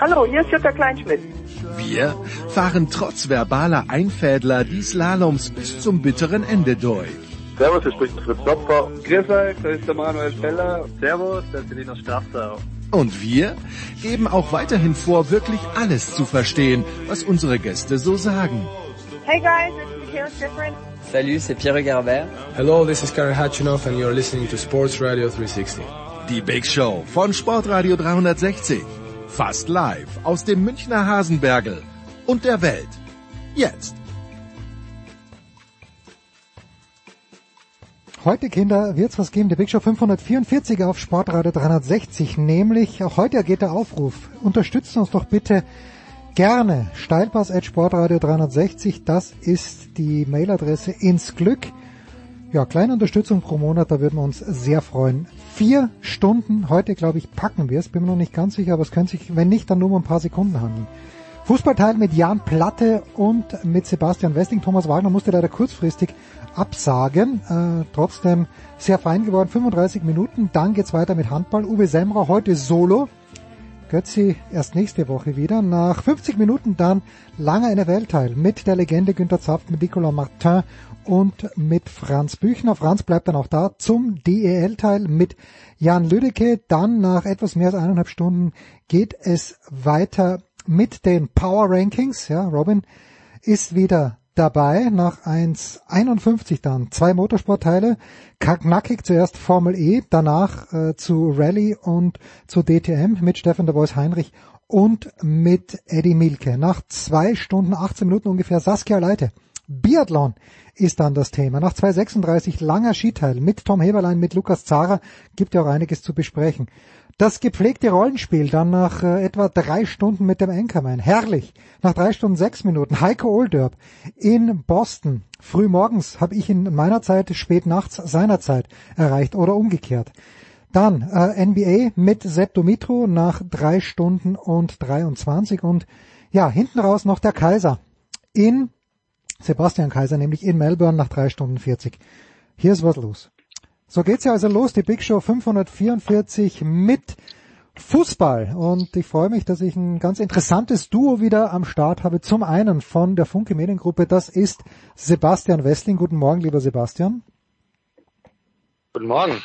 Hallo, hier ist Jutta Kleinschmidt. Wir fahren trotz verbaler Einfädler die Slaloms bis zum bitteren Ende durch. Servus, hier spricht Fritz Klopfer. Grüß euch, das ist der Manuel Feller. Servus, das ist Linus Strafter. Und wir geben auch weiterhin vor, wirklich alles zu verstehen, was unsere Gäste so sagen. Hey guys, it's Michaela Schifrin. Salut, c'est Pierre Garbert. Hello, this is Karen Hatchinoff and you're listening to Sports Radio 360. Die Big Show von Sportradio 360. Fast live aus dem Münchner Hasenbergel und der Welt. Jetzt. Heute, Kinder, wird's was geben. Die Big Show 544 auf Sportradio 360. Nämlich, auch heute geht der Aufruf. Unterstützt uns doch bitte gerne. Steilpass at Sportradio 360. Das ist die Mailadresse ins Glück. Ja, kleine Unterstützung pro Monat, da würden wir uns sehr freuen. Vier Stunden, heute glaube ich, packen wir es. Bin mir noch nicht ganz sicher, aber es könnte sich, wenn nicht, dann nur um ein paar Sekunden handeln. Fußballteil mit Jan Platte und mit Sebastian Westing. Thomas Wagner musste leider kurzfristig absagen. Äh, trotzdem sehr fein geworden. 35 Minuten. Dann geht's weiter mit Handball. Uwe Semra heute solo. Götzi erst nächste Woche wieder. Nach 50 Minuten dann langer NFL-Teil mit der Legende Günter Zapf, mit Nicolas Martin und mit Franz Büchner. Franz bleibt dann auch da zum DEL-Teil mit Jan Lüdecke. Dann nach etwas mehr als eineinhalb Stunden geht es weiter mit den Power Rankings. Ja, Robin ist wieder dabei nach 1,51 dann. Zwei Motorsportteile, knackig zuerst Formel E, danach äh, zu Rallye und zu DTM mit Stefan de Vois Heinrich und mit Eddie Milke. Nach zwei Stunden, 18 Minuten ungefähr Saskia Leite. Biathlon ist dann das Thema. Nach 2,36 langer Skiteil mit Tom Heberlein, mit Lukas Zara gibt ja auch einiges zu besprechen. Das gepflegte Rollenspiel dann nach äh, etwa drei Stunden mit dem Anchorman. Herrlich. Nach drei Stunden sechs Minuten. Heiko Olderb in Boston. Früh morgens habe ich in meiner Zeit, spät nachts seiner Zeit erreicht oder umgekehrt. Dann äh, NBA mit Sepp Dumitro nach drei Stunden und 23 und ja, hinten raus noch der Kaiser in Sebastian Kaiser, nämlich in Melbourne nach drei Stunden 40. Hier ist was los. So geht's ja also los, die Big Show 544 mit Fußball. Und ich freue mich, dass ich ein ganz interessantes Duo wieder am Start habe. Zum einen von der Funke Mediengruppe, das ist Sebastian Wessling. Guten Morgen, lieber Sebastian. Guten Morgen.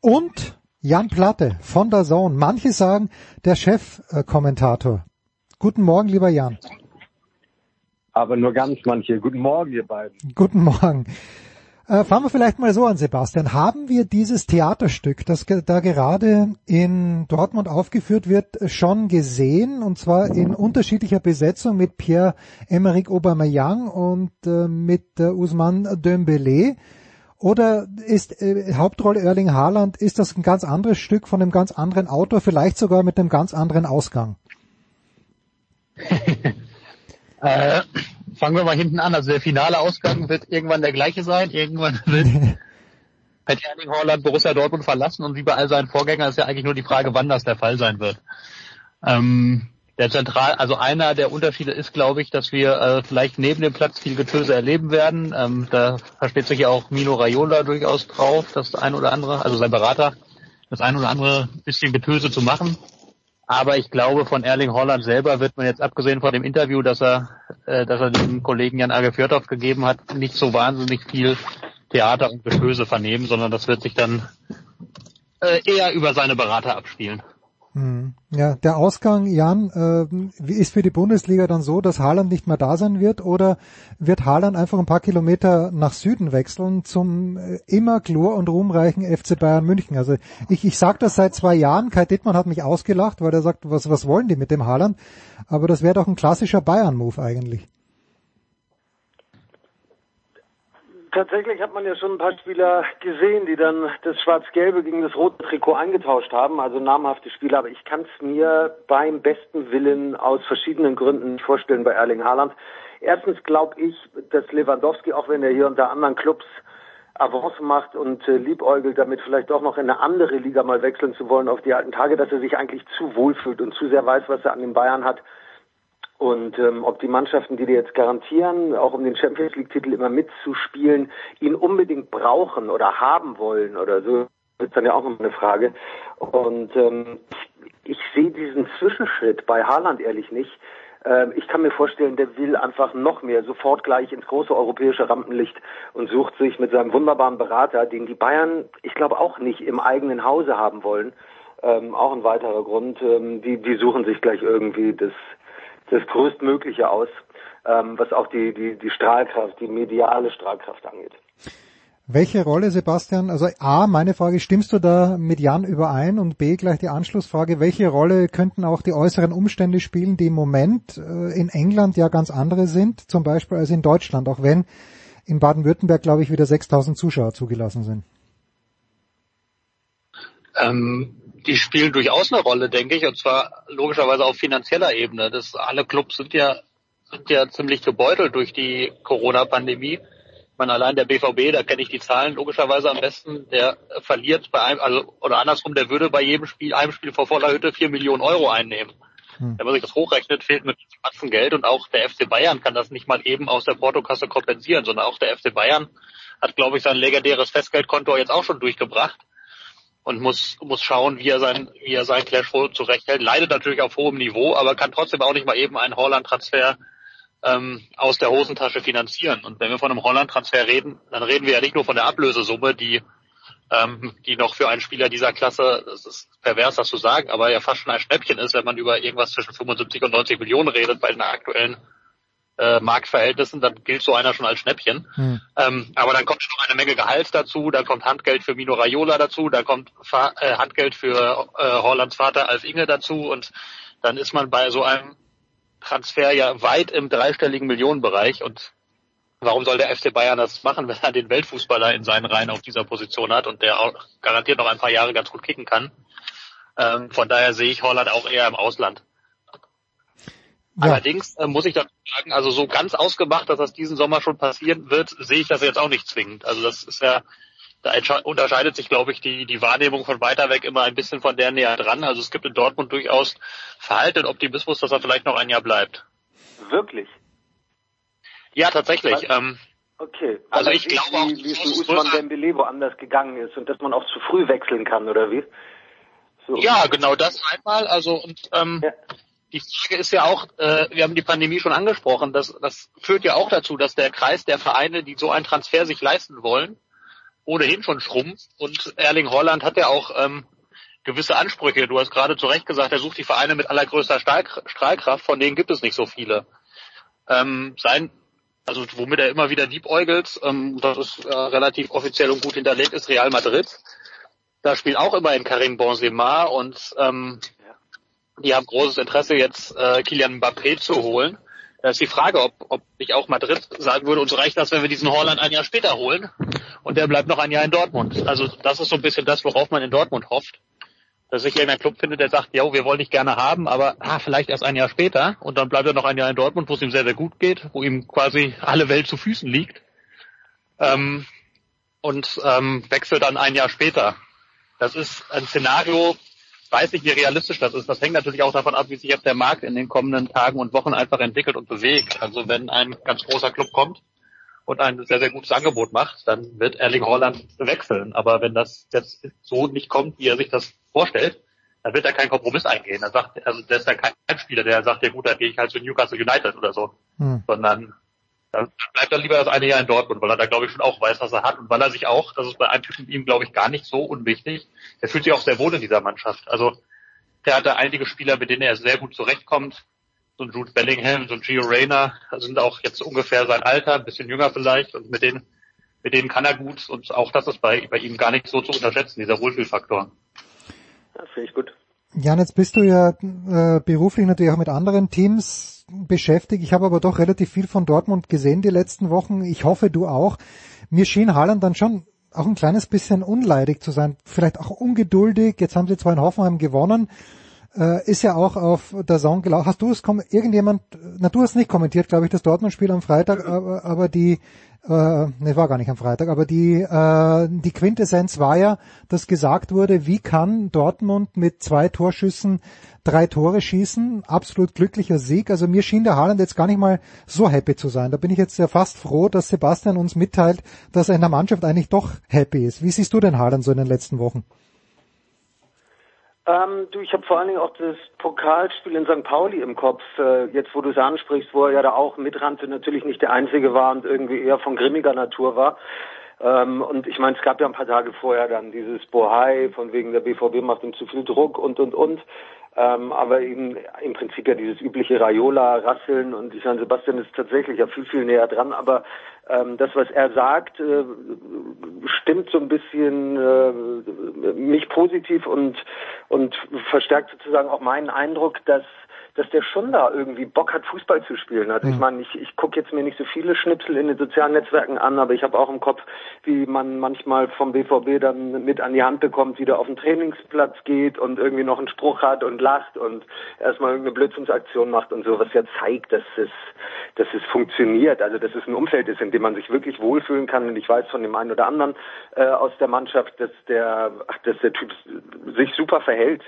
Und Jan Platte von der Zone. Manche sagen, der Chefkommentator. Guten Morgen, lieber Jan. Aber nur ganz manche. Guten Morgen, ihr beiden. Guten Morgen. Äh, fangen wir vielleicht mal so an, Sebastian. Haben wir dieses Theaterstück, das ge da gerade in Dortmund aufgeführt wird, schon gesehen? Und zwar in unterschiedlicher Besetzung mit Pierre-Emerick Aubameyang und äh, mit äh, Usman Dembele? Oder ist äh, Hauptrolle Erling Haaland, ist das ein ganz anderes Stück von einem ganz anderen Autor, vielleicht sogar mit einem ganz anderen Ausgang? äh, fangen wir mal hinten an. Also der finale Ausgang wird irgendwann der gleiche sein. Irgendwann wird hat Erling Haaland Borussia Dortmund verlassen und wie bei all seinen Vorgängern ist ja eigentlich nur die Frage, wann das der Fall sein wird. Ähm, der Zentral, also einer der Unterschiede ist, glaube ich, dass wir äh, vielleicht neben dem Platz viel Getöse erleben werden. Ähm, da versteht sich ja auch Mino Raiola durchaus drauf, das ein oder andere, also sein Berater, das ein oder andere bisschen Getöse zu machen. Aber ich glaube, von Erling Holland selber wird man jetzt abgesehen von dem Interview, dass er, äh, dass er dem Kollegen Jan Age Fjordhoff gegeben hat, nicht so wahnsinnig viel Theater und Getöse vernehmen, sondern das wird sich dann äh, eher über seine Berater abspielen. Hm. Ja, der Ausgang, Jan, äh, ist für die Bundesliga dann so, dass Haaland nicht mehr da sein wird oder wird Haaland einfach ein paar Kilometer nach Süden wechseln zum äh, immer glor- und ruhmreichen FC Bayern München? Also ich, ich sage das seit zwei Jahren, Kai Dittmann hat mich ausgelacht, weil er sagt, was, was wollen die mit dem Haaland? Aber das wäre doch ein klassischer Bayern-Move eigentlich. Tatsächlich hat man ja schon ein paar Spieler gesehen, die dann das Schwarz-Gelbe gegen das rote Trikot eingetauscht haben, also namhafte Spieler, aber ich kann es mir beim besten Willen aus verschiedenen Gründen nicht vorstellen bei Erling Haaland. Erstens glaube ich, dass Lewandowski, auch wenn er hier unter anderen Clubs Avance macht und äh, liebäugelt damit vielleicht auch noch in eine andere Liga mal wechseln zu wollen auf die alten Tage, dass er sich eigentlich zu wohl fühlt und zu sehr weiß, was er an den Bayern hat. Und ähm, ob die Mannschaften, die dir jetzt garantieren, auch um den Champions League-Titel immer mitzuspielen, ihn unbedingt brauchen oder haben wollen oder so, ist dann ja auch noch eine Frage. Und ähm, ich sehe diesen Zwischenschritt bei Haaland ehrlich nicht. Ähm, ich kann mir vorstellen, der will einfach noch mehr, sofort gleich ins große europäische Rampenlicht und sucht sich mit seinem wunderbaren Berater, den die Bayern, ich glaube, auch nicht im eigenen Hause haben wollen, ähm, auch ein weiterer Grund, ähm, die, die suchen sich gleich irgendwie das, das Größtmögliche aus, ähm, was auch die, die, die Strahlkraft, die mediale Strahlkraft angeht. Welche Rolle, Sebastian, also A, meine Frage, stimmst du da mit Jan überein und B, gleich die Anschlussfrage, welche Rolle könnten auch die äußeren Umstände spielen, die im Moment äh, in England ja ganz andere sind, zum Beispiel als in Deutschland, auch wenn in Baden-Württemberg, glaube ich, wieder 6000 Zuschauer zugelassen sind? Ähm, die spielen durchaus eine Rolle, denke ich, und zwar logischerweise auf finanzieller Ebene. Das, alle Clubs sind ja, sind ja ziemlich gebeutelt durch die Corona-Pandemie man allein der BVB, da kenne ich die Zahlen logischerweise am besten, der verliert bei einem, also oder andersrum, der würde bei jedem Spiel, einem Spiel vor voller Hütte vier Millionen Euro einnehmen. Hm. Wenn man sich das hochrechnet, fehlt mit Spatzen Geld und auch der FC Bayern kann das nicht mal eben aus der Portokasse kompensieren, sondern auch der FC Bayern hat, glaube ich, sein legendäres Festgeldkonto jetzt auch schon durchgebracht und muss, muss schauen, wie er sein, wie er sein Cashflow zurechthält. Leidet natürlich auf hohem Niveau, aber kann trotzdem auch nicht mal eben einen Holland-Transfer ähm, aus der Hosentasche finanzieren. Und wenn wir von einem Holland-Transfer reden, dann reden wir ja nicht nur von der Ablösesumme, die ähm, die noch für einen Spieler dieser Klasse, das ist pervers, das zu sagen, aber ja fast schon ein Schnäppchen ist, wenn man über irgendwas zwischen 75 und 90 Millionen redet bei den aktuellen äh, Marktverhältnissen, dann gilt so einer schon als Schnäppchen. Hm. Ähm, aber dann kommt noch eine Menge Gehalt dazu, dann kommt Handgeld für Mino Raiola dazu, dann kommt Fa äh, Handgeld für äh, Hollands Vater Alf Inge dazu und dann ist man bei so einem Transfer ja weit im dreistelligen Millionenbereich und warum soll der FC Bayern das machen, wenn er den Weltfußballer in seinen Reihen auf dieser Position hat und der auch garantiert noch ein paar Jahre ganz gut kicken kann. Ähm, von daher sehe ich Holland auch eher im Ausland. Ja. Allerdings äh, muss ich dazu sagen, also so ganz ausgemacht, dass das diesen Sommer schon passieren wird, sehe ich das jetzt auch nicht zwingend. Also das ist ja da unterscheidet sich, glaube ich, die, die Wahrnehmung von weiter weg immer ein bisschen von der näher dran. Also es gibt in Dortmund durchaus verhalten Optimismus, dass er vielleicht noch ein Jahr bleibt. Wirklich? Ja, tatsächlich. Ähm, okay. Also, also ich glaube auch, wie, wie es mit Usman Dembele woanders gegangen ist und dass man auch zu früh wechseln kann, oder wie? So. Ja, genau das einmal. Also und ähm, ja. Die Frage ist ja auch, äh, wir haben die Pandemie schon angesprochen, das, das führt ja auch dazu, dass der Kreis der Vereine, die so einen Transfer sich leisten wollen, ohnehin schon schrumpft. Und Erling Holland hat ja auch ähm, gewisse Ansprüche. Du hast gerade zu Recht gesagt, er sucht die Vereine mit allergrößter Strahlkraft, von denen gibt es nicht so viele. Ähm, sein, also womit er immer wieder liebäugelt, ähm, das ist äh, relativ offiziell und gut hinterlegt, ist Real Madrid. Da spielt auch immerhin Karim Benzema und ähm, die haben großes Interesse jetzt äh, Kylian Mbappé zu holen. Da ist die Frage, ob, ob nicht auch Madrid sagen würde, uns reicht das, wenn wir diesen Holland ein Jahr später holen und der bleibt noch ein Jahr in Dortmund. Also das ist so ein bisschen das, worauf man in Dortmund hofft. Dass sich irgendein Club findet, der sagt, ja, wir wollen dich gerne haben, aber ah, vielleicht erst ein Jahr später und dann bleibt er noch ein Jahr in Dortmund, wo es ihm sehr, sehr gut geht, wo ihm quasi alle Welt zu Füßen liegt. Ähm, und ähm, wechselt dann ein Jahr später. Das ist ein Szenario, weiß nicht, wie realistisch das ist. Das hängt natürlich auch davon ab, wie sich jetzt der Markt in den kommenden Tagen und Wochen einfach entwickelt und bewegt. Also wenn ein ganz großer Club kommt und ein sehr, sehr gutes Angebot macht, dann wird Erling Holland wechseln. Aber wenn das jetzt so nicht kommt, wie er sich das vorstellt, dann wird er keinen Kompromiss eingehen. Dann sagt, also der ist dann kein Spieler, der sagt, ja gut, dann gehe ich halt zu Newcastle United oder so. Hm. Sondern dann bleibt er lieber das eine Jahr in Dortmund, weil er da glaube ich schon auch weiß, was er hat und weil er sich auch, das ist bei einem Typen ihm glaube ich gar nicht so unwichtig, er fühlt sich auch sehr wohl in dieser Mannschaft. Also der hat da einige Spieler, mit denen er sehr gut zurechtkommt. So ein Jude Bellingham, so ein Gio Reyna, sind auch jetzt ungefähr sein Alter, ein bisschen jünger vielleicht und mit denen, mit denen kann er gut und auch das ist bei, bei ihm gar nicht so zu unterschätzen, dieser Wohlfühlfaktor. Das finde ich gut. Jan, jetzt bist du ja äh, beruflich natürlich auch mit anderen Teams beschäftigt. Ich habe aber doch relativ viel von Dortmund gesehen die letzten Wochen. Ich hoffe, du auch. Mir schien Haaland dann schon auch ein kleines bisschen unleidig zu sein, vielleicht auch ungeduldig. Jetzt haben sie zwar in Hoffenheim gewonnen, äh, ist ja auch auf der Song gelaufen. Hast du es, irgendjemand, na du hast nicht kommentiert, glaube ich, das Dortmund-Spiel am Freitag, aber, aber die, äh, ne, war gar nicht am Freitag, aber die, äh, die Quintessenz war ja, dass gesagt wurde, wie kann Dortmund mit zwei Torschüssen drei Tore schießen, absolut glücklicher Sieg. Also mir schien der Haaland jetzt gar nicht mal so happy zu sein. Da bin ich jetzt ja fast froh, dass Sebastian uns mitteilt, dass er in der Mannschaft eigentlich doch happy ist. Wie siehst du den Haaland so in den letzten Wochen? Ähm, du, ich habe vor allen Dingen auch das Pokalspiel in St. Pauli im Kopf, äh, jetzt wo du es ansprichst, wo er ja da auch mitrannte, natürlich nicht der Einzige war und irgendwie eher von grimmiger Natur war. Ähm, und ich meine, es gab ja ein paar Tage vorher dann dieses Bohai, von wegen der BVB macht ihm zu viel Druck und, und, und. Ähm, aber eben im Prinzip ja dieses übliche Raiola-Rasseln und ich meine, Sebastian ist tatsächlich ja viel, viel näher dran, aber ähm, das, was er sagt, äh, stimmt so ein bisschen äh, mich positiv und, und verstärkt sozusagen auch meinen Eindruck, dass dass der schon da irgendwie Bock hat, Fußball zu spielen. Also ich meine, ich, ich gucke jetzt mir nicht so viele Schnipsel in den sozialen Netzwerken an, aber ich habe auch im Kopf, wie man manchmal vom BVB dann mit an die Hand bekommt, wie der auf den Trainingsplatz geht und irgendwie noch einen Spruch hat und lacht und erstmal irgendeine Blödsinnsaktion macht und so, was ja zeigt, dass es, dass es funktioniert. Also dass es ein Umfeld ist, in dem man sich wirklich wohlfühlen kann. Und ich weiß von dem einen oder anderen äh, aus der Mannschaft, dass der, ach, dass der Typ sich super verhält.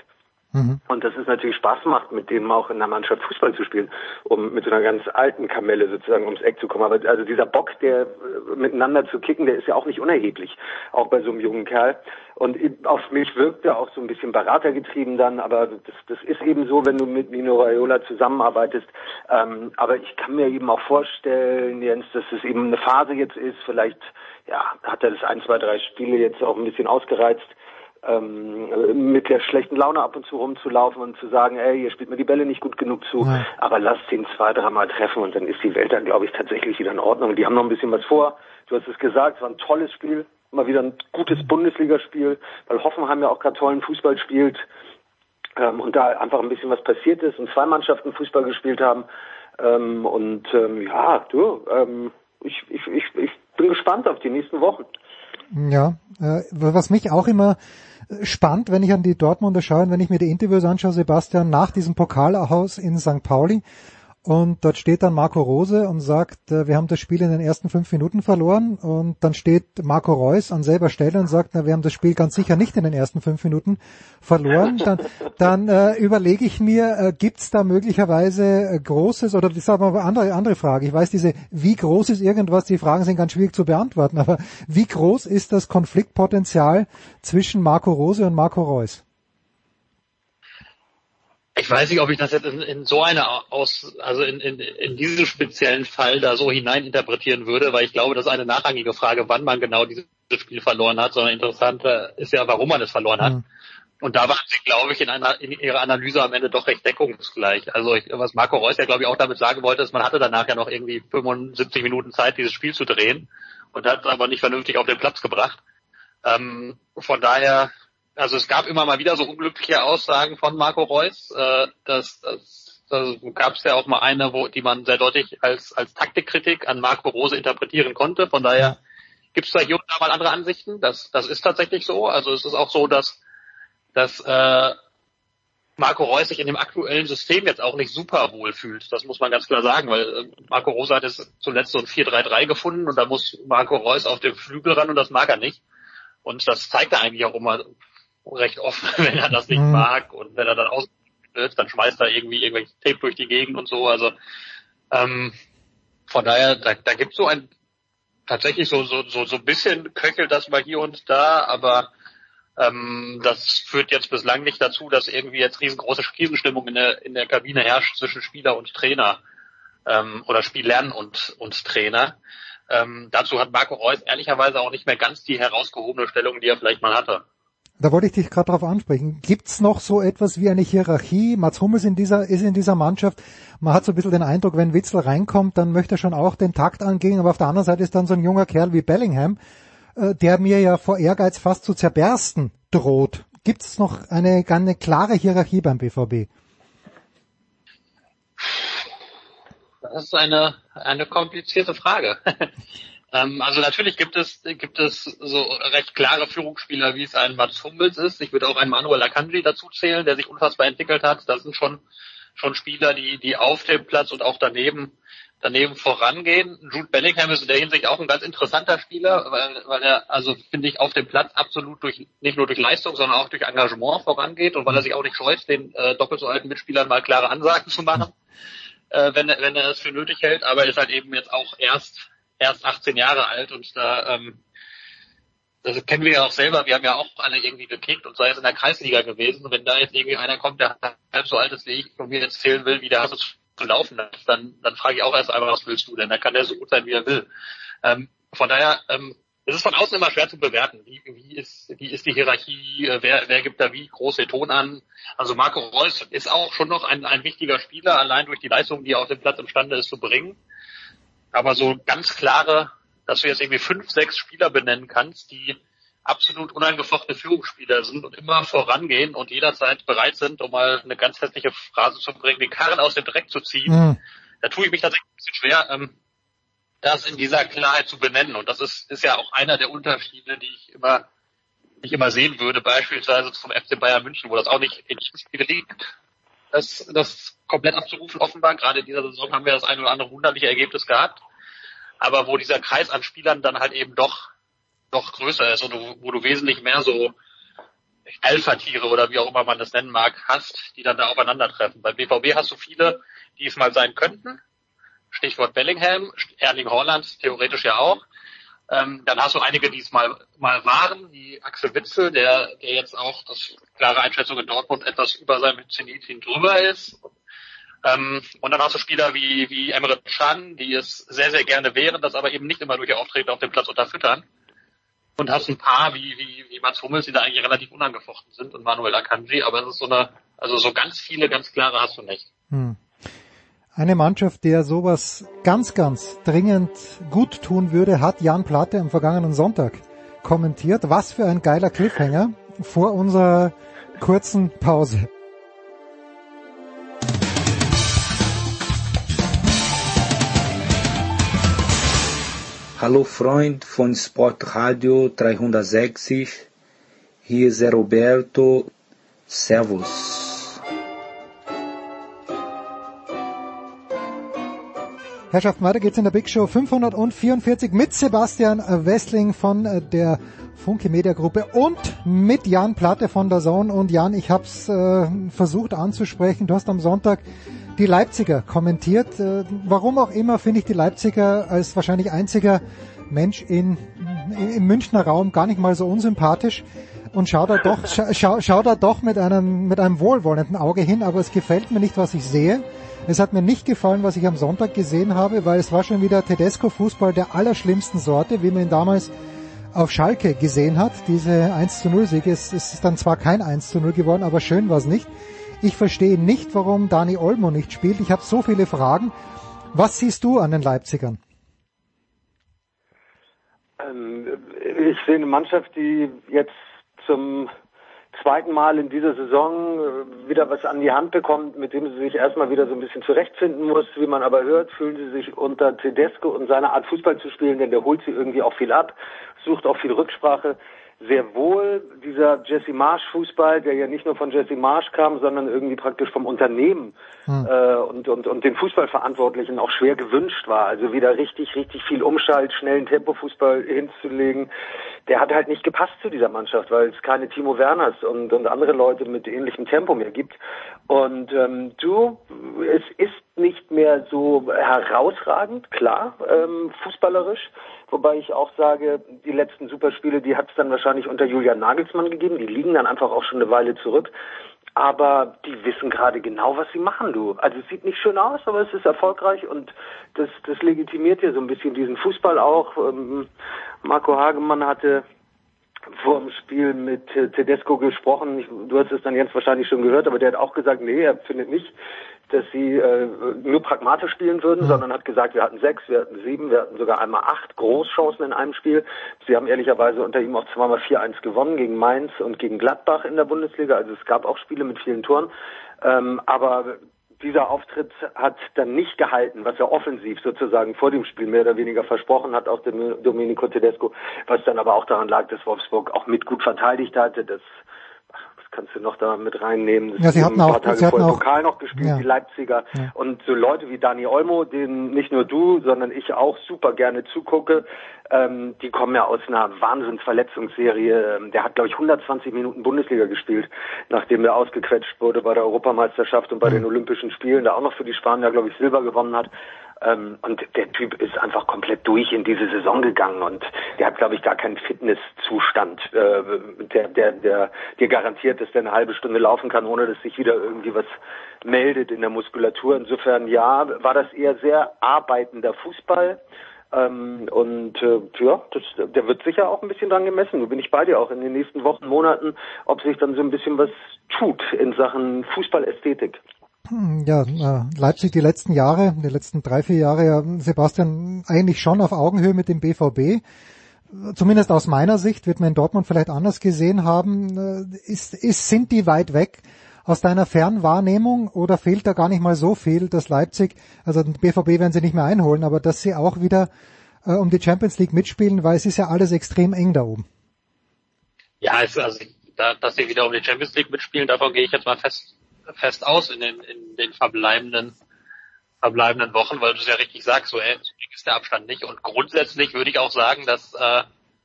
Mhm. Und dass es natürlich Spaß macht, mit dem auch in der Mannschaft Fußball zu spielen, um mit so einer ganz alten Kamelle sozusagen ums Eck zu kommen. Aber also dieser Bock, der äh, miteinander zu kicken, der ist ja auch nicht unerheblich, auch bei so einem jungen Kerl. Und auf mich wirkt er auch so ein bisschen beratergetrieben dann, aber das, das ist eben so, wenn du mit Mino Raiola zusammenarbeitest. Ähm, aber ich kann mir eben auch vorstellen, Jens, dass es eben eine Phase jetzt ist, vielleicht ja, hat er das ein, zwei, drei Spiele jetzt auch ein bisschen ausgereizt ähm, mit der schlechten Laune ab und zu rumzulaufen und zu sagen, ey, ihr spielt mir die Bälle nicht gut genug zu, ja. aber lasst ihn zwei, dreimal treffen und dann ist die Welt dann, glaube ich, tatsächlich wieder in Ordnung. Die haben noch ein bisschen was vor. Du hast es gesagt, es war ein tolles Spiel, mal wieder ein gutes Bundesligaspiel, weil Hoffenheim ja auch gerade tollen Fußball spielt ähm, und da einfach ein bisschen was passiert ist und zwei Mannschaften Fußball gespielt haben. Ähm, und ähm, ja, du, ähm, ich, ich, ich, ich bin gespannt auf die nächsten Wochen. Ja, äh, was mich auch immer spannend, wenn ich an die Dortmunder schaue und wenn ich mir die Interviews anschaue, Sebastian, nach diesem Pokalhaus in St. Pauli, und dort steht dann Marco Rose und sagt, äh, wir haben das Spiel in den ersten fünf Minuten verloren. Und dann steht Marco Reus an selber Stelle und sagt, na, wir haben das Spiel ganz sicher nicht in den ersten fünf Minuten verloren. Dann, dann äh, überlege ich mir, äh, gibt es da möglicherweise äh, großes, oder das ist aber eine andere, andere Frage. Ich weiß, diese, wie groß ist irgendwas, die Fragen sind ganz schwierig zu beantworten, aber wie groß ist das Konfliktpotenzial zwischen Marco Rose und Marco Reus? Ich weiß nicht, ob ich das jetzt in, in so eine aus, also in, in, in diesen speziellen Fall da so hineininterpretieren würde, weil ich glaube, das ist eine nachrangige Frage, wann man genau dieses Spiel verloren hat, sondern interessanter ist ja, warum man es verloren hat. Mhm. Und da waren sie, glaube ich, in, einer, in ihrer Analyse am Ende doch recht deckungsgleich. Also ich, was Marco Reus ja, glaube ich, auch damit sagen wollte, ist, man hatte danach ja noch irgendwie 75 Minuten Zeit, dieses Spiel zu drehen und hat es aber nicht vernünftig auf den Platz gebracht. Ähm, von daher also es gab immer mal wieder so unglückliche Aussagen von Marco Reus. Äh, das, das, gab es ja auch mal eine, wo die man sehr deutlich als als Taktikkritik an Marco Rose interpretieren konnte. Von daher gibt es da hier und da mal andere Ansichten. Das das ist tatsächlich so. Also es ist auch so, dass dass äh, Marco Reus sich in dem aktuellen System jetzt auch nicht super wohl fühlt. Das muss man ganz klar sagen, weil äh, Marco Rose hat jetzt zuletzt so ein 4-3-3 gefunden und da muss Marco Reus auf den Flügel ran und das mag er nicht. Und das zeigt er eigentlich auch immer recht offen, wenn er das nicht mhm. mag und wenn er dann aus dann schmeißt er irgendwie irgendwelche Tape durch die Gegend und so. Also ähm, von daher, da, da gibt so ein tatsächlich so so so so ein bisschen köchelt das mal hier und da, aber ähm, das führt jetzt bislang nicht dazu, dass irgendwie jetzt riesengroße Krisenstimmung in der in der Kabine herrscht zwischen Spieler und Trainer ähm, oder Spielern und und Trainer. Ähm, dazu hat Marco Reus ehrlicherweise auch nicht mehr ganz die herausgehobene Stellung, die er vielleicht mal hatte. Da wollte ich dich gerade darauf ansprechen. Gibt's noch so etwas wie eine Hierarchie? Mats Hummels in dieser, ist in dieser Mannschaft. Man hat so ein bisschen den Eindruck, wenn Witzel reinkommt, dann möchte er schon auch den Takt angehen. Aber auf der anderen Seite ist dann so ein junger Kerl wie Bellingham, äh, der mir ja vor Ehrgeiz fast zu zerbersten droht. Gibt's noch eine, eine klare Hierarchie beim BVB? Das ist eine, eine komplizierte Frage. ähm, also natürlich gibt es, gibt es so recht klare Führungsspieler, wie es ein Mats Hummels ist. Ich würde auch einen Manuel Akanji dazu zählen, der sich unfassbar entwickelt hat. Das sind schon, schon Spieler, die, die auf dem Platz und auch daneben daneben vorangehen. Jude Bellingham ist in der Hinsicht auch ein ganz interessanter Spieler, weil, weil er, also finde ich, auf dem Platz absolut durch nicht nur durch Leistung, sondern auch durch Engagement vorangeht und weil er sich auch nicht scheut, den äh, doppelt so alten Mitspielern mal klare Ansagen zu machen, äh, wenn, er, wenn er es für nötig hält. Aber er ist halt eben jetzt auch erst erst 18 Jahre alt und da ähm, das kennen wir ja auch selber, wir haben ja auch alle irgendwie gekickt und sei es in der Kreisliga gewesen. Und wenn da jetzt irgendwie einer kommt, der halb so alt ist wie ich und mir jetzt zählen will, wie der Hasse laufen lässt, dann, dann frage ich auch erst einmal, was willst du denn? Da kann der so gut sein, wie er will. Ähm, von daher, ähm, es ist von außen immer schwer zu bewerten. Wie, wie, ist, wie ist die Hierarchie? Äh, wer, wer gibt da wie große Ton an? Also Marco Reus ist auch schon noch ein, ein wichtiger Spieler, allein durch die Leistung, die er auf dem Platz imstande ist zu bringen. Aber so ganz klare, dass du jetzt irgendwie fünf, sechs Spieler benennen kannst, die absolut unangefochtene Führungsspieler sind und immer vorangehen und jederzeit bereit sind, um mal eine ganz hässliche Phrase zu bringen, den Karren aus dem Dreck zu ziehen. Mhm. Da tue ich mich tatsächlich ein bisschen schwer, ähm, das in dieser Klarheit zu benennen. Und das ist, ist ja auch einer der Unterschiede, die ich immer, die ich immer sehen würde, beispielsweise zum FC Bayern München, wo das auch nicht in jedem Spiel liegt, das, das komplett abzurufen offenbar. Gerade in dieser Saison haben wir das ein oder andere wunderliche Ergebnis gehabt. Aber wo dieser Kreis an Spielern dann halt eben doch noch größer ist und wo du wesentlich mehr so Alpha-Tiere oder wie auch immer man das nennen mag, hast, die dann da aufeinandertreffen. Beim BVB hast du viele, die es mal sein könnten. Stichwort Bellingham, Erling Haaland theoretisch ja auch. Ähm, dann hast du einige, die es mal, mal waren, wie Axel Witzel, der, der jetzt auch, das klare Einschätzung in Dortmund, etwas über seinem Zenit drüber ist. Ähm, und dann hast du Spieler wie, wie Emre Can, die es sehr, sehr gerne wären, das aber eben nicht immer durch ihr Auftreten auf dem Platz unterfüttern und hast ein paar wie, wie, wie Mats Hummels, die da eigentlich relativ unangefochten sind und Manuel Akanji, aber es ist so eine, also so ganz viele, ganz klare hast du nicht. Hm. Eine Mannschaft, der sowas ganz, ganz dringend gut tun würde, hat Jan Platte am vergangenen Sonntag kommentiert. Was für ein geiler Cliffhanger vor unserer kurzen Pause. Hallo Freund von Sportradio 360, hier ist Roberto, Servus. Herrschaften, weiter geht's in der Big Show 544 mit Sebastian Westling von äh, der Funke Media Gruppe und mit Jan Platte von der Zone. Und Jan, ich habe es äh, versucht anzusprechen. Du hast am Sonntag die Leipziger kommentiert. Äh, warum auch immer finde ich die Leipziger als wahrscheinlich einziger Mensch in, im Münchner Raum gar nicht mal so unsympathisch und schau da doch, schau, schau da doch mit einem, mit einem wohlwollenden Auge hin, aber es gefällt mir nicht, was ich sehe. Es hat mir nicht gefallen, was ich am Sonntag gesehen habe, weil es war schon wieder Tedesco-Fußball der allerschlimmsten Sorte, wie man ihn damals auf Schalke gesehen hat. Diese 1 zu 0 Siege, es ist dann zwar kein 1 zu 0 geworden, aber schön war es nicht. Ich verstehe nicht, warum Dani Olmo nicht spielt. Ich habe so viele Fragen. Was siehst du an den Leipzigern? Ähm, ich sehe eine Mannschaft, die jetzt zum zweiten Mal in dieser Saison äh, wieder was an die Hand bekommt, mit dem sie sich erstmal wieder so ein bisschen zurechtfinden muss. Wie man aber hört, fühlen sie sich unter Tedesco und seiner Art Fußball zu spielen, denn der holt sie irgendwie auch viel ab, sucht auch viel Rücksprache sehr wohl dieser Jesse Marsch Fußball, der ja nicht nur von Jesse Marsch kam, sondern irgendwie praktisch vom Unternehmen hm. äh, und, und, und den Fußballverantwortlichen auch schwer gewünscht war. Also wieder richtig, richtig viel Umschalt, schnellen Tempofußball hinzulegen. Der hat halt nicht gepasst zu dieser Mannschaft, weil es keine Timo Werners und, und andere Leute mit ähnlichem Tempo mehr gibt. Und ähm, du, es ist nicht mehr so herausragend, klar, ähm, fußballerisch. Wobei ich auch sage, die letzten Superspiele, die hat es dann wahrscheinlich unter Julian Nagelsmann gegeben. Die liegen dann einfach auch schon eine Weile zurück. Aber die wissen gerade genau, was sie machen, du. Also es sieht nicht schön aus, aber es ist erfolgreich und das, das legitimiert ja so ein bisschen diesen Fußball auch. Ähm, Marco Hagemann hatte vor dem Spiel mit Tedesco gesprochen. Du hast es dann jetzt wahrscheinlich schon gehört, aber der hat auch gesagt, nee, er findet nicht, dass sie äh, nur pragmatisch spielen würden, mhm. sondern hat gesagt, wir hatten sechs, wir hatten sieben, wir hatten sogar einmal acht Großchancen in einem Spiel. Sie haben ehrlicherweise unter ihm auch zweimal 4-1 gewonnen gegen Mainz und gegen Gladbach in der Bundesliga. Also es gab auch Spiele mit vielen Toren. Ähm, aber dieser Auftritt hat dann nicht gehalten, was er offensiv sozusagen vor dem Spiel mehr oder weniger versprochen hat, auch dem Domenico Tedesco, was dann aber auch daran lag, dass Wolfsburg auch mit gut verteidigt hatte, dass kannst du noch da mit reinnehmen. Das ja, sie hatten auch, Tage sie hatten auch Pokal noch gespielt, ja. die Leipziger. Ja. Und so Leute wie Dani Olmo, denen nicht nur du, sondern ich auch super gerne zugucke, ähm, die kommen ja aus einer Wahnsinnsverletzungsserie. Ähm, der hat, glaube ich, 120 Minuten Bundesliga gespielt, nachdem er ausgequetscht wurde bei der Europameisterschaft und bei mhm. den Olympischen Spielen, da auch noch für die Spanier, glaube ich, Silber gewonnen hat. Ähm, und der Typ ist einfach komplett durch in diese Saison gegangen und der hat, glaube ich, gar keinen Fitnesszustand, äh, der, der, der dir garantiert, dass der eine halbe Stunde laufen kann, ohne dass sich wieder irgendwie was meldet in der Muskulatur. Insofern ja, war das eher sehr arbeitender Fußball. Ähm, und äh, ja, das, der wird sicher auch ein bisschen dran gemessen. Da bin ich bei dir auch in den nächsten Wochen, Monaten, ob sich dann so ein bisschen was tut in Sachen Fußballästhetik. Ja, äh, Leipzig die letzten Jahre, die letzten drei, vier Jahre, ja, Sebastian, eigentlich schon auf Augenhöhe mit dem BVB. Zumindest aus meiner Sicht wird man in Dortmund vielleicht anders gesehen haben. Äh, ist, ist, sind die weit weg aus deiner Fernwahrnehmung oder fehlt da gar nicht mal so viel, dass Leipzig, also den BVB werden sie nicht mehr einholen, aber dass sie auch wieder äh, um die Champions League mitspielen, weil es ist ja alles extrem eng da oben. Ja, also, also da, dass sie wieder um die Champions League mitspielen, davon gehe ich jetzt mal fest fest aus in den, in den verbleibenden, verbleibenden Wochen, weil du es ja richtig sagst, so eng ist der Abstand nicht. Und grundsätzlich würde ich auch sagen, dass, äh,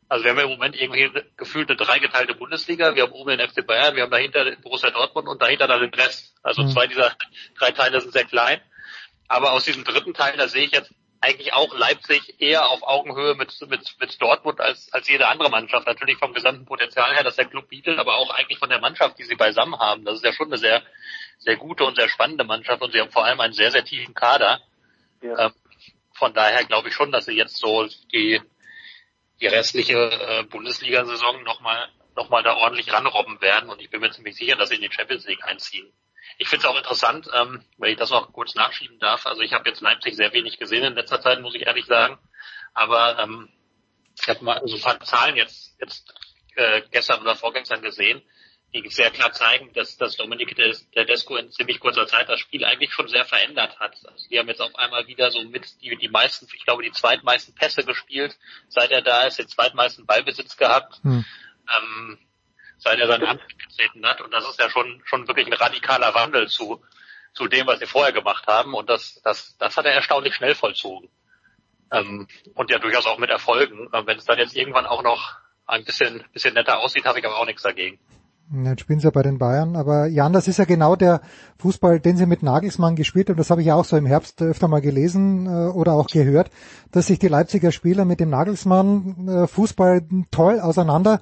also wir haben ja im Moment irgendwie gefühlt eine dreigeteilte Bundesliga. Wir haben oben den FC Bayern, wir haben dahinter den Borussia Dortmund und dahinter dann den Rest. Also mhm. zwei dieser drei Teile sind sehr klein. Aber aus diesem dritten Teil, da sehe ich jetzt eigentlich auch Leipzig eher auf Augenhöhe mit, mit, mit Dortmund als, als jede andere Mannschaft. Natürlich vom gesamten Potenzial her, das der Club bietet, aber auch eigentlich von der Mannschaft, die sie beisammen haben. Das ist ja schon eine sehr, sehr gute und sehr spannende Mannschaft und sie haben vor allem einen sehr, sehr tiefen Kader. Ja. Ähm, von daher glaube ich schon, dass sie jetzt so die, die restliche äh, Bundesliga-Saison nochmal noch mal da ordentlich ranrobben werden und ich bin mir ziemlich sicher, dass sie in die Champions League einziehen. Ich finde es auch interessant, ähm, wenn ich das noch kurz nachschieben darf. Also ich habe jetzt Leipzig sehr wenig gesehen in letzter Zeit, muss ich ehrlich sagen. Aber ähm, ich habe mal so ein paar Zahlen jetzt, jetzt äh, gestern oder vorgestern gesehen, die sehr klar zeigen, dass, dass Dominik Tedesco in ziemlich kurzer Zeit das Spiel eigentlich schon sehr verändert hat. Also die haben jetzt auf einmal wieder so mit die, die meisten, ich glaube, die zweitmeisten Pässe gespielt, seit er da ist, den zweitmeisten Ballbesitz gehabt. Hm. Ähm, seit er seine Hand getreten hat. Und das ist ja schon, schon wirklich ein radikaler Wandel zu, zu dem, was sie vorher gemacht haben. Und das, das, das hat er erstaunlich schnell vollzogen. Ähm, und ja durchaus auch mit Erfolgen. Wenn es dann jetzt irgendwann auch noch ein bisschen, bisschen netter aussieht, habe ich aber auch nichts dagegen. Jetzt spielen sie ja bei den Bayern, aber Jan, das ist ja genau der Fußball, den sie mit Nagelsmann gespielt haben. Das habe ich ja auch so im Herbst öfter mal gelesen äh, oder auch gehört, dass sich die Leipziger Spieler mit dem Nagelsmann äh, Fußball toll auseinander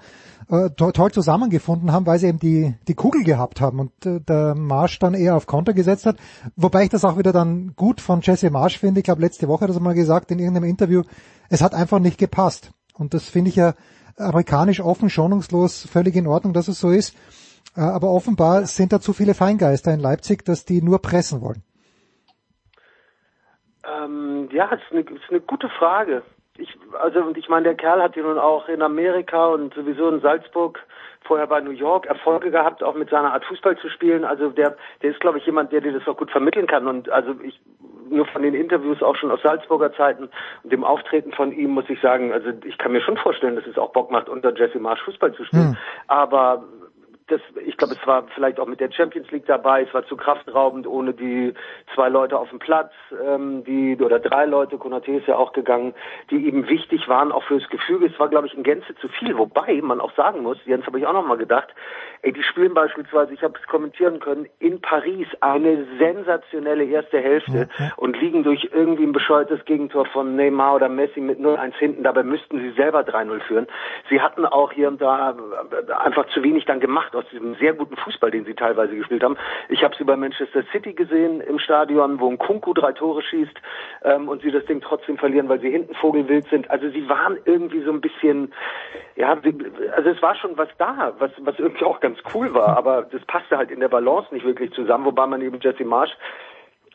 äh, to toll zusammengefunden haben, weil sie eben die, die Kugel gehabt haben und der Marsch dann eher auf Konter gesetzt hat. Wobei ich das auch wieder dann gut von Jesse Marsch finde. Ich glaube, letzte Woche hat er mal gesagt in irgendeinem Interview, es hat einfach nicht gepasst. Und das finde ich ja amerikanisch offen, schonungslos, völlig in Ordnung, dass es so ist. Äh, aber offenbar sind da zu viele Feingeister in Leipzig, dass die nur pressen wollen. Ähm, ja, das ist, eine, das ist eine gute Frage ich, also ich meine, der Kerl hat ja nun auch in Amerika und sowieso in Salzburg, vorher bei New York Erfolge gehabt, auch mit seiner Art Fußball zu spielen. Also der, der ist, glaube ich, jemand, der dir das auch gut vermitteln kann. Und also ich nur von den Interviews auch schon aus Salzburger Zeiten und dem Auftreten von ihm muss ich sagen, also ich kann mir schon vorstellen, dass es auch Bock macht, unter Jesse Marsch Fußball zu spielen. Hm. Aber das, ich glaube, es war vielleicht auch mit der Champions League dabei, es war zu kraftraubend ohne die zwei Leute auf dem Platz, ähm, die oder drei Leute, Konate ist ja auch gegangen, die eben wichtig waren auch fürs Gefüge. Es war, glaube ich, in Gänze zu viel, wobei man auch sagen muss, Jens habe ich auch noch mal gedacht, ey, die spielen beispielsweise, ich habe es kommentieren können, in Paris eine sensationelle erste Hälfte okay. und liegen durch irgendwie ein bescheuertes Gegentor von Neymar oder Messi mit 0-1 hinten, dabei müssten sie selber 3-0 führen. Sie hatten auch hier und da einfach zu wenig dann gemacht aus diesem sehr guten Fußball, den sie teilweise gespielt haben. Ich habe sie bei Manchester City gesehen im Stadion, wo ein Kunku drei Tore schießt ähm, und sie das Ding trotzdem verlieren, weil sie hinten vogelwild sind. Also sie waren irgendwie so ein bisschen, ja, also es war schon was da, was, was irgendwie auch ganz cool war, aber das passte halt in der Balance nicht wirklich zusammen, wobei man eben Jesse Marsch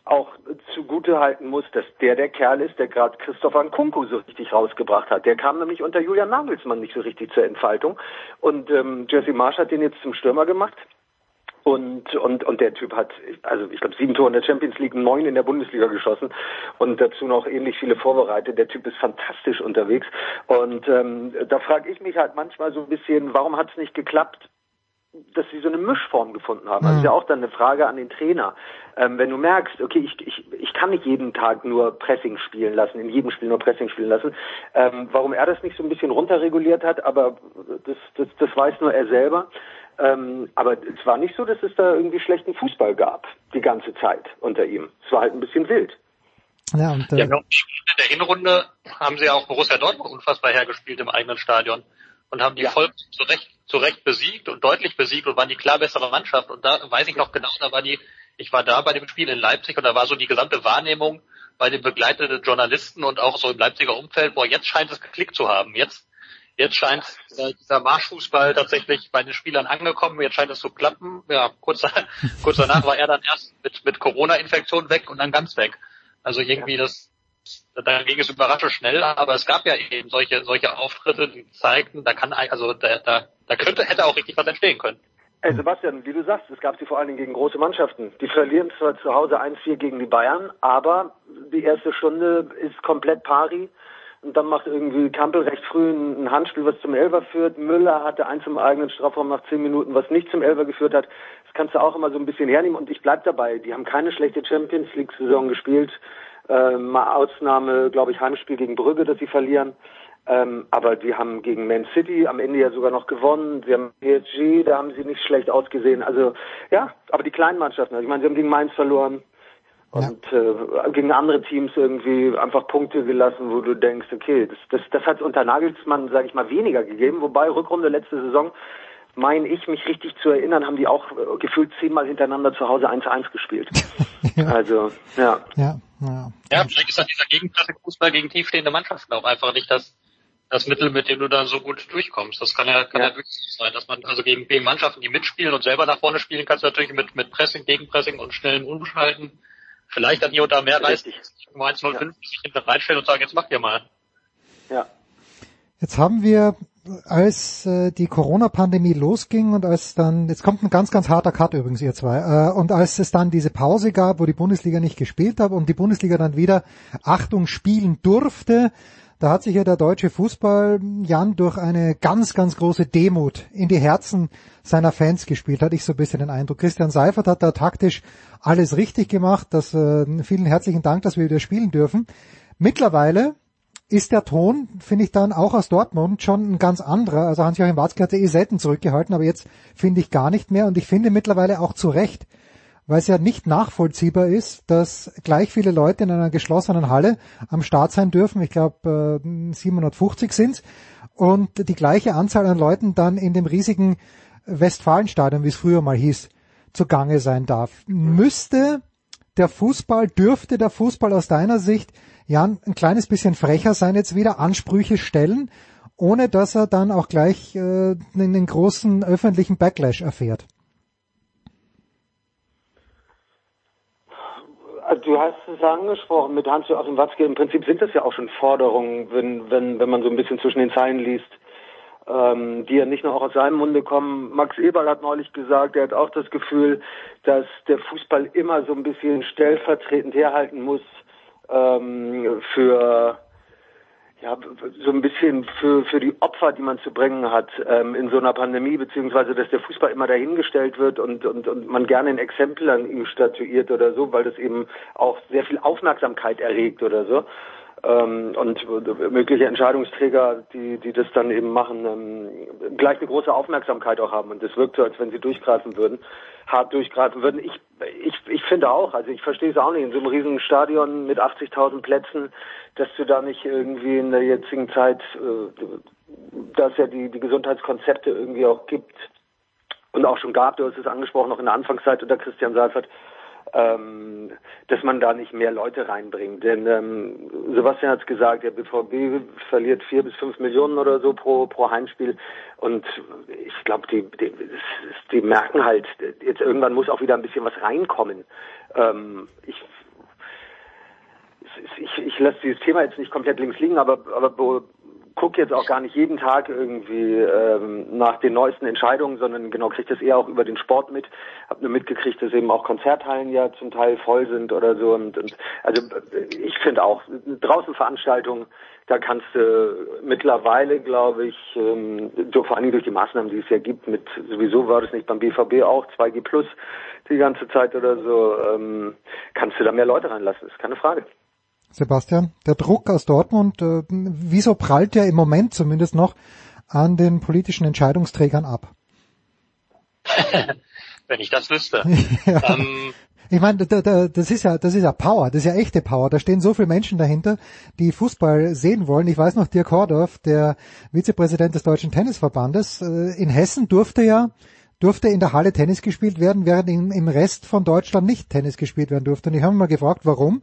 auch zugute halten muss, dass der der Kerl ist, der gerade Christopher Nkunku so richtig rausgebracht hat. Der kam nämlich unter Julian Nagelsmann nicht so richtig zur Entfaltung. Und ähm, Jesse Marsch hat den jetzt zum Stürmer gemacht. Und, und, und der Typ hat, also ich glaube, sieben Tore in der Champions League, neun in der Bundesliga geschossen und dazu noch ähnlich viele vorbereitet. Der Typ ist fantastisch unterwegs. Und ähm, da frage ich mich halt manchmal so ein bisschen, warum hat es nicht geklappt? Dass sie so eine Mischform gefunden haben. Also ist ja auch dann eine Frage an den Trainer. Ähm, wenn du merkst, okay, ich, ich, ich kann nicht jeden Tag nur Pressing spielen lassen, in jedem Spiel nur Pressing spielen lassen, ähm, warum er das nicht so ein bisschen runterreguliert hat, aber das, das, das weiß nur er selber. Ähm, aber es war nicht so, dass es da irgendwie schlechten Fußball gab, die ganze Zeit unter ihm. Es war halt ein bisschen wild. Ja, und, äh, ja, in der Hinrunde haben sie auch Borussia Dortmund unfassbar hergespielt im eigenen Stadion und haben die ja. voll zu Recht, zu Recht besiegt und deutlich besiegt und waren die klar bessere Mannschaft. Und da weiß ich noch genau, da war die, ich war da bei dem Spiel in Leipzig und da war so die gesamte Wahrnehmung bei den begleiteten Journalisten und auch so im Leipziger Umfeld, boah, jetzt scheint es geklickt zu haben. Jetzt Jetzt scheint äh, dieser Marschfußball tatsächlich bei den Spielern angekommen. Jetzt scheint es zu klappen. Ja, kurz, kurz danach war er dann erst mit, mit Corona-Infektion weg und dann ganz weg. Also irgendwie das, da ging es überraschend schnell, aber es gab ja eben solche, solche Auftritte, die zeigten, da kann, also da, da, da könnte, hätte auch richtig was entstehen können. Hey Sebastian, wie du sagst, es gab sie vor allen Dingen gegen große Mannschaften. Die verlieren zwar zu Hause 1-4 gegen die Bayern, aber die erste Stunde ist komplett pari. Und dann macht irgendwie Kampel recht früh ein Handspiel, was zum Elfer führt. Müller hatte eins im eigenen Strafraum nach zehn Minuten, was nicht zum Elfer geführt hat. Das kannst du auch immer so ein bisschen hernehmen. Und ich bleib dabei. Die haben keine schlechte Champions League-Saison gespielt. Äh, mal Ausnahme, glaube ich, Heimspiel gegen Brügge, dass sie verlieren. Ähm, aber die haben gegen Man City am Ende ja sogar noch gewonnen. Sie haben PSG, da haben sie nicht schlecht ausgesehen. Also ja, aber die kleinen Mannschaften, also ich meine, sie haben gegen Mainz verloren, und äh, gegen andere Teams irgendwie einfach Punkte gelassen, wo du denkst, okay, das, das, das hat es unter Nagelsmann, sage ich mal, weniger gegeben. Wobei Rückrunde letzte Saison, meine ich, mich richtig zu erinnern, haben die auch äh, gefühlt zehnmal hintereinander zu Hause 1-1 gespielt. ja. Also, ja. Ja, ja. ja vielleicht ist dann dieser Gegenpressing-Fußball gegen tiefstehende Mannschaften auch einfach nicht das, das Mittel, mit dem du dann so gut durchkommst. Das kann ja, kann ja. ja wirklich sein, dass man also gegen, gegen Mannschaften, die mitspielen und selber nach vorne spielen, kannst du natürlich mit, mit Pressing, Gegenpressing und schnellem Umschalten vielleicht dann hier und da mehr leisten. Mal 1,05 ja. sich hinten reinstellen und sagen, jetzt macht ihr mal. Ja. Jetzt haben wir, als äh, die Corona-Pandemie losging und als dann, jetzt kommt ein ganz, ganz harter Cut übrigens, ihr zwei, äh, und als es dann diese Pause gab, wo die Bundesliga nicht gespielt hat und die Bundesliga dann wieder, Achtung, spielen durfte, da hat sich ja der deutsche Fußball, Jan, durch eine ganz, ganz große Demut in die Herzen seiner Fans gespielt, hatte ich so ein bisschen den Eindruck. Christian Seifert hat da taktisch alles richtig gemacht. Das, äh, vielen herzlichen Dank, dass wir wieder spielen dürfen. Mittlerweile ist der Ton, finde ich dann auch aus Dortmund schon ein ganz anderer. Also Hans-Joachim Watzke hat ja eh selten zurückgehalten, aber jetzt finde ich gar nicht mehr und ich finde mittlerweile auch zu Recht, weil es ja nicht nachvollziehbar ist, dass gleich viele Leute in einer geschlossenen Halle am Start sein dürfen. Ich glaube, äh, 750 sind und die gleiche Anzahl an Leuten dann in dem riesigen Westfalenstadion, wie es früher mal hieß, zugange sein darf. Müsste der Fußball, dürfte der Fußball aus deiner Sicht, Jan, ein kleines bisschen frecher sein, jetzt wieder Ansprüche stellen, ohne dass er dann auch gleich äh, einen großen öffentlichen Backlash erfährt? Also du hast es angesprochen mit Hans-Joachim Watzke. Im Prinzip sind das ja auch schon Forderungen, wenn, wenn, wenn man so ein bisschen zwischen den Zeilen liest, ähm, die ja nicht nur auch aus seinem Munde kommen. Max Eberl hat neulich gesagt, er hat auch das Gefühl, dass der Fußball immer so ein bisschen stellvertretend herhalten muss ähm, für ja, so ein bisschen für, für die Opfer, die man zu bringen hat ähm, in so einer Pandemie, beziehungsweise dass der Fußball immer dahingestellt wird und, und, und man gerne ein Exempel an ihm statuiert oder so, weil das eben auch sehr viel Aufmerksamkeit erregt oder so und mögliche Entscheidungsträger, die, die das dann eben machen, ähm, gleich eine große Aufmerksamkeit auch haben. Und es wirkt so, als wenn sie durchgreifen würden, hart durchgreifen würden. Ich, ich, ich finde auch, also ich verstehe es auch nicht, in so einem riesigen Stadion mit 80.000 Plätzen, dass du da nicht irgendwie in der jetzigen Zeit, äh, dass ja die, die Gesundheitskonzepte irgendwie auch gibt und auch schon gab, du hast es angesprochen, noch in der Anfangszeit unter Christian Seifert, ähm, dass man da nicht mehr Leute reinbringt. Denn ähm, Sebastian hat es gesagt, der BVB verliert vier bis fünf Millionen oder so pro, pro Heimspiel. Und ich glaube, die, die, die merken halt, jetzt irgendwann muss auch wieder ein bisschen was reinkommen. Ähm, ich ich, ich lasse dieses Thema jetzt nicht komplett links liegen, aber, aber gucke jetzt auch gar nicht jeden Tag irgendwie ähm, nach den neuesten Entscheidungen, sondern genau kriege das eher auch über den Sport mit. Habe nur mitgekriegt, dass eben auch Konzerthallen ja zum Teil voll sind oder so. Und, und also ich finde auch draußen Veranstaltungen, da kannst du mittlerweile, glaube ich, ähm, so vor allem durch die Maßnahmen, die es ja gibt, mit sowieso war das nicht beim BVB auch 2G Plus die ganze Zeit oder so, ähm, kannst du da mehr Leute reinlassen. Ist keine Frage. Sebastian, der Druck aus Dortmund, äh, wieso prallt der im Moment zumindest noch an den politischen Entscheidungsträgern ab? Wenn ich das wüsste. ja. ähm, ich meine, das ist ja, das ist ja Power, das ist ja echte Power. Da stehen so viele Menschen dahinter, die Fußball sehen wollen. Ich weiß noch, Dirk Hordorf, der Vizepräsident des Deutschen Tennisverbandes, äh, in Hessen durfte ja, durfte in der Halle Tennis gespielt werden, während im Rest von Deutschland nicht Tennis gespielt werden durfte. Und ich habe mal gefragt, warum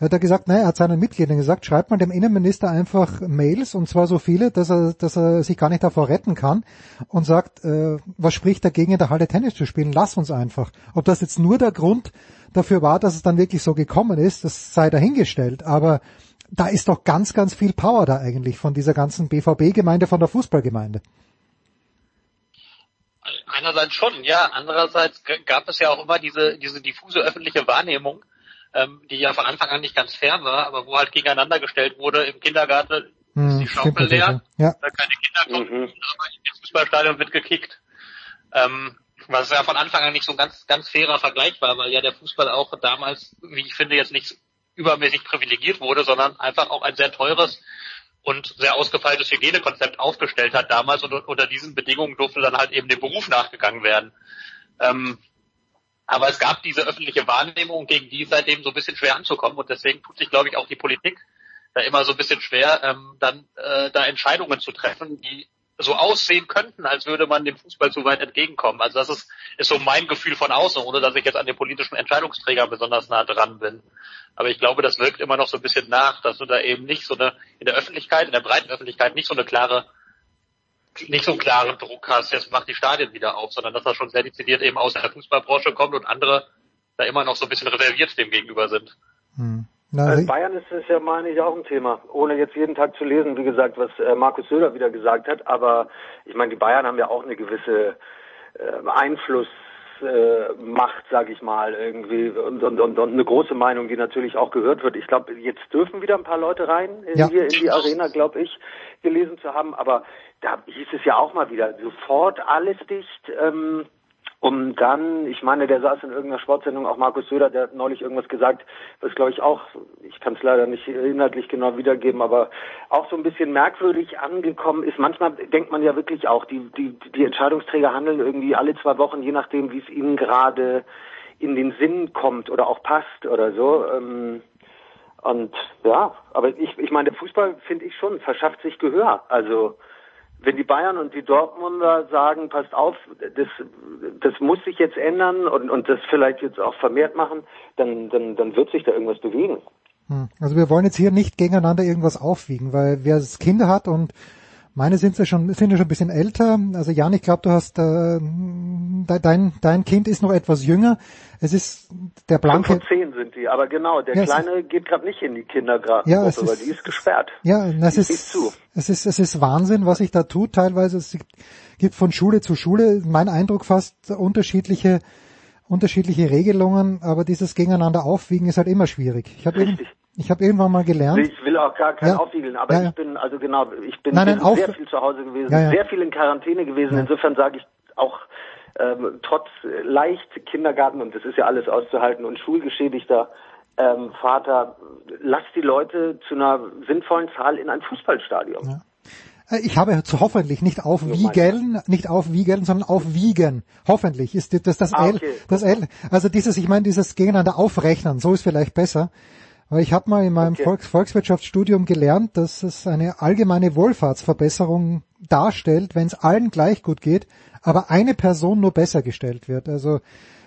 hat er gesagt, nein, er hat seinen Mitgliedern gesagt, schreibt mal dem Innenminister einfach Mails und zwar so viele, dass er, dass er sich gar nicht davor retten kann und sagt, äh, was spricht dagegen in der Halle Tennis zu spielen? Lass uns einfach. Ob das jetzt nur der Grund dafür war, dass es dann wirklich so gekommen ist, das sei dahingestellt. Aber da ist doch ganz, ganz viel Power da eigentlich von dieser ganzen BVB-Gemeinde, von der Fußballgemeinde. Einerseits schon, ja. Andererseits gab es ja auch immer diese, diese diffuse öffentliche Wahrnehmung, ähm, die ja von Anfang an nicht ganz fair war, aber wo halt gegeneinander gestellt wurde, im Kindergarten hm, ist die Schaukel leer, ja. da keine Kinder kommen, mhm. aber im Fußballstadion wird gekickt. Ähm, was ja von Anfang an nicht so ein ganz, ganz fairer Vergleich war, weil ja der Fußball auch damals, wie ich finde, jetzt nicht übermäßig privilegiert wurde, sondern einfach auch ein sehr teures und sehr ausgefeiltes Hygienekonzept aufgestellt hat damals und unter diesen Bedingungen durfte dann halt eben dem Beruf nachgegangen werden. Ähm, aber es gab diese öffentliche Wahrnehmung, gegen die seitdem so ein bisschen schwer anzukommen. Und deswegen tut sich, glaube ich, auch die Politik da immer so ein bisschen schwer, ähm, dann äh, da Entscheidungen zu treffen, die so aussehen könnten, als würde man dem Fußball zu weit entgegenkommen. Also das ist, ist so mein Gefühl von außen, ohne dass ich jetzt an den politischen Entscheidungsträgern besonders nah dran bin. Aber ich glaube, das wirkt immer noch so ein bisschen nach, dass du da eben nicht so eine, in der Öffentlichkeit, in der breiten Öffentlichkeit nicht so eine klare nicht so einen klaren Druck hast, jetzt macht die Stadien wieder auf, sondern dass das schon sehr dezidiert eben aus der Fußballbranche kommt und andere da immer noch so ein bisschen reserviert dem gegenüber sind. Hm. Also Bayern ist es ja, meine ich, auch ein Thema. Ohne jetzt jeden Tag zu lesen, wie gesagt, was äh, Markus Söder wieder gesagt hat. Aber ich meine, die Bayern haben ja auch eine gewisse äh, Einfluss äh, macht, sage ich mal, irgendwie und, und, und, und eine große Meinung, die natürlich auch gehört wird. Ich glaube, jetzt dürfen wieder ein paar Leute rein äh, ja. hier in die Arena, glaube ich, gelesen zu haben. Aber da hieß es ja auch mal wieder, sofort alles dicht. Ähm, um dann, ich meine, der saß in irgendeiner Sportsendung, auch Markus Söder, der hat neulich irgendwas gesagt, was glaube ich auch, ich kann es leider nicht inhaltlich genau wiedergeben, aber auch so ein bisschen merkwürdig angekommen ist. Manchmal denkt man ja wirklich auch, die, die, die Entscheidungsträger handeln irgendwie alle zwei Wochen, je nachdem, wie es ihnen gerade in den Sinn kommt oder auch passt oder so. Ähm, und ja, aber ich, ich meine, der Fußball, finde ich schon, verschafft sich Gehör. Also wenn die Bayern und die Dortmunder sagen, passt auf, das, das muss sich jetzt ändern und, und das vielleicht jetzt auch vermehrt machen, dann, dann, dann wird sich da irgendwas bewegen. Hm. Also wir wollen jetzt hier nicht gegeneinander irgendwas aufwiegen, weil wer Kinder hat und meine sind ja schon, sind ja schon ein bisschen älter. Also Jan, ich glaube, du hast äh, dein dein Kind ist noch etwas jünger. Es ist der blanke. Von zehn sind die, aber genau, der ja, Kleine geht gerade nicht in die Kindergarten, ja, weil die ist gesperrt. Ja, das die ist, zu. es ist es ist Wahnsinn, was sich da tut. Teilweise es gibt von Schule zu Schule, mein Eindruck fast unterschiedliche unterschiedliche Regelungen, aber dieses Gegeneinander aufwiegen ist halt immer schwierig. Ich habe ich habe irgendwann mal gelernt. Ich will auch gar kein ja. aufwiegeln, aber ja, ja. ich bin also genau, ich bin, nein, nein, bin sehr viel zu Hause gewesen, sehr viel in Quarantäne gewesen. Insofern sage ich auch ähm, trotz leicht Kindergarten und das ist ja alles auszuhalten und schulgeschädigter ähm, Vater, lass die Leute zu einer sinnvollen Zahl in ein Fußballstadion. Äh, ich habe zu hoffentlich nicht aufwiegen, nicht aufwiegen, sondern aufwiegen. Hoffentlich ist das das ah, okay. L, das L. Also dieses, ich meine, dieses gegeneinander aufrechnen, so ist vielleicht besser. Aber ich habe mal in meinem okay. Volks Volkswirtschaftsstudium gelernt, dass es eine allgemeine Wohlfahrtsverbesserung darstellt, wenn es allen gleich gut geht, aber eine Person nur besser gestellt wird. Also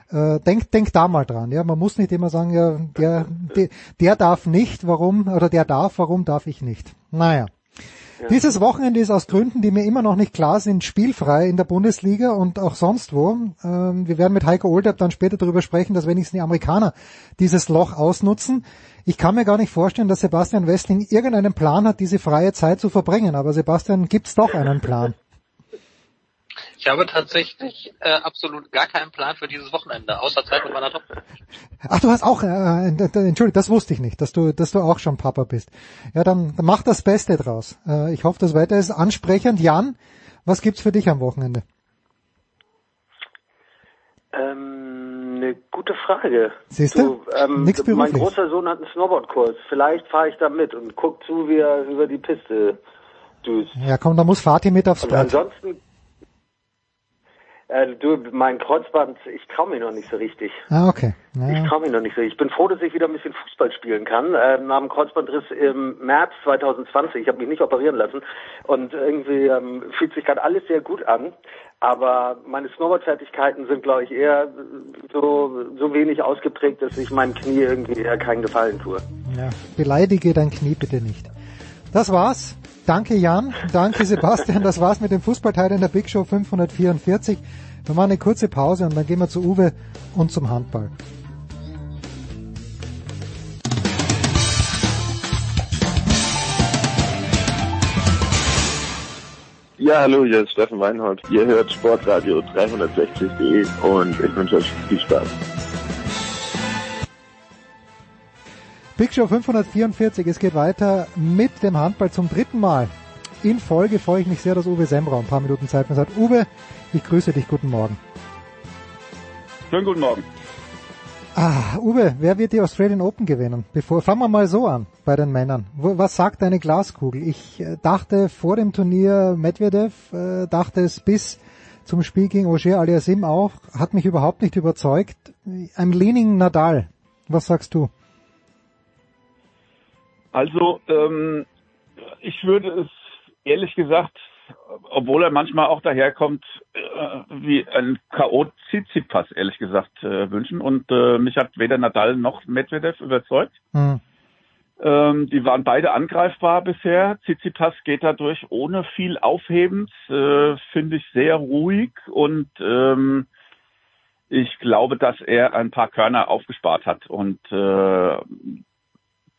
äh, denk, denk da mal dran. Ja, man muss nicht immer sagen, ja, der, der, der darf nicht, warum oder der darf, warum darf ich nicht. Naja. Dieses Wochenende ist aus Gründen, die mir immer noch nicht klar sind, spielfrei in der Bundesliga und auch sonst wo. Ähm, wir werden mit Heiko Olderb dann später darüber sprechen, dass wenigstens die Amerikaner dieses Loch ausnutzen. Ich kann mir gar nicht vorstellen, dass Sebastian Westling irgendeinen Plan hat, diese freie Zeit zu verbringen. Aber Sebastian, gibt's doch einen Plan? Ich habe tatsächlich äh, absolut gar keinen Plan für dieses Wochenende, außer Zeit mit meiner Tochter. Ach, du hast auch, äh, Entschuldigung, das wusste ich nicht, dass du, dass du auch schon Papa bist. Ja, dann, dann mach das Beste draus. Äh, ich hoffe, das Wetter ist ansprechend. Jan, was gibt's für dich am Wochenende? Ähm, gute Frage. Siehst du? ähm, Nix mein Berufliches. großer Sohn hat einen Snowboardkurs. Vielleicht fahre ich da mit und guck zu, wie er über die Piste düst. Ja, komm, da muss Fatih mit aufs Und Brett. ansonsten, äh, du, mein Kreuzband, ich trau mir noch nicht so richtig. Ah, okay. Ich Ja. trau mich noch nicht so. Ich bin froh, dass ich wieder ein bisschen Fußball spielen kann. Äh, nach dem Kreuzbandriss im März 2020. Ich habe mich nicht operieren lassen. Und irgendwie ähm, fühlt sich gerade alles sehr gut an. Aber meine Snowboard-Fertigkeiten sind, glaube ich, eher so, so wenig ausgeprägt, dass ich meinem Knie irgendwie eher keinen Gefallen tue. Ja, beleidige dein Knie bitte nicht. Das war's. Danke Jan, danke Sebastian. Das war's mit dem Fußballteil in der Big Show 544. Wir machen eine kurze Pause und dann gehen wir zu Uwe und zum Handball. Ja, hallo, hier ist Steffen Weinhold. Ihr hört Sportradio 360.de und ich wünsche euch viel Spaß. Big Show 544, es geht weiter mit dem Handball zum dritten Mal. In Folge freue ich mich sehr, dass Uwe Sembrau ein paar Minuten Zeit für uns hat. Uwe, ich grüße dich, guten Morgen. Schönen guten Morgen. Ah, Uwe, wer wird die Australian Open gewinnen? Bevor, fangen wir mal so an bei den Männern. Wo, was sagt deine Glaskugel? Ich äh, dachte vor dem Turnier Medvedev, äh, dachte es bis zum Spiel gegen Ogier Aliasim auch, hat mich überhaupt nicht überzeugt. I'm leaning Nadal. Was sagst du? Also, ähm, ich würde es ehrlich gesagt, obwohl er manchmal auch daherkommt, äh, wie ein K.O. Tsitsipas, ehrlich gesagt, äh, wünschen. Und äh, mich hat weder Nadal noch Medvedev überzeugt. Hm. Ähm, die waren beide angreifbar bisher. Tsitsipas geht dadurch ohne viel Aufhebens, äh, finde ich sehr ruhig und ähm, ich glaube, dass er ein paar Körner aufgespart hat und äh,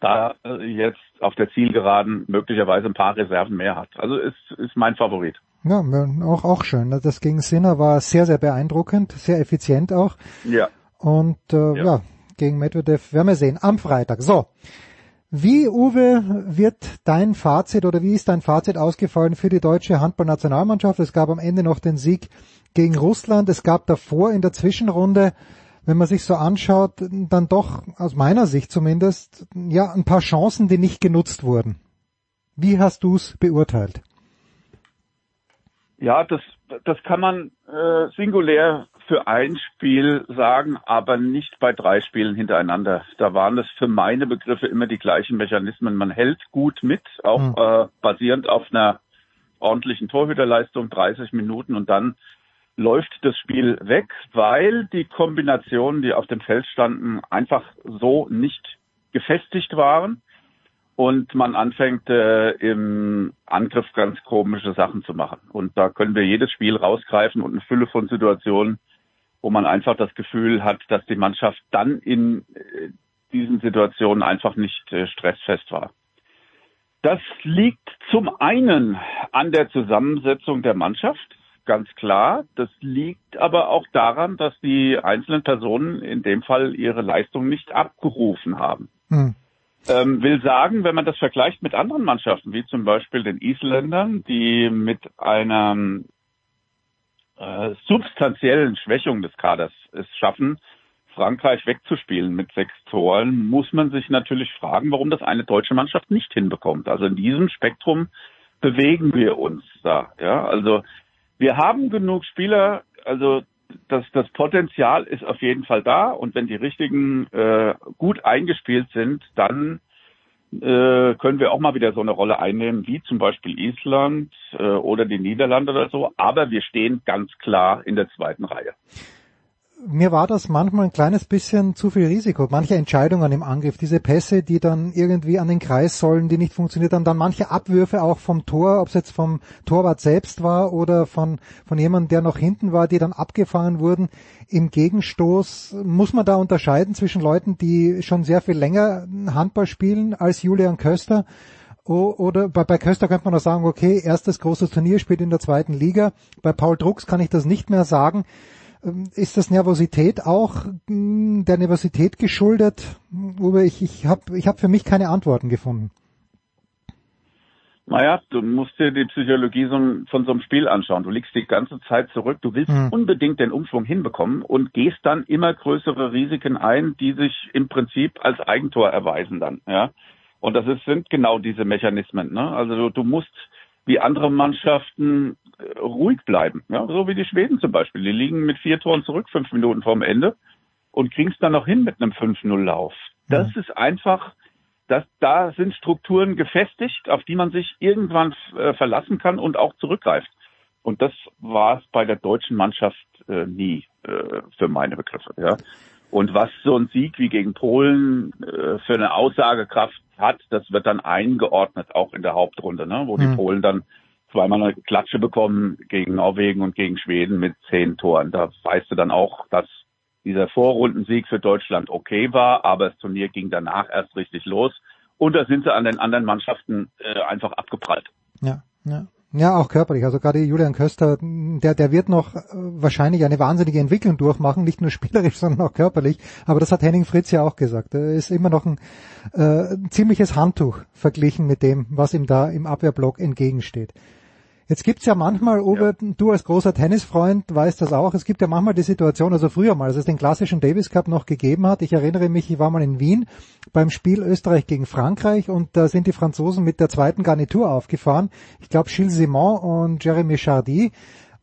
da äh, jetzt auf der Zielgeraden möglicherweise ein paar Reserven mehr hat. Also ist, ist mein Favorit. Ja, auch, auch schön. Das gegen Sinner war sehr, sehr beeindruckend, sehr effizient auch. Ja. Und äh, ja. ja, gegen Medvedev werden wir sehen. Am Freitag. So. Wie, Uwe, wird dein Fazit oder wie ist dein Fazit ausgefallen für die deutsche Handballnationalmannschaft? Es gab am Ende noch den Sieg gegen Russland. Es gab davor in der Zwischenrunde, wenn man sich so anschaut, dann doch aus meiner Sicht zumindest, ja, ein paar Chancen, die nicht genutzt wurden. Wie hast du es beurteilt? Ja, das, das kann man äh, singulär für ein Spiel sagen, aber nicht bei drei Spielen hintereinander. Da waren es für meine Begriffe immer die gleichen Mechanismen. Man hält gut mit, auch mhm. äh, basierend auf einer ordentlichen Torhüterleistung, 30 Minuten und dann läuft das Spiel weg, weil die Kombinationen, die auf dem Feld standen, einfach so nicht gefestigt waren und man anfängt äh, im Angriff ganz komische Sachen zu machen. Und da können wir jedes Spiel rausgreifen und eine Fülle von Situationen, wo man einfach das Gefühl hat, dass die Mannschaft dann in äh, diesen Situationen einfach nicht äh, stressfest war. Das liegt zum einen an der Zusammensetzung der Mannschaft, ganz klar. Das liegt aber auch daran, dass die einzelnen Personen in dem Fall ihre Leistung nicht abgerufen haben. Hm. Ähm, will sagen, wenn man das vergleicht mit anderen Mannschaften, wie zum Beispiel den Isländern, die mit einer äh, substanziellen Schwächung des Kaders es schaffen, Frankreich wegzuspielen mit sechs Toren, muss man sich natürlich fragen, warum das eine deutsche Mannschaft nicht hinbekommt. Also in diesem Spektrum bewegen wir uns da. Ja, also wir haben genug Spieler, also das, das Potenzial ist auf jeden Fall da und wenn die richtigen äh, gut eingespielt sind, dann äh, können wir auch mal wieder so eine Rolle einnehmen, wie zum Beispiel Island äh, oder die Niederlande oder so. Aber wir stehen ganz klar in der zweiten Reihe. Mir war das manchmal ein kleines bisschen zu viel Risiko. Manche Entscheidungen im Angriff, diese Pässe, die dann irgendwie an den Kreis sollen, die nicht funktioniert haben, dann manche Abwürfe auch vom Tor, ob es jetzt vom Torwart selbst war oder von, von jemandem, der noch hinten war, die dann abgefangen wurden. Im Gegenstoß muss man da unterscheiden zwischen Leuten, die schon sehr viel länger Handball spielen als Julian Köster oder bei, Köster könnte man auch sagen, okay, erstes großes Turnier spielt in der zweiten Liga. Bei Paul Drucks kann ich das nicht mehr sagen. Ähm, ist das Nervosität auch hm, der Nervosität geschuldet? Uwe, ich, ich habe ich hab für mich keine Antworten gefunden. Naja, du musst dir die Psychologie von so einem Spiel anschauen. Du liegst die ganze Zeit zurück, du willst hm. unbedingt den Umschwung hinbekommen und gehst dann immer größere Risiken ein, die sich im Prinzip als Eigentor erweisen dann, ja. Und das ist, sind genau diese Mechanismen, ne? Also du, du musst wie andere Mannschaften ruhig bleiben. Ja, so wie die Schweden zum Beispiel. Die liegen mit vier Toren zurück, fünf Minuten vorm Ende und kriegen es dann noch hin mit einem 5-0-Lauf. Das ja. ist einfach, das, da sind Strukturen gefestigt, auf die man sich irgendwann äh, verlassen kann und auch zurückgreift. Und das war es bei der deutschen Mannschaft äh, nie, äh, für meine Begriffe. Ja. Und was so ein Sieg wie gegen Polen äh, für eine Aussagekraft hat, das wird dann eingeordnet, auch in der Hauptrunde, ne? wo die hm. Polen dann zweimal eine Klatsche bekommen gegen Norwegen und gegen Schweden mit zehn Toren. Da weißt du dann auch, dass dieser Vorrundensieg für Deutschland okay war, aber das Turnier ging danach erst richtig los. Und da sind sie an den anderen Mannschaften äh, einfach abgeprallt. Ja, ja. Ja, auch körperlich. Also gerade Julian Köster, der, der wird noch äh, wahrscheinlich eine wahnsinnige Entwicklung durchmachen, nicht nur spielerisch, sondern auch körperlich. Aber das hat Henning Fritz ja auch gesagt. Er ist immer noch ein äh, ziemliches Handtuch verglichen mit dem, was ihm da im Abwehrblock entgegensteht. Jetzt gibt's ja manchmal, Uwe, ja. du als großer Tennisfreund weißt das auch, es gibt ja manchmal die Situation, also früher mal, als es den klassischen Davis Cup noch gegeben hat, ich erinnere mich, ich war mal in Wien beim Spiel Österreich gegen Frankreich und da sind die Franzosen mit der zweiten Garnitur aufgefahren. Ich glaube Gilles Simon und Jeremy Chardy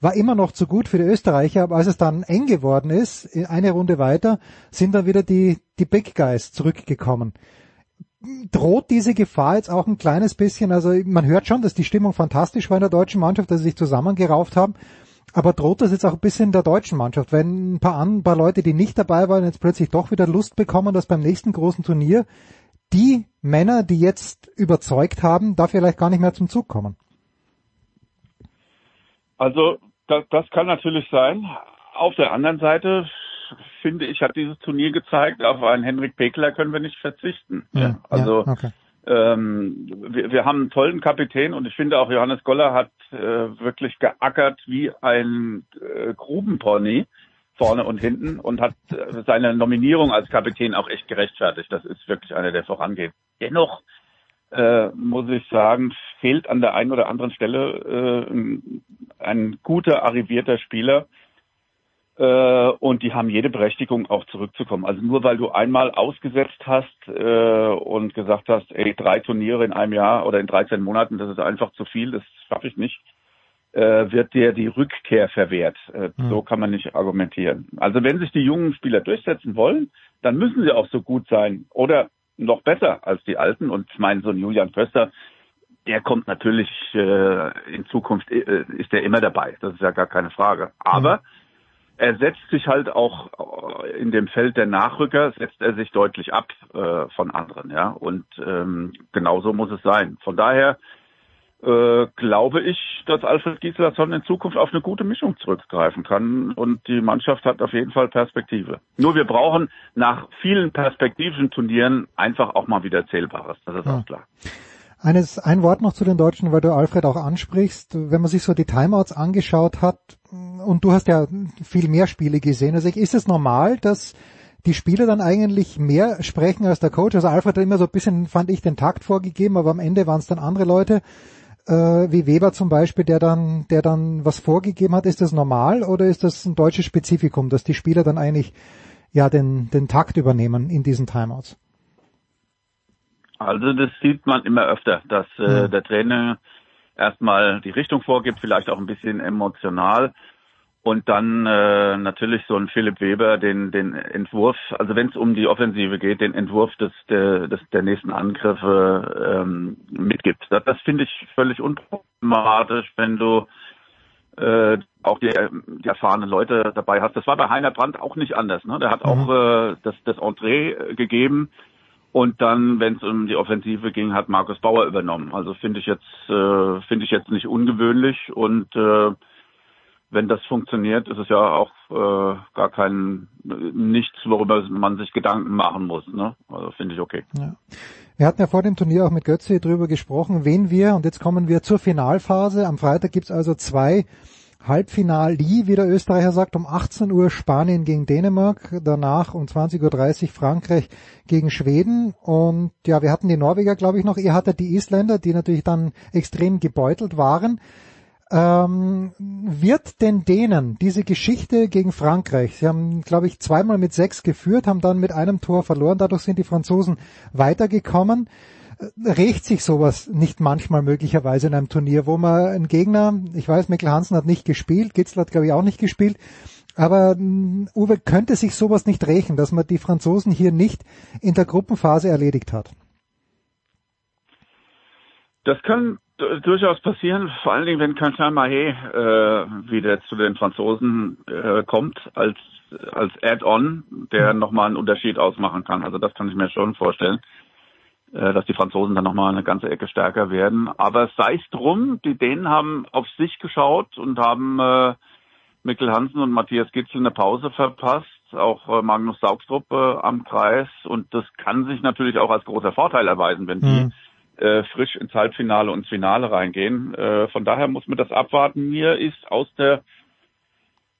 war immer noch zu gut für die Österreicher, aber als es dann eng geworden ist, eine Runde weiter, sind dann wieder die, die Big Guys zurückgekommen droht diese Gefahr jetzt auch ein kleines bisschen, also man hört schon, dass die Stimmung fantastisch war in der deutschen Mannschaft, dass sie sich zusammengerauft haben, aber droht das jetzt auch ein bisschen der deutschen Mannschaft, wenn ein paar, ein paar Leute, die nicht dabei waren, jetzt plötzlich doch wieder Lust bekommen, dass beim nächsten großen Turnier die Männer, die jetzt überzeugt haben, da vielleicht gar nicht mehr zum Zug kommen? Also das, das kann natürlich sein. Auf der anderen Seite finde ich, hat dieses Turnier gezeigt, auf einen Henrik Pekler können wir nicht verzichten. Ja, also ja, okay. ähm, wir, wir haben einen tollen Kapitän und ich finde auch Johannes Goller hat äh, wirklich geackert wie ein äh, Grubenpony vorne und hinten und hat äh, seine Nominierung als Kapitän auch echt gerechtfertigt. Das ist wirklich einer, der vorangeht. Dennoch äh, muss ich sagen, fehlt an der einen oder anderen Stelle äh, ein, guter arrivierter Spieler, und die haben jede Berechtigung auch zurückzukommen. Also nur weil du einmal ausgesetzt hast äh, und gesagt hast, ey, drei Turniere in einem Jahr oder in 13 Monaten, das ist einfach zu viel, das schaffe ich nicht, äh, wird dir die Rückkehr verwehrt. Äh, mhm. So kann man nicht argumentieren. Also wenn sich die jungen Spieler durchsetzen wollen, dann müssen sie auch so gut sein oder noch besser als die Alten. Und ich meine, so ein Julian Köster, der kommt natürlich äh, in Zukunft, äh, ist der immer dabei. Das ist ja gar keine Frage. Aber mhm er setzt sich halt auch äh, in dem Feld der Nachrücker, setzt er sich deutlich ab äh, von anderen, ja. Und ähm, genauso muss es sein. Von daher äh, glaube ich, dass Alfred Gislason in Zukunft auf eine gute Mischung zurückgreifen kann und die Mannschaft hat auf jeden Fall Perspektive. Nur wir brauchen nach vielen perspektivischen Turnieren einfach auch mal wieder Zählbares, das ist ja. auch klar. Eines, ein Wort noch zu den Deutschen, weil du Alfred auch ansprichst. Wenn man sich so die Timeouts angeschaut hat, und du hast ja viel mehr Spiele gesehen, also ist es normal, dass die Spieler dann eigentlich mehr sprechen als der Coach? Also Alfred hat immer so ein bisschen, fand ich, den Takt vorgegeben, aber am Ende waren es dann andere Leute, äh, wie Weber zum Beispiel, der dann, der dann was vorgegeben hat. Ist das normal oder ist das ein deutsches Spezifikum, dass die Spieler dann eigentlich ja den, den Takt übernehmen in diesen Timeouts? Also das sieht man immer öfter, dass äh, mhm. der Trainer erstmal die Richtung vorgibt, vielleicht auch ein bisschen emotional und dann äh, natürlich so ein Philipp Weber den den Entwurf, also wenn es um die Offensive geht, den Entwurf des der, des, der nächsten Angriffe ähm, mitgibt. Das, das finde ich völlig unproblematisch, wenn du äh, auch die, die erfahrenen Leute dabei hast. Das war bei Heiner Brandt auch nicht anders. Ne? Der hat mhm. auch äh, das, das Entree gegeben und dann, wenn es um die Offensive ging, hat Markus Bauer übernommen. Also finde ich jetzt äh, finde ich jetzt nicht ungewöhnlich und äh, wenn das funktioniert, ist es ja auch äh, gar kein nichts, worüber man sich Gedanken machen muss. Ne? Also finde ich okay. Ja. Wir hatten ja vor dem Turnier auch mit Götze drüber gesprochen, wen wir, und jetzt kommen wir zur Finalphase. Am Freitag gibt's also zwei Halbfinali, wie der Österreicher sagt, um 18 Uhr Spanien gegen Dänemark, danach um 20.30 Uhr Frankreich gegen Schweden und ja, wir hatten die Norweger, glaube ich, noch. Ihr hattet die Isländer, die natürlich dann extrem gebeutelt waren. Ähm, wird denn denen diese Geschichte gegen Frankreich, sie haben, glaube ich, zweimal mit sechs geführt, haben dann mit einem Tor verloren, dadurch sind die Franzosen weitergekommen. Rächt sich sowas nicht manchmal möglicherweise in einem Turnier, wo man einen Gegner, ich weiß, Mikkel Hansen hat nicht gespielt, Gitzl hat, glaube ich, auch nicht gespielt, aber mm, Uwe, könnte sich sowas nicht rächen, dass man die Franzosen hier nicht in der Gruppenphase erledigt hat? Das kann durchaus passieren, vor allen Dingen, wenn Quentin Mahé äh, wieder zu den Franzosen äh, kommt, als, als Add-on, der mhm. nochmal einen Unterschied ausmachen kann. Also das kann ich mir schon vorstellen, dass die Franzosen dann nochmal eine ganze Ecke stärker werden. Aber sei es drum, die Dänen haben auf sich geschaut und haben äh, Mikkel Hansen und Matthias Gitzel eine Pause verpasst, auch äh, Magnus Saugstrup äh, am Kreis. Und das kann sich natürlich auch als großer Vorteil erweisen, wenn die mhm äh, frisch ins Halbfinale und ins Finale reingehen. Äh, von daher muss man das abwarten. Mir ist aus der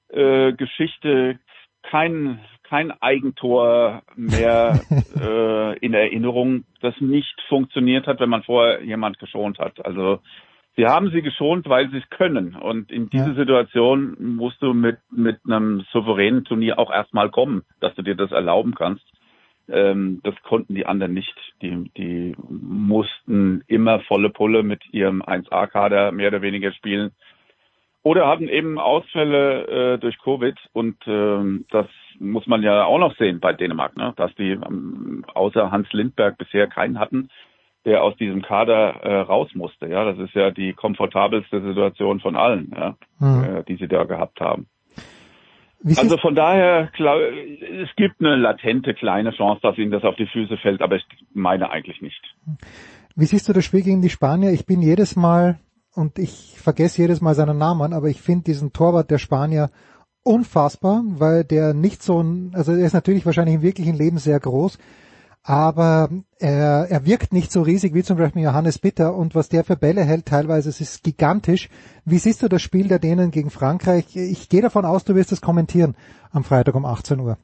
äh, Geschichte kein kein Eigentor mehr äh, in Erinnerung, das nicht funktioniert hat, wenn man vorher jemand geschont hat. Also sie haben sie geschont, weil sie es können. Und in diese ja. Situation musst du mit mit einem souveränen Turnier auch erstmal kommen, dass du dir das erlauben kannst. Ähm, das konnten die anderen nicht. Die, die mussten immer volle Pulle mit ihrem 1A-Kader mehr oder weniger spielen. Oder hatten eben Ausfälle äh, durch Covid und ähm, das muss man ja auch noch sehen bei Dänemark, ne? dass die ähm, außer Hans Lindberg bisher keinen hatten, der aus diesem Kader äh, raus musste. Ja, das ist ja die komfortabelste Situation von allen, ja? Mhm. Äh, die sie da gehabt haben also von daher, klar, es gibt eine latente kleine Chance, dass ihnen das auf die Füße fällt, aber ich meine eigentlich nicht. Wie siehst du das Spiel gegen die Spanier? Ich bin jedes Mal, und ich vergesse jedes Mal seinen Namen, aber ich finde diesen Torwart der Spanier unfassbar, weil der nicht so ein, also er ist natürlich wahrscheinlich im wirklichen Leben sehr groß, aber er, er wirkt nicht so riesig wie zum Beispiel Johannes Bitter und was der für Bälle hält, teilweise es ist gigantisch. Wie siehst du das Spiel der Dänen gegen Frankreich? Ich gehe davon aus, du wirst es kommentieren am Freitag um 18 Uhr.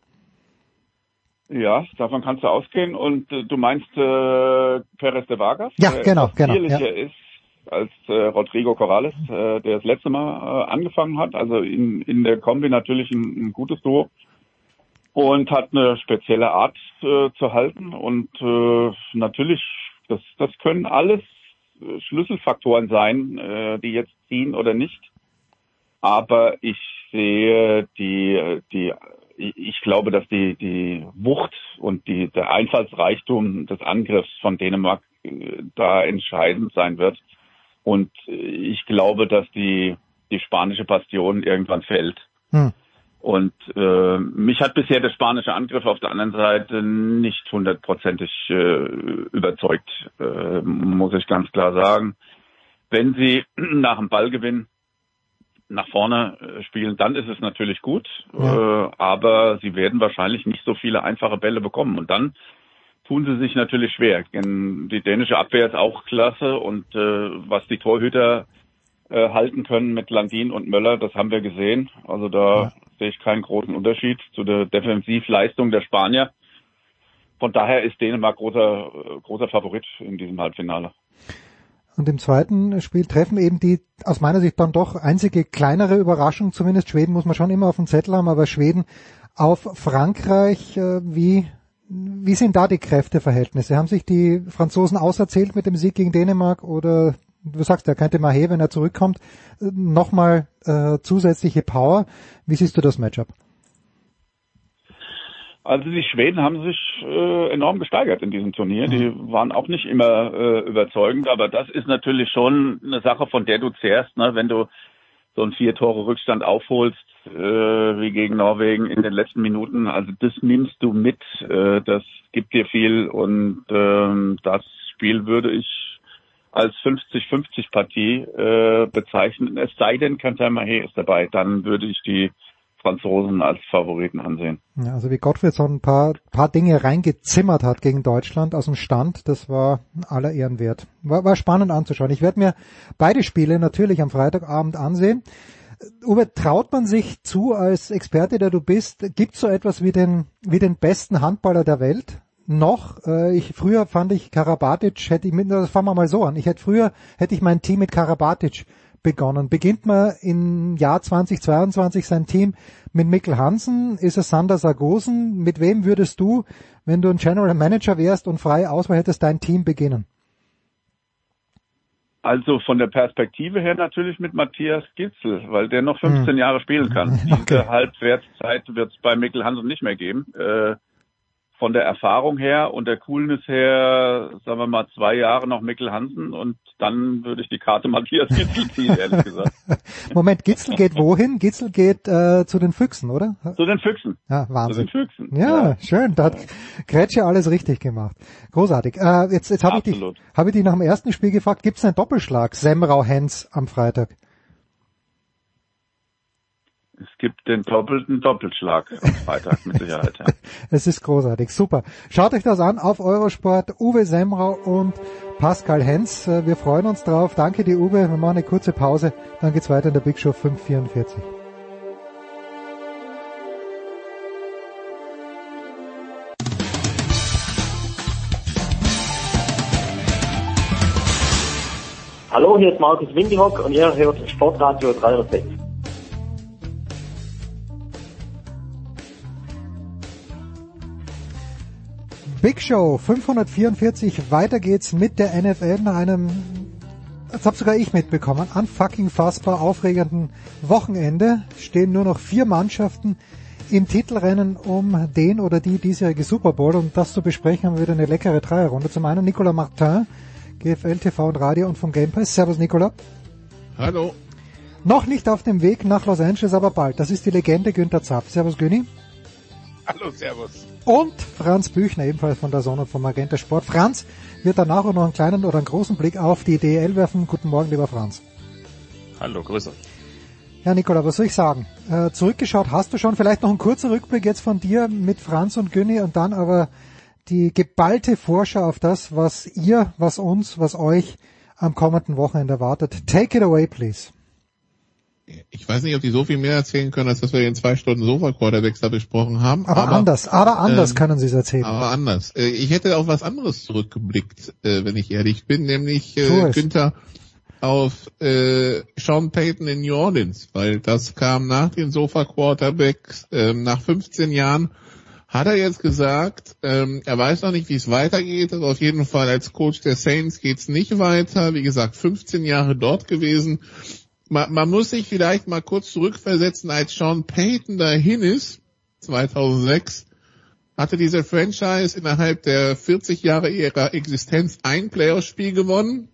Ja, davon kannst du ausgehen. Und äh, du meinst äh, Perez de Vargas? Ja, genau, genau. Ja. ist als äh, Rodrigo Corrales, äh, der das letzte Mal äh, angefangen hat. Also in, in der Kombi natürlich ein, ein gutes Duo und hat eine spezielle Art äh, zu halten. Und äh, natürlich, das, das können alles äh, Schlüsselfaktoren sein, äh, die jetzt ziehen oder nicht. Aber ich sehe die, die, ich glaube, dass die, die Wucht und die, der Einfallsreichtum des Angriffs von Dänemark äh, da entscheidend sein wird. Und ich glaube, dass die, die spanische Bastion irgendwann fällt. Hm. Und äh, mich hat bisher der spanische Angriff auf der anderen Seite nicht hundertprozentig äh, überzeugt, äh, muss ich ganz klar sagen. Wenn sie nach dem Ballgewinn nach vorne äh, spielen, dann ist es natürlich gut, ja. äh, aber sie werden wahrscheinlich nicht so viele einfache Bälle bekommen. Und dann tun sie sich natürlich schwer. Die dänische Abwehr ist auch klasse und äh, was die Torhüter äh, halten können mit Landin und Möller, das haben wir gesehen. Also da ja. sehe ich keinen großen Unterschied zu der Defensivleistung der Spanier. Von daher ist Dänemark großer, äh, großer Favorit in diesem Halbfinale. Und im zweiten Spiel treffen eben die aus meiner Sicht dann doch einzige kleinere Überraschung, zumindest Schweden muss man schon immer auf dem Zettel haben, aber Schweden auf Frankreich, äh, wie, wie sind da die Kräfteverhältnisse? Haben sich die Franzosen auserzählt mit dem Sieg gegen Dänemark oder du sagst, er könnte Mahé, wenn er zurückkommt, nochmal äh, zusätzliche Power. Wie siehst du das Matchup? Also die Schweden haben sich äh, enorm gesteigert in diesem Turnier. Die mhm. waren auch nicht immer äh, überzeugend, aber das ist natürlich schon eine Sache, von der du zehrst, ne? wenn du so ein vier Tore Rückstand aufholst, äh, wie gegen Norwegen in den letzten Minuten. Also das nimmst du mit, äh, das gibt dir viel und ähm, das Spiel würde ich als 50-50 Partie äh, bezeichnen. Es sei denn, Mahé ist dabei, dann würde ich die Franzosen als Favoriten ansehen. Ja, also wie Gottfried so ein paar, paar Dinge reingezimmert hat gegen Deutschland aus dem Stand, das war aller Ehren wert. War, war spannend anzuschauen. Ich werde mir beide Spiele natürlich am Freitagabend ansehen. Uwe, traut man sich zu als Experte, der du bist, gibt so etwas wie den, wie den besten Handballer der Welt? noch. Äh, ich früher fand ich Karabatic hätte ich mit das fangen wir mal so an. Ich hätte früher hätte ich mein Team mit Karabatic begonnen. Beginnt man im Jahr 2022 sein Team mit Mikkel Hansen? Ist es Sander Sargosen? Mit wem würdest du, wenn du ein General Manager wärst und freie Auswahl hättest, dein Team beginnen? Also von der Perspektive her natürlich mit Matthias Gitzel, weil der noch 15 hm. Jahre spielen kann. Okay. Diese Halbwertszeit wird es bei Mikkel Hansen nicht mehr geben. Äh, von der Erfahrung her und der Coolness her, sagen wir mal, zwei Jahre noch Mikkel Hansen und dann würde ich die Karte Matthias Gitzel ziehen, ehrlich gesagt. Moment, Gitzel geht wohin? Gitzel geht äh, zu den Füchsen, oder? Zu den Füchsen. Ja, Wahnsinn. Zu den Füchsen. Ja, ja. schön. Da hat Kretsche alles richtig gemacht. Großartig. Äh, jetzt jetzt habe ich, dich, hab ich dich nach dem ersten Spiel gefragt, gibt es einen Doppelschlag, Semrau-Hens am Freitag? Es gibt den doppelten Doppelschlag am Freitag mit Sicherheit. Ja. es ist großartig, super. Schaut euch das an auf Eurosport. Uwe Semrau und Pascal Hens. Wir freuen uns drauf. Danke dir, Uwe. Wir machen eine kurze Pause. Dann geht's weiter in der Big Show 544. Hallo, hier ist Markus Windihock und ihr hört Sportradio 306. Big Show 544. Weiter geht's mit der NFL nach einem, das hab sogar ich mitbekommen, unfucking fassbar aufregenden Wochenende. Stehen nur noch vier Mannschaften im Titelrennen um den oder die diesjährige Super Bowl. Und das zu besprechen haben wir wieder eine leckere Dreierrunde. Zum einen Nicolas Martin, GFL TV und Radio und vom Game Pass. Servus Nicolas. Hallo. Noch nicht auf dem Weg nach Los Angeles, aber bald. Das ist die Legende Günther Zapf. Servus Günni. Hallo, servus. Und Franz Büchner, ebenfalls von der Sonne vom Magenta Sport. Franz wird danach auch noch einen kleinen oder einen großen Blick auf die DL werfen. Guten Morgen, lieber Franz. Hallo, Grüße. Ja, Nikola, was soll ich sagen? Äh, zurückgeschaut hast du schon. Vielleicht noch ein kurzer Rückblick jetzt von dir mit Franz und Günni und dann aber die geballte Vorschau auf das, was ihr, was uns, was euch am kommenden Wochenende erwartet. Take it away, please ich weiß nicht, ob die so viel mehr erzählen können, als dass wir in zwei Stunden Sofa-Quarterbacks da besprochen haben. Aber, aber anders, aber anders ähm, können sie es erzählen. Aber anders. Äh, ich hätte auf was anderes zurückgeblickt, äh, wenn ich ehrlich bin, nämlich äh, Günther auf äh, Sean Payton in New Orleans, weil das kam nach den Sofa-Quarterbacks, äh, nach 15 Jahren hat er jetzt gesagt, ähm, er weiß noch nicht, wie es weitergeht, aber auf jeden Fall als Coach der Saints geht's nicht weiter. Wie gesagt, 15 Jahre dort gewesen man, man muss sich vielleicht mal kurz zurückversetzen, als Sean Payton dahin ist, 2006, hatte diese Franchise innerhalb der 40 Jahre ihrer Existenz ein Playoff-Spiel gewonnen,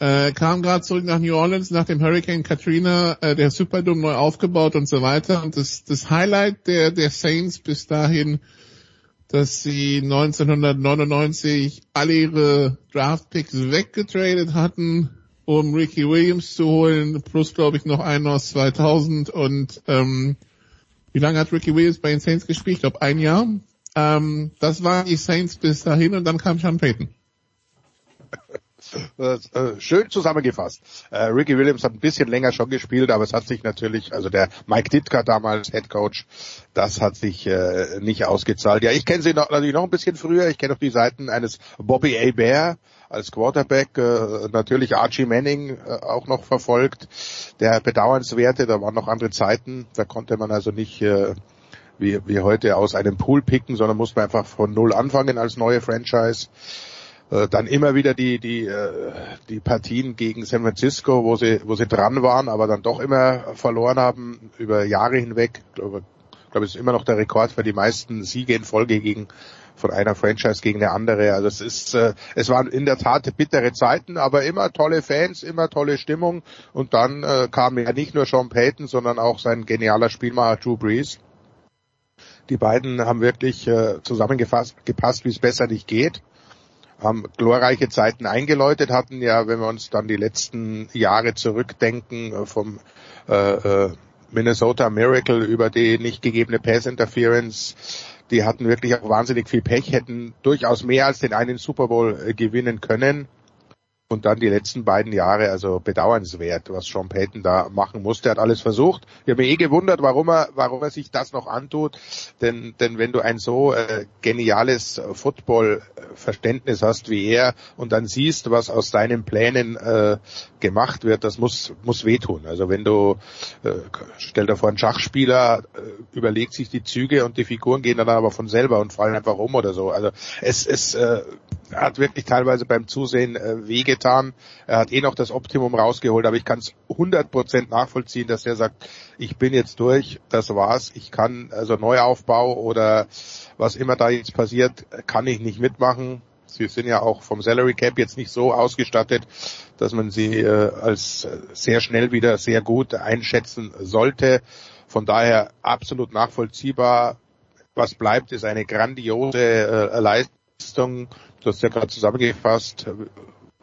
äh, kam gerade zurück nach New Orleans nach dem Hurricane Katrina, äh, der Superdome neu aufgebaut und so weiter. Und das, das Highlight der, der Saints bis dahin, dass sie 1999 alle ihre Draftpicks weggetradet hatten, um Ricky Williams zu holen, plus glaube ich noch einen aus 2000 und ähm, wie lange hat Ricky Williams bei den Saints gespielt? Ich glaube ein Jahr. Ähm, das waren die Saints bis dahin und dann kam Sean Payton. Äh, schön zusammengefasst. Äh, Ricky Williams hat ein bisschen länger schon gespielt, aber es hat sich natürlich, also der Mike Ditka damals Head Coach, das hat sich äh, nicht ausgezahlt. Ja, ich kenne sie noch, natürlich noch ein bisschen früher. Ich kenne auch die Seiten eines Bobby A. Bear, als Quarterback, äh, natürlich Archie Manning äh, auch noch verfolgt. Der bedauernswerte, da waren noch andere Zeiten, da konnte man also nicht äh, wie, wie heute aus einem Pool picken, sondern musste man einfach von null anfangen als neue Franchise. Äh, dann immer wieder die die äh, die Partien gegen San Francisco, wo sie wo sie dran waren, aber dann doch immer verloren haben über Jahre hinweg. Ich glaube, ich glaube, es ist immer noch der Rekord für die meisten Siege in Folge gegen von einer Franchise gegen eine andere. Also es ist, äh, es waren in der Tat bittere Zeiten, aber immer tolle Fans, immer tolle Stimmung. Und dann äh, kam ja nicht nur Sean Payton, sondern auch sein genialer Spielmacher Drew Brees. Die beiden haben wirklich äh, zusammengefasst, gepasst, wie es besser nicht geht haben glorreiche Zeiten eingeläutet, hatten ja, wenn wir uns dann die letzten Jahre zurückdenken, äh, vom äh, äh, Minnesota Miracle über die nicht gegebene Pass Interference, die hatten wirklich auch wahnsinnig viel Pech, hätten durchaus mehr als den einen Super Bowl äh, gewinnen können. Und dann die letzten beiden Jahre, also bedauernswert, was Sean Payton da machen musste. Er hat alles versucht. Ich habe mich eh gewundert, warum er, warum er sich das noch antut. Denn, denn wenn du ein so äh, geniales Football-Verständnis hast wie er und dann siehst, was aus deinen Plänen äh, gemacht wird, das muss, muss wehtun. Also wenn du, äh, stell dir vor, ein Schachspieler äh, überlegt sich die Züge und die Figuren gehen dann aber von selber und fallen einfach um oder so. Also es, es äh, hat wirklich teilweise beim Zusehen äh, wehgetan. Er hat eh noch das Optimum rausgeholt, aber ich kann es 100% nachvollziehen, dass er sagt, ich bin jetzt durch, das war's, ich kann, also Neuaufbau oder was immer da jetzt passiert, kann ich nicht mitmachen. Sie sind ja auch vom Salary Cap jetzt nicht so ausgestattet, dass man sie äh, als sehr schnell wieder sehr gut einschätzen sollte. Von daher absolut nachvollziehbar. Was bleibt, ist eine grandiose äh, Leistung Du hast ja gerade zusammengefasst,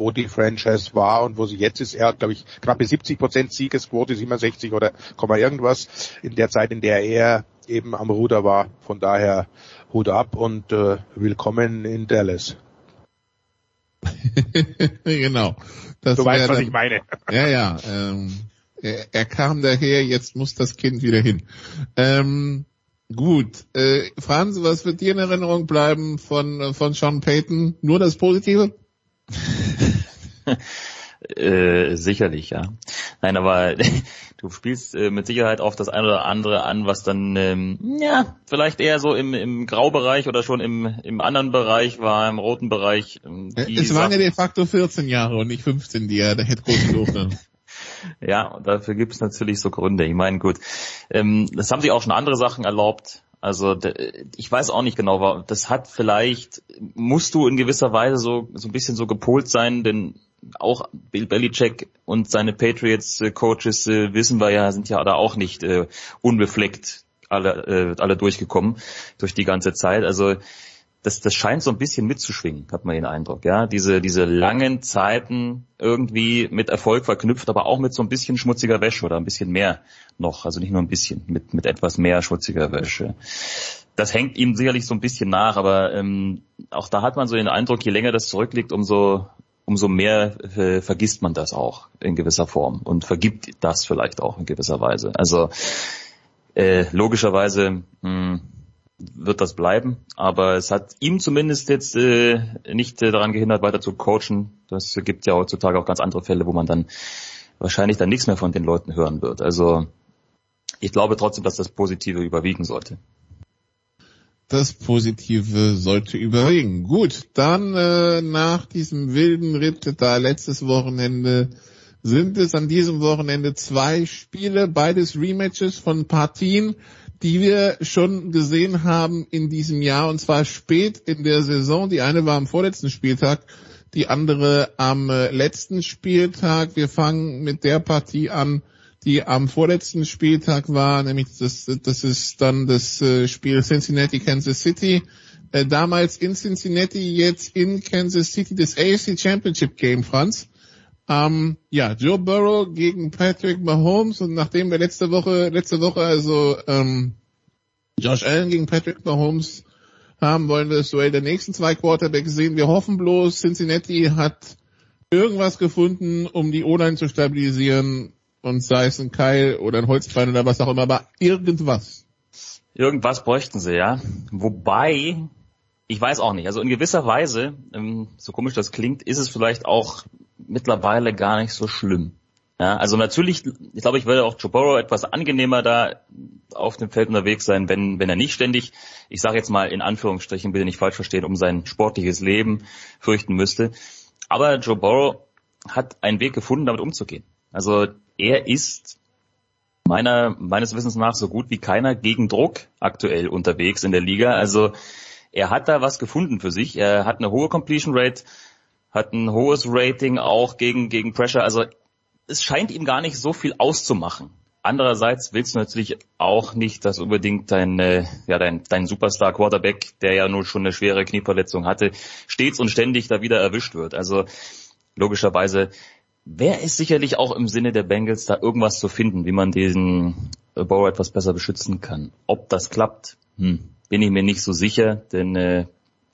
wo die Franchise war und wo sie jetzt ist. Er hat, glaube ich, knappe 70 Prozent Siegesquote, 67 oder Komma irgendwas in der Zeit, in der er eben am Ruder war. Von daher Hut ab und äh, willkommen in Dallas. genau. Das du weißt, was dann, ich meine. ja, ja. Ähm, er, er, kam daher, jetzt muss das Kind wieder hin. Ähm, Gut. Äh, Franz, was wird dir in Erinnerung bleiben von, von Sean Payton? Nur das Positive? Äh, sicherlich, ja. Nein, aber du spielst äh, mit Sicherheit auf das eine oder andere an, was dann ähm, ja vielleicht eher so im, im Graubereich oder schon im, im anderen Bereich war, im roten Bereich. Ähm, es waren ja de facto 14 Jahre und nicht 15, die er der Headcoach durfte. Ja, dafür gibt es natürlich so Gründe. Ich meine, gut, ähm, das haben sich auch schon andere Sachen erlaubt. Also ich weiß auch nicht genau, das hat vielleicht, musst du in gewisser Weise so, so ein bisschen so gepolt sein, denn auch Bill Belichick und seine Patriots-Coaches äh, wissen wir ja, sind ja da auch nicht äh, unbefleckt alle, äh, alle durchgekommen durch die ganze Zeit. Also das, das scheint so ein bisschen mitzuschwingen, hat man den Eindruck. Ja, diese, diese langen Zeiten irgendwie mit Erfolg verknüpft, aber auch mit so ein bisschen schmutziger Wäsche oder ein bisschen mehr noch. Also nicht nur ein bisschen, mit, mit etwas mehr schmutziger Wäsche. Das hängt ihm sicherlich so ein bisschen nach, aber ähm, auch da hat man so den Eindruck, je länger das zurückliegt, umso, umso mehr äh, vergisst man das auch in gewisser Form und vergibt das vielleicht auch in gewisser Weise. Also äh, logischerweise mh, hm, wird das bleiben. Aber es hat ihm zumindest jetzt äh, nicht äh, daran gehindert, weiter zu coachen. Das gibt ja heutzutage auch ganz andere Fälle, wo man dann wahrscheinlich dann nichts mehr von den Leuten hören wird. Also ich glaube trotzdem, dass das Positive überwiegen sollte. Das Positive sollte überwiegen. Gut, dann äh, nach diesem wilden Ritt da letztes Wochenende sind es an diesem Wochenende zwei Spiele, beides Rematches von Partien, die wir schon gesehen haben in diesem Jahr und zwar spät in der Saison. Die eine war am vorletzten Spieltag, die andere am äh, letzten Spieltag. Wir fangen mit der Partie an, die am vorletzten Spieltag war, nämlich das, das ist dann das äh, Spiel Cincinnati Kansas City. Äh, damals in Cincinnati, jetzt in Kansas City, das AFC Championship Game, Franz. Ähm, ja, Joe Burrow gegen Patrick Mahomes und nachdem wir letzte Woche, letzte Woche also ähm, Josh Allen gegen Patrick Mahomes haben, wollen wir das Duell der nächsten zwei Quarterbacks sehen. Wir hoffen bloß, Cincinnati hat irgendwas gefunden, um die O-Line zu stabilisieren und sei es ein Keil oder ein Holzbein oder was auch immer, aber irgendwas. Irgendwas bräuchten sie, ja. Wobei, ich weiß auch nicht, also in gewisser Weise, ähm, so komisch das klingt, ist es vielleicht auch mittlerweile gar nicht so schlimm. Ja, also natürlich, ich glaube, ich würde auch Joe Burrow etwas angenehmer da auf dem Feld unterwegs sein, wenn, wenn er nicht ständig, ich sage jetzt mal in Anführungsstrichen, bitte nicht falsch verstehen, um sein sportliches Leben fürchten müsste. Aber Joe Burrow hat einen Weg gefunden, damit umzugehen. Also er ist meiner, meines Wissens nach so gut wie keiner gegen Druck aktuell unterwegs in der Liga. Also er hat da was gefunden für sich. Er hat eine hohe Completion Rate, hat ein hohes Rating auch gegen, gegen Pressure. Also es scheint ihm gar nicht so viel auszumachen. Andererseits willst du natürlich auch nicht, dass unbedingt dein, äh, ja, dein, dein Superstar Quarterback, der ja nur schon eine schwere Knieverletzung hatte, stets und ständig da wieder erwischt wird. Also logischerweise wäre es sicherlich auch im Sinne der Bengals, da irgendwas zu finden, wie man diesen Bow etwas besser beschützen kann. Ob das klappt, hm, bin ich mir nicht so sicher, denn äh,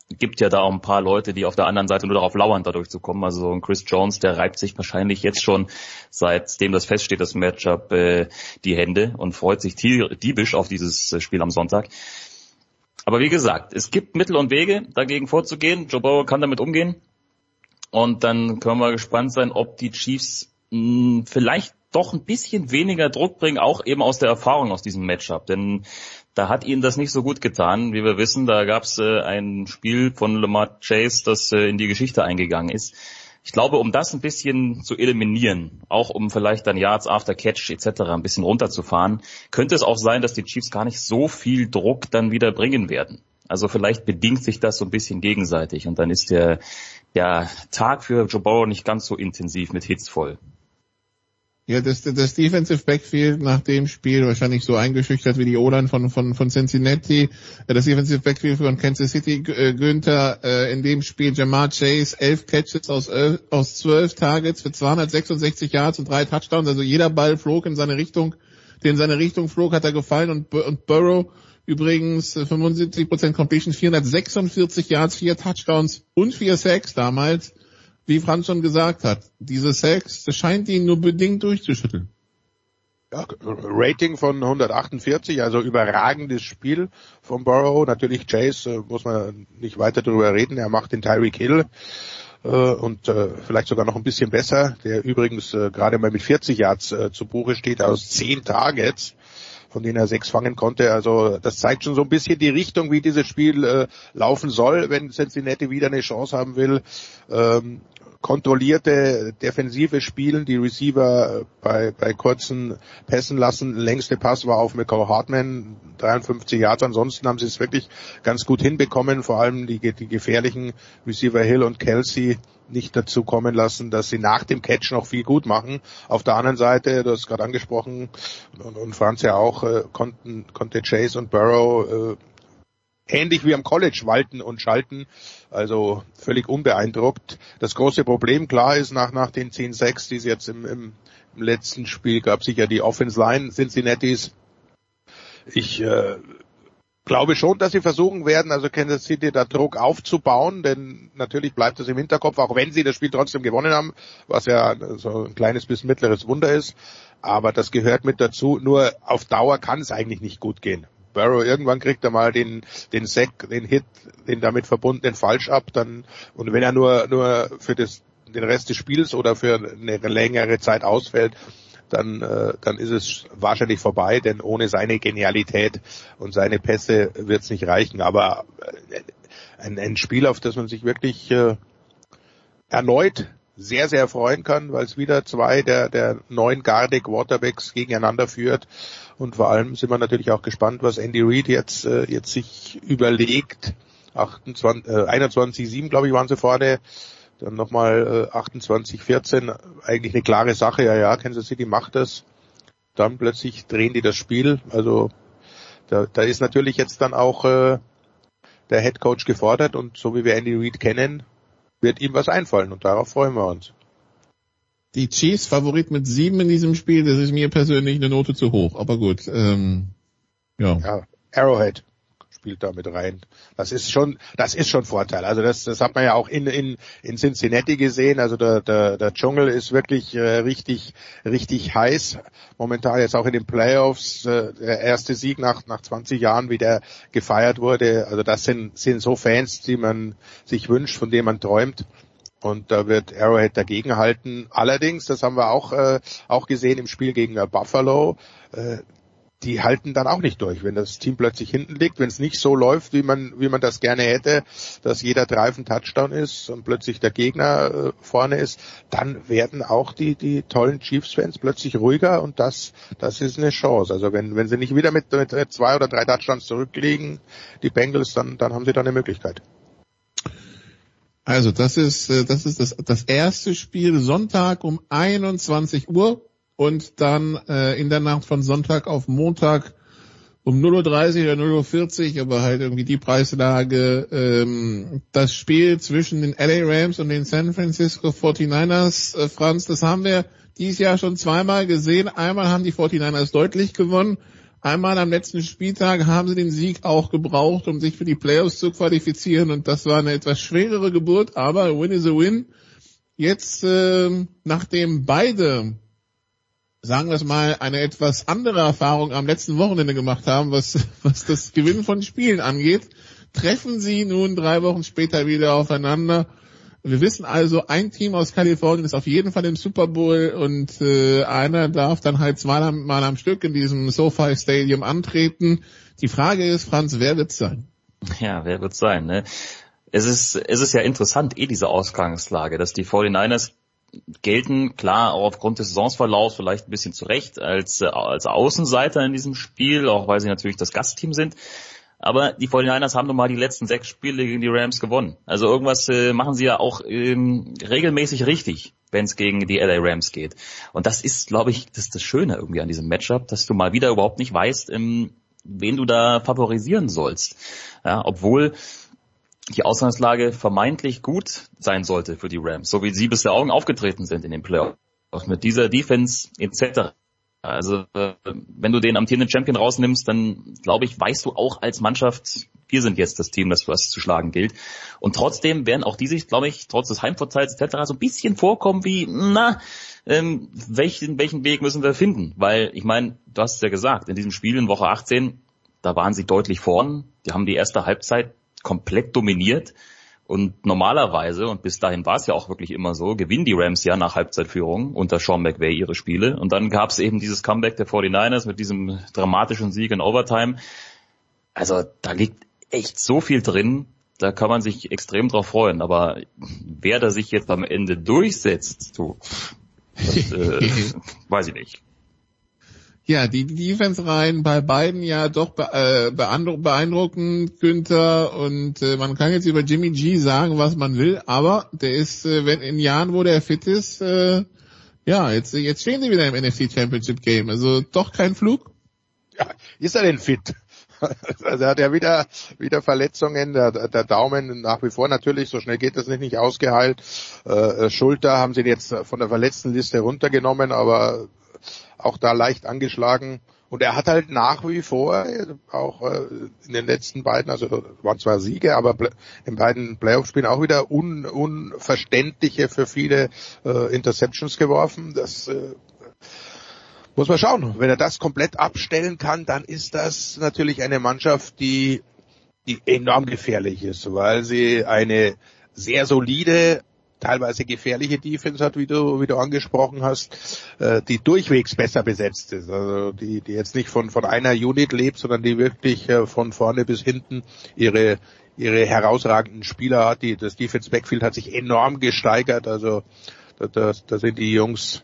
gibt ja da auch ein paar Leute, die auf der anderen Seite nur darauf lauern, dadurch zu kommen. Also so ein Chris Jones, der reibt sich wahrscheinlich jetzt schon, seitdem das feststeht, das Matchup, äh, die Hände und freut sich diebisch auf dieses äh, Spiel am Sonntag. Aber wie gesagt, es gibt Mittel und Wege, dagegen vorzugehen. Joe Burrow kann damit umgehen. Und dann können wir gespannt sein, ob die Chiefs mh, hm, vielleicht doch ein bisschen weniger Druck bringen, auch eben aus der Erfahrung aus diesem Matchup. Denn da hat ihnen das nicht so gut getan. Wie wir wissen, da gab es äh, ein Spiel von Lamar Chase, das äh, in die Geschichte eingegangen ist. Ich glaube, um das ein bisschen zu eliminieren, auch um vielleicht dann Yards after Catch etc. ein bisschen runterzufahren, könnte es auch sein, dass die Chiefs gar nicht so viel Druck dann wieder bringen werden. Also vielleicht bedingt sich das so ein bisschen gegenseitig und dann ist der, der Tag für Joe Burrow nicht ganz so intensiv mit Hits voll. Ja, das, das Defensive Backfield nach dem Spiel wahrscheinlich so eingeschüchtert wie die O-Line von, von, von Cincinnati. Das Defensive Backfield von Kansas City, äh, Günther, äh, in dem Spiel Jamar Chase, elf Catches aus, elf, aus zwölf Targets für 266 Yards und drei Touchdowns. Also jeder Ball flog in seine Richtung, der in seine Richtung flog, hat er gefallen und, und Burrow übrigens 75% Completion, 446 Yards, vier Touchdowns und vier Sacks damals wie Franz schon gesagt hat, diese Sex, das scheint ihn nur bedingt durchzuschütteln. Ja, Rating von 148, also überragendes Spiel von Burrow. Natürlich Chase, äh, muss man nicht weiter darüber reden. Er macht den Tyreek Hill äh, und äh, vielleicht sogar noch ein bisschen besser, der übrigens äh, gerade mal mit 40 Yards äh, zu Buche steht aus 10 Targets von denen er sechs fangen konnte. Also das zeigt schon so ein bisschen die Richtung, wie dieses Spiel äh, laufen soll, wenn Cincinnati wieder eine Chance haben will. Ähm, kontrollierte defensive Spielen, die Receiver bei, bei kurzen Pässen lassen. Längste Pass war auf McCall Hartman, 53 Yards. Ansonsten haben sie es wirklich ganz gut hinbekommen, vor allem die, die gefährlichen Receiver Hill und Kelsey nicht dazu kommen lassen, dass sie nach dem Catch noch viel gut machen. Auf der anderen Seite, du hast gerade angesprochen, und, und Franz ja auch, äh, konnten, konnte Chase und Burrow äh, ähnlich wie am College walten und schalten. Also völlig unbeeindruckt. Das große Problem, klar ist, nach, nach den 10-6, die es jetzt im, im, im letzten Spiel gab, sicher die Offense Line Cincinnati's. Ich äh, glaube schon, dass sie versuchen werden, also Kansas City da Druck aufzubauen, denn natürlich bleibt es im Hinterkopf, auch wenn sie das Spiel trotzdem gewonnen haben, was ja so ein kleines bis mittleres Wunder ist. Aber das gehört mit dazu. Nur auf Dauer kann es eigentlich nicht gut gehen. Barrow irgendwann kriegt er mal den, den Sack, den Hit, den damit verbundenen falsch ab, dann, und wenn er nur, nur für das, den Rest des Spiels oder für eine längere Zeit ausfällt, dann, äh, dann ist es wahrscheinlich vorbei, denn ohne seine Genialität und seine Pässe wird es nicht reichen. Aber äh, ein, ein Spiel, auf das man sich wirklich äh, erneut sehr, sehr freuen kann, weil es wieder zwei der, der neuen Garde Quarterbacks gegeneinander führt. Und vor allem sind wir natürlich auch gespannt, was Andy Reid jetzt, äh, jetzt sich überlegt. 28, äh, 21-7, glaube ich, waren sie vorne. Dann nochmal äh, 28-14. Eigentlich eine klare Sache. Ja, ja, Kansas City macht das. Dann plötzlich drehen die das Spiel. Also da, da ist natürlich jetzt dann auch äh, der Head Coach gefordert und so wie wir Andy Reid kennen, wird ihm was einfallen und darauf freuen wir uns. Die Chiefs Favorit mit sieben in diesem Spiel, das ist mir persönlich eine Note zu hoch, aber gut. Ähm, ja. ja. Arrowhead spielt da mit rein. Das ist schon, das ist schon Vorteil. Also das, das hat man ja auch in, in, in Cincinnati gesehen. Also der, der, der Dschungel ist wirklich äh, richtig, richtig heiß. Momentan jetzt auch in den Playoffs, äh, der erste Sieg nach, nach 20 Jahren, wie der gefeiert wurde. Also das sind, sind so Fans, die man sich wünscht, von denen man träumt. Und da wird Arrowhead dagegenhalten. Allerdings, das haben wir auch, äh, auch gesehen im Spiel gegen äh, Buffalo, äh, die halten dann auch nicht durch, wenn das Team plötzlich hinten liegt, wenn es nicht so läuft, wie man wie man das gerne hätte, dass jeder Drive ein Touchdown ist und plötzlich der Gegner äh, vorne ist, dann werden auch die die tollen Chiefs-Fans plötzlich ruhiger und das das ist eine Chance. Also wenn wenn sie nicht wieder mit, mit zwei oder drei Touchdowns zurückliegen, die Bengals, dann dann haben sie da eine Möglichkeit. Also das ist äh, das ist das das erste Spiel Sonntag um 21 Uhr und dann äh, in der Nacht von Sonntag auf Montag um 0.30 Uhr oder 0.40 Uhr, aber halt irgendwie die Preislage, ähm, das Spiel zwischen den LA Rams und den San Francisco 49ers, äh, Franz, das haben wir dieses Jahr schon zweimal gesehen. Einmal haben die 49ers deutlich gewonnen, einmal am letzten Spieltag haben sie den Sieg auch gebraucht, um sich für die Playoffs zu qualifizieren und das war eine etwas schwerere Geburt, aber win is a win. Jetzt, äh, nachdem beide sagen wir es mal, eine etwas andere Erfahrung am letzten Wochenende gemacht haben, was, was das Gewinnen von Spielen angeht, treffen sie nun drei Wochen später wieder aufeinander. Wir wissen also, ein Team aus Kalifornien ist auf jeden Fall im Super Bowl und äh, einer darf dann halt zweimal mal am Stück in diesem SoFi Stadium antreten. Die Frage ist, Franz, wer wird's sein? Ja, wer wird's sein? Ne? Es ist, es ist ja interessant, eh diese Ausgangslage, dass die 49ers gelten, klar, auch aufgrund des Saisonsverlaufs vielleicht ein bisschen zurecht als, äh, als Außenseiter in diesem Spiel, auch weil sie natürlich das Gastteam sind. Aber die 49ers haben nun mal die letzten sechs Spiele gegen die Rams gewonnen. Also irgendwas äh, machen sie ja auch ähm, regelmäßig richtig, wenn es gegen die LA Rams geht. Und das ist, glaube ich, das das Schöne irgendwie an diesem Matchup, dass du mal wieder überhaupt nicht weißt, ähm, wen du da favorisieren sollst. Ja, obwohl die Ausgangslage vermeintlich gut sein sollte für die Rams, so wie sie bis der Augen aufgetreten sind in den Playoffs. Mit dieser Defense etc. Also äh, wenn du den amtierenden Champion rausnimmst, dann glaube ich, weißt du auch als Mannschaft, wir sind jetzt das Team, das was zu schlagen gilt. Und trotzdem werden auch die sich, glaube ich, trotz des Heimvorteils etc. so ein bisschen vorkommen wie, na, ähm, welchen, welchen Weg müssen wir finden? Weil ich meine, du hast es ja gesagt, in diesem Spiel in Woche 18, da waren sie deutlich vorn. Die haben die erste Halbzeit komplett dominiert. Und normalerweise, und bis dahin war es ja auch wirklich immer so, gewinnen die Rams ja nach Halbzeitführung unter Sean McVay ihre Spiele. Und dann gab es eben dieses Comeback der 49ers mit diesem dramatischen Sieg in Overtime. Also da liegt echt so viel drin, da kann man sich extrem drauf freuen. Aber wer da sich jetzt am Ende durchsetzt, so, das, äh, weiß ich nicht. Ja, die Defense-Reihen bei beiden ja doch äh, beeindruckend, Günther. Und äh, man kann jetzt über Jimmy G sagen, was man will, aber der ist, äh, wenn in Jahren, wo der fit ist, äh, ja, jetzt, jetzt stehen sie wieder im NFC Championship Game. Also doch kein Flug. Ja, ist er denn fit? Also er hat ja wieder, wieder Verletzungen, der, der Daumen nach wie vor natürlich, so schnell geht das nicht, nicht ausgeheilt. Äh, Schulter haben sie jetzt von der Verletztenliste runtergenommen, aber auch da leicht angeschlagen. Und er hat halt nach wie vor, auch äh, in den letzten beiden, also waren zwar Siege, aber in beiden Playoff-Spielen auch wieder un, unverständliche für viele äh, Interceptions geworfen. Das äh, muss man schauen. Wenn er das komplett abstellen kann, dann ist das natürlich eine Mannschaft, die, die enorm gefährlich ist, weil sie eine sehr solide teilweise gefährliche Defense hat, wie du, wie du angesprochen hast, äh, die durchwegs besser besetzt ist. Also die, die jetzt nicht von, von einer Unit lebt, sondern die wirklich äh, von vorne bis hinten ihre, ihre herausragenden Spieler hat. Die, das Defense Backfield hat sich enorm gesteigert. Also da, da, da sind die Jungs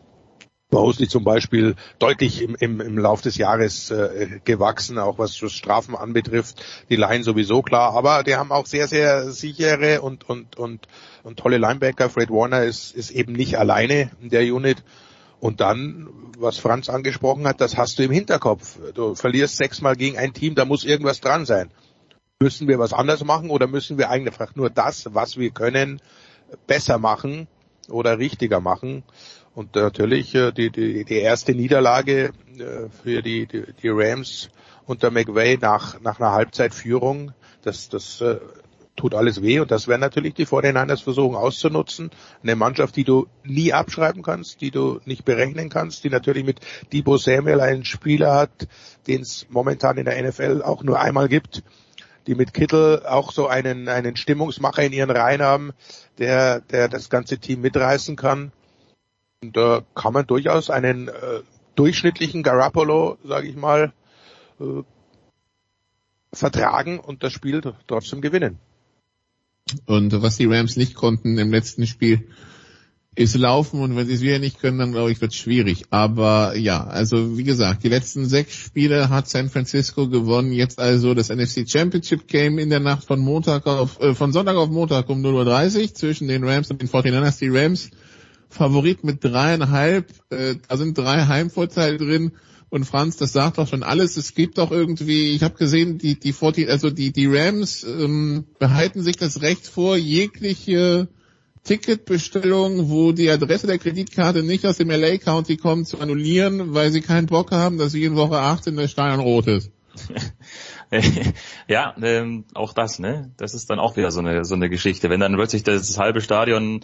Mosley zum Beispiel deutlich im, im, im Lauf des Jahres äh, gewachsen, auch was Strafen anbetrifft. Die Line sowieso klar, aber die haben auch sehr, sehr sichere und, und, und, und tolle Linebacker. Fred Warner ist, ist eben nicht alleine in der Unit. Und dann, was Franz angesprochen hat, das hast du im Hinterkopf. Du verlierst sechsmal gegen ein Team, da muss irgendwas dran sein. Müssen wir was anders machen oder müssen wir einfach nur das, was wir können, besser machen oder richtiger machen? Und natürlich äh, die, die, die erste Niederlage äh, für die, die, die Rams unter McVay nach, nach einer Halbzeitführung, das, das äh, tut alles weh und das werden natürlich die 49ers versuchen auszunutzen. Eine Mannschaft, die du nie abschreiben kannst, die du nicht berechnen kannst, die natürlich mit Debo Samuel einen Spieler hat, den es momentan in der NFL auch nur einmal gibt, die mit Kittel auch so einen, einen Stimmungsmacher in ihren Reihen haben, der, der das ganze Team mitreißen kann. Da kann man durchaus einen äh, durchschnittlichen Garoppolo, sage ich mal, äh, vertragen und das Spiel trotzdem gewinnen. Und was die Rams nicht konnten im letzten Spiel, ist laufen und wenn sie es wieder nicht können, dann glaube ich, wird es schwierig. Aber ja, also wie gesagt, die letzten sechs Spiele hat San Francisco gewonnen. Jetzt also das NFC Championship Game in der Nacht von Montag auf, äh, von Sonntag auf Montag um 0.30 Uhr zwischen den Rams und den 49ers. Die Rams Favorit mit dreieinhalb, äh, da sind drei Heimvorteile drin. Und Franz, das sagt doch schon alles. Es gibt doch irgendwie, ich habe gesehen, die die 40, also die die Rams ähm, behalten sich das Recht vor, jegliche Ticketbestellung, wo die Adresse der Kreditkarte nicht aus dem LA County kommt, zu annullieren, weil sie keinen Bock haben, dass sie in Woche 18 der Stadion rot ist. ja, ähm, auch das, ne? Das ist dann auch wieder so eine so eine Geschichte. Wenn dann plötzlich das halbe Stadion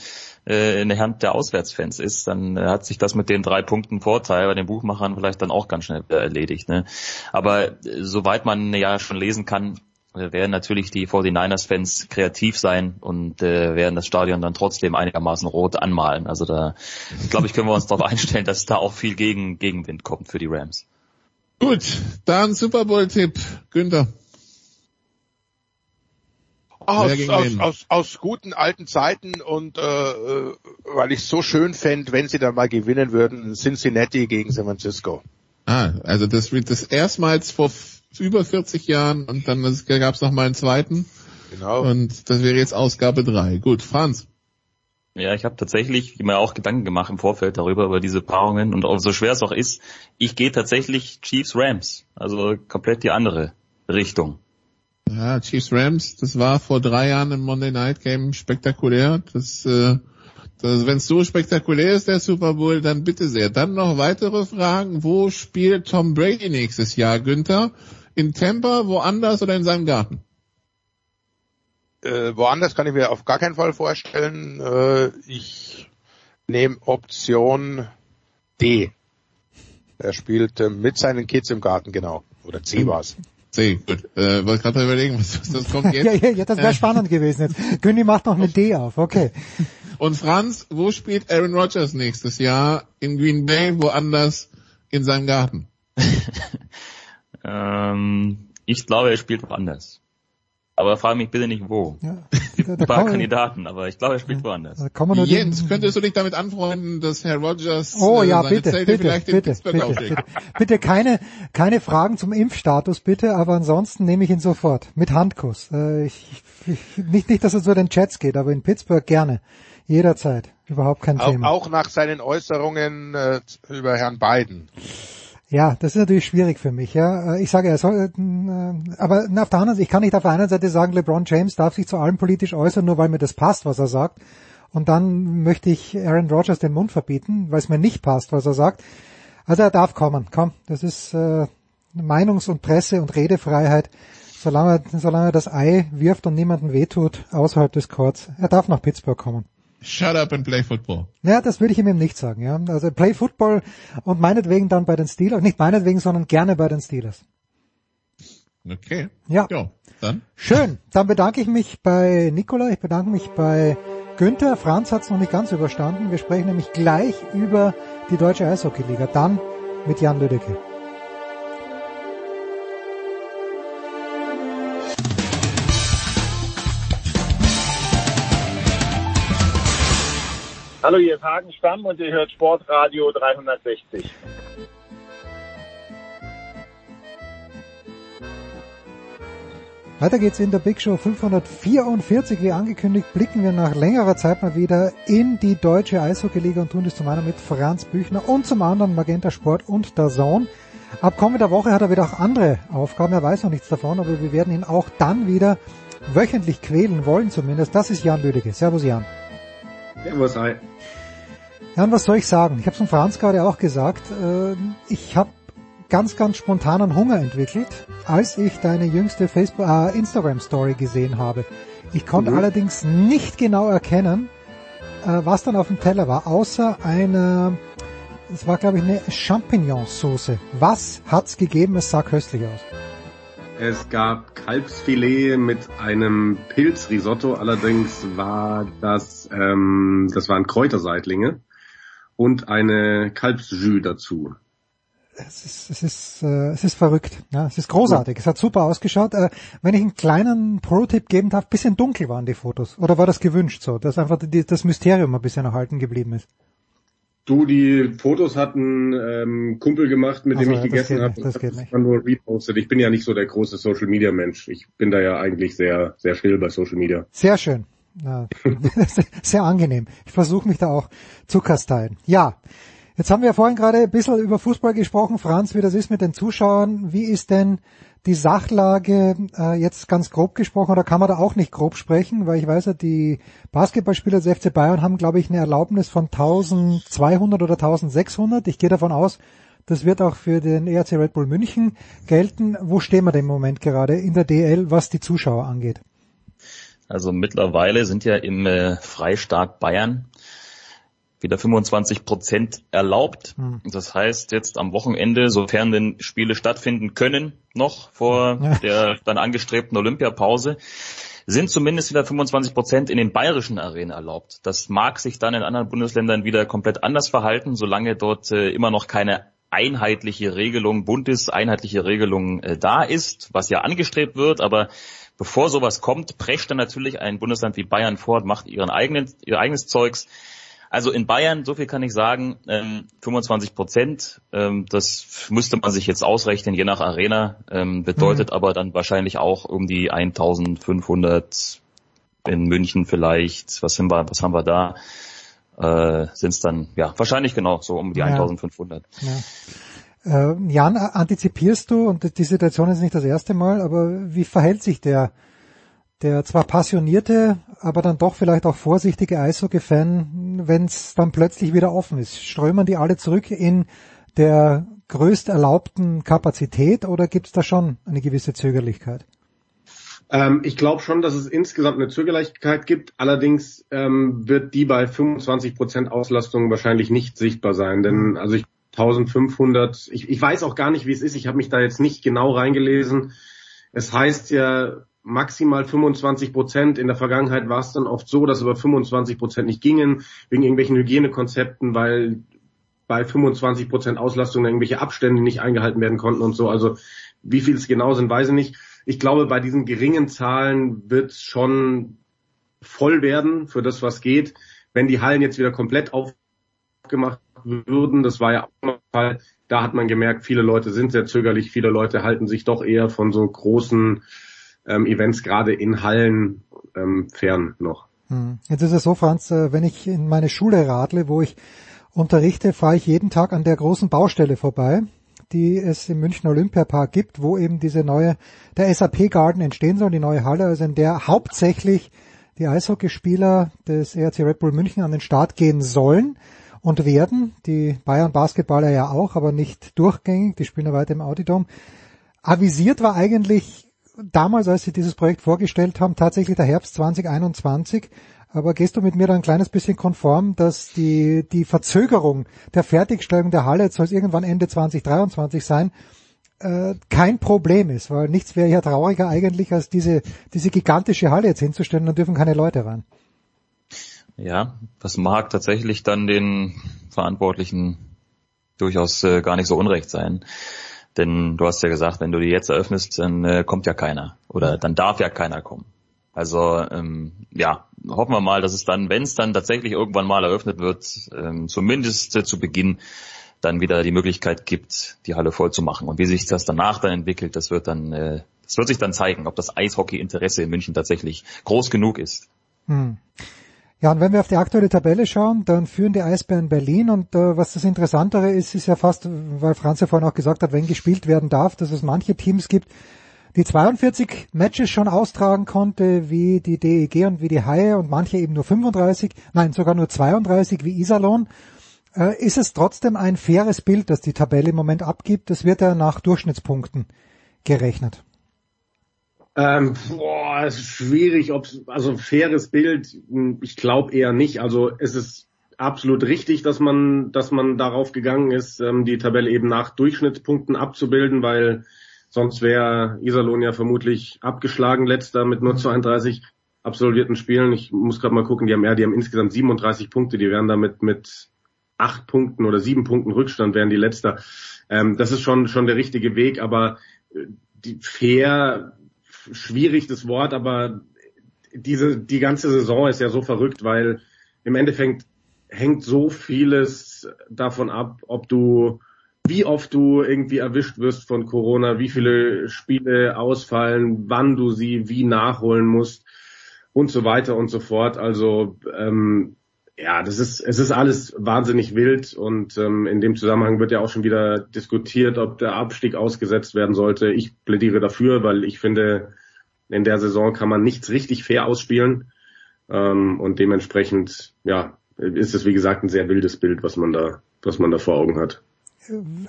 äh, in der Hand der Auswärtsfans ist, dann äh, hat sich das mit den drei Punkten Vorteil bei den Buchmachern vielleicht dann auch ganz schnell erledigt. Ne? Aber äh, soweit man ja schon lesen kann, äh, werden natürlich die 49ers-Fans kreativ sein und äh, werden das Stadion dann trotzdem einigermaßen rot anmalen. Also da, glaube ich, können wir uns darauf einstellen, dass da auch viel Gegen Gegenwind kommt für die Rams. Gut, dann Super Bowl-Tipp, Günther. Aus, aus, aus, aus guten alten Zeiten und äh, äh weil ich so schön fände, wenn sie dann mal gewinnen würden, Cincinnati gegen San Francisco. Ah, also das wird das erstmals vor über 40 Jahren und dann gab es noch mal einen zweiten. Genau. Und das wäre jetzt Ausgabe 3. Gut, Franz. Ja, ich habe tatsächlich mir auch Gedanken gemacht im Vorfeld darüber, über diese Paarungen und auch so schwer es auch ist, ich gehe tatsächlich Chiefs Rams, also komplett die andere Richtung. Ja, Chiefs Rams, das war vor drei Jahren im Monday Night Game spektakulär. Das, äh, das wenn es so spektakulär ist, der Super Bowl, dann bitte sehr. Dann noch weitere Fragen. Wo spielt Tom Brady nächstes Jahr, Günther? In Tampa, woanders oder in seinem Garten? Äh, woanders kann ich mir auf gar keinen Fall vorstellen. Äh, ich nehme Option D. Er spielt äh, mit seinen Kids im Garten, genau. Oder C war's. C, gut. Äh, wollte gerade überlegen, was, was das kommt jetzt. ja, ja, ja, das wäre spannend gewesen jetzt. Günni macht noch eine D auf, okay. Und Franz, wo spielt Aaron Rodgers nächstes Jahr? In Green Bay, woanders in seinem Garten? ähm, ich glaube, er spielt woanders. Aber frage mich bitte nicht wo. Ja, da, da Ein paar Kandidaten, aber ich glaube, er spielt woanders. Jens, könntest du dich damit anfreunden, dass Herr Rogers oh, ja, äh, bitte, bitte, bitte, bitte, bitte, bitte, keine, keine Fragen zum Impfstatus, bitte, aber ansonsten nehme ich ihn sofort. Mit Handkuss. Äh, ich, ich, nicht, nicht, dass es so den Chats geht, aber in Pittsburgh gerne. Jederzeit. Überhaupt kein auch, Thema. Auch nach seinen Äußerungen äh, über Herrn Biden. Ja, das ist natürlich schwierig für mich. Ja, äh, ich sage, er soll, äh, aber auf der anderen Seite, ich kann nicht auf der einen Seite sagen, LeBron James darf sich zu allem politisch äußern, nur weil mir das passt, was er sagt. Und dann möchte ich Aaron Rodgers den Mund verbieten, weil es mir nicht passt, was er sagt. Also er darf kommen. Komm, das ist äh, Meinungs- und Presse- und Redefreiheit. Solange, solange er das Ei wirft und niemanden wehtut außerhalb des Courts. Er darf nach Pittsburgh kommen. Shut up and play football. Ja, das würde ich ihm eben nicht sagen, ja. Also play football und meinetwegen dann bei den Steelers, nicht meinetwegen, sondern gerne bei den Steelers. Okay. Ja. ja dann. Schön. Dann bedanke ich mich bei Nikola, ich bedanke mich bei Günther. Franz hat es noch nicht ganz überstanden. Wir sprechen nämlich gleich über die deutsche Eishockeyliga. Dann mit Jan Lüdecke. Hallo, hier ist Hagen Stamm und ihr hört Sportradio 360. Weiter geht's in der Big Show 544. Wie angekündigt, blicken wir nach längerer Zeit mal wieder in die deutsche Eishockeyliga und tun das zum einen mit Franz Büchner und zum anderen Magenta Sport und der Zone. Ab kommender Woche hat er wieder auch andere Aufgaben. Er weiß noch nichts davon, aber wir werden ihn auch dann wieder wöchentlich quälen wollen zumindest. Das ist Jan Lüdecke. Servus Jan. Servus, hi. Ja, und was soll ich sagen? Ich habe es Franz gerade auch gesagt. Äh, ich habe ganz, ganz spontanen Hunger entwickelt, als ich deine jüngste Facebook, äh, Instagram Story gesehen habe. Ich konnte mhm. allerdings nicht genau erkennen, äh, was dann auf dem Teller war, außer eine, es war glaube ich eine Champignonsauce. Was hat's gegeben? Es sah köstlich aus. Es gab Kalbsfilet mit einem Pilzrisotto, allerdings war das, ähm, das waren Kräuterseitlinge und eine Kalbsjus dazu. es ist, es ist, äh, es ist verrückt. Ja, es ist großartig. Es hat super ausgeschaut. Äh, wenn ich einen kleinen Pro-Tipp geben darf, bisschen dunkel waren die Fotos. Oder war das gewünscht so, dass einfach die, das Mysterium ein bisschen erhalten geblieben ist? Du, die Fotos hat ein ähm, Kumpel gemacht, mit Also, dem ich gegessen habe. das geht nicht. nur repostet. Ich bin ja nicht so der große Social Media Mensch. Ich bin da ja eigentlich sehr, sehr still bei Social Media. Sehr schön. Ja, sehr angenehm. Ich versuche mich da auch zu kasteien. Ja, jetzt haben wir vorhin gerade ein bisschen über Fußball gesprochen. Franz, wie das ist mit den Zuschauern. Wie ist denn die Sachlage äh, jetzt ganz grob gesprochen oder kann man da auch nicht grob sprechen? Weil ich weiß ja, die Basketballspieler des FC Bayern haben, glaube ich, eine Erlaubnis von 1200 oder 1600. Ich gehe davon aus, das wird auch für den ERC Red Bull München gelten. Wo stehen wir denn im Moment gerade in der DL, was die Zuschauer angeht? Also mittlerweile sind ja im äh, Freistaat Bayern wieder 25 Prozent erlaubt. Hm. Das heißt jetzt am Wochenende, sofern denn Spiele stattfinden können, noch vor Ja. der dann angestrebten Olympiapause, sind zumindest wieder 25 Prozent in den bayerischen Arenen erlaubt. Das mag sich dann in anderen Bundesländern wieder komplett anders verhalten, solange dort äh, immer noch keine einheitliche Regelung, bundeseinheitliche Regelung äh, da ist, was ja angestrebt wird, aber bevor sowas kommt, prescht dann natürlich ein Bundesland wie Bayern vor und macht ihren eigenen, ihr eigenes Zeugs. Also in Bayern, so viel kann ich sagen, ähm, 25 Prozent, ähm, das müsste man sich jetzt ausrechnen, je nach Arena, ähm, bedeutet aber dann wahrscheinlich auch um die 1500 in München vielleicht, was sind wir, was haben wir da, äh, sind es dann, ja, wahrscheinlich genau, so um die Ja. 1500. Ja. Äh, Jan, antizipierst du, und die Situation ist nicht das erste Mal, aber wie verhält sich der, der zwar passionierte, aber dann doch vielleicht auch vorsichtige Eishockey-Fan, wenn es dann plötzlich wieder offen ist? Strömen die alle zurück in der größt erlaubten Kapazität oder gibt es da schon eine gewisse Zögerlichkeit? Ähm, ich glaube schon, dass es insgesamt eine Zögerlichkeit gibt. Allerdings ähm, wird die bei 25 Prozent Auslastung wahrscheinlich nicht sichtbar sein. Denn also ich 1500, ich, ich weiß auch gar nicht, wie es ist. Ich habe mich da jetzt nicht genau reingelesen. Es heißt ja maximal 25 Prozent. In der Vergangenheit war es dann oft so, dass über 25 Prozent nicht gingen, wegen irgendwelchen Hygienekonzepten, weil bei 25 Prozent Auslastung irgendwelche Abstände nicht eingehalten werden konnten und so. Also wie viel es genau sind, weiß ich nicht. Ich glaube, bei diesen geringen Zahlen wird es schon voll werden für das, was geht. Wenn die Hallen jetzt wieder komplett aufgemacht würden, das war ja auch der Fall, da hat man gemerkt, viele Leute sind sehr zögerlich, viele Leute halten sich doch eher von so großen ähm, Events gerade in Hallen ähm, fern noch. Hm. Jetzt ist es so, Franz, äh, wenn ich in meine Schule radle, wo ich unterrichte, fahre ich jeden Tag an der großen Baustelle vorbei, die es im München Olympiapark gibt, wo eben diese neue, der SAP Garden entstehen soll, die neue Halle, also in der hauptsächlich die Eishockeyspieler des ERC Red Bull München an den Start gehen sollen und werden, die Bayern Basketballer ja auch, aber nicht durchgängig, die spielen ja weiter im Audidom. Avisiert war eigentlich damals, als sie dieses Projekt vorgestellt haben, tatsächlich der Herbst 2021. Aber gehst du mit mir da ein kleines bisschen konform, dass die, die Verzögerung der Fertigstellung der Halle, jetzt soll es irgendwann Ende 2023 sein, äh, kein Problem ist, weil nichts wäre ja trauriger eigentlich, als diese, diese gigantische Halle jetzt hinzustellen, dann dürfen keine Leute rein. Ja, das mag tatsächlich dann den Verantwortlichen durchaus äh, gar nicht so unrecht sein. Denn du hast ja gesagt, wenn du die jetzt eröffnest, dann äh, kommt ja keiner. Oder dann darf ja keiner kommen. Also ähm, ja, hoffen wir mal, dass es dann, wenn es dann tatsächlich irgendwann mal eröffnet wird, ähm, zumindest äh, zu Beginn dann wieder die Möglichkeit gibt, die Halle voll zu machen. Und wie sich das danach dann entwickelt, das wird dann, äh, das wird sich dann zeigen, ob das Eishockey-Interesse in München tatsächlich groß genug ist. Hm. Ja, und wenn wir auf die aktuelle Tabelle schauen, dann führen die Eisbären Berlin und äh, was das Interessantere ist, ist ja fast, weil Franz ja vorhin auch gesagt hat, wenn gespielt werden darf, dass es manche Teams gibt, die 42 Matches schon austragen konnte, wie die DEG und wie die Haie und manche eben nur 35, nein, sogar nur 32 wie Iserlohn. Äh, ist es trotzdem ein faires Bild, das die Tabelle im Moment abgibt? Das wird ja nach Durchschnittspunkten gerechnet. Ähm, boah, es ist schwierig, ob also faires Bild, ich glaube eher nicht. Also es ist absolut richtig, dass man, dass man darauf gegangen ist, ähm, die Tabelle eben nach Durchschnittspunkten abzubilden, weil sonst wäre Iserlohn ja vermutlich abgeschlagen letzter mit nur 32 absolvierten Spielen. Ich muss gerade mal gucken, die haben ja, die haben insgesamt 37 Punkte, die wären damit mit acht Punkten oder sieben Punkten Rückstand wären die letzter. Ähm, das ist schon, schon der richtige Weg, aber äh, die fair, schwierig das Wort, aber diese, die ganze Saison ist ja so verrückt, weil im Endeffekt hängt so vieles davon ab, ob du, wie oft du irgendwie erwischt wirst von Corona, wie viele Spiele ausfallen, wann du sie wie nachholen musst und so weiter und so fort. Also ähm, ja, das ist, es ist alles wahnsinnig wild und ähm, in dem Zusammenhang wird ja auch schon wieder diskutiert, ob der Abstieg ausgesetzt werden sollte. Ich plädiere dafür, weil ich finde, in der Saison kann man nichts richtig fair ausspielen ähm, und dementsprechend, ja, ist es wie gesagt ein sehr wildes Bild, was man da, was man da vor Augen hat.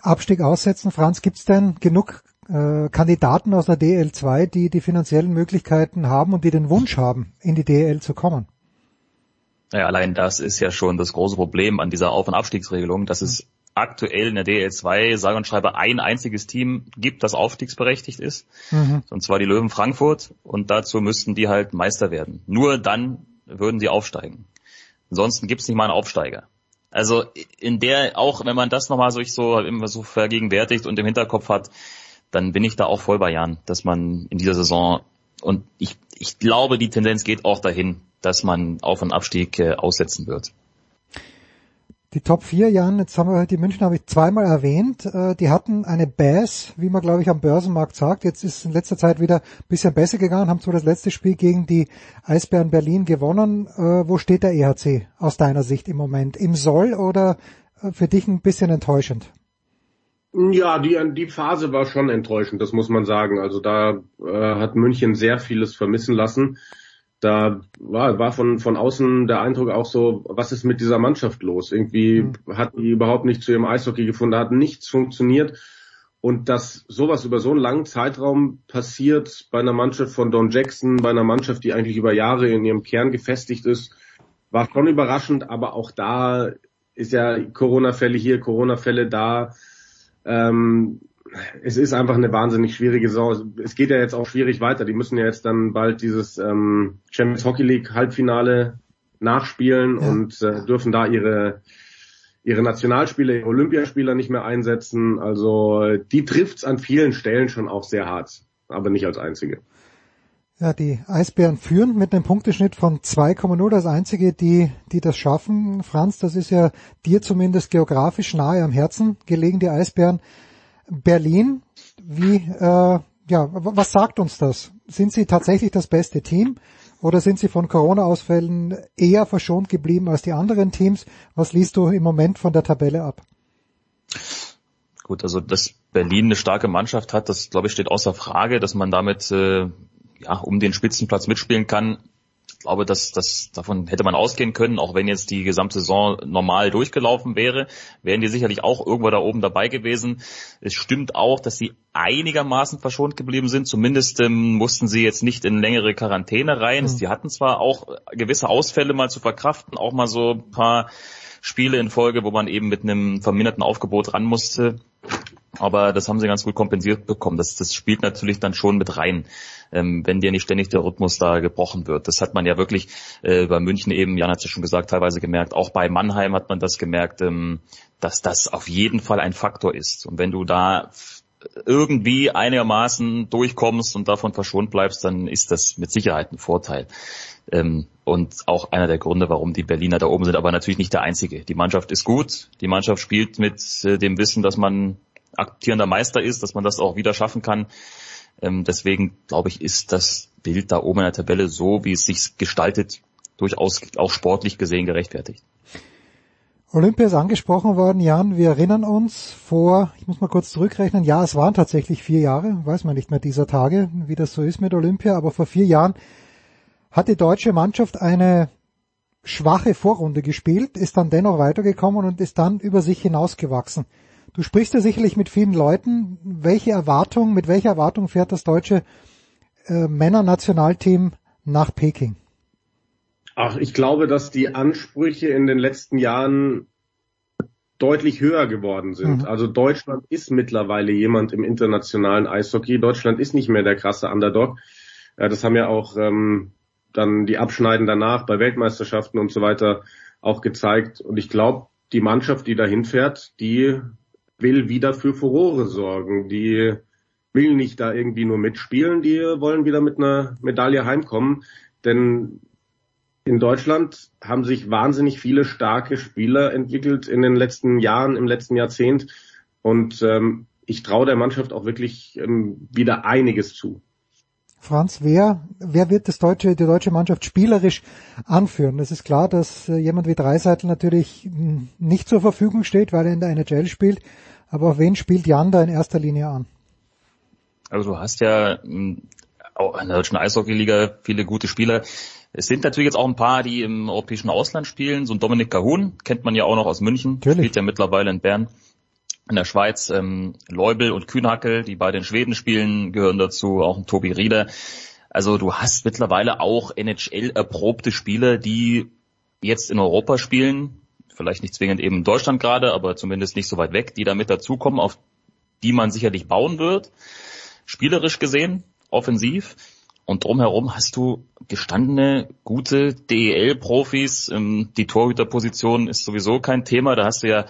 Abstieg aussetzen, Franz, gibt's denn genug äh, Kandidaten aus der DL2, die die finanziellen Möglichkeiten haben und die den Wunsch haben, in die DL zu kommen? Naja, allein das ist ja schon das große Problem an dieser Auf- und Abstiegsregelung, dass es aktuell in der DL2 sage und schreibe ein einziges Team gibt, das aufstiegsberechtigt ist. Mhm. Und zwar die Löwen Frankfurt. Und dazu müssten die halt Meister werden. Nur dann würden sie aufsteigen. Ansonsten gibt's nicht mal einen Aufsteiger. Also in der, auch wenn man das nochmal so, so immer so vergegenwärtigt und im Hinterkopf hat, dann bin ich da auch voll bei Jan, dass man in dieser Saison und ich, ich glaube, die Tendenz geht auch dahin, dass man Auf- und Abstieg äh, aussetzen wird. Die Top 4, Jan, jetzt haben wir die München habe ich zweimal erwähnt. Äh, die hatten eine Bass, wie man glaube ich am Börsenmarkt sagt. Jetzt ist in letzter Zeit wieder ein bisschen besser gegangen, haben zwar das letzte Spiel gegen die Eisbären Berlin gewonnen. Äh, wo steht der EHC aus deiner Sicht im Moment? Im Soll oder äh, für dich ein bisschen enttäuschend? Ja, die, die Phase war schon enttäuschend, das muss man sagen. Also da äh, hat München sehr vieles vermissen lassen da war, war von, von außen der Eindruck auch so, was ist mit dieser Mannschaft los? Irgendwie mhm. hat die überhaupt nicht zu ihrem Eishockey gefunden, da hat nichts funktioniert. Und dass sowas über so einen langen Zeitraum passiert bei einer Mannschaft von Don Jackson, bei einer Mannschaft, die eigentlich über Jahre in ihrem Kern gefestigt ist, war schon überraschend, aber auch da ist ja Corona-Fälle hier, Corona-Fälle da. Ähm, es ist einfach eine wahnsinnig schwierige Saison. Es geht ja jetzt auch schwierig weiter. Die müssen ja jetzt dann bald dieses ähm, Champions Hockey League Halbfinale nachspielen ja. und äh, dürfen da ihre ihre Nationalspieler, ihre Olympiaspieler nicht mehr einsetzen. Also die trifft's an vielen Stellen schon auch sehr hart, aber nicht als einzige. Ja, die Eisbären führen mit einem Punkteschnitt von 2,0 das einzige, die, die das schaffen. Franz, das ist ja dir zumindest geografisch nahe am Herzen gelegen, die Eisbären. Berlin, wie, äh, ja, was sagt uns das? Sind sie tatsächlich das beste Team oder sind sie von Corona-Ausfällen eher verschont geblieben als die anderen Teams? Was liest du im Moment von der Tabelle ab? Gut, also dass Berlin eine starke Mannschaft hat, das glaube ich steht außer Frage, dass man damit äh, ja um den Spitzenplatz mitspielen kann, glaube, dass das davon hätte man ausgehen können, auch wenn jetzt die gesamte Saison normal durchgelaufen wäre, wären die sicherlich auch irgendwo da oben dabei gewesen. Es stimmt auch, dass sie einigermaßen verschont geblieben sind. Zumindest ähm, mussten sie jetzt nicht in längere Quarantäne rein. Mhm. Sie hatten zwar auch gewisse Ausfälle mal zu verkraften, auch mal so ein paar Spiele in Folge, wo man eben mit einem verminderten Aufgebot ran musste. Aber das haben sie ganz gut kompensiert bekommen. Das, das spielt natürlich dann schon mit rein, ähm, wenn dir nicht ständig der Rhythmus da gebrochen wird. Das hat man ja wirklich äh, bei München eben, Jan hat es ja schon gesagt, teilweise gemerkt. Auch bei Mannheim hat man das gemerkt, ähm, dass das auf jeden Fall ein Faktor ist. Und wenn du da irgendwie einigermaßen durchkommst und davon verschont bleibst, dann ist das mit Sicherheit ein Vorteil. Ähm, und auch einer der Gründe, warum die Berliner da oben sind, aber natürlich nicht der einzige. Die Mannschaft ist gut, die Mannschaft spielt mit äh, dem Wissen, dass man aktierender Meister ist, dass man das auch wieder schaffen kann. Ähm, deswegen glaube ich, ist das Bild da oben in der Tabelle so, wie es sich gestaltet, durchaus auch sportlich gesehen gerechtfertigt. Olympia ist angesprochen worden, Jan. Wir erinnern uns vor, ich muss mal kurz zurückrechnen, ja, es waren tatsächlich vier Jahre, weiß man nicht mehr dieser Tage, wie das so ist mit Olympia, aber vor vier Jahren hat die deutsche Mannschaft eine schwache Vorrunde gespielt, ist dann dennoch weitergekommen und ist dann über sich hinausgewachsen. Du sprichst ja sicherlich mit vielen Leuten. Welche Erwartung, mit welcher Erwartung fährt das deutsche äh, Männernationalteam nach Peking? Ach, ich glaube, dass die Ansprüche in den letzten Jahren deutlich höher geworden sind. Mhm. Also Deutschland ist mittlerweile jemand im internationalen Eishockey. Deutschland ist nicht mehr der krasse Underdog. Ja, das haben ja auch ähm, dann die Abschneiden danach bei Weltmeisterschaften und so weiter auch gezeigt. Und ich glaube, die Mannschaft, die dahin fährt, die will wieder für Furore sorgen. Die will nicht da irgendwie nur mitspielen, die wollen wieder mit einer Medaille heimkommen. Denn in Deutschland haben sich wahnsinnig viele starke Spieler entwickelt in den letzten Jahren, im letzten Jahrzehnt. Und ähm, ich traue der Mannschaft auch wirklich ähm, wieder einiges zu. Franz, wer, wer wird das deutsche, die deutsche Mannschaft spielerisch anführen? Es ist klar, dass äh, jemand wie Dreiseitel natürlich nicht zur Verfügung steht, weil er in der NHL spielt. Aber auf wen spielt Jan da in erster Linie an? Also du hast ja hm, auch in der deutschen Eishockeyliga viele gute Spieler. Es sind natürlich jetzt auch ein paar, die im europäischen Ausland spielen. So ein Dominik Cahun kennt man ja auch noch aus München, Natürlich. spielt ja mittlerweile in Bern. In der Schweiz ähm, Leubel und Kühnhackel, die bei den Schweden spielen, gehören dazu, auch ein Tobi Rieder. Also du hast mittlerweile auch NHL-erprobte Spieler, die jetzt in Europa spielen, vielleicht nicht zwingend eben in Deutschland gerade, aber zumindest nicht so weit weg, die da mit dazukommen, auf die man sicherlich bauen wird. Spielerisch gesehen, offensiv. Und drumherum hast du gestandene, gute DEL-Profis. Ähm, die Torhüterposition ist sowieso kein Thema. Da hast du ja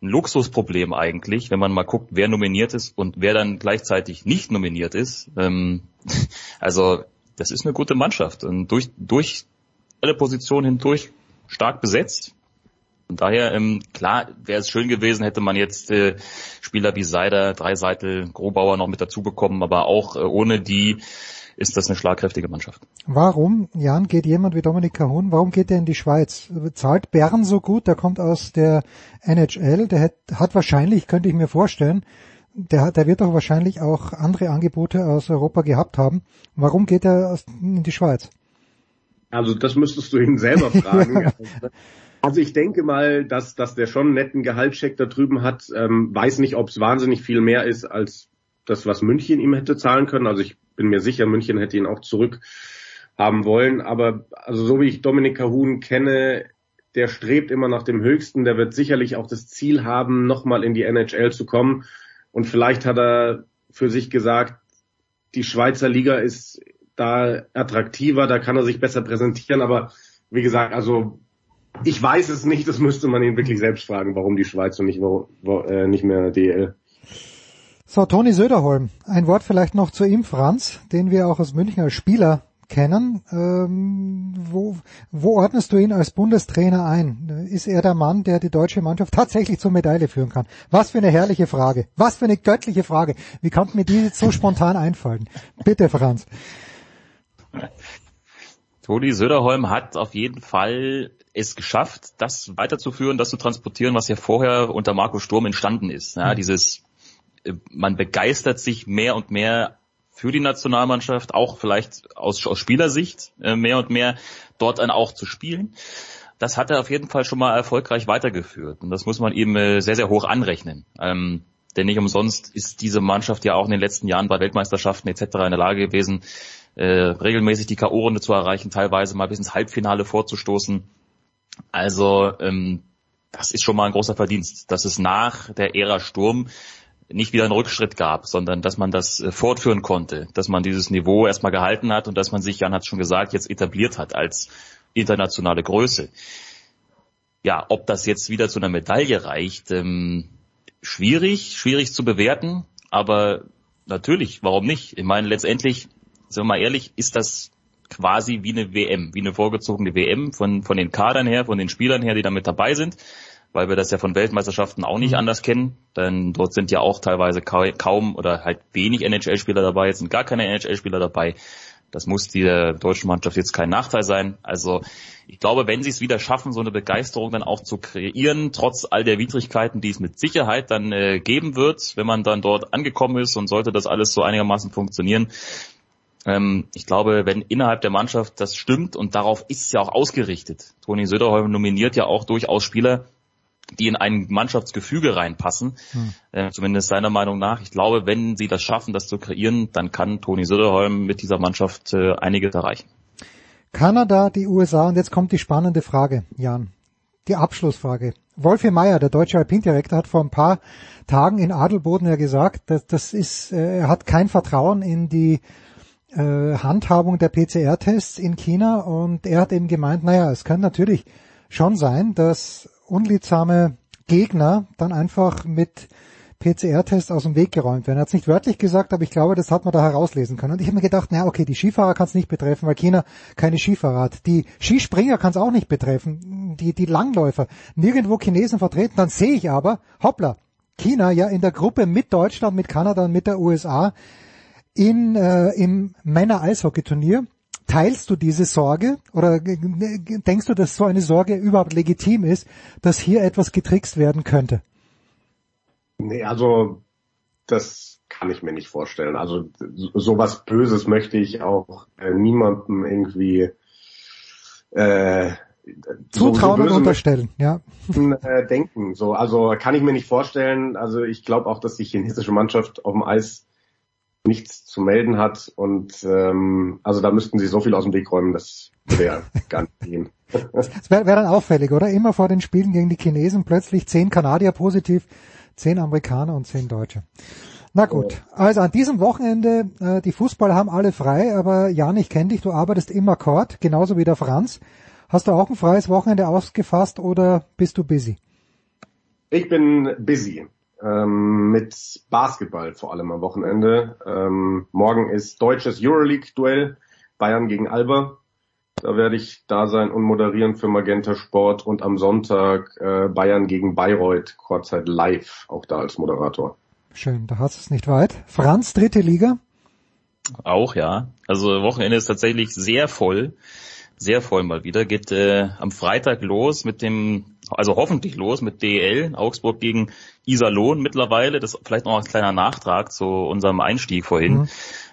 ein Luxusproblem eigentlich, wenn man mal guckt, wer nominiert ist und wer dann gleichzeitig nicht nominiert ist. Ähm, also das ist eine gute Mannschaft und durch, durch alle Positionen hindurch stark besetzt. Und daher, ähm, klar, wäre es schön gewesen, hätte man jetzt äh, Spieler wie Seider, Dreiseitel, Grobauer noch mit dazu bekommen, aber auch äh, ohne die ist das eine schlagkräftige Mannschaft. Warum, Jan, geht jemand wie Dominik Cahun, warum geht er in die Schweiz? Zahlt Bern so gut, der kommt aus der NHL, der hat, hat wahrscheinlich, könnte ich mir vorstellen, der, der wird doch wahrscheinlich auch andere Angebote aus Europa gehabt haben. Warum geht er in die Schweiz? Also das müsstest du ihn selber fragen. ja. Also ich denke mal, dass, dass der schon einen netten Gehaltscheck da drüben hat. Ähm, weiß nicht, ob es wahnsinnig viel mehr ist als das, was München ihm hätte zahlen können. Also ich bin mir sicher, München hätte ihn auch zurück haben wollen. Aber also so wie ich Dominik Cahun kenne, der strebt immer nach dem Höchsten. Der wird sicherlich auch das Ziel haben, nochmal in die NHL zu kommen. Und vielleicht hat er für sich gesagt, die Schweizer Liga ist da attraktiver, da kann er sich besser präsentieren. Aber wie gesagt, also ich weiß es nicht, das müsste man ihn wirklich selbst fragen, warum die Schweiz und nicht, wo, wo, äh, nicht mehr DL. So, Toni Söderholm, ein Wort vielleicht noch zu ihm, Franz, den wir auch aus München als Spieler kennen. Ähm, wo, wo ordnest du ihn als Bundestrainer ein? Ist er der Mann, der die deutsche Mannschaft tatsächlich zur Medaille führen kann? Was für eine herrliche Frage. Was für eine göttliche Frage. Wie kann mir die jetzt so spontan einfallen? Bitte, Franz. Toni Söderholm hat auf jeden Fall es geschafft, das weiterzuführen, das zu transportieren, was ja vorher unter Marco Sturm entstanden ist. Ja, mhm. Dieses man begeistert sich mehr und mehr für die Nationalmannschaft, auch vielleicht aus, aus Spielersicht äh, mehr und mehr dort dann auch zu spielen. Das hat er auf jeden Fall schon mal erfolgreich weitergeführt und das muss man ihm äh, sehr, sehr hoch anrechnen. Ähm, denn nicht umsonst ist diese Mannschaft ja auch in den letzten Jahren bei Weltmeisterschaften etc. in der Lage gewesen, äh, regelmäßig die K.O.-Runde zu erreichen, teilweise mal bis ins Halbfinale vorzustoßen. Also ähm, das ist schon mal ein großer Verdienst, dass es nach der Ära Sturm nicht wieder einen Rückschritt gab, sondern dass man das äh, fortführen konnte, dass man dieses Niveau erstmal gehalten hat und dass man sich, Jan hat schon gesagt, jetzt etabliert hat als internationale Größe. Ja, ob das jetzt wieder zu einer Medaille reicht, ähm, schwierig, schwierig zu bewerten, aber natürlich, warum nicht? Ich meine, letztendlich, sagen wir mal ehrlich, ist das quasi wie eine WM, wie eine vorgezogene WM von, von den Kadern her, von den Spielern her, die da mit dabei sind weil wir das ja von Weltmeisterschaften auch nicht mhm. anders kennen, denn dort sind ja auch teilweise kaum oder halt wenig NHL-Spieler dabei, jetzt sind gar keine NHL-Spieler dabei. Das muss der deutschen Mannschaft jetzt kein Nachteil sein. Also ich glaube, wenn sie es wieder schaffen, so eine Begeisterung dann auch zu kreieren, trotz all der Widrigkeiten, die es mit Sicherheit dann äh, geben wird, wenn man dann dort angekommen ist und sollte das alles so einigermaßen funktionieren. Ähm, ich glaube, wenn innerhalb der Mannschaft das stimmt und darauf ist es ja auch ausgerichtet. Toni Söderholm nominiert ja auch durchaus Spieler, die in ein Mannschaftsgefüge reinpassen, hm. äh, zumindest seiner Meinung nach. Ich glaube, wenn sie das schaffen, das zu kreieren, dann kann Toni Söderholm mit dieser Mannschaft äh, einiges erreichen. Kanada, die USA und jetzt kommt die spannende Frage, Jan. Die Abschlussfrage. Wolfi Meyer, der deutsche Alpindirektor, hat vor ein paar Tagen in Adelboden ja gesagt, dass das ist, äh, er hat kein Vertrauen in die äh, Handhabung der PCR-Tests in China und er hat eben gemeint, naja, es kann natürlich schon sein, dass unliebsame Gegner dann einfach mit PCR-Test aus dem Weg geräumt werden. Er hat es nicht wörtlich gesagt, aber ich glaube, das hat man da herauslesen können. Und ich habe mir gedacht, na okay, die Skifahrer kann es nicht betreffen, weil China keine Skifahrer hat. Die Skispringer kann es auch nicht betreffen, die, die Langläufer. Nirgendwo Chinesen vertreten. Dann sehe ich aber, hoppla, China ja in der Gruppe mit Deutschland, mit Kanada und mit der USA in, äh, im Männer-Eishockey-Turnier. Teilst du diese Sorge oder denkst du, dass so eine Sorge überhaupt legitim ist, dass hier etwas getrickst werden könnte? Nee, also das kann ich mir nicht vorstellen. Also sowas Böses möchte ich auch äh, niemandem irgendwie äh, Zutrauen so, so und unterstellen, ja. Äh, denken. So, also kann ich mir nicht vorstellen. Also ich glaube auch, dass die chinesische Mannschaft auf dem Eis nichts zu melden hat und ähm, also da müssten sie so viel aus dem Weg räumen, das wäre gar nicht gehen. Das wäre wär dann auffällig, oder? Immer vor den Spielen gegen die Chinesen plötzlich zehn Kanadier positiv, zehn Amerikaner und zehn Deutsche. Na gut, also an diesem Wochenende, äh, die Fußballer haben alle frei, aber Jan, ich kenne dich, du arbeitest im Akkord, genauso wie der Franz. Hast du auch ein freies Wochenende ausgefasst oder bist du busy? Ich bin busy. Ähm, mit Basketball vor allem am Wochenende. Ähm, morgen ist deutsches Euroleague-Duell Bayern gegen Alba. Da werde ich da sein und moderieren für Magenta Sport und am Sonntag äh, Bayern gegen Bayreuth, Kurzzeit live, auch da als Moderator. Schön, da hast du es nicht weit. Franz, dritte Liga? Auch, ja. Also Wochenende ist tatsächlich sehr voll. Sehr voll mal wieder. Geht äh, am Freitag los mit dem, also hoffentlich los mit DL, Augsburg gegen Iserlohn mittlerweile. Das ist vielleicht noch ein kleiner Nachtrag zu unserem Einstieg vorhin. Mhm.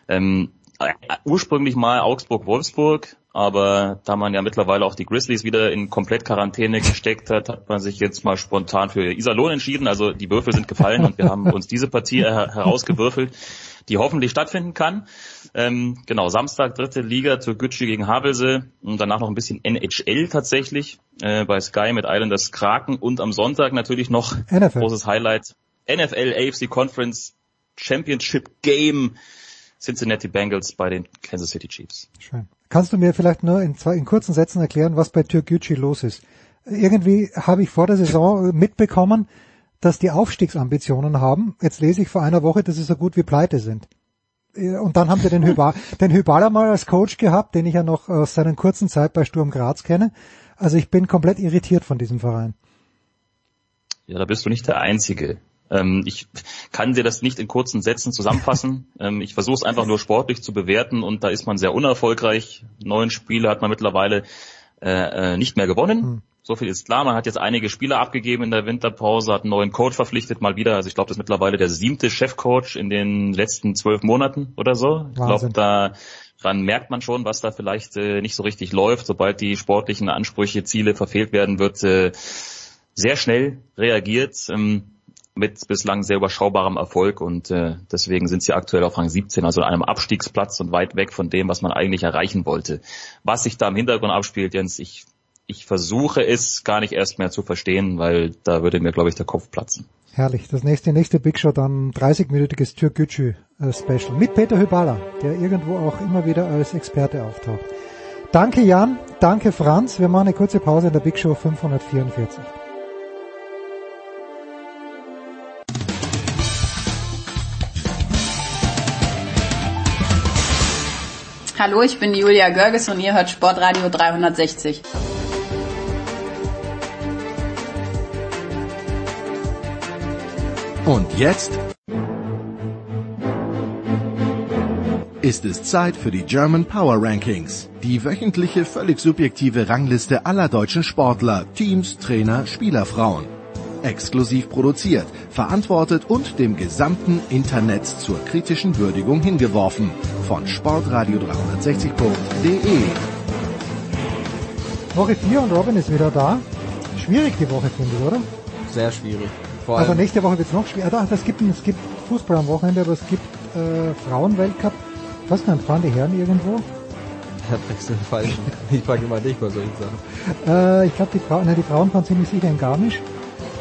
Ähm, äh, ursprünglich mal Augsburg-Wolfsburg, aber da man ja mittlerweile auch die Grizzlies wieder in komplett Quarantäne gesteckt hat, hat man sich jetzt mal spontan für Iserlohn entschieden. Also die Würfel sind gefallen und wir haben uns diese Partie herausgewürfelt, die hoffentlich stattfinden kann. Ähm, genau, Samstag dritte Liga Türkgücü gegen Havelse und danach noch ein bisschen NHL tatsächlich äh, bei Sky mit Islanders Kraken und am Sonntag natürlich noch NFL. großes Highlight NFL AFC Conference Championship Game Cincinnati Bengals bei den Kansas City Chiefs. Schön. Kannst du mir vielleicht nur in, zwei, in kurzen Sätzen erklären, was bei Türkgücü los ist? Irgendwie habe ich vor der Saison mitbekommen, dass die Aufstiegsambitionen haben. Jetzt lese ich vor einer Woche, dass sie so gut wie pleite sind. Und dann haben sie den, Hyba, den Hybala mal als Coach gehabt, den ich ja noch aus seiner kurzen Zeit bei Sturm Graz kenne. Also ich bin komplett irritiert von diesem Verein. Ja, da bist du nicht der Einzige. Ähm, ich kann dir das nicht in kurzen Sätzen zusammenfassen. ähm, ich versuche es einfach nur sportlich zu bewerten und da ist man sehr unerfolgreich. Neun Spiele hat man mittlerweile äh, äh, nicht mehr gewonnen. Hm. So viel ist klar. Man hat jetzt einige Spieler abgegeben in der Winterpause, hat einen neuen Coach verpflichtet mal wieder. Also ich glaube, das ist mittlerweile der siebte Chefcoach in den letzten zwölf Monaten oder so. Ich glaube, daran merkt man schon, was da vielleicht äh, nicht so richtig läuft. Sobald die sportlichen Ansprüche, Ziele verfehlt werden, wird äh, sehr schnell reagiert. Ähm, mit bislang sehr überschaubarem Erfolg und äh, deswegen sind sie aktuell auf Rang 17, also an einem Abstiegsplatz und weit weg von dem, was man eigentlich erreichen wollte. Was sich da im Hintergrund abspielt, Jens, ich, ich versuche es gar nicht erst mehr zu verstehen, weil da würde mir, glaube ich, der Kopf platzen. Herrlich. Das nächste, nächste Big Show dann 30-minütiges Türkgücü äh, Special mit Peter Hybala, der irgendwo auch immer wieder als Experte auftaucht. Danke Jan, danke Franz. Wir machen eine kurze Pause in der Big Show 544. Hallo, ich bin Julia Görges und ihr hört Sportradio 360. Und jetzt ist es Zeit für die German Power Rankings, die wöchentliche völlig subjektive Rangliste aller deutschen Sportler, Teams, Trainer, Spielerfrauen exklusiv produziert, verantwortet und dem gesamten Internet zur kritischen Würdigung hingeworfen. Von sportradio360.de. Woche 4 und Robin ist wieder da. Schwierig die Woche, finde ich, oder? Sehr schwierig. Vor also nächste Woche wird es noch schwieriger. Ah, es gibt, es gibt Fußball am Wochenende, aber es gibt äh, Frauenweltcup. Was denn, fahren die Herren irgendwo? Ja, wechseln falsch. Ich frage immer dich bei solchen Sachen. Äh, ich glaube, die, Fra die Frauen fahren ziemlich sicher in Garmisch.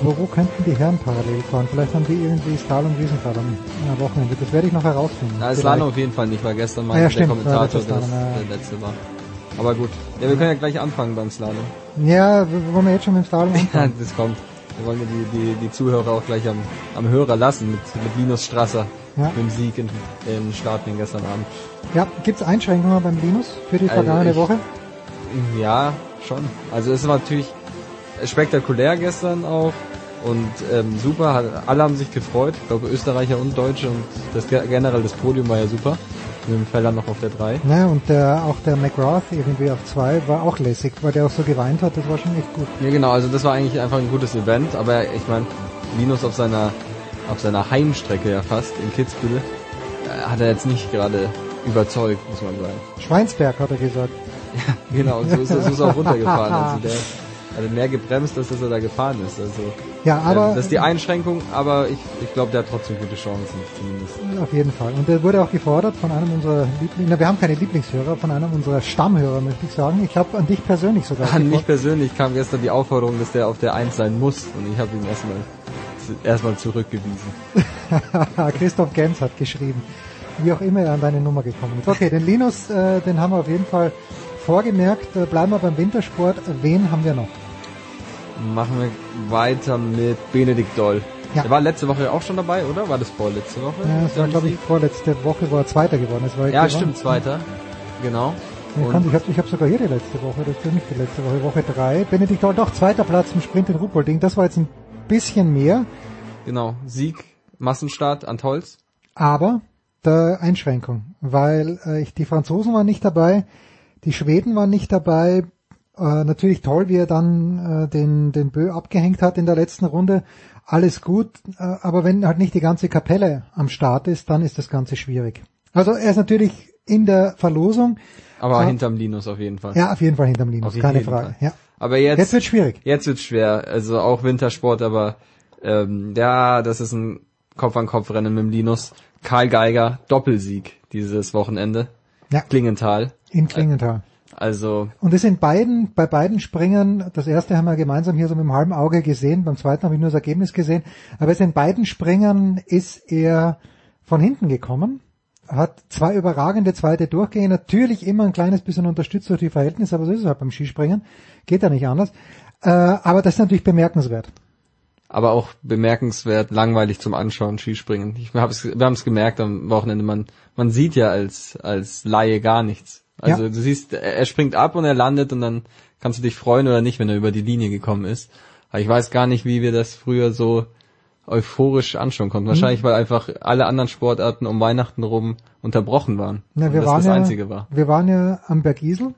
Wo, wo könnten die Herren parallel fahren? Vielleicht haben die irgendwie Slalom Riesenrad am Wochenende. Das werde ich noch herausfinden. Na, Slalom auf jeden Fall nicht, weil gestern mal ah, ja, der stimmt. Kommentator ja, das, der letzte war. Aber gut. Ja, wir können ja gleich anfangen beim Slalom. Ja, wollen wir jetzt schon mit dem Slalom anfangen? ja, das kommt. Wir wollen die, die, die Zuhörer auch gleich am, am Hörer lassen mit, mit Linus Strasser. Ja. Mit dem Sieg in, in Startling gestern Abend. Ja, gibt's Einschränkungen beim Linus für die also vergangene ich, Woche? Ja, schon. Also es war natürlich spektakulär gestern auch und ähm, super. Alle haben sich gefreut. Ich glaube Österreicher und Deutsche und das generell das Podium war ja super. Mit dem Feller noch auf der 3. Ja, und der, auch der McGrath irgendwie auf 2 war auch lässig, weil der auch so geweint hat, das war schon echt gut. Ja genau, also das war eigentlich einfach ein gutes Event, aber ich meine, Linus auf seiner auf seiner Heimstrecke ja fast in Kitzbühel äh, hat er jetzt nicht gerade überzeugt, muss man sagen. Schweinsberg hat er gesagt. Ja, genau, so ist er, so ist er auch runtergefahren. Also der hat mehr gebremst, als dass er da gefahren ist. Also ja, aber das ist die Einschränkung, aber ich, ich glaube, der hat trotzdem gute Chancen zumindest. Auf jeden Fall. Und der wurde auch gefordert von einem unserer Lieblings, na, wir haben keine Lieblingshörer, von einem unserer Stammhörer, möchte ich sagen. Ich habe an dich persönlich sogar. An mich persönlich kam gestern die Aufforderung, dass der auf der Eins sein muss und ich habe ihn erstmal erstmal zurückgewiesen. Christoph Gens hat geschrieben, wie auch immer er an deine Nummer gekommen ist. Okay, den Linus, äh, den haben wir auf jeden Fall vorgemerkt. Äh, bleiben wir beim Wintersport. Wen haben wir noch? Machen wir weiter mit Benedikt Doll. Ja. Er war letzte Woche auch schon dabei, oder? War das vorletzte Woche? Ja, das war, glaube ich, vorletzte Woche, wo er Zweiter geworden ist. Ja, stimmt, Zweiter. Genau. Ich, kann, ich habe ich hab sogar hier die letzte Woche, das ist nicht die letzte Woche, Woche 3. Benedikt Doll, doch, zweiter Platz im Sprint in Ruppolding. Das war jetzt ein bisschen mehr. Genau, Sieg, Massenstart an Tolz. Aber der Einschränkung, weil äh, die Franzosen waren nicht dabei, die Schweden waren nicht dabei. Äh, natürlich toll, wie er dann äh, den, den Bö abgehängt hat in der letzten Runde. Alles gut, äh, aber wenn halt nicht die ganze Kapelle am Start ist, dann ist das Ganze schwierig. Also er ist natürlich in der Verlosung. Aber äh, hinterm Linus auf jeden Fall. Ja, auf jeden Fall hinterm Linus, keine Frage. Ja. Aber jetzt, jetzt wird schwierig. Jetzt wird schwer. Also auch Wintersport, aber ähm, ja, das ist ein Kopf-an-Kopf-Rennen mit dem Linus. Karl Geiger, Doppelsieg dieses Wochenende. Ja. Klingenthal. In Klingenthal. Also. Und es sind beiden, bei beiden Springen, das erste haben wir gemeinsam hier so mit dem halben Auge gesehen, beim zweiten habe ich nur das Ergebnis gesehen, aber es in beiden Springen ist er von hinten gekommen, hat zwei überragende zweite Durchgänge, natürlich immer ein kleines bisschen unterstützt durch die Verhältnisse, aber so ist es halt beim Skispringen, geht ja nicht anders. Äh, aber das ist natürlich bemerkenswert aber auch bemerkenswert langweilig zum Anschauen Skispringen. Ich hab's, wir haben es gemerkt am Wochenende, man man sieht ja als als Laie gar nichts. Also ja. du siehst, er springt ab und er landet und dann kannst du dich freuen oder nicht, wenn er über die Linie gekommen ist. Aber ich weiß gar nicht, wie wir das früher so euphorisch anschauen konnten. Wahrscheinlich, mhm. weil einfach alle anderen Sportarten um Weihnachten rum unterbrochen waren. Na, wir waren das ja, Einzige war. Wir waren ja am Berg Isel.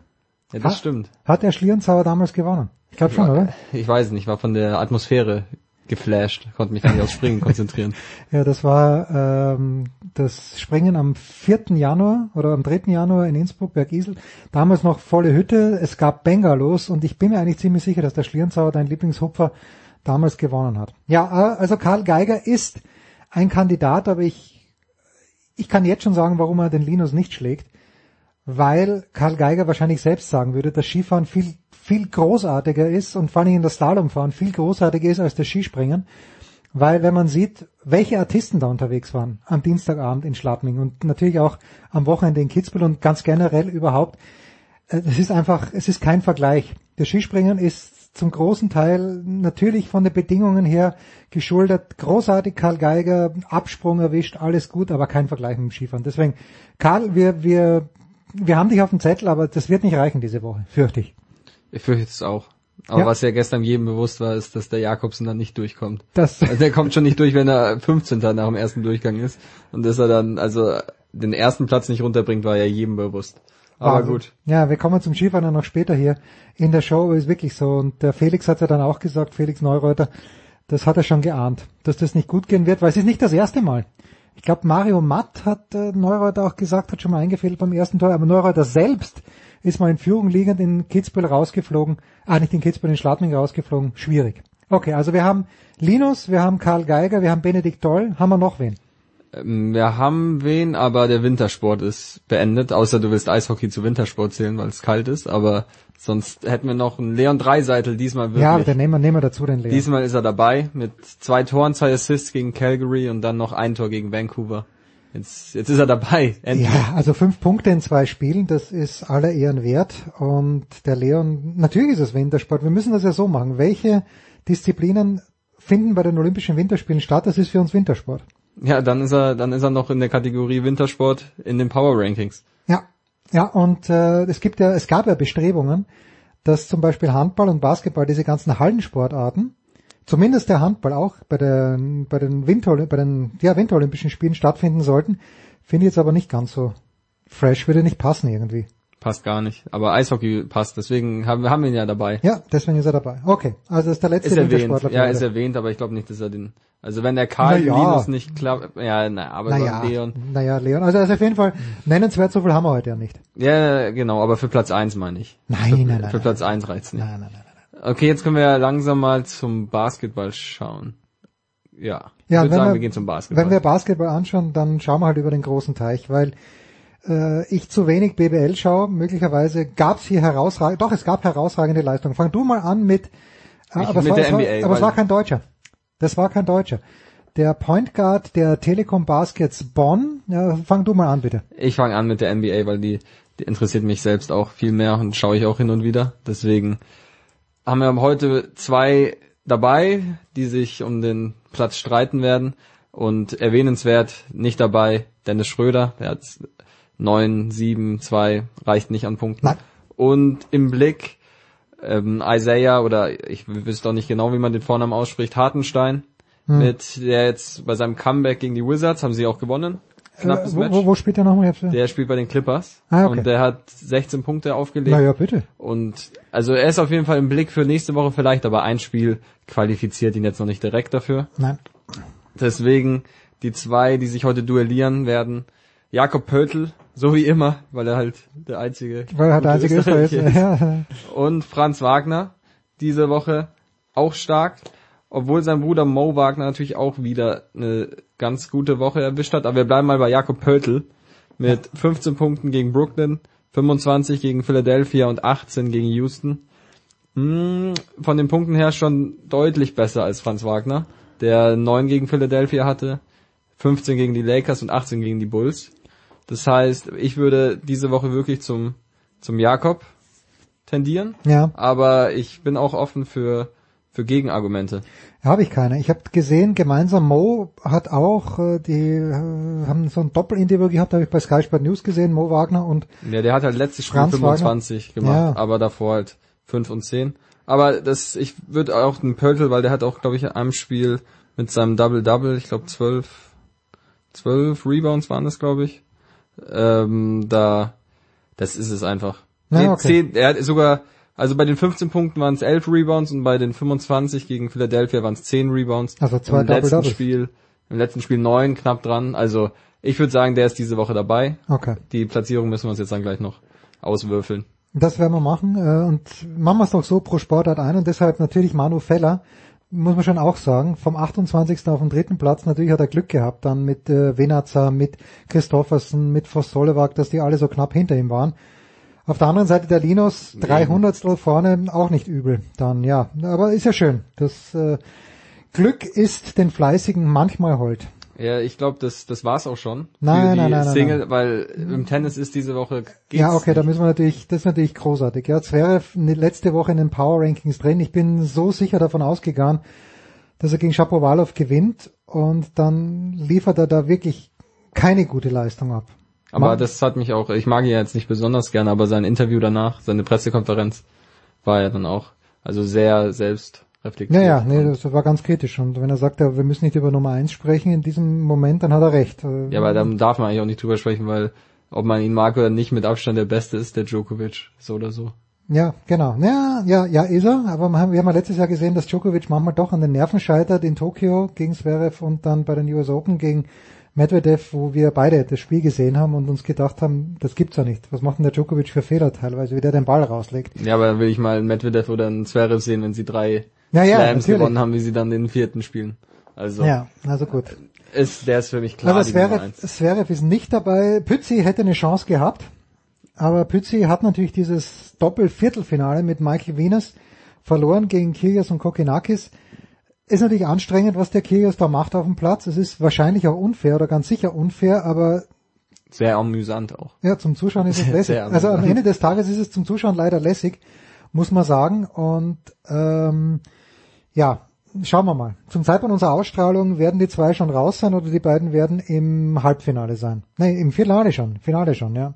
Ja, das ha stimmt. Hat der Schlierenzauer damals gewonnen? Ich glaube schon, oder? Ich weiß nicht, war von der Atmosphäre geflasht, konnte mich gar nicht aufs Springen konzentrieren. Ja, das war ähm, das Springen am 4. Januar oder am 3. Januar in Innsbruck, Bergisel. Damals noch volle Hütte, es gab Bengalos und ich bin mir eigentlich ziemlich sicher, dass der Schlierenzauer, dein Lieblingshupfer, damals gewonnen hat. Ja, also Karl Geiger ist ein Kandidat, aber ich, ich kann jetzt schon sagen, warum er den Linus nicht schlägt, weil Karl Geiger wahrscheinlich selbst sagen würde, dass Skifahren viel viel großartiger ist und vor allem in das Slalomfahren viel großartiger ist als das Skispringen. Weil wenn man sieht, welche Artisten da unterwegs waren am Dienstagabend in Schladming und natürlich auch am Wochenende in Kitzbühel und ganz generell überhaupt, äh, es ist einfach, es ist kein Vergleich. Das Skispringen ist zum großen Teil natürlich von den Bedingungen her geschuldet. Großartig Karl Geiger, Absprung erwischt, alles gut, aber kein Vergleich mit dem Skifahren. Deswegen, Karl, wir, wir, wir haben dich auf dem Zettel, aber das wird nicht reichen diese Woche, fürchte ich. Ich fürchte es auch. Aber ja. was ja gestern jedem bewusst war, ist, dass der Jakobsen dann nicht durchkommt. Das also der kommt schon nicht durch, wenn er 15. nach dem ersten Durchgang ist. Und dass er dann also den ersten Platz nicht runterbringt, war ja jedem bewusst. Aber Wahnsinn. gut. Ja, wir kommen zum Skifahren noch später hier in der Show, ist wirklich so. Und der Felix hat ja dann auch gesagt, Felix Neureuter, das hat er schon geahnt, dass das nicht gut gehen wird, weil es ist nicht das erste Mal. Ich glaube, Mario Matt hat äh, Neureuter auch gesagt, hat schon mal eingefehlt beim ersten Tor, aber Neureuter selbst ist mal in Führung liegend in Kitzbühel rausgeflogen, ah nicht in Kitzbühel, in Schladming rausgeflogen, schwierig. Okay, also wir haben Linus, wir haben Karl Geiger, wir haben Benedikt Doll, haben wir noch wen? Ähm, wir haben wen, aber der Wintersport ist beendet, außer du willst Eishockey zu Wintersport zählen, weil es kalt ist, aber sonst hätten wir noch einen Leon Dreiseitel diesmal wirklich. Ja, dann nehmen wir, nehmen wir dazu den Leon. Diesmal ist er dabei mit zwei Toren, zwei Assists gegen Calgary und dann noch ein Tor gegen Vancouver Jetzt, jetzt ist er dabei. Endlich. Ja, also fünf Punkte in zwei Spielen, das ist aller Ehren wert. Und der Leon, natürlich ist es Wintersport. Wir müssen das ja so machen. Welche Disziplinen finden bei den Olympischen Winterspielen statt? Das ist für uns Wintersport. Ja, dann ist er, dann ist er noch in der Kategorie Wintersport in den Power Rankings. Ja, ja, und äh, es gibt ja, es gab ja Bestrebungen, dass zum Beispiel Handball und Basketball, diese ganzen Hallensportarten, zumindest der Handball auch bei den, bei den Winter, bei den, ja, Winterolympischen Spielen stattfinden sollten, finde ich jetzt aber nicht ganz so fresh, würde nicht passen irgendwie. Passt gar nicht. Aber Eishockey passt, deswegen haben wir haben ihn ja dabei. Ja, deswegen ist er dabei. Okay, also ist der letzte ist erwähnt. Ja, ist erwähnt, aber ich glaube nicht, dass er den also wenn der Karl naja. Linus nicht klappt, ja, na, aber naja, Leon. Naja, Leon. Also, also auf jeden Fall nennenswert, so viel haben wir heute ja nicht. Ja, genau, aber für Platz eins meine ich. Nein, für, nein, nein. Für Platz eins reizt nicht. Nein, nein, nein, nein. Okay, jetzt können wir ja langsam mal zum Basketball schauen. Ja. Ja, ich würde sagen, wir, wir gehen zum Basketball. Wenn wir Basketball anschauen, dann schauen wir halt über den großen Teich, weil äh, ich zu wenig BBL schaue. Möglicherweise gab es hier herausragende, doch es gab herausragende Leistungen. Fang du mal an mit, äh, aber, mit es war, der es war, NBA, aber es war kein Deutscher. Das war kein Deutscher. Der Point Guard der Telekom Baskets Bonn. Ja, fang du mal an, bitte. Ich fange an mit der NBA, weil die, die interessiert mich selbst auch viel mehr und schaue ich auch hin und wieder. Deswegen haben wir heute zwei dabei, die sich um den Platz streiten werden. Und erwähnenswert nicht dabei Dennis Schröder, der hat 9, 7, 2, reicht nicht an Punkten. Nein. Und im Blick ähm, Isaiah oder ich wüsste auch nicht genau, wie man den Vornamen ausspricht, Hartenstein, hm. mit der jetzt bei seinem Comeback gegen die Wizards haben sie auch gewonnen. Knappes äh, wo, Match. Wo, wo spielt er nochmal? Der spielt bei den Clippers ah, okay. und der hat 16 Punkte aufgelegt. Na ja, bitte. Und also er ist auf jeden Fall im Blick für nächste Woche vielleicht, aber ein Spiel qualifiziert ihn jetzt noch nicht direkt dafür. Nein. Deswegen die zwei, die sich heute duellieren werden, Jakob Pöltl, so wie immer, weil er halt der einzige, weil er halt der einzige Österreicher ist. Ja. Und Franz Wagner diese Woche auch stark, obwohl sein Bruder Mo Wagner natürlich auch wieder eine ganz gute Woche erwischt hat. Aber wir bleiben mal bei Jakob Pöltl mit 15 Punkten gegen Brooklyn, 25 gegen Philadelphia und 18 gegen Houston. Hm, von den Punkten her schon deutlich besser als Franz Wagner, der 9 gegen Philadelphia hatte, 15 gegen die Lakers und 18 gegen die Bulls. Das heißt, ich würde diese Woche wirklich zum, zum Jakob tendieren. Ja. Aber ich bin auch offen für, für Gegenargumente. Habe ich keine. Ich habe gesehen, gemeinsam Mo hat auch, äh, die äh, haben so ein Doppelinterview gehabt, habe ich bei Sky Sport News gesehen, Mo Wagner und Ja, der hat halt letztes Spiel 25 Wagner. gemacht, ja. aber davor halt 5 und 10. Aber das, ich würde auch den Pöltl, weil der hat auch, glaube ich, in einem Spiel mit seinem Double-Double, ich glaube 12, 12 Rebounds waren das, glaube ich. Ähm, da, das ist es einfach. Ja, okay. 10, er hat sogar, also bei den 15 Punkten waren es 11 Rebounds und bei den 25 gegen Philadelphia waren es 10 Rebounds. Also zwei Im Double letzten Doubles. Spiel, im letzten Spiel 9 knapp dran. Also ich würde sagen, der ist diese Woche dabei. Okay. Die Platzierung müssen wir uns jetzt dann gleich noch auswürfeln. Das werden wir machen äh, und machen wir es doch so pro Sportart ein und deshalb natürlich Manu Feller, muss man schon auch sagen, vom 28. auf den dritten Platz, natürlich hat er Glück gehabt dann mit äh, Venazza, mit Christoffersen, mit Voss-Solewak, dass die alle so knapp hinter ihm waren. Auf der anderen Seite der Linus, 300 vorne, auch nicht übel. Dann ja, aber ist ja schön. Das äh, Glück ist den Fleißigen manchmal hold. Ja, ich glaube, das, das war's auch schon. Nein, für die nein, nein, nein, Single, nein. weil im Tennis ist diese Woche Ja, okay, da nicht. müssen wir natürlich, das ist natürlich großartig. Ja, Zverev ne- letzte Woche in den Power Rankings drin. Ich bin so sicher davon ausgegangen, dass er gegen Shapovalov gewinnt und dann liefert er da wirklich keine gute Leistung ab. Aber Man- das hat mich auch, ich mag ihn ja jetzt nicht besonders gerne, aber sein Interview danach, seine Pressekonferenz, war ja dann auch, also sehr selbst reflektiert. Ja, ja, nee, das war ganz kritisch. Und wenn er sagt, ja, wir müssen nicht über Nummer eins sprechen in diesem Moment, dann hat er recht. Äh, Ja, aber da darf man eigentlich auch nicht drüber sprechen, weil ob man ihn mag oder nicht, mit Abstand der Beste ist der Djokovic, so oder so. Ja, genau. Ja, ja, ja, ist er. Aber wir haben, wir haben ja letztes Jahr gesehen, dass Djokovic manchmal doch an den Nerven scheitert in Tokio gegen Zverev und dann bei den US Open gegen Medvedev, wo wir beide das Spiel gesehen haben und uns gedacht haben, das gibt's ja nicht. Was macht denn der Djokovic für Fehler teilweise, wie der den Ball rauslegt? Ja, aber dann will ich mal einen Medvedev oder einen Zverev sehen, wenn sie drei Ja, ja, Slams natürlich. gewonnen haben, wie sie dann den vierten spielen. Also, Ja, also gut. ist, der ist für mich klar aber. Zverev ist nicht dabei. Pützi hätte eine Chance gehabt, aber Pützi hat natürlich dieses Doppel-Viertelfinale mit Michael Venus verloren gegen Kyrgios und Kokinakis. ist natürlich anstrengend, was der Kyrgios da macht auf dem Platz. Es ist wahrscheinlich auch unfair oder ganz sicher unfair, aber sehr amüsant auch. Ja, zum Zuschauen ist es lässig. also am Ende des Tages ist es zum Zuschauen leider lässig, muss man sagen. Und ähm, ja, schauen wir mal. Zum Zeitpunkt unserer Ausstrahlung werden die zwei schon raus sein oder die beiden werden im Halbfinale sein. Nein, im Finale schon. Finale schon, ja.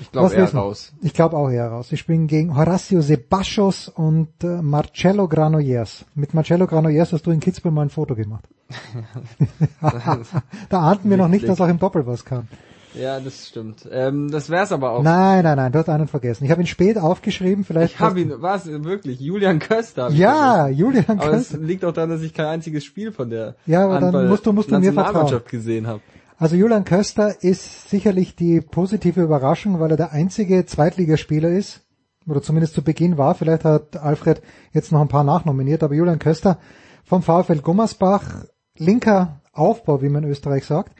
Ich glaube eher raus. Ich glaube auch eher raus. Sie spielen gegen Horacio Sebastos und äh, Marcello Granollers. Mit Marcello Granollers hast du in Kitzbühel mal ein Foto gemacht. da ahnten wir noch nicht, dass auch im Doppel was kam. Ja, das stimmt. Ähm, das wär's aber auch. Nein, nein, nein, du hast einen vergessen. Ich habe ihn spät aufgeschrieben, vielleicht. Ich habe ihn, was, wirklich, Julian Köster. Ja, Julian Köster. Aber es liegt auch daran, dass ich kein einziges Spiel von der ja, aber dann musst du, musst du mir vertrauen. gesehen habe. Also Julian Köster ist sicherlich die positive Überraschung, weil er der einzige Zweitligaspieler ist, oder zumindest zu Beginn war. Vielleicht hat Alfred jetzt noch ein paar nachnominiert, aber Julian Köster vom VfL Gummersbach, linker Aufbau, wie man in Österreich sagt.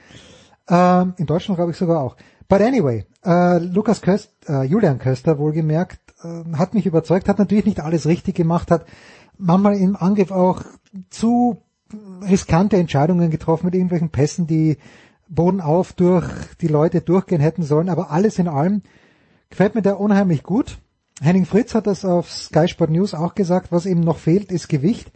Ähm, in Deutschland glaube ich sogar auch. But anyway, äh, Lukas Köst, äh, Julian Köster wohlgemerkt, äh, hat mich überzeugt, hat natürlich nicht alles richtig gemacht, hat manchmal im Angriff auch zu riskante Entscheidungen getroffen mit irgendwelchen Pässen, die Boden auf durch die Leute durchgehen hätten sollen, aber alles in allem gefällt mir der unheimlich gut. Henning Fritz hat das auf Sky Sport News auch gesagt, was ihm noch fehlt, ist Gewicht.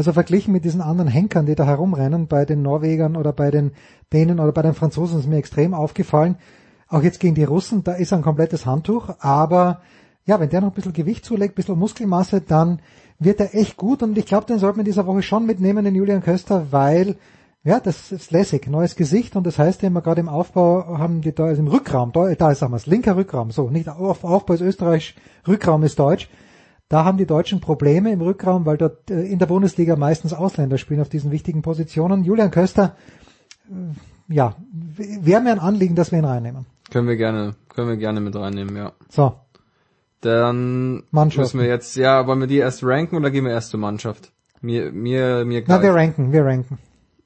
Also verglichen mit diesen anderen Henkern, die da herumrennen, bei den Norwegern oder bei den Dänen oder bei den Franzosen ist mir extrem aufgefallen. Auch jetzt gegen die Russen, da ist ein komplettes Handtuch, aber ja, wenn der noch ein bisschen Gewicht zulegt, ein bisschen Muskelmasse, dann wird er echt gut und ich glaube, den sollte man dieser Woche schon mitnehmen, den Julian Köster, weil ja, das ist lässig, neues Gesicht und das heißt immer gerade im Aufbau haben die da also im Rückraum, da, da ist wir linker Rückraum, so, nicht auf, Aufbau ist Österreich, Rückraum ist Deutsch. Da haben die Deutschen Probleme im Rückraum, weil dort äh, in der Bundesliga meistens Ausländer spielen auf diesen wichtigen Positionen. Julian Köster, äh, ja, wäre mir ein Anliegen, dass wir ihn reinnehmen. Können wir gerne, können wir gerne mit reinnehmen, ja. So. Dann müssen wir jetzt, ja, wollen wir die erst ranken oder gehen wir erst zur Mannschaft? Mir, mir, mir Na, wir ranken, wir ranken.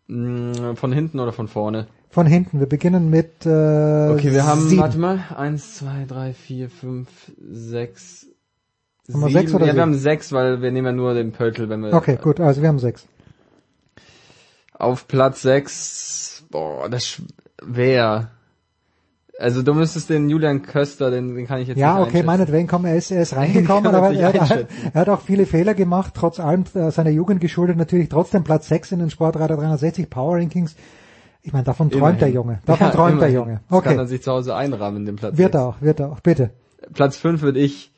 Mm, von hinten oder von vorne? Von hinten. Wir beginnen mit. Äh, okay, wir haben. Sieben. Warte mal. Eins, zwei, drei, vier, fünf, sechs. Haben wir sechs oder Ja, sieben? wir haben sechs, weil wir nehmen ja nur den Pöltl, wenn wir. Okay, gut. Also wir haben sechs. Auf Platz sechs. Boah, das wäre. Also du müsstest den Julian Köster, den, den kann ich jetzt ja, nicht Ja, okay, meinetwegen, komm, er ist, er ist reingekommen, aber er, hat, er hat auch viele Fehler gemacht, trotz allem äh, seiner Jugend geschuldet, natürlich trotzdem Platz 6 in den Sportradar 360 Power Rankings. Ich meine, davon träumt immerhin. der Junge. Davon ja, träumt immerhin. der Junge. Okay. Das kann er sich zu Hause einrahmen, den Platz Wird 6. er auch, wird er auch, bitte. Platz 5 würde ich,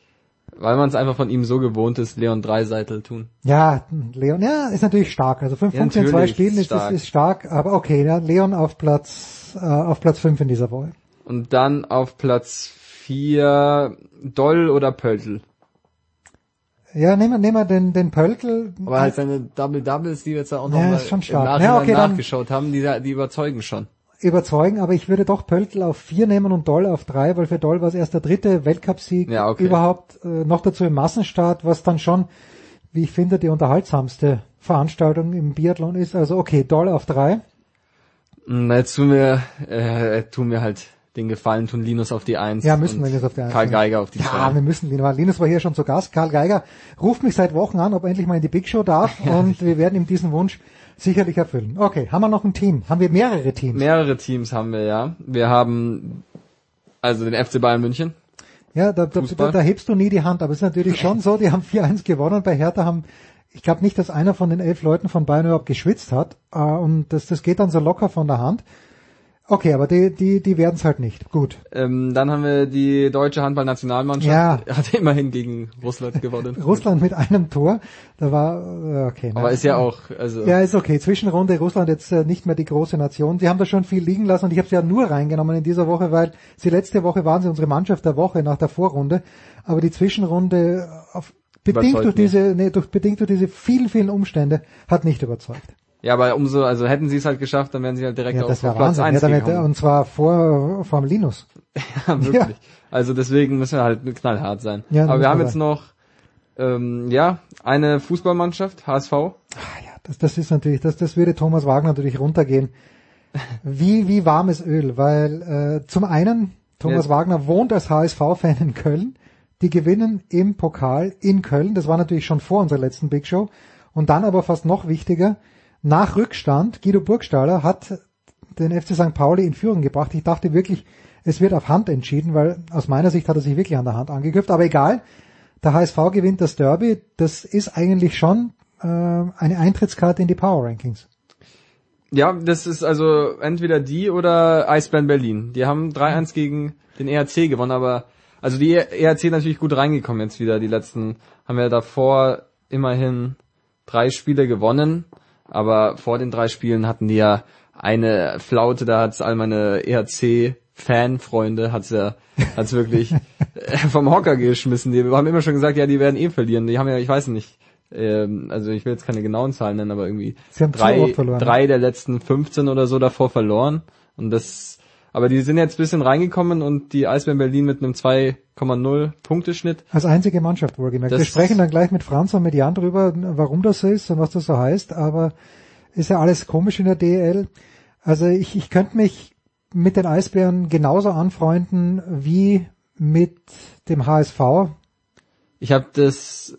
weil man es einfach von ihm so gewohnt ist, Leon Dreiseitel tun. Ja, Leon, ja, ist natürlich stark. Also 5 ja, Punkte in zwei Spielen ist, stark. Ist, ist stark, aber okay, ja, Leon auf Platz, äh, auf Platz 5 in dieser Woche. Und dann auf Platz 4 Doll oder Pöltl. Ja, nehmen wir, nehmen wir den, den Pöltl. Aber halt seine Double Doubles, die wir jetzt auch noch ja, im ja, okay, nachgeschaut haben, die, die überzeugen schon. Überzeugen, aber ich würde doch Pöltl auf 4 nehmen und Doll auf 3, weil für Doll war es erst der dritte Weltcupsieg ja, okay. überhaupt, äh, noch dazu im Massenstart, was dann schon, wie ich finde, die unterhaltsamste Veranstaltung im Biathlon ist. Also okay, Doll auf 3. Jetzt tun wir, äh, tun wir halt den Gefallen tun, Linus auf die Eins. Ja, müssen wir Linus auf die Eins. Karl Geiger auf die Ja, zwei. wir müssen Linus. Linus war hier schon zu Gast. Karl Geiger ruft mich seit Wochen an, ob er endlich mal in die Big Show darf und wir werden ihm diesen Wunsch sicherlich erfüllen. Okay, haben wir noch ein Team? Haben wir mehrere Teams? Mehrere Teams haben wir, ja. Wir haben also den FC Bayern München. Ja, da, da, da, da hebst du nie die Hand, aber es ist natürlich schon so, die haben 4-1 gewonnen. Bei Hertha haben, ich glaube nicht, dass einer von den elf Leuten von Bayern überhaupt geschwitzt hat. Äh, und das, das geht dann so locker von der Hand. Okay, aber die, die, die werden es halt nicht. Gut. Ähm, dann haben wir die deutsche Handballnationalmannschaft. Ja. Hat immerhin gegen Russland gewonnen. Russland mit einem Tor. Da war äh, okay. Aber ist ja auch also. Ja, ist okay. Zwischenrunde Russland jetzt äh, nicht mehr die große Nation. Sie haben da schon viel liegen lassen und ich habe sie ja nur reingenommen in dieser Woche, weil sie letzte Woche waren sie unsere Mannschaft der Woche nach der Vorrunde. Aber die Zwischenrunde auf, bedingt durch diese, nee, durch, bedingt durch diese vielen, vielen Umstände hat nicht überzeugt. Ja, aber umso, also hätten sie es halt geschafft, dann wären sie halt direkt ja, auf, das auf Platz 1 ja, damit, Und zwar vor, vor dem Linus. ja, wirklich. Ja. Also deswegen müssen wir halt knallhart sein. Ja, aber wir haben jetzt noch, ähm, ja, eine Fußballmannschaft, HSV. Ah, ja, das, das ist natürlich, das, das würde Thomas Wagner natürlich runtergehen. Wie, wie warmes Öl, weil äh, zum einen, Thomas Ja. Wagner wohnt als HSV-Fan in Köln. Die gewinnen im Pokal in Köln. Das war natürlich schon vor unserer letzten Big Show. Und dann aber fast noch wichtiger, nach Rückstand, Guido Burgstaller hat den FC St. Pauli in Führung gebracht. Ich dachte wirklich, es wird auf Hand entschieden, weil aus meiner Sicht hat er sich wirklich an der Hand angegriffen. Aber egal, der HSV gewinnt das Derby. Das ist eigentlich schon äh, eine Eintrittskarte in die Power Rankings. Ja, das ist also entweder die oder Eisbären Berlin. Die haben 3-1 gegen den ERC gewonnen, aber also die ERC natürlich gut reingekommen jetzt wieder. Die letzten haben ja davor immerhin drei Spiele gewonnen, aber vor den drei Spielen hatten die ja eine Flaute, da hat's all meine ERC Fanfreunde hat's ja hat's wirklich vom Hocker geschmissen. Die haben immer schon gesagt, ja, die werden eh verlieren. Die haben ja, ich weiß nicht, ähm, also ich will jetzt keine genauen Zahlen nennen, aber irgendwie drei, drei der letzten 15 oder so davor verloren. Und das, aber die sind jetzt ein bisschen reingekommen und die Eisbären Berlin mit einem 2,0 Punkteschnitt. Als einzige Mannschaft wohlgemerkt. Wir sprechen dann gleich mit Franz und mit Jan drüber, warum das so ist und was das so heißt, aber ist ja alles komisch in der DL. Also ich, ich könnte mich mit den Eisbären genauso anfreunden wie mit dem HSV. Ich habe das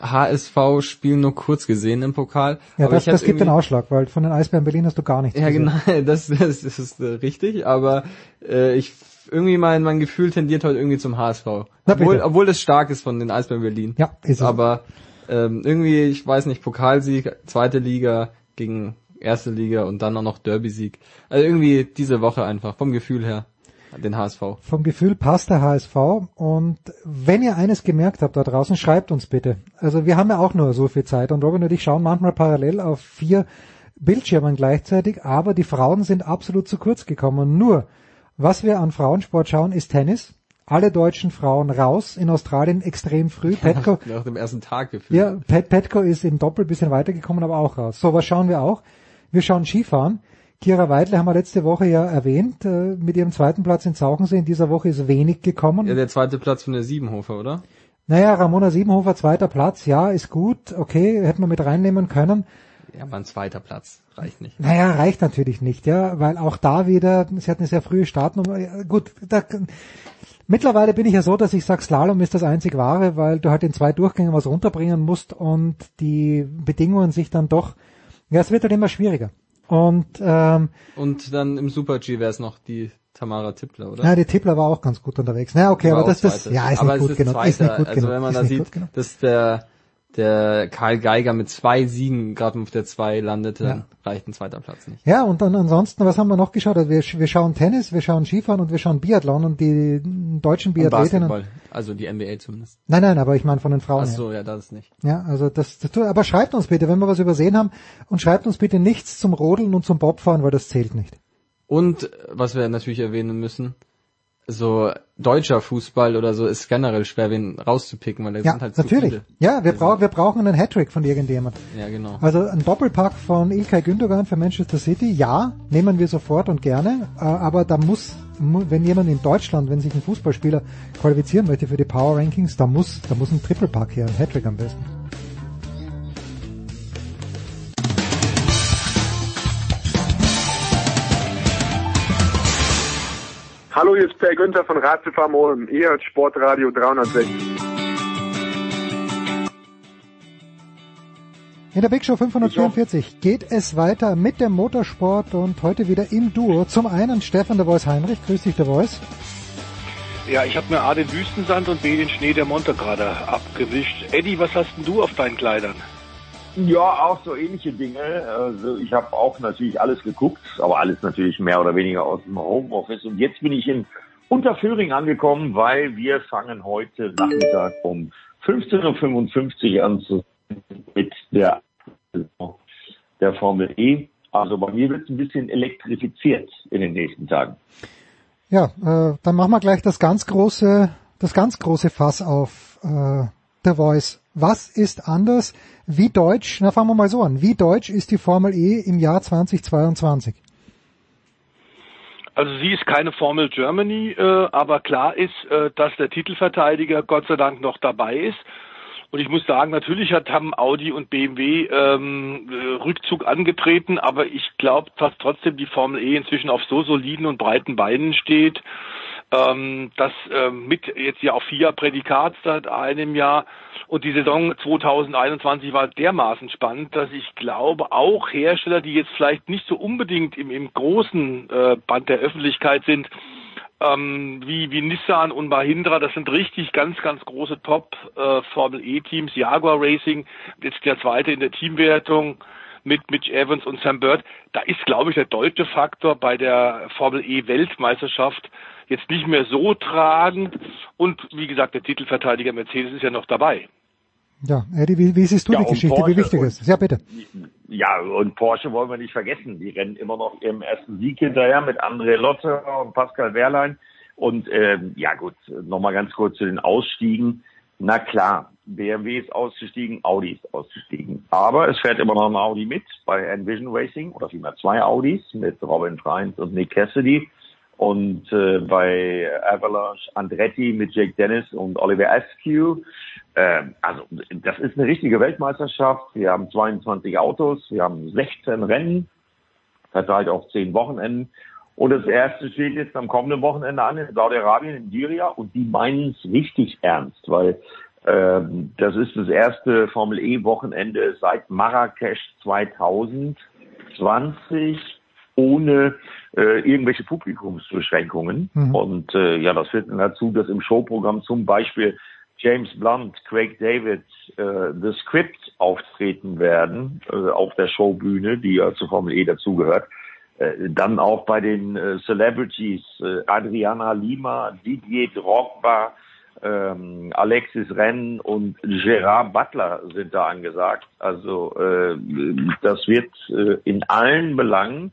HSV-Spiel nur kurz gesehen im Pokal. Ja, das, das gibt den Ausschlag, weil von den Eisbären Berlin hast du gar nichts Ja, gesehen. genau, das, das, das ist äh, richtig, aber äh, ich irgendwie mein, mein Gefühl tendiert heute irgendwie zum HSV. Na, obwohl, obwohl es stark ist von den Eisbären Berlin. Ja, ist es. Aber ähm, irgendwie, ich weiß nicht, Pokalsieg, zweite Liga gegen erste Liga und dann auch noch Derby-Sieg. Also irgendwie diese Woche einfach, vom Gefühl her den HSV. Vom Gefühl passt der HSV und wenn ihr eines gemerkt habt da draußen, schreibt uns bitte. Also wir haben ja auch nur so viel Zeit und Robin und ich schauen manchmal parallel auf vier Bildschirmen gleichzeitig, aber die Frauen sind absolut zu kurz gekommen. Nur, was wir an Frauensport schauen, ist Tennis. Alle deutschen Frauen raus, in Australien extrem früh. Petko, Nach dem ersten Tag gefühlt. Ja, Pet Petko ist im Doppel bisschen weitergekommen, aber auch raus. So, was schauen wir auch? Wir schauen Skifahren. Kira Weidle haben wir letzte Woche ja erwähnt, äh, mit ihrem zweiten Platz in Zauchensee. In dieser Woche ist wenig gekommen. Ja, der zweite Platz von der Siebenhofer, oder? Naja, Ramona Siebenhofer, zweiter Platz, ja, ist gut, okay, hätten wir mit reinnehmen können. Ja, aber ein zweiter Platz reicht nicht. Naja, reicht natürlich nicht, ja, weil auch da wieder, sie hat eine sehr frühe Startnummer. Ja, gut, da, mittlerweile bin ich ja so, dass ich sage, Slalom ist das einzig wahre, weil du halt in zwei Durchgängen was runterbringen musst und die Bedingungen sich dann doch, ja, es wird halt immer schwieriger. Und ähm, und dann im Super G wäre es noch die Tamara Tippler, oder? Ja, die Tippler war auch ganz gut unterwegs. Na, okay, aber das, das, ja, ist aber nicht gut genug. Ist nicht gut also genug. wenn man ist da sieht, dass der der Karl Geiger mit zwei Siegen gerade auf der zwei landete, ja. dann reicht ein zweiter Platz nicht. Ja, und dann ansonsten, was haben wir noch geschaut? Also wir, wir schauen Tennis, wir schauen Skifahren und wir schauen Biathlon und die deutschen Biathletinnen. Und also die NBA zumindest. Nein, nein, aber ich meine von den Frauen. Ach so, her. ja, das nicht. Ja, also das, das aber schreibt uns bitte, wenn wir was übersehen haben und schreibt uns bitte nichts zum Rodeln und zum Bobfahren, weil das zählt nicht. Und was wir natürlich erwähnen müssen, so deutscher Fußball oder so ist generell schwer, wen rauszupicken, weil da ja, sind halt natürlich. viele. Ja, wir, brauchen wir brauchen einen Hattrick von irgendjemand. Ja, genau. Also ein Doppelpack von Ilkay Gündogan für Manchester City, ja, nehmen wir sofort und gerne, äh, aber da muss, wenn jemand in Deutschland, wenn sich ein Fußballspieler qualifizieren möchte für die Power Rankings, da muss, da muss ein Triple-Pack her, ein Hattrick am besten. Hallo, hier ist Per Günther von Ratzefarm Ulm. Ihr hört Sportradio 360. In der Big Show 544 geht es weiter mit dem Motorsport und heute wieder im Duo. Zum einen Stefan der Voice Heinrich. Grüß dich, der Voice. Ja, ich habe mir A den Wüstensand und B den Schnee der Montegrade abgewischt. Eddie, was hast denn du auf deinen Kleidern? Ja, auch so ähnliche Dinge. Also ich habe auch natürlich alles geguckt, aber alles natürlich mehr oder weniger aus dem Homeoffice. Und jetzt bin ich in Unterföhring angekommen, weil wir fangen heute Nachmittag um 15.55 Uhr an zu mit der, der Formel E. Also bei mir wird es ein bisschen elektrifiziert in den nächsten Tagen. Ja, äh, dann machen wir gleich das ganz große, das ganz große Fass auf äh, The Voice. Was ist anders? Wie deutsch, na fangen wir mal so an, wie deutsch ist die Formel E im Jahr 2022? Also sie ist keine Formel Germany, äh, aber klar ist, äh, dass der Titelverteidiger Gott sei Dank noch dabei ist. Und ich muss sagen, natürlich hat, haben Audi und BMW ähm, äh, Rückzug angetreten, aber ich glaube, dass trotzdem die Formel E inzwischen auf so soliden und breiten Beinen steht, Ähm, das äh, mit jetzt ja auch vier Prädikat seit einem Jahr und die Saison 2021 war dermaßen spannend, dass ich glaube, auch Hersteller, die jetzt vielleicht nicht so unbedingt im, im großen äh, Band der Öffentlichkeit sind, ähm, wie, wie Nissan und Mahindra, das sind richtig ganz, ganz große Top äh, Formel E Teams, Jaguar Racing, jetzt der zweite in der Teamwertung mit Mitch Evans und Sam Bird. Da ist, glaube ich, der deutsche Faktor bei der Formel E Weltmeisterschaft jetzt nicht mehr so tragend. Und wie gesagt, der Titelverteidiger Mercedes ist ja noch dabei. Ja, Eddie, wie, wie siehst du ja, die Geschichte, Porsche wie wichtig ist? Ja, bitte. Ja, und Porsche wollen wir nicht vergessen. Die rennen immer noch ihrem ersten Sieg hinterher mit André Lotte und Pascal Wehrlein. Und ähm, ja gut, nochmal ganz kurz zu den Ausstiegen. Na klar, BMW ist ausgestiegen, Audi ist ausgestiegen. Aber es fährt immer noch ein Audi mit bei Envision Racing oder vielmehr zwei Audis mit Robin Freins und Nick Cassidy. Und äh, bei Avalanche Andretti mit Jake Dennis und Oliver Askew. Äh, also das ist eine richtige Weltmeisterschaft. Wir haben 22 Autos, wir haben 16 Rennen, verteilt auf 10 Wochenenden. Und das erste steht jetzt am kommenden Wochenende an in Saudi-Arabien, in Diria. Und die meinen es richtig ernst, weil äh, das ist das erste Formel E-Wochenende seit Marrakesch 2020 ohne äh, irgendwelche Publikumsbeschränkungen. Mhm. Und äh, ja, das führt dazu, dass im Showprogramm zum Beispiel James Blunt, Craig David, äh, The Script auftreten werden äh, auf der Showbühne, die ja zur Formel E dazugehört. Äh, dann auch bei den äh, Celebrities äh, Adriana Lima, Didier Drogba, ähm, Alexis Renn und Gerard Butler sind da angesagt. Also äh, das wird äh, in allen Belangen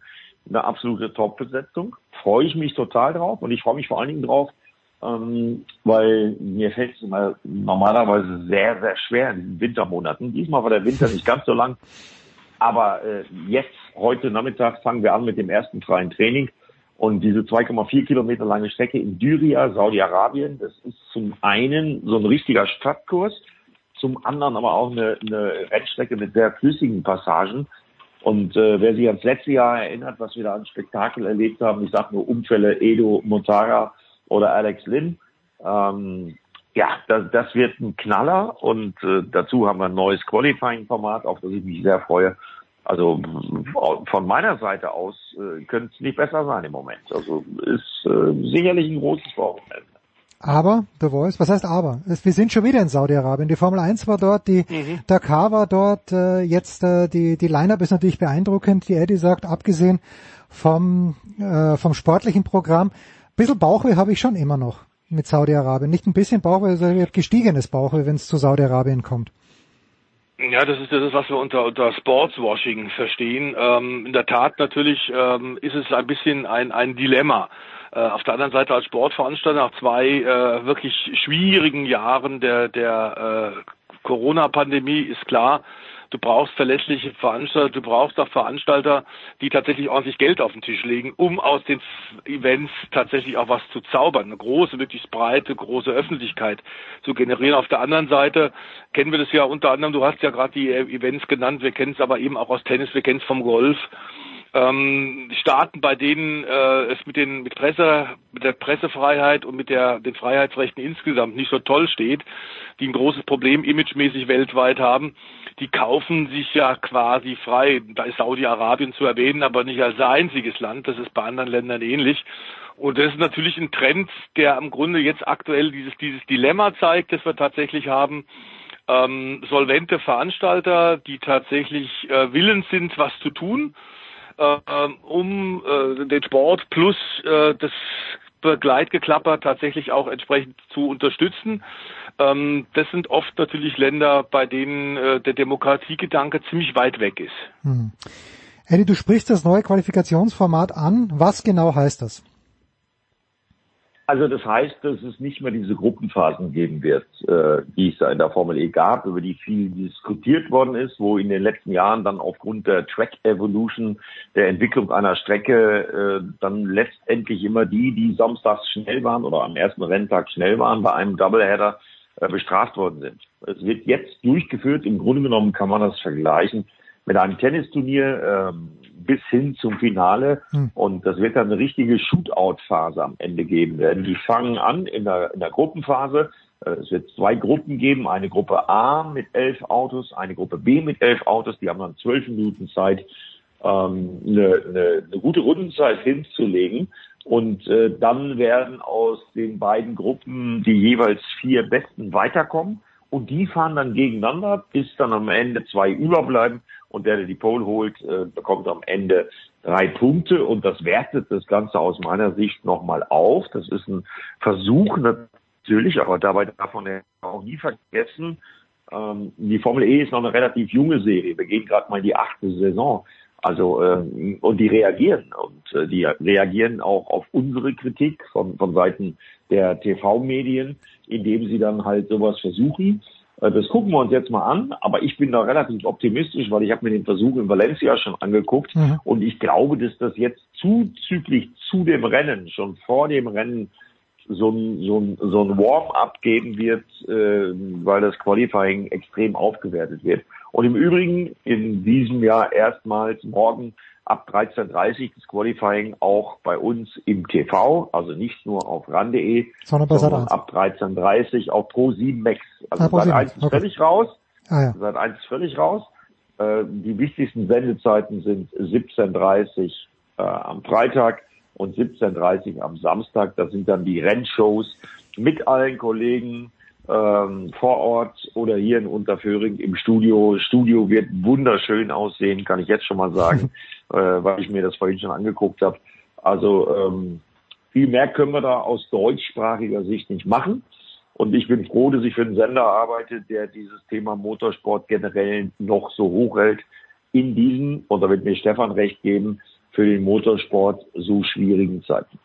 eine absolute Top-Besetzung. Freue ich mich total drauf und ich freue mich vor allen Dingen drauf, ähm, weil mir fällt es immer normalerweise sehr, sehr schwer in diesen Wintermonaten. Diesmal war der Winter nicht ganz so lang, aber äh, jetzt, heute Nachmittag, fangen wir an mit dem ersten freien Training. Und diese 2,4 Kilometer lange Strecke in Dyria, Saudi-Arabien, das ist zum einen so ein richtiger Stadtkurs, zum anderen aber auch eine, eine Rennstrecke mit sehr flüssigen Passagen. Und äh, wer sich ans letzte Jahr erinnert, was wir da an Spektakel erlebt haben, ich sage nur Unfälle Edo Montara oder Alex Lynn, ähm, ja, das, das wird ein Knaller und äh, dazu haben wir ein neues Qualifying-Format, auf das ich mich sehr freue. Also von meiner Seite aus äh, könnte es nicht besser sein im Moment. Also ist äh, sicherlich ein großes Wochenende. Aber, The Voice, was heißt aber? Wir sind schon wieder in Saudi-Arabien. Die Formel 1 war dort, die mhm. Dakar war dort, äh, jetzt äh, die, die Line-Up ist natürlich beeindruckend, die Eddie sagt, abgesehen vom, äh, vom sportlichen Programm. Ein bisschen Bauchweh habe ich schon immer noch mit Saudi-Arabien. Nicht ein bisschen Bauchweh, sondern gestiegenes Bauchweh, wenn es zu Saudi-Arabien kommt. Ja, das ist das, ist, was wir unter, unter Sportswashing verstehen. Ähm, in der Tat natürlich ähm, ist es ein bisschen ein, ein Dilemma. Äh, auf der anderen Seite als Sportveranstalter nach zwei äh, wirklich schwierigen Jahren der, der äh, Corona-Pandemie ist klar, du brauchst verlässliche Veranstalter, du brauchst auch Veranstalter, die tatsächlich ordentlich Geld auf den Tisch legen, um aus den Events tatsächlich auch was zu zaubern, eine große, wirklich breite, große Öffentlichkeit zu generieren. Auf der anderen Seite kennen wir das ja unter anderem, du hast ja gerade die Events genannt, wir kennen es aber eben auch aus Tennis, wir kennen es vom Golf ähm, Staaten, bei denen äh, es mit den mit Presse, mit der Pressefreiheit und mit der den Freiheitsrechten insgesamt nicht so toll steht, die ein großes Problem imagemäßig weltweit haben, die kaufen sich ja quasi frei. Da ist Saudi-Arabien zu erwähnen, aber nicht als einziges Land. Das ist bei anderen Ländern ähnlich. Und das ist natürlich ein Trend, der im Grunde jetzt aktuell dieses dieses Dilemma zeigt, das wir tatsächlich haben. Ähm, solvente Veranstalter, die tatsächlich äh, willens sind, was zu tun, um äh, den Sport plus äh, das Begleitgeklapper tatsächlich auch entsprechend zu unterstützen. Ähm, das sind oft natürlich Länder, bei denen äh, der Demokratiegedanke ziemlich weit weg ist. Hm. Eddie, du sprichst das neue Qualifikationsformat an. Was genau heißt das? Also das heißt, dass es nicht mehr diese Gruppenphasen geben wird, äh, die es da in der Formel E gab, über die viel diskutiert worden ist, wo in den letzten Jahren dann aufgrund der Track Evolution, der Entwicklung einer Strecke, äh, dann letztendlich immer die, die samstags schnell waren oder am ersten Renntag schnell waren, bei einem Doubleheader äh, bestraft worden sind. Es wird jetzt durchgeführt, im Grunde genommen kann man das vergleichen mit einem Tennisturnier. Ähm, bis hin zum Finale. Hm. Und das wird dann eine richtige Shootout-Phase am Ende geben werden. Die fangen an in der, in der Gruppenphase. Äh, Es wird zwei Gruppen geben. Eine Gruppe A mit elf Autos, eine Gruppe B mit elf Autos. Die haben dann zwölf Minuten Zeit, ähm, eine, eine, eine gute Rundenzeit hinzulegen. Und äh, dann werden aus den beiden Gruppen die jeweils vier Besten weiterkommen. Und die fahren dann gegeneinander, bis dann am Ende zwei überbleiben. Und der, der die Pole holt, äh, bekommt am Ende drei Punkte. Und das wertet das Ganze aus meiner Sicht nochmal auf. Das ist ein Versuch natürlich, aber dabei darf man auch nie vergessen, ähm, die Formel E ist noch eine relativ junge Serie. Wir gehen gerade mal in die achte Saison. Also ähm, und die reagieren und äh, die reagieren auch auf unsere Kritik von, von Seiten der TV-Medien, indem sie dann halt sowas versuchen. Äh, das gucken wir uns jetzt mal an, aber ich bin da relativ optimistisch, weil ich habe mir den Versuch in Valencia schon angeguckt Mhm. und ich glaube, dass das jetzt zuzüglich zu dem Rennen, schon vor dem Rennen so ein, so ein, so ein Warm-up geben wird, äh, weil das Qualifying extrem aufgewertet wird. Und im Übrigen in diesem Jahr erstmals morgen ab 13.30 das Qualifying auch bei uns im TV, also nicht nur auf ran.de, Sondern sondern Sat.1. ab 13.30 auf Pro 7 Max. Also Ah, Pro Sat 7 1 ist okay. völlig raus. Ah ja. Seit 1 ist völlig raus. Äh, die wichtigsten Sendezeiten sind 17.30 äh, am Freitag und 17.30 am Samstag. Das sind dann die Rennshows mit allen Kollegen ähm, vor Ort oder hier in Unterföhring im Studio. Studio wird wunderschön aussehen, kann ich jetzt schon mal sagen, äh, weil ich mir das vorhin schon angeguckt habe. Also ähm, viel mehr können wir da aus deutschsprachiger Sicht nicht machen. Und ich bin froh, dass ich für einen Sender arbeite, der dieses Thema Motorsport generell noch so hoch hält in diesen, und da wird mir Stefan recht geben, für den Motorsport so schwierigen Zeiten.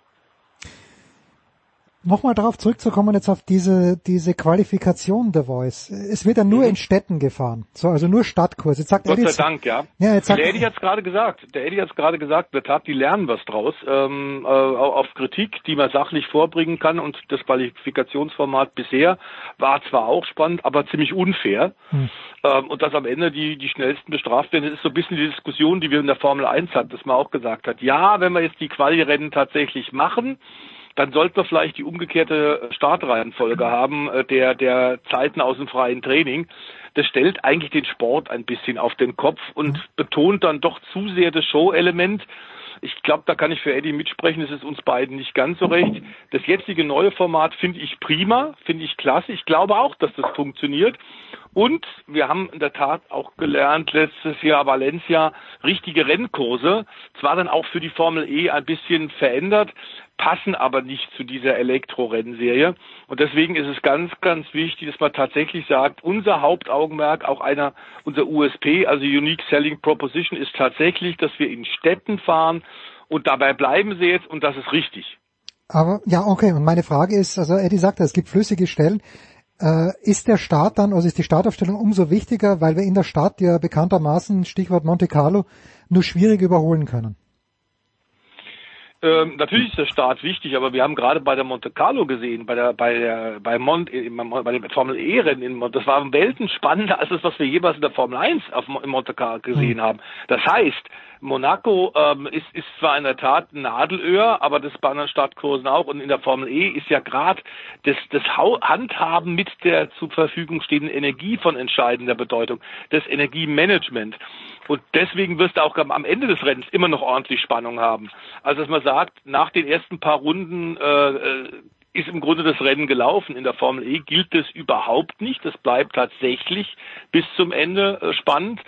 Nochmal darauf zurückzukommen jetzt auf diese, diese Qualifikation der Voice. Es wird ja nur in Städten gefahren. So, also nur Stadtkurs. Jetzt sagt Mhm. Gott Eddie, sei Dank, ja. Ja, jetzt sagt- der Eddie hat's gerade gesagt. Der Eddie hat's gerade gesagt. In der Tat, die lernen was draus ähm, äh, auf Kritik, die man sachlich vorbringen kann. Und das Qualifikationsformat bisher war zwar auch spannend, aber ziemlich unfair. Hm. Ähm, und dass am Ende die, die schnellsten bestraft werden, das ist so ein bisschen die Diskussion, die wir in der Formel 1 hatten, dass man auch gesagt hat, ja, wenn wir jetzt die Quali-Rennen tatsächlich machen, dann sollten wir vielleicht die umgekehrte Startreihenfolge haben, äh, der, der Zeiten aus dem freien Training. Das stellt eigentlich den Sport ein bisschen auf den Kopf und betont dann doch zu sehr das Show-Element. Ich glaube, da kann ich für Eddie mitsprechen, es ist uns beiden nicht ganz so recht. Das jetzige neue Format finde ich prima, finde ich klasse. Ich glaube auch, dass das funktioniert. Und wir haben in der Tat auch gelernt, letztes Jahr Valencia, richtige Rennkurse, zwar dann auch für die Formel E ein bisschen verändert, passen aber nicht zu dieser Elektro-Rennserie. Und deswegen ist es ganz, ganz wichtig, dass man tatsächlich sagt, unser Hauptaugenmerk, auch einer, unser USP, also Unique Selling Proposition, ist tatsächlich, dass wir in Städten fahren und dabei bleiben sie jetzt und das ist richtig. Aber ja, okay. Und meine Frage ist, also Eddie sagt, es gibt flüssige Stellen. Äh, ist der Start dann, also ist die Startaufstellung umso wichtiger, weil wir in der Stadt ja bekanntermaßen, Stichwort Monte Carlo, nur schwierig überholen können? Ähm, natürlich ist der Start wichtig, aber wir haben gerade bei der Monte Carlo gesehen, bei der bei der bei Mont im- bei dem Formel E Rennen in Mont, das war um Welten spannender als das, was wir jeweils in der Formel 1 auf, in Monte Carlo gesehen haben. Das heißt, Monaco ähm, ist ist zwar in der Tat ein Nadelöhr, aber das bei anderen Startkursen auch und in der Formel E ist ja gerade das das Handhaben mit der zur Verfügung stehenden Energie von entscheidender Bedeutung, das Energiemanagement. Und deswegen wirst du auch am am Ende des Rennens immer noch ordentlich Spannung haben. Also dass man sagt, nach den ersten paar Runden äh, äh, ist im Grunde das Rennen gelaufen. In der Formel E gilt das überhaupt nicht. Das bleibt tatsächlich bis zum Ende äh, spannend.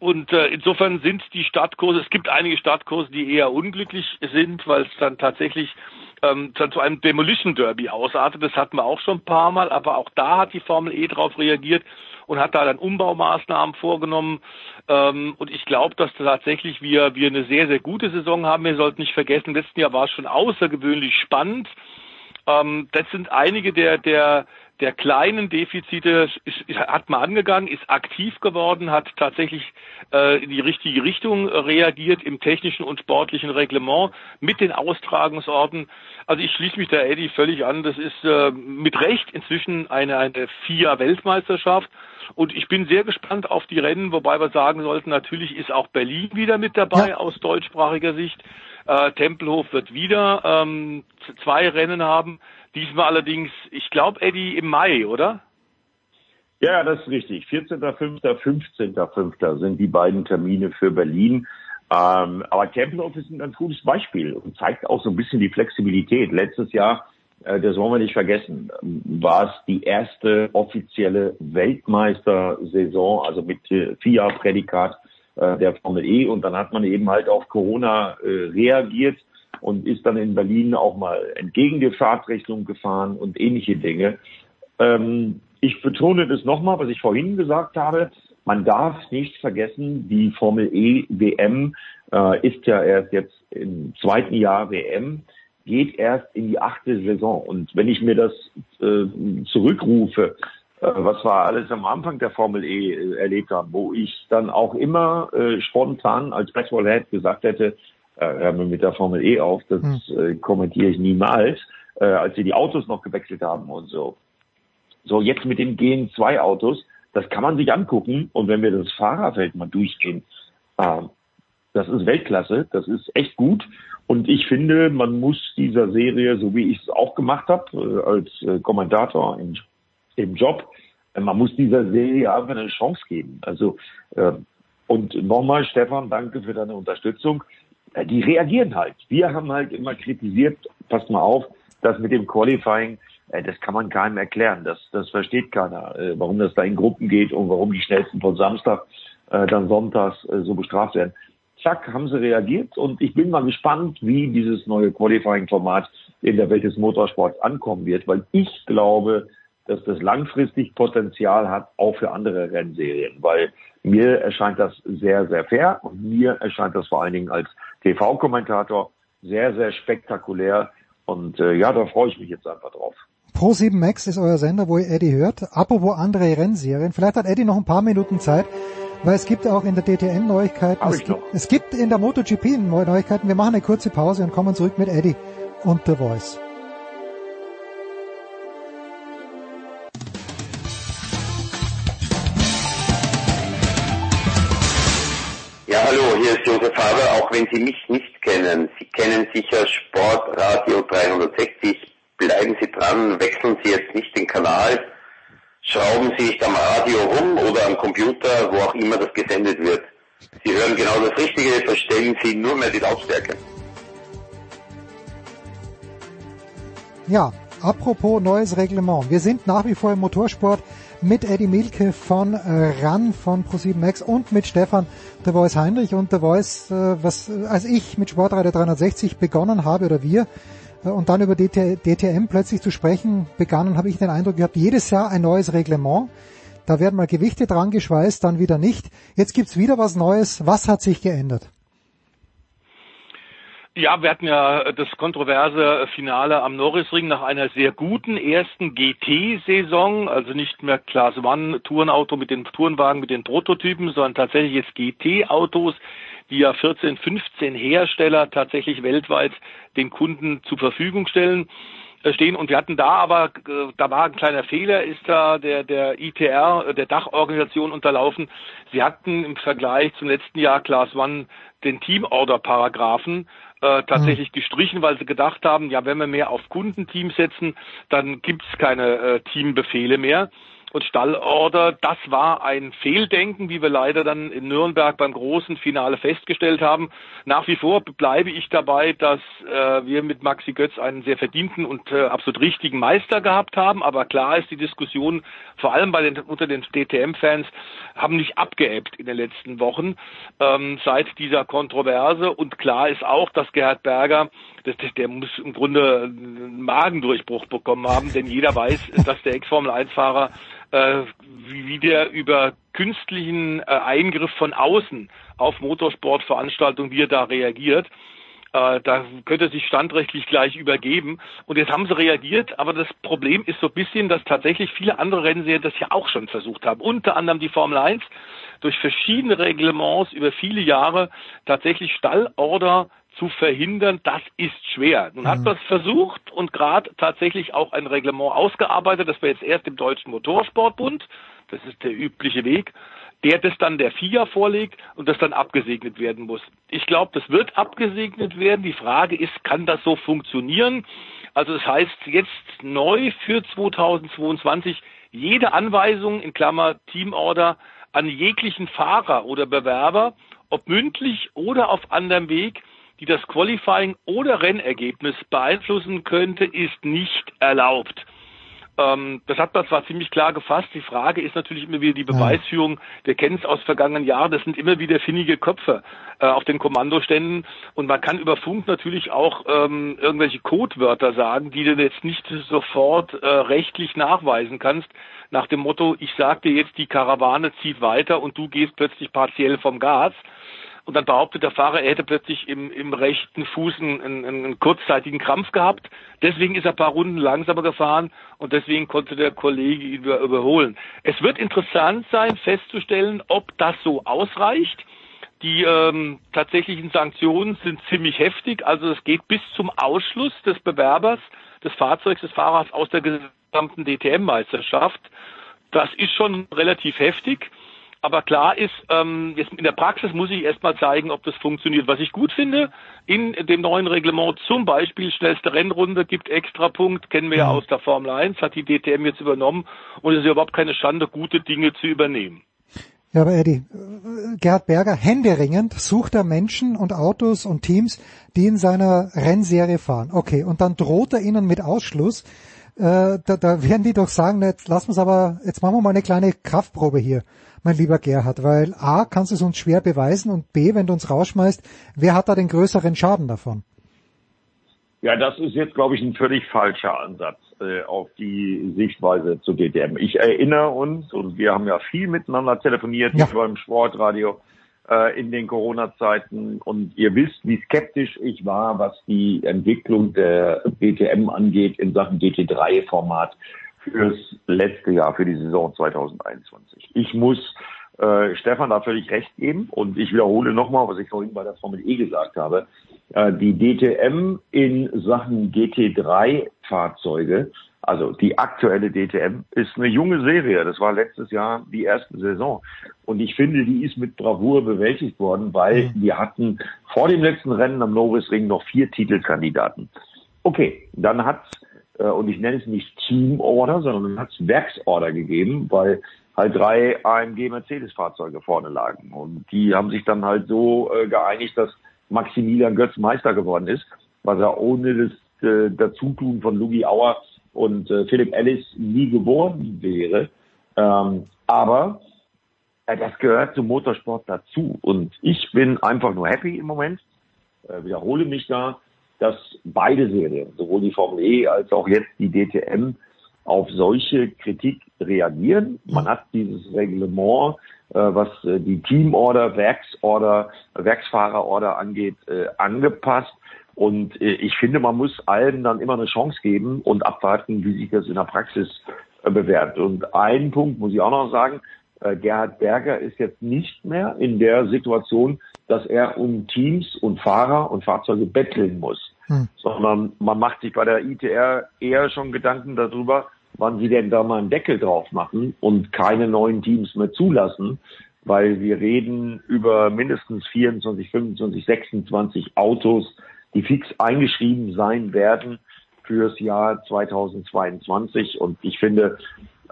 Und äh, insofern sind die Startkurse, es gibt einige Startkurse, die eher unglücklich sind, weil es dann tatsächlich ähm, dann zu einem Demolition Derby ausartet. Das hatten wir auch schon ein paar Mal, aber auch da hat die Formel E drauf reagiert und hat da dann Umbaumaßnahmen vorgenommen. Ähm, und ich glaube, dass tatsächlich wir, wir eine sehr, sehr gute Saison haben. Wir sollten nicht vergessen, letzten Jahr war es schon außergewöhnlich spannend. Ähm, das sind einige der, der, der kleinen Defizite ist, ist, hat man angegangen, ist aktiv geworden, hat tatsächlich äh, in die richtige Richtung reagiert im technischen und sportlichen Reglement mit den Austragungsorten. Also ich schließe mich da Eddie völlig an. Das ist äh, mit Recht inzwischen eine, eine FIA-Weltmeisterschaft. Und ich bin sehr gespannt auf die Rennen, wobei wir sagen sollten, natürlich ist auch Berlin wieder mit dabei ja. aus deutschsprachiger Sicht. Äh, Tempelhof wird wieder ähm, zwei Rennen haben. Diesmal allerdings, ich glaube, Eddie, im Mai, oder? Ja, das ist richtig. 14.05., 15.05. sind die beiden Termine für Berlin. Ähm, aber Tempelhof ist ein ganz gutes Beispiel und zeigt auch so ein bisschen die Flexibilität. Letztes Jahr, äh, das wollen wir nicht vergessen, war es die erste offizielle Weltmeistersaison, also mit äh, FIA-Prädikat äh, der Formel E. Und dann hat man eben halt auf Corona äh, reagiert und ist dann in Berlin auch mal entgegen der Fahrtrichtung gefahren und ähnliche Dinge. Ähm, ich betone das nochmal, was ich vorhin gesagt habe. Man darf nicht vergessen, die Formel E WM äh, ist ja erst jetzt im zweiten Jahr WM, geht erst in die achte Saison. Und wenn ich mir das äh, zurückrufe, äh, was wir alles am Anfang der Formel E äh, erlebt haben, wo ich dann auch immer äh, spontan als Baseballhead gesagt hätte, äh, mit der Formel E auf, das hm. äh, kommentiere ich niemals, äh, als sie die Autos noch gewechselt haben und so. So, jetzt mit den GN2-Autos, das kann man sich angucken und wenn wir das Fahrerfeld mal durchgehen, äh, das ist Weltklasse, das ist echt gut und ich finde, man muss dieser Serie, so wie ich es auch gemacht habe, äh, als äh, Kommentator im, im Job, äh, man muss dieser Serie einfach eine Chance geben. Also äh, und nochmal, Stefan, danke für deine Unterstützung. Äh, die reagieren halt. Wir haben halt immer kritisiert, passt mal auf, das mit dem Qualifying, äh, das kann man keinem erklären. Das, das versteht keiner, äh, warum das da in Gruppen geht und warum die schnellsten von Samstag dann sonntags so bestraft werden. Zack, haben sie reagiert und ich bin mal gespannt, wie dieses neue Qualifying-Format in der Welt des Motorsports ankommen wird, weil ich glaube, dass das langfristig Potenzial hat, auch für andere Rennserien, weil mir erscheint das sehr, sehr fair und mir erscheint das vor allen Dingen als TV-Kommentator sehr, sehr spektakulär und äh, ja, da freue ich mich jetzt einfach drauf. Pro 7 Max ist euer Sender, wo ihr Eddie hört. Apropos andere Rennserien. Vielleicht hat Eddie noch ein paar Minuten Zeit, weil es gibt auch in der DTM Neuigkeiten. Es gibt, es gibt in der MotoGP Neuigkeiten. Wir machen eine kurze Pause und kommen zurück mit Eddie und The Voice. Haber, auch wenn Sie mich nicht kennen. Sie kennen sicher Sportradio 360. Bleiben Sie dran, wechseln Sie jetzt nicht den Kanal, schrauben Sie sich am Radio rum oder am Computer, wo auch immer das gesendet wird. Sie hören genau das Richtige, verstellen Sie nur mehr die Lautstärke. Ja, apropos neues Reglement. Wir sind nach wie vor im Motorsport mit Eddie Milke von äh, RAN von Pro7 Max und mit Stefan der Voice Heinrich und der Voice, äh, was als ich mit Sportreiter 360 begonnen habe oder wir äh, und dann über DT, DTM plötzlich zu sprechen begannen, habe ich den Eindruck gehabt, jedes Jahr ein neues Reglement. Da werden mal Gewichte dran geschweißt, dann wieder nicht. Jetzt gibt's wieder was Neues. Was hat sich geändert? Ja, wir hatten ja das kontroverse Finale am Norrisring nach einer sehr guten ersten GT-Saison, also nicht mehr Class One Tourenauto mit den Tourenwagen, mit den Prototypen, sondern tatsächlich jetzt GT-Autos, die ja 14, 15 Hersteller tatsächlich weltweit den Kunden zur Verfügung stellen äh, stehen und wir hatten da aber, äh, da war ein kleiner Fehler, ist da der, der ITR, der Dachorganisation unterlaufen. Sie hatten im Vergleich zum letzten Jahr Class One den Teamorder-Paragraphen äh, tatsächlich mhm. gestrichen, weil sie gedacht haben, ja, wenn wir mehr auf Kundenteams setzen, dann gibt's keine äh, Teambefehle mehr und Stallorder, das war ein Fehldenken, wie wir leider dann in Nürnberg beim großen Finale festgestellt haben. Nach wie vor bleibe ich dabei, dass äh, wir mit Maxi Götz einen sehr verdienten und äh, absolut richtigen Meister gehabt haben. Aber klar ist die Diskussion, vor allem bei den, unter den DTM-Fans, haben nicht abgeebbt in den letzten Wochen ähm, seit dieser Kontroverse. Und klar ist auch, dass Gerhard Berger das, der muss im Grunde einen Magendurchbruch bekommen haben, denn jeder weiß, dass der Ex-Formel-1-Fahrer äh, wie der über künstlichen äh, Eingriff von außen auf Motorsportveranstaltungen, wie er da reagiert. Äh, da könnte sich standrechtlich gleich übergeben. Und jetzt haben sie reagiert, aber das Problem ist so ein bisschen, dass tatsächlich viele andere Rennserien das ja auch schon versucht haben. Unter anderem die Formel 1 durch verschiedene Reglements über viele Jahre tatsächlich Stallorder zu verhindern, das ist schwer. Nun hat man es versucht und gerade tatsächlich auch ein Reglement ausgearbeitet, das wir jetzt erst im Deutschen Motorsportbund, das ist der übliche Weg, der das dann der FIA vorlegt und das dann abgesegnet werden muss. Ich glaube, das wird abgesegnet werden. Die Frage ist, kann das so funktionieren? Also das heißt jetzt neu für 2022 jede Anweisung in Klammer Teamorder an jeglichen Fahrer oder Bewerber, ob mündlich oder auf anderem Weg, die das Qualifying oder Rennergebnis beeinflussen könnte, ist nicht erlaubt. Ähm, das hat man zwar ziemlich klar gefasst. Die Frage ist natürlich immer wieder die Beweisführung. Wir kennen es aus vergangenen Jahren. Das sind immer wieder finnige Köpfe äh, auf den Kommandoständen. Und man kann über Funk natürlich auch ähm, irgendwelche Codewörter sagen, die du jetzt nicht sofort äh, rechtlich nachweisen kannst. Nach dem Motto, ich sag dir jetzt, die Karawane zieht weiter und du gehst plötzlich partiell vom Gas. Und dann behauptet der Fahrer, er hätte plötzlich im, im rechten Fuß einen, einen, kurzzeitigen Krampf gehabt. Deswegen ist er ein paar Runden langsamer gefahren und deswegen konnte der Kollege ihn über, überholen. Es wird interessant sein, festzustellen, ob das so ausreicht. Die ähm, tatsächlichen Sanktionen sind ziemlich heftig. Also es geht bis zum Ausschluss des Bewerbers, des Fahrzeugs, des Fahrers aus der gesamten DTM-Meisterschaft. Das ist schon relativ heftig. Aber klar ist, ähm, jetzt in der Praxis muss ich erstmal zeigen, ob das funktioniert. Was ich gut finde, in dem neuen Reglement zum Beispiel schnellste Rennrunde gibt extra Punkt, kennen wir ja aus der Formel 1, hat die DTM jetzt übernommen und es ist ja überhaupt keine Schande, gute Dinge zu übernehmen. Ja, aber Eddie, Gerhard Berger, händeringend sucht er Menschen und Autos und Teams, die in seiner Rennserie fahren. Okay, und dann droht er ihnen mit Ausschluss. Äh, da, da werden die doch sagen, jetzt lassen wir es aber, jetzt machen wir mal eine kleine Kraftprobe hier mein lieber Gerhard, weil A, kannst du es uns schwer beweisen und B, wenn du uns rausschmeißt, wer hat da den größeren Schaden davon? Ja, das ist jetzt, glaube ich, ein völlig falscher Ansatz äh, auf die Sichtweise zu DTM. Ich erinnere uns, und wir haben ja viel miteinander telefoniert ja. beim Sportradio äh, in den Corona-Zeiten, und ihr wisst, wie skeptisch ich war, was die Entwicklung der DTM angeht in Sachen GT3-Format fürs letzte Jahr, für die Saison 2021. Ich muss äh, Stefan da völlig recht geben und ich wiederhole nochmal, was ich vorhin bei der Formel E gesagt habe. Äh, die DTM in Sachen GT3-Fahrzeuge, also die aktuelle DTM, ist eine junge Serie. Das war letztes Jahr die erste Saison. Und ich finde, die ist mit Bravour bewältigt worden, weil mhm. wir hatten vor dem letzten Rennen am Norris Ring noch vier Titelkandidaten. Okay, dann hat äh, und ich nenne es nicht Team Order, sondern hat es Werksorder gegeben, weil halt drei AMG Mercedes-Fahrzeuge vorne lagen. Und die haben sich dann halt so äh, geeinigt, dass Maximilian Götz Meister geworden ist, was er ohne das äh, Dazutun von Lugi Auer und äh, Philipp Ellis nie geworden wäre. Ähm, aber äh, das gehört zum Motorsport dazu. Und ich bin einfach nur happy im Moment, äh, wiederhole mich da, dass beide Serien, sowohl die Formel E als auch jetzt die DTM, auf solche Kritik reagieren. Man hat dieses Reglement, äh, was äh, die Teamorder, Werksorder, Werksfahrerorder angeht, äh, angepasst. Und äh, ich finde, man muss allen dann immer eine Chance geben und abwarten, wie sich das in der Praxis äh, bewährt. Und einen Punkt muss ich auch noch sagen, äh, Gerhard Berger ist jetzt nicht mehr in der Situation, dass er um Teams und Fahrer und Fahrzeuge betteln muss, hm. sondern man macht sich bei der ITR eher schon Gedanken darüber, wann sie denn da mal einen Deckel drauf machen und keine neuen Teams mehr zulassen, weil wir reden über mindestens 24, 25, 26 Autos, die fix eingeschrieben sein werden fürs Jahr 2022. Und ich finde,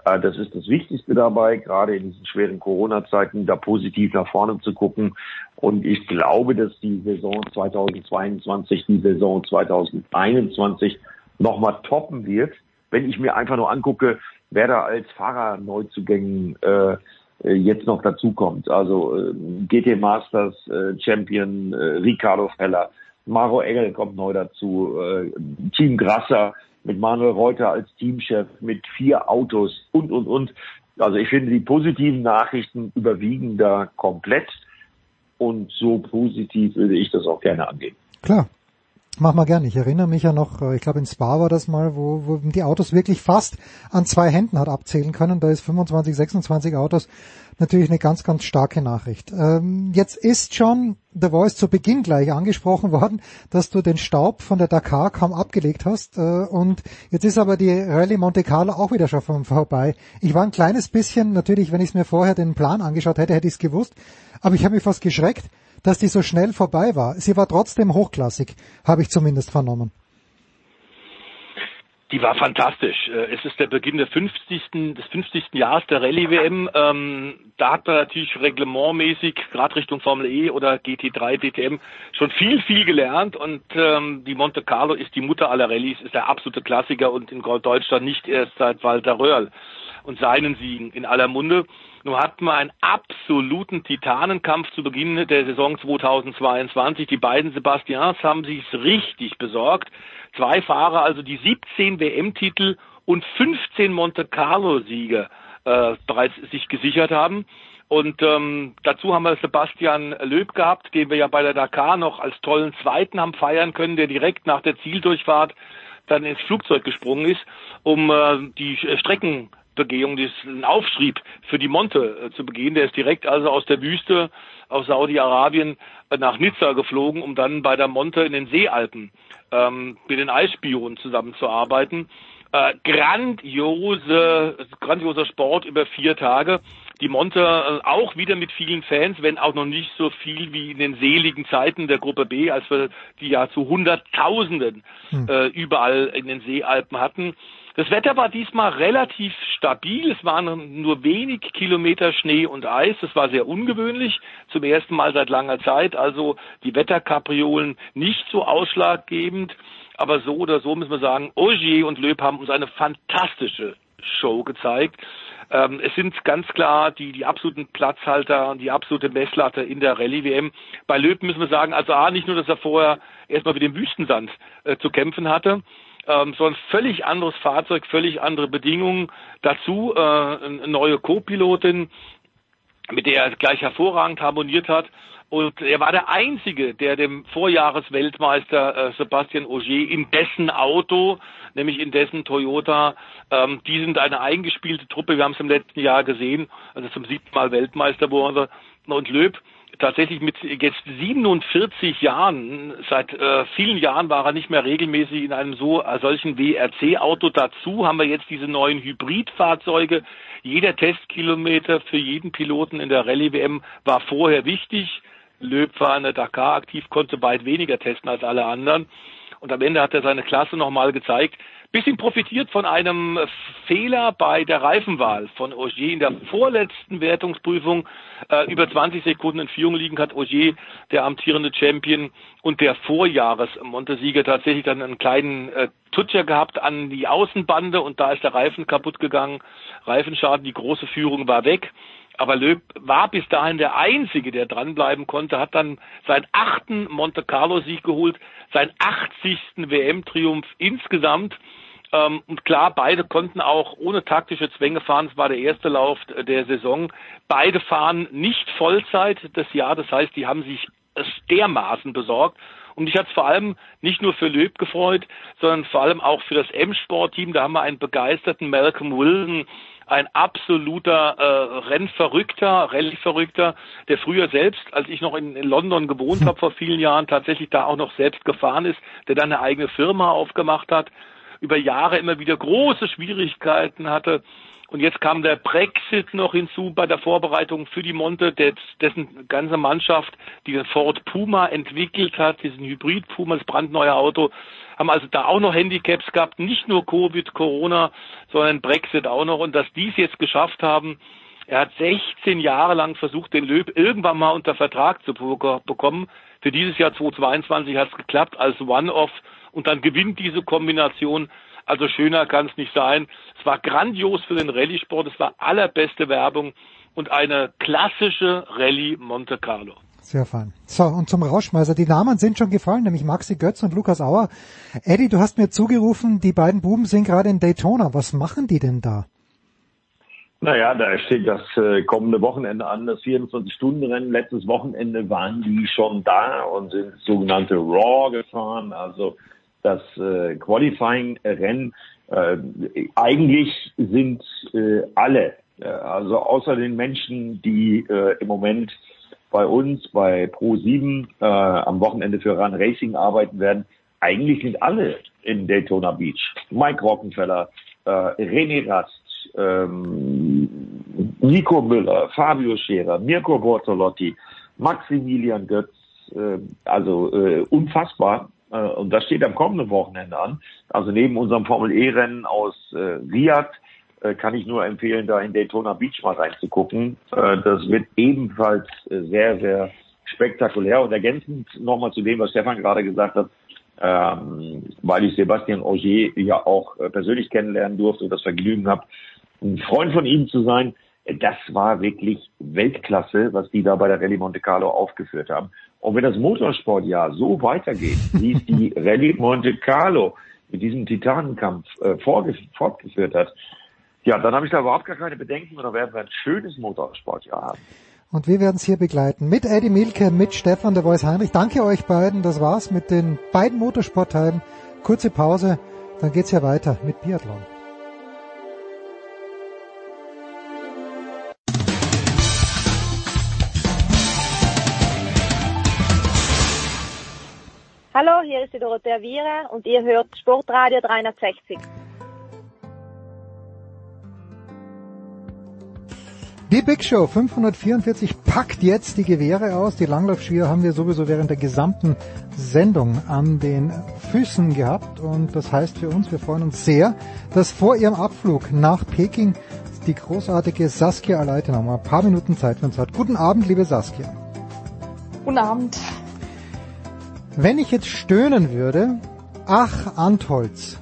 äh, das ist das Wichtigste dabei, gerade in diesen schweren Corona-Zeiten, da positiv nach vorne zu gucken. Und ich glaube, dass die Saison 2022, die Saison 2021 nochmal toppen wird, wenn ich mir einfach nur angucke, wer da als Fahrer Neuzugängen äh, jetzt noch dazukommt. Also äh, GT Masters äh, Champion äh, Ricardo Feller, Maro Engel kommt neu dazu, äh, Team Grasser, mit Manuel Reuter als Teamchef, mit vier Autos und, und, und. Also ich finde, die positiven Nachrichten überwiegen da komplett und so positiv würde ich das auch gerne angehen. Klar. Mach mal gerne. Ich erinnere mich ja noch, äh, ich glaube in Spa war das mal, wo, wo die Autos wirklich fast an zwei Händen hat abzählen können. Da ist 25, 26 Autos natürlich eine ganz, ganz starke Nachricht. Ähm, jetzt ist schon The Voice zu Beginn gleich angesprochen worden, dass du den Staub von der Dakar kaum abgelegt hast. Äh, und jetzt ist aber die Rallye Monte Carlo auch wieder schon vorbei. Ich war ein kleines bisschen, natürlich, wenn ich es mir vorher den Plan angeschaut hätte, hätte ich es gewusst. Aber ich habe mich fast geschreckt, dass die so schnell vorbei war. Sie war trotzdem hochklassig, habe ich zumindest vernommen. Die war fantastisch. Äh, es ist der Beginn der 50. des 50. Jahres der Rallye-WM. Ähm, da hat man natürlich reglementmäßig, gerade Richtung Formel E oder GT3, DTM, schon viel, viel gelernt. Und ähm, die Monte Carlo ist die Mutter aller Rallyes, ist der absolute Klassiker und in Deutschland nicht erst seit Walter Röhrl und seinen Siegen in aller Munde. Nun hatten wir einen absoluten Titanenkampf zu Beginn der Saison 2022. Die beiden Sebastians haben sich richtig besorgt. Zwei Fahrer, also die 17 WM-Titel und 15 Monte Carlo-Siege äh, bereits sich gesichert haben. Und ähm, dazu haben wir Sebastian Löb gehabt, den wir ja bei der Dakar noch als tollen Zweiten haben feiern können, der direkt nach der Zieldurchfahrt dann ins Flugzeug gesprungen ist, um äh, die Streckenbegehung, diesen Aufschrieb für die Monte äh, zu begehen. Der ist direkt also aus der Wüste aus Saudi-Arabien äh, nach Nizza geflogen, um dann bei der Monte in den Seealpen ähm, mit den Eisspionen zusammenzuarbeiten. Äh, grandiose, grandioser Sport über vier Tage. Die Monte äh, auch wieder mit vielen Fans, wenn auch noch nicht so viel wie in den seligen Zeiten der Gruppe B, als wir die ja zu Hunderttausenden hm. äh, überall in den Seealpen hatten. Das Wetter war diesmal relativ stabil. Es waren nur wenig Kilometer Schnee und Eis. Das war sehr ungewöhnlich. Zum ersten Mal seit langer Zeit. Also die Wetterkapriolen nicht so ausschlaggebend. Aber so oder so müssen wir sagen, Ogier und Löb haben uns eine fantastische Show gezeigt. Ähm, es sind ganz klar die, die absoluten Platzhalter und die absolute Messlatte in der Rallye-WM. Bei Löb müssen wir sagen, also A, nicht nur, dass er vorher erstmal mit dem Wüstensand äh, zu kämpfen hatte, ähm, so ein völlig anderes Fahrzeug, völlig andere Bedingungen. Dazu äh, eine neue Co-Pilotin, mit der er gleich hervorragend harmoniert hat. Und er war der Einzige, der dem Vorjahresweltmeister äh, Sebastian Ogier in dessen Auto, nämlich in dessen Toyota, ähm, die sind eine eingespielte Truppe, wir haben es im letzten Jahr gesehen, also zum siebten Mal Weltmeister wurde. Und Löb tatsächlich mit jetzt 47 Jahren, seit äh, vielen Jahren war er nicht mehr regelmäßig in einem so äh, solchen WRC-Auto. Dazu haben wir jetzt diese neuen Hybridfahrzeuge. Jeder Testkilometer für jeden Piloten in der Rallye-WM war vorher wichtig. Löb war in der Dakar aktiv, konnte weit weniger testen als alle anderen. Und am Ende hat er seine Klasse nochmal gezeigt bisschen profitiert von einem Fehler bei der Reifenwahl von Ogier in der vorletzten Wertungsprüfung äh, über 20 Sekunden in Führung liegen hat Ogier, der amtierende Champion und der Vorjahres-Montesieger tatsächlich dann einen kleinen äh, Tutscher gehabt an die Außenbande und da ist der Reifen kaputt gegangen. Reifenschaden, die große Führung war weg. Aber Löb war bis dahin der Einzige, der dranbleiben konnte, hat dann seinen achten Monte Carlo Sieg geholt, seinen 80. WM-Triumph insgesamt. Ähm, und klar, beide konnten auch ohne taktische Zwänge fahren. Es war der erste Lauf der Saison. Beide fahren nicht Vollzeit das Jahr. Das heißt, die haben sich es dermaßen besorgt. Und mich hat es vor allem nicht nur für Löb gefreut, sondern vor allem auch für das M-Sport-Team. Da haben wir einen begeisterten Malcolm Wilson, ein absoluter äh, Rennverrückter, Rallye-Verrückter, der früher selbst, als ich noch in, in London gewohnt habe vor vielen Jahren, tatsächlich da auch noch selbst gefahren ist, der dann eine eigene Firma aufgemacht hat, über Jahre immer wieder große Schwierigkeiten hatte. Und jetzt kam der Brexit noch hinzu bei der Vorbereitung für die Monte, dessen ganze Mannschaft, die den Ford Puma entwickelt hat, diesen Hybrid Puma, das brandneue Auto, haben also da auch noch Handicaps gehabt, nicht nur Covid, Corona, sondern Brexit auch noch. Und dass die es jetzt geschafft haben, er hat 16 Jahre lang versucht, den Löb irgendwann mal unter Vertrag zu bekommen. Für dieses Jahr 2022 hat es geklappt als One-Off und dann gewinnt diese Kombination. Also schöner kann es nicht sein. Es war grandios für den Rallye-Sport. Es war allerbeste Werbung und eine klassische Rallye Monte Carlo. Sehr fein. So, und zum Rauschmeißer. Die Namen sind schon gefallen, nämlich Maxi Götz und Lukas Auer. Eddie, du hast mir zugerufen, die beiden Buben sind gerade in Daytona. Was machen die denn da? Naja, da steht das äh, kommende Wochenende an, das 24-Stunden-Rennen. Letztes Wochenende waren die schon da und sind sogenannte Raw gefahren, also das äh, Qualifying-Rennen. Äh, eigentlich sind äh, alle, äh, also außer den Menschen, die äh, im Moment bei uns bei Pro7 äh, am Wochenende für Run Racing arbeiten werden, eigentlich sind alle in Daytona Beach. Mike Rockenfeller, äh, René Rast, ähm, Nico Müller, Fabio Scherer, Mirko Bortolotti, Maximilian Götz, äh, also äh, unfassbar. Äh, und das steht am kommenden Wochenende an. Also neben unserem Formel E-Rennen aus äh, Riyadh äh, kann ich nur empfehlen, da in Daytona Beach mal reinzugucken. Äh, das wird ebenfalls äh, sehr, sehr spektakulär. Und ergänzend nochmal zu dem, was Stefan gerade gesagt hat, ähm, weil ich Sebastian Auger ja auch äh, persönlich kennenlernen durfte und das Vergnügen habe, ein Freund von ihm zu sein. Das war wirklich Weltklasse, was die da bei der Rallye Monte Carlo aufgeführt haben. Und wenn das Motorsportjahr so weitergeht, wie es die Rallye Monte Carlo mit diesem Titanenkampf äh, fortgeführt hat, ja, dann habe ich da überhaupt gar keine Bedenken und dann werden wir ein schönes Motorsportjahr haben. Und wir werden es hier begleiten. Mit Eddie Milke, mit Stefan der Voice Heinrich. Danke euch beiden. Das war's mit den beiden Motorsportteilen. Kurze Pause, dann geht's ja weiter mit Biathlon. Hallo, hier ist die Dorothea Viera und ihr hört Sportradio 360. Die Big Show 544 packt jetzt die Gewehre aus. Die Langlaufskier haben wir sowieso während der gesamten Sendung an den Füßen gehabt. Und das heißt für uns, wir freuen uns sehr, dass vor ihrem Abflug nach Peking die großartige Saskia Aleite noch mal ein paar Minuten Zeit für uns hat. Guten Abend, liebe Saskia. Guten Abend. Wenn ich jetzt stöhnen würde, ach Antholz,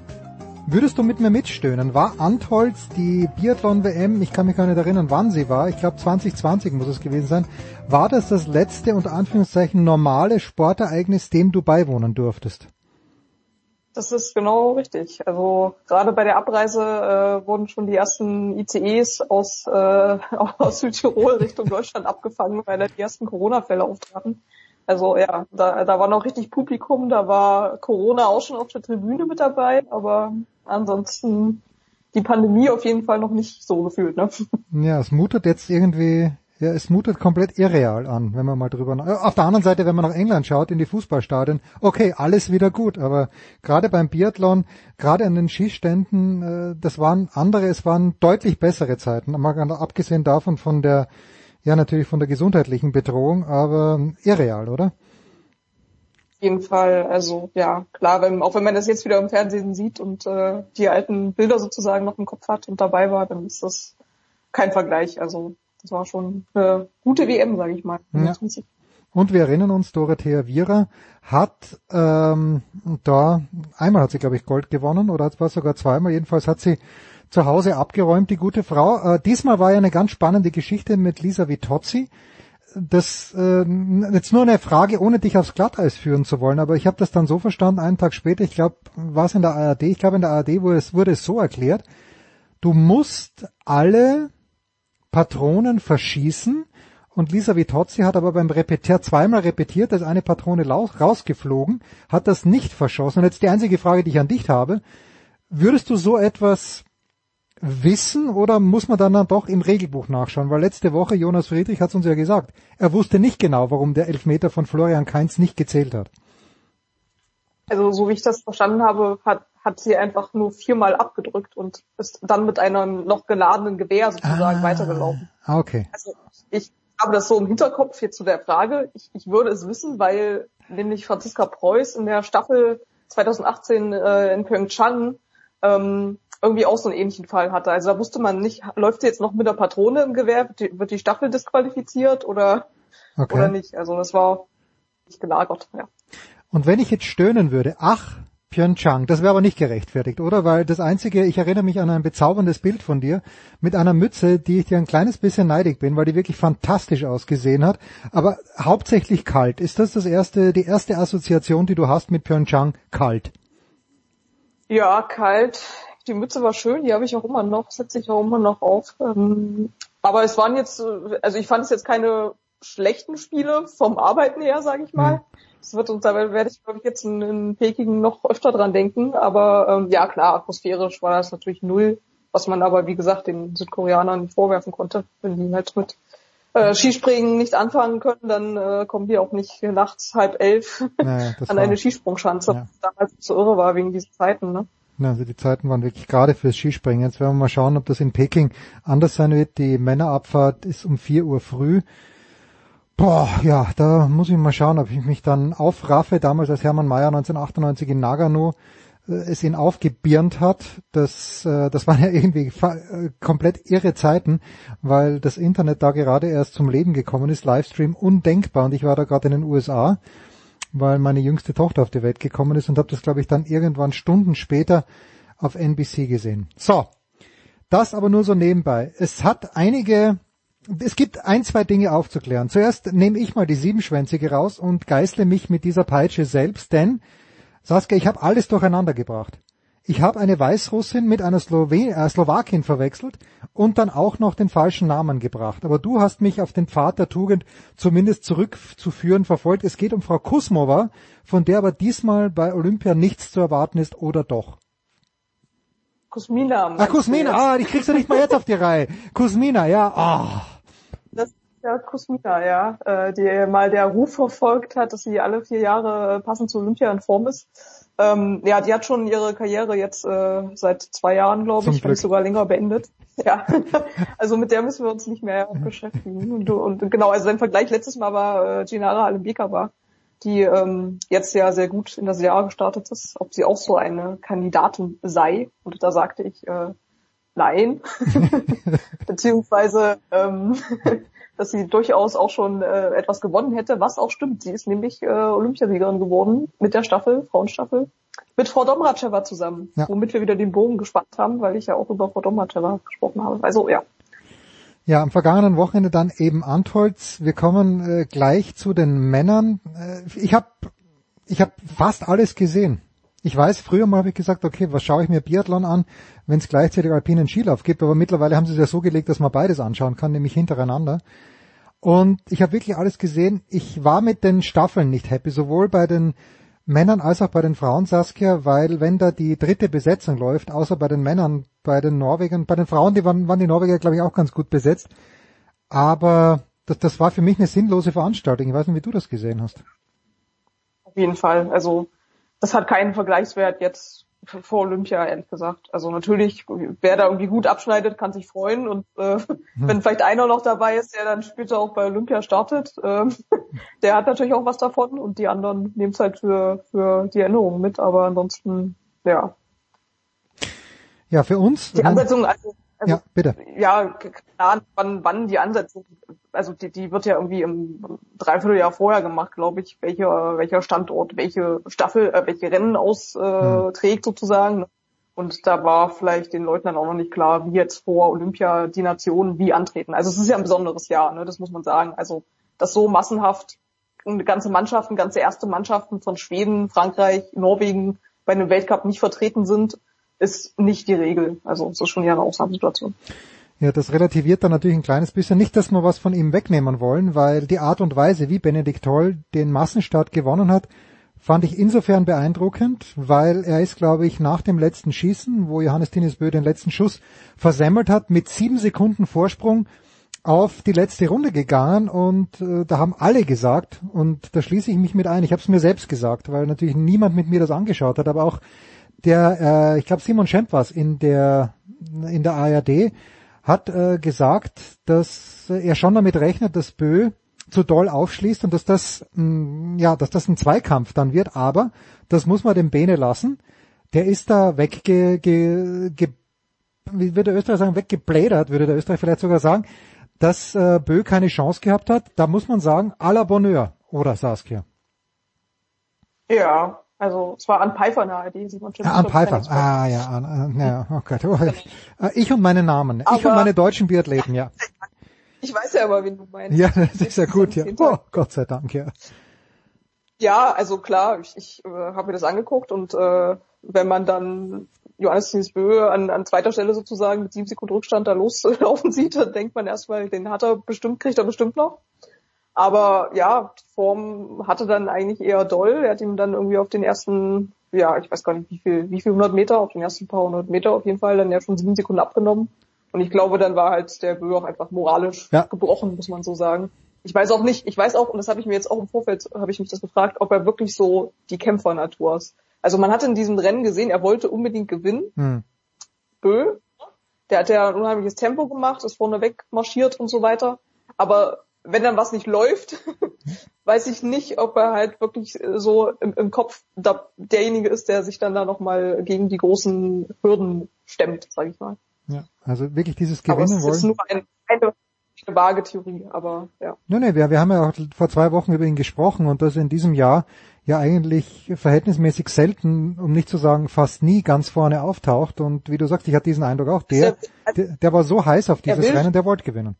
Würdest du mit mir mitstöhnen? War Antholz die Biathlon-WM, ich kann mich gar nicht erinnern, wann sie war, ich glaube 2020 muss es gewesen sein, war das das letzte, unter Anführungszeichen, normale Sportereignis, dem du beiwohnen durftest? Das ist genau richtig. Also gerade bei der Abreise äh, wurden schon die ersten ICEs aus, äh, aus Südtirol Richtung Deutschland abgefangen, weil da die ersten Corona-Fälle auftraten. Also ja, da, da war noch richtig Publikum, da war Corona auch schon auf der Tribüne mit dabei, aber ansonsten die Pandemie auf jeden Fall noch nicht so gefühlt. Ne? Ja, es mutet jetzt irgendwie, ja, es mutet komplett irreal an, wenn man mal drüber. Nach, auf der anderen Seite, wenn man nach England schaut, in die Fußballstadien, okay, alles wieder gut, aber gerade beim Biathlon, gerade an den Skiständen, äh, das waren andere, es waren deutlich bessere Zeiten. Mal abgesehen davon von der, ja natürlich von der gesundheitlichen Bedrohung, aber irreal, oder? jeden Fall, also ja, klar, wenn, auch wenn man das jetzt wieder im Fernsehen sieht und äh, die alten Bilder sozusagen noch im Kopf hat und dabei war, dann ist das kein Vergleich. Also das war schon eine gute WM, sage ich mal. Ja. Und wir erinnern uns, Dorothea Viera hat ähm, da, einmal hat sie, glaube ich, Gold gewonnen oder war sogar zweimal, jedenfalls hat sie zu Hause abgeräumt, die gute Frau. Äh, diesmal war ja eine ganz spannende Geschichte mit Lisa Vitozzi das äh, jetzt nur eine Frage, ohne dich aufs Glatteis führen zu wollen, aber ich habe das dann so verstanden, einen Tag später, ich glaube, war es in der ARD, ich glaube in der ARD wurde es, wurde es so erklärt, du musst alle Patronen verschießen und Lisa Vitozzi hat aber beim Repetier zweimal repetiert, dass eine Patrone rausgeflogen, hat das nicht verschossen. Und jetzt die einzige Frage, die ich an dich habe, würdest du so etwas wissen oder muss man dann, dann doch im Regelbuch nachschauen? Weil letzte Woche Jonas Friedrich hat es uns ja gesagt, er wusste nicht genau, warum der Elfmeter von Florian Kainz nicht gezählt hat. Also so wie ich das verstanden habe, hat, hat sie einfach nur viermal abgedrückt und ist dann mit einem noch geladenen Gewehr sozusagen ah, weitergelaufen. Ah, okay. Also ich habe das so im Hinterkopf hier zu der Frage. Ich, ich würde es wissen, weil nämlich Franziska Preuß in der Staffel 2018 äh, in Pyeongchang ähm, irgendwie auch so einen ähnlichen Fall hatte. Also da wusste man nicht, läuft sie jetzt noch mit der Patrone im Gewehr, wird die, wird die Staffel disqualifiziert oder, okay. oder nicht. Also das war nicht gelagert, ja. Und wenn ich jetzt stöhnen würde, ach, Pyeongchang, das wäre aber nicht gerechtfertigt, oder? Weil das einzige, ich erinnere mich an ein bezauberndes Bild von dir mit einer Mütze, die ich dir ein kleines bisschen neidig bin, weil die wirklich fantastisch ausgesehen hat, aber hauptsächlich kalt. Ist das das erste, die erste Assoziation, die du hast mit Pyeongchang? Kalt. Ja, kalt die Mütze war schön, die habe ich auch immer noch, setze ich auch immer noch auf. Ähm, aber es waren jetzt, also ich fand es jetzt keine schlechten Spiele vom Arbeiten her, sage ich mal. Das wird uns, da werde ich glaube ich jetzt in, in Peking noch öfter dran denken. Aber ähm, ja klar, atmosphärisch war das natürlich null, was man aber wie gesagt den Südkoreanern vorwerfen konnte, wenn die halt mit äh, Skispringen nicht anfangen können, dann äh, kommen die auch nicht nachts halb elf naja, an eine Skisprungschanze, ja. was damals so irre war wegen diesen Zeiten. Ne? Also die Zeiten waren wirklich gerade fürs Skispringen. Jetzt werden wir mal schauen, ob das in Peking anders sein wird. Die Männerabfahrt ist um vier Uhr früh. Boah, ja, da muss ich mal schauen, ob ich mich dann aufraffe. Damals, als Hermann Mayer 1998 in Nagano äh, es ihn aufgebirnt hat, das, äh, das waren ja irgendwie äh, komplett irre Zeiten, weil das Internet da gerade erst zum Leben gekommen ist, Livestream undenkbar und ich war da gerade in den USA, weil meine jüngste Tochter auf die Welt gekommen ist und habe das, glaube ich, dann irgendwann Stunden später auf NBC gesehen. So, das aber nur so nebenbei. Es hat einige es gibt ein, zwei Dinge aufzuklären. Zuerst nehme ich mal die Siebenschwänzige raus und geißle mich mit dieser Peitsche selbst, denn, Saskia, ich habe alles durcheinander gebracht. Ich habe eine Weißrussin mit einer Slowen äh, Slowakin verwechselt und dann auch noch den falschen Namen gebracht. Aber du hast mich auf den Pfad der Tugend zumindest zurückzuführen verfolgt. Es geht um Frau Kusmova, von der aber diesmal bei Olympia nichts zu erwarten ist, oder doch? Kusmina. Ah, Kusmina, ah, die kriegst du nicht mal jetzt auf die Reihe. Kusmina, ja, ah. Das ist ja Kusmina, ja, äh, die mal der Ruf verfolgt hat, dass sie alle vier Jahre passend zu Olympia in Form ist. Ähm, ja, die hat schon ihre Karriere jetzt äh, seit zwei Jahren, glaube ich, wenn nicht sogar länger beendet. Ja, also mit der müssen wir uns nicht mehr beschäftigen. Und, und genau, also im Vergleich letztes Mal war äh, Ginara Alembika war, die ähm, jetzt ja sehr gut in das Jahr gestartet ist, ob sie auch so eine Kandidatin sei. Und da sagte ich, äh, nein, beziehungsweise ähm, dass sie durchaus auch schon äh, etwas gewonnen hätte, was auch stimmt. Sie ist nämlich äh, Olympiasiegerin geworden mit der Staffel, Frauenstaffel, mit Frau Domracheva zusammen, ja. womit wir wieder den Bogen gespannt haben, weil ich ja auch über Frau Domracheva gesprochen habe. Also ja. Ja, am vergangenen Wochenende dann eben Antholz. Wir kommen äh, gleich zu den Männern. Äh, ich habe ich hab fast alles gesehen. Ich weiß, früher mal habe ich gesagt, okay, was schaue ich mir Biathlon an, wenn es gleichzeitig alpinen Skilauf gibt, aber mittlerweile haben sie es ja so gelegt, dass man beides anschauen kann, nämlich hintereinander. Und ich habe wirklich alles gesehen. Ich war mit den Staffeln nicht happy, sowohl bei den Männern als auch bei den Frauen, Saskia, weil wenn da die dritte Besetzung läuft, außer bei den Männern, bei den Norwegern, bei den Frauen, die waren, waren die Norweger, glaube ich, auch ganz gut besetzt. Aber das, das war für mich eine sinnlose Veranstaltung. Ich weiß nicht, wie du das gesehen hast. Auf jeden Fall. Also das hat keinen Vergleichswert jetzt vor Olympia, ehrlich gesagt. Also natürlich, wer da irgendwie gut abschneidet, kann sich freuen. Und äh, hm. wenn vielleicht einer noch dabei ist, der dann später auch bei Olympia startet, äh, der hat natürlich auch was davon und die anderen nehmen es halt für, für die Erinnerung mit. Aber ansonsten, ja. Ja, für uns. Die Ansetzung, also also, ja, bitte. Ja, klar, wann, wann die Ansetzung, also die, die wird ja irgendwie im Dreivierteljahr vorher gemacht, glaube ich, welcher, welcher Standort, welche Staffel, äh, welche Rennen austrägt äh, hm. sozusagen. Und da war vielleicht den Leuten dann auch noch nicht klar, wie jetzt vor Olympia die Nationen wie antreten. Also es ist ja ein besonderes Jahr, ne, das muss man sagen. Also dass so massenhaft eine ganze Mannschaften, ganze erste Mannschaften von Schweden, Frankreich, Norwegen bei einem Weltcup nicht vertreten sind, ist nicht die Regel. Also es ist schon eher eine Ausnahmesituation. Ja, das relativiert dann natürlich ein kleines bisschen. Nicht, dass wir was von ihm wegnehmen wollen, weil die Art und Weise, wie Benedikt Toll den Massenstart gewonnen hat, fand ich insofern beeindruckend, weil er ist, glaube ich, nach dem letzten Schießen, wo Johannes Tinisbö den letzten Schuss versemmelt hat, mit sieben Sekunden Vorsprung auf die letzte Runde gegangen und äh, da haben alle gesagt, und da schließe ich mich mit ein, ich habe es mir selbst gesagt, weil natürlich niemand mit mir das angeschaut hat, aber auch der, äh, ich glaube Simon Schemp was in der in der ARD hat äh, gesagt, dass er schon damit rechnet, dass Bö zu doll aufschließt und dass das mh, ja, dass das ein Zweikampf dann wird, aber das muss man dem Bene lassen. Der ist da wegge ge, ge, wie würde der Österreicher sagen, weggeblädert, würde der Österreicher vielleicht sogar sagen, dass äh, Bö keine Chance gehabt hat. Da muss man sagen, à la Bonheur, oder Saskia? Ja, also es war an Pfeiffer der ARD, Simon Schiff. Ja, an Pfeiffer, ah ja, an, ja, oh Gott. Oh, ich, äh, ich und meine Namen, aber, ich und meine deutschen Biathleten, ja. Ich weiß ja aber, wen du meinst. Ja, das ist ja gut, ja. Oh, Gott sei Dank, ja. Ja, also klar, ich, ich äh, habe mir das angeguckt und äh, wenn man dann Johannes Bö an, an zweiter Stelle sozusagen mit sieben Sekunden Rückstand da loslaufen sieht, dann denkt man erstmal, den hat er bestimmt, kriegt er bestimmt noch. Aber ja, Form hatte dann eigentlich eher doll. Er hat ihm dann irgendwie auf den ersten, ja, ich weiß gar nicht wie viel, wie viel hundert Meter, auf den ersten paar hundert Meter auf jeden Fall dann ja schon sieben Sekunden abgenommen. Und ich glaube, dann war halt der Bö auch einfach moralisch ja. gebrochen, muss man so sagen. Ich weiß auch nicht, ich weiß auch, und das habe ich mir jetzt auch im Vorfeld, habe ich mich das gefragt, ob er wirklich so die Kämpfernatur ist. Also man hat in diesem Rennen gesehen, er wollte unbedingt gewinnen. Hm. Bö, der hat ja ein unheimliches Tempo gemacht, ist vorne weg marschiert und so weiter. Aber wenn dann was nicht läuft, weiß ich nicht, ob er halt wirklich so im, im Kopf da, derjenige ist, der sich dann da nochmal gegen die großen Hürden stemmt, sage ich mal. Ja, also wirklich dieses Gewinnen aber es wollen. ist nur ein, eine, eine vage Theorie, aber ja. Nein, nein, wir, wir haben ja auch vor zwei Wochen über ihn gesprochen und dass in diesem Jahr ja eigentlich verhältnismäßig selten, um nicht zu sagen fast nie ganz vorne auftaucht und wie du sagst, ich hatte diesen Eindruck auch, der, der, der war so heiß auf dieses Rennen, der wollte gewinnen.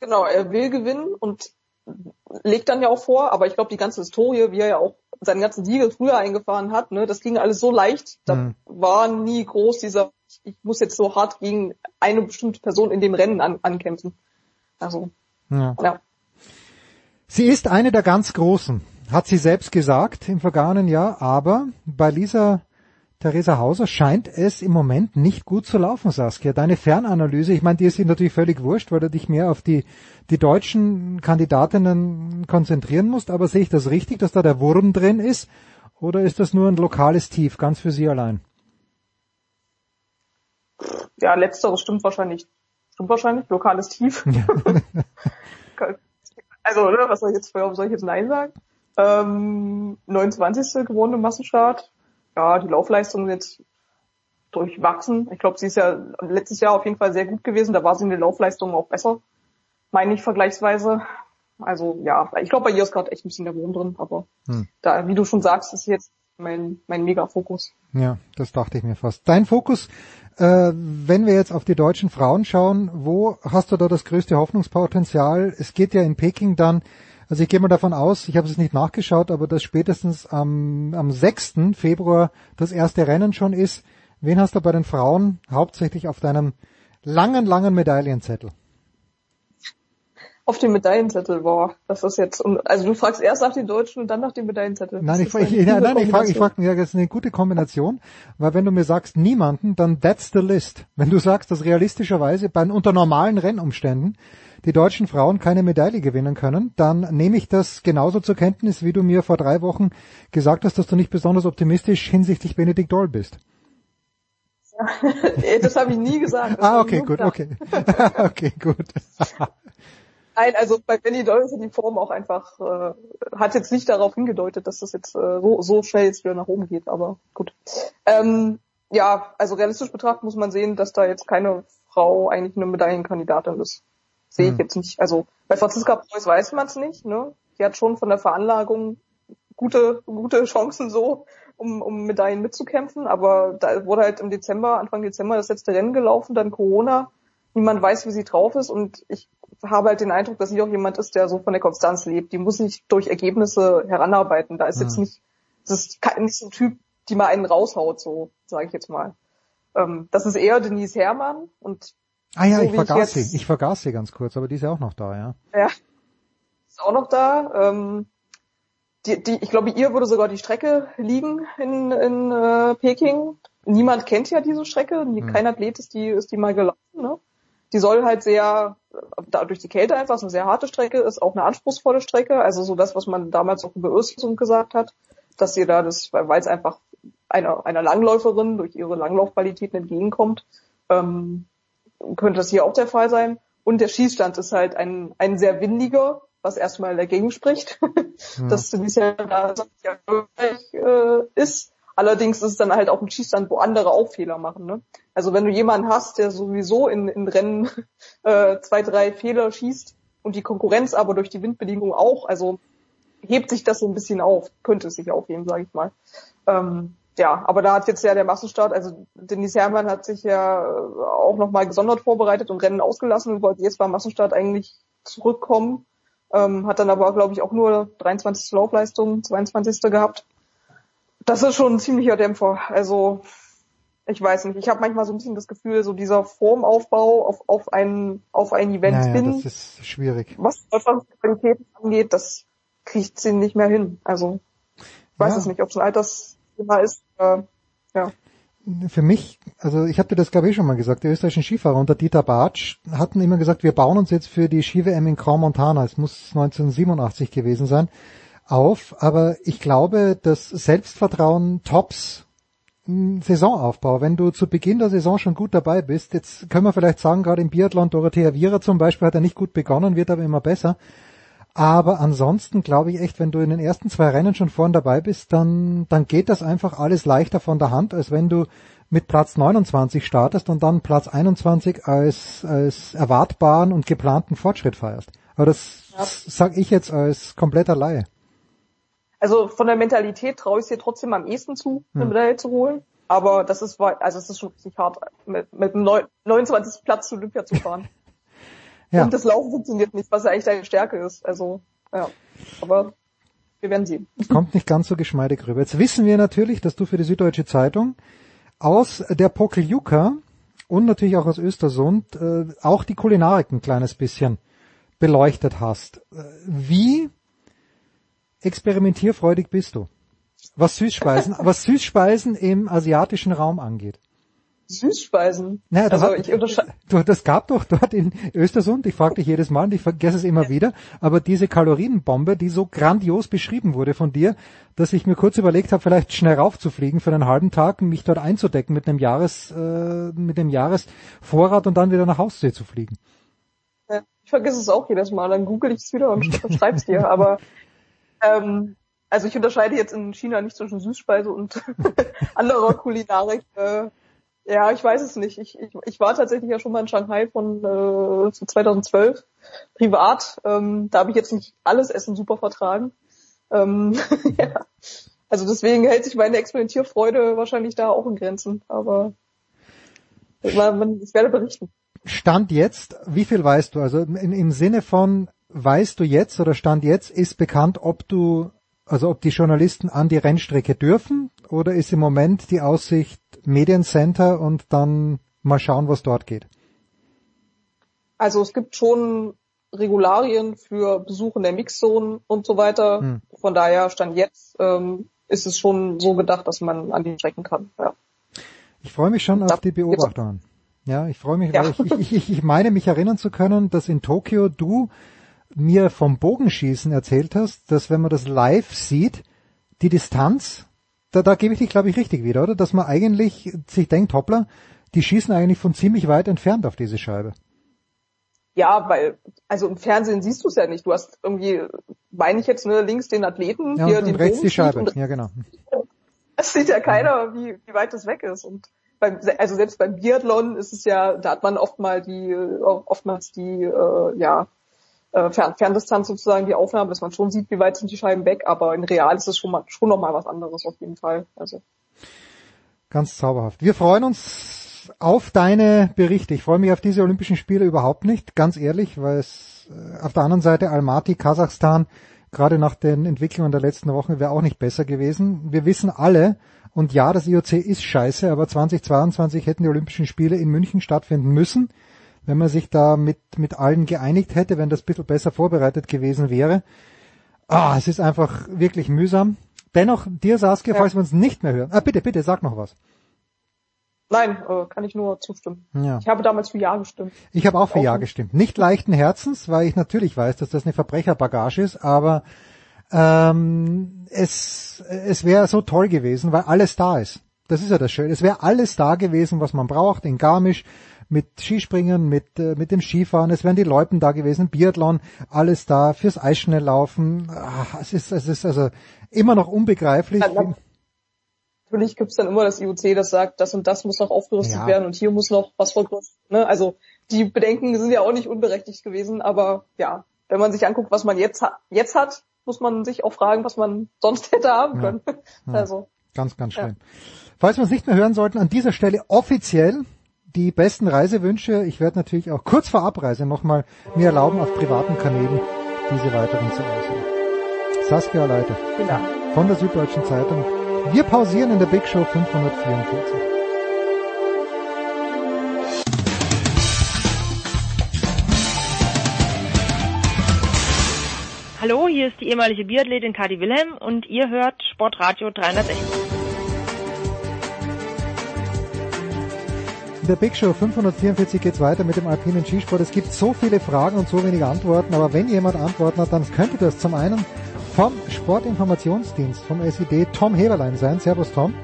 Genau, er will gewinnen und legt dann ja auch vor, aber ich glaube, die ganze Historie, wie er ja auch seinen ganzen Siegel früher eingefahren hat, ne, das ging alles so leicht, da mhm. war nie groß dieser, ich muss jetzt so hart gegen eine bestimmte Person in dem Rennen an, ankämpfen. Also, ja. ja. Sie ist eine der ganz Großen, hat sie selbst gesagt im vergangenen Jahr, aber bei Lisa Theresa Hauser scheint es im Moment nicht gut zu laufen, Saskia. Deine Fernanalyse, ich meine, dir ist natürlich völlig wurscht, weil du dich mehr auf die, die deutschen Kandidatinnen konzentrieren musst, aber sehe ich das richtig, dass da der Wurm drin ist? Oder ist das nur ein lokales Tief, ganz für Sie allein? Ja, letzteres stimmt wahrscheinlich. Stimmt wahrscheinlich, lokales Tief. also, ne, was soll ich jetzt, soll ich jetzt Nein sagen? Ähm, 29. geworden im Massenstart ja, die Laufleistung jetzt durchwachsen. Ich glaube, sie ist ja letztes Jahr auf jeden Fall sehr gut gewesen. Da war sie in der Laufleistung auch besser, meine ich vergleichsweise. Also ja, ich glaube, bei ihr ist gerade echt ein bisschen der Wurm drin, aber hm. da, wie du schon sagst, ist jetzt mein, mein Mega-Fokus. Ja, das dachte ich mir fast. Dein Fokus, äh, wenn wir jetzt auf die deutschen Frauen schauen, wo hast du da das größte Hoffnungspotenzial? Es geht ja in Peking dann also ich gehe mal davon aus, ich habe es nicht nachgeschaut, aber dass spätestens am, am 6. Februar das erste Rennen schon ist. Wen hast du bei den Frauen hauptsächlich auf deinem langen, langen Medaillenzettel? Auf dem Medaillenzettel, boah, das ist jetzt, also du fragst erst nach den Deutschen und dann nach dem Medaillenzettel. Nein, ich, ich, nein, nein, ich frage, ich frage, ja, das ist eine gute Kombination, weil wenn du mir sagst niemanden, dann that's the list. Wenn du sagst, dass realistischerweise bei, unter normalen Rennumständen die deutschen Frauen keine Medaille gewinnen können, dann nehme ich das genauso zur Kenntnis, wie du mir vor drei Wochen gesagt hast, dass du nicht besonders optimistisch hinsichtlich Benedikt Doll bist. das habe ich nie gesagt. ah, okay, gut, okay. okay, gut. Nein, also bei Benny Doll ist die Form auch einfach, äh, hat jetzt nicht darauf hingedeutet, dass das jetzt äh, so, so schnell jetzt wieder nach oben geht, aber gut. Ähm, ja, also realistisch betrachtet muss man sehen, dass da jetzt keine Frau eigentlich eine Medaillenkandidatin ist. Sehe ich hm. jetzt nicht. Also bei Franziska Preuß weiß man es nicht. Ne? Die hat schon von der Veranlagung gute, gute Chancen so, um, um Medaillen mitzukämpfen. Aber da wurde halt im Dezember, Anfang Dezember das letzte Rennen gelaufen, dann Corona. Niemand weiß, wie sie drauf ist. Und ich habe halt den Eindruck, dass sie auch jemand ist, der so von der Konstanz lebt. Die muss nicht durch Ergebnisse heranarbeiten. Da ist mhm. jetzt hm. nicht, das ist nicht so ein Typ, die mal einen raushaut, so sage ich jetzt mal. Ähm, das ist eher Denise Herrmann und Ah ja, so ich vergaß ich sie. Ich vergaß sie ganz kurz, aber die ist ja auch noch da, ja. Ja, ist auch noch da. Ähm, die, die, ich glaube, ihr würde sogar die Strecke liegen in, in äh, Peking. Niemand kennt ja diese Strecke. Hm. Kein Athlet ist die, ist die mal gelaufen. Ne? Die soll halt sehr, da, durch die Kälte einfach, ist eine sehr harte Strecke, ist auch eine anspruchsvolle Strecke. Also so das, was man damals auch über Östersund gesagt hat, dass sie da das, weil es einfach einer, einer Langläuferin durch ihre Langlaufqualitäten entgegenkommt. Ähm, könnte das hier auch der Fall sein. Und der Schießstand ist halt ein, ein sehr windiger, was erstmal dagegen spricht, ja. dass Tunisia da äh, ist. Allerdings ist es dann halt auch ein Schießstand, wo andere auch Fehler machen. Ne? Also wenn du jemanden hast, der sowieso in, in Rennen äh, zwei, drei Fehler schießt und die Konkurrenz aber durch die Windbedingungen auch, also hebt sich das so ein bisschen auf, könnte es sich aufheben, sage ich mal. Ähm, ja, aber da hat jetzt ja der Massenstart, also Denis Hermann hat sich ja äh, auch nochmal gesondert vorbereitet und Rennen ausgelassen und wollte jetzt beim Massenstart eigentlich zurückkommen. Ähm, hat dann aber, glaube ich, auch nur 23. Laufleistung, 22. gehabt. Das ist schon ein ziemlicher Dämpfer. Also ich weiß nicht, ich habe manchmal so ein bisschen das Gefühl, so dieser Formaufbau auf, auf ein, auf ein Event naja, hin. das ist schwierig. Was Qualität angeht, das kriegt sie nicht mehr hin. Also, ich weiß Ja. es nicht, ob es ein Altersthema ist, äh, ja. Für mich, also ich dir das glaube ich schon mal gesagt, die österreichischen Skifahrer unter Dieter Bartsch hatten immer gesagt, wir bauen uns jetzt für die Ski-WM in Grand Montana, es muss 1987 gewesen sein, auf, aber ich glaube, das Selbstvertrauen tops Saisonaufbau. Wenn du zu Beginn der Saison schon gut dabei bist, jetzt können wir vielleicht sagen, gerade im Biathlon, Dorothea Viera zum Beispiel hat er nicht gut begonnen, wird aber immer besser. Aber ansonsten glaube ich echt, wenn du in den ersten zwei Rennen schon vorn dabei bist, dann, dann geht das einfach alles leichter von der Hand, als wenn du mit Platz 29 startest und dann Platz 21 als, als erwartbaren und geplanten Fortschritt feierst. Aber das Ja. sage ich jetzt als kompletter Laie. Also von der Mentalität traue ich es dir trotzdem am ehesten zu, eine Hm. Medaille zu holen. Aber das ist, also es ist schon richtig hart, mit, mit neun- 29. Platz zu Olympia zu fahren. Ja. Und das Laufen funktioniert nicht, was ja eigentlich deine Stärke ist. Also, ja. Aber wir werden sehen. Kommt nicht ganz so geschmeidig rüber. Jetzt wissen wir natürlich, dass du für die Süddeutsche Zeitung aus der Pokeljuka und natürlich auch aus Östersund äh, auch die Kulinarik ein kleines bisschen beleuchtet hast. Äh, Wie experimentierfreudig bist du? Was Süßspeisen, was Süßspeisen im asiatischen Raum angeht. Süßspeisen. Naja, also hat, ich du, das gab doch dort in Östersund, ich frage dich jedes Mal und ich vergesse es immer wieder, aber diese Kalorienbombe, die so grandios beschrieben wurde von dir, dass ich mir kurz überlegt habe, vielleicht schnell raufzufliegen für einen halben Tag, mich dort einzudecken mit einem Jahres, äh, mit dem Jahresvorrat und dann wieder nach Hause zu fliegen. Ja, Ich vergesse es auch jedes Mal, dann google ich es wieder und sch- schreib's dir. Aber ähm, also ich unterscheide jetzt in China nicht zwischen Süßspeise und anderer Kulinarik. Äh, ja, ich weiß es nicht. Ich, ich, ich war tatsächlich ja schon mal in Shanghai von äh, 2012 privat. Ähm, da habe ich jetzt nicht alles Essen super vertragen. Ähm, ja. Also deswegen hält sich meine Experimentierfreude wahrscheinlich da auch in Grenzen. Aber ich werde berichten. Stand jetzt, wie viel weißt du? Also in, im Sinne von, weißt du jetzt oder Stand jetzt ist bekannt, ob du, also ob die Journalisten an die Rennstrecke dürfen oder ist im Moment die Aussicht Mediencenter und dann mal schauen, was dort geht? Also es gibt schon Regularien für Besuch in der Mixzone und so weiter. Hm. Von daher stand jetzt ähm, ist es schon so gedacht, dass man an die Strecken kann. Ja. Ich freue mich schon auf die Beobachtungen. Ja, ich freue mich, weil ich, ich, ich, ich meine mich erinnern zu können, dass in Tokio du mir vom Bogenschießen erzählt hast, dass wenn man das live sieht, die Distanz, da, da gebe ich dich, glaube ich, richtig wieder, oder? Dass man eigentlich sich denkt, hoppla, die schießen eigentlich von ziemlich weit entfernt auf diese Scheibe. Ja, weil, also im Fernsehen siehst du es ja nicht. Du hast irgendwie, meine ich jetzt, ne, links den Athleten, Ja, hier und, den rechts die Bogen Scheibe. und Ja, genau. Das sieht ja keiner, wie, wie weit das weg ist. Und beim, also selbst beim Biathlon ist es ja, da hat man oft mal die, oftmals die, äh, ja, äh, Fern Ferndistanz sozusagen, die Aufnahme, dass man schon sieht, wie weit sind die Scheiben weg, aber in real ist es schon mal, schon noch mal was anderes auf jeden Fall. Also. Ganz zauberhaft. Wir freuen uns auf deine Berichte. Ich freue mich auf diese Olympischen Spiele überhaupt nicht, ganz ehrlich, weil es äh, auf der anderen Seite Almaty, Kasachstan, gerade nach den Entwicklungen der letzten Wochen wäre auch nicht besser gewesen. Wir wissen alle, und ja, das IOC ist scheiße, aber 2022 hätten die Olympischen Spiele in München stattfinden müssen, wenn man sich da mit, mit allen geeinigt hätte, wenn das ein bisschen besser vorbereitet gewesen wäre. Ah, es ist einfach wirklich mühsam. Dennoch, dir Saskia, falls wir uns nicht mehr hören. Ah, bitte, bitte, sag noch was. Nein, äh, kann ich nur zustimmen. Ja. Ich habe damals für Ja gestimmt. Ich habe auch für Ja gestimmt. Nicht leichten Herzens, weil ich natürlich weiß, dass das eine Verbrecherbagage ist, aber ähm, es, es wäre so toll gewesen, weil alles da ist. Das ist ja das Schöne. Es wäre alles da gewesen, was man braucht in Garmisch, mit Skispringen, mit, äh, mit dem Skifahren, es wären die Loipen da gewesen, Biathlon, alles da, fürs Eisschnelllaufen. Ach, es ist, es ist also immer noch unbegreiflich. Ja, na- Natürlich gibt's dann immer das IOC, das sagt, das und das muss noch aufgerüstet Ja. werden und hier muss noch was vergrößert. Ne? Also die Bedenken sind ja auch nicht unberechtigt gewesen, aber ja, wenn man sich anguckt, was man jetzt, ha jetzt hat, muss man sich auch fragen, was man sonst hätte haben Ja. können. Ja. Also Ganz, ganz schön. Falls wir uns nicht mehr hören sollten, an dieser Stelle offiziell die besten Reisewünsche. Ich werde natürlich auch kurz vor Abreise nochmal mir erlauben, auf privaten Kanälen diese weiteren zu äußern. Saskia Leiter ja. von der Süddeutschen Zeitung. Wir pausieren in der Big Show 544. Hallo, hier ist die ehemalige Biathletin Kadi Wilhelm und ihr hört Sportradio 360. der Big Show 544 geht's weiter mit dem alpinen Skisport. Es gibt so viele Fragen und so wenige Antworten, aber wenn jemand Antworten hat, dann könnte das zum einen vom Sportinformationsdienst, vom SID, Tom Heberlein sein. Servus Tom.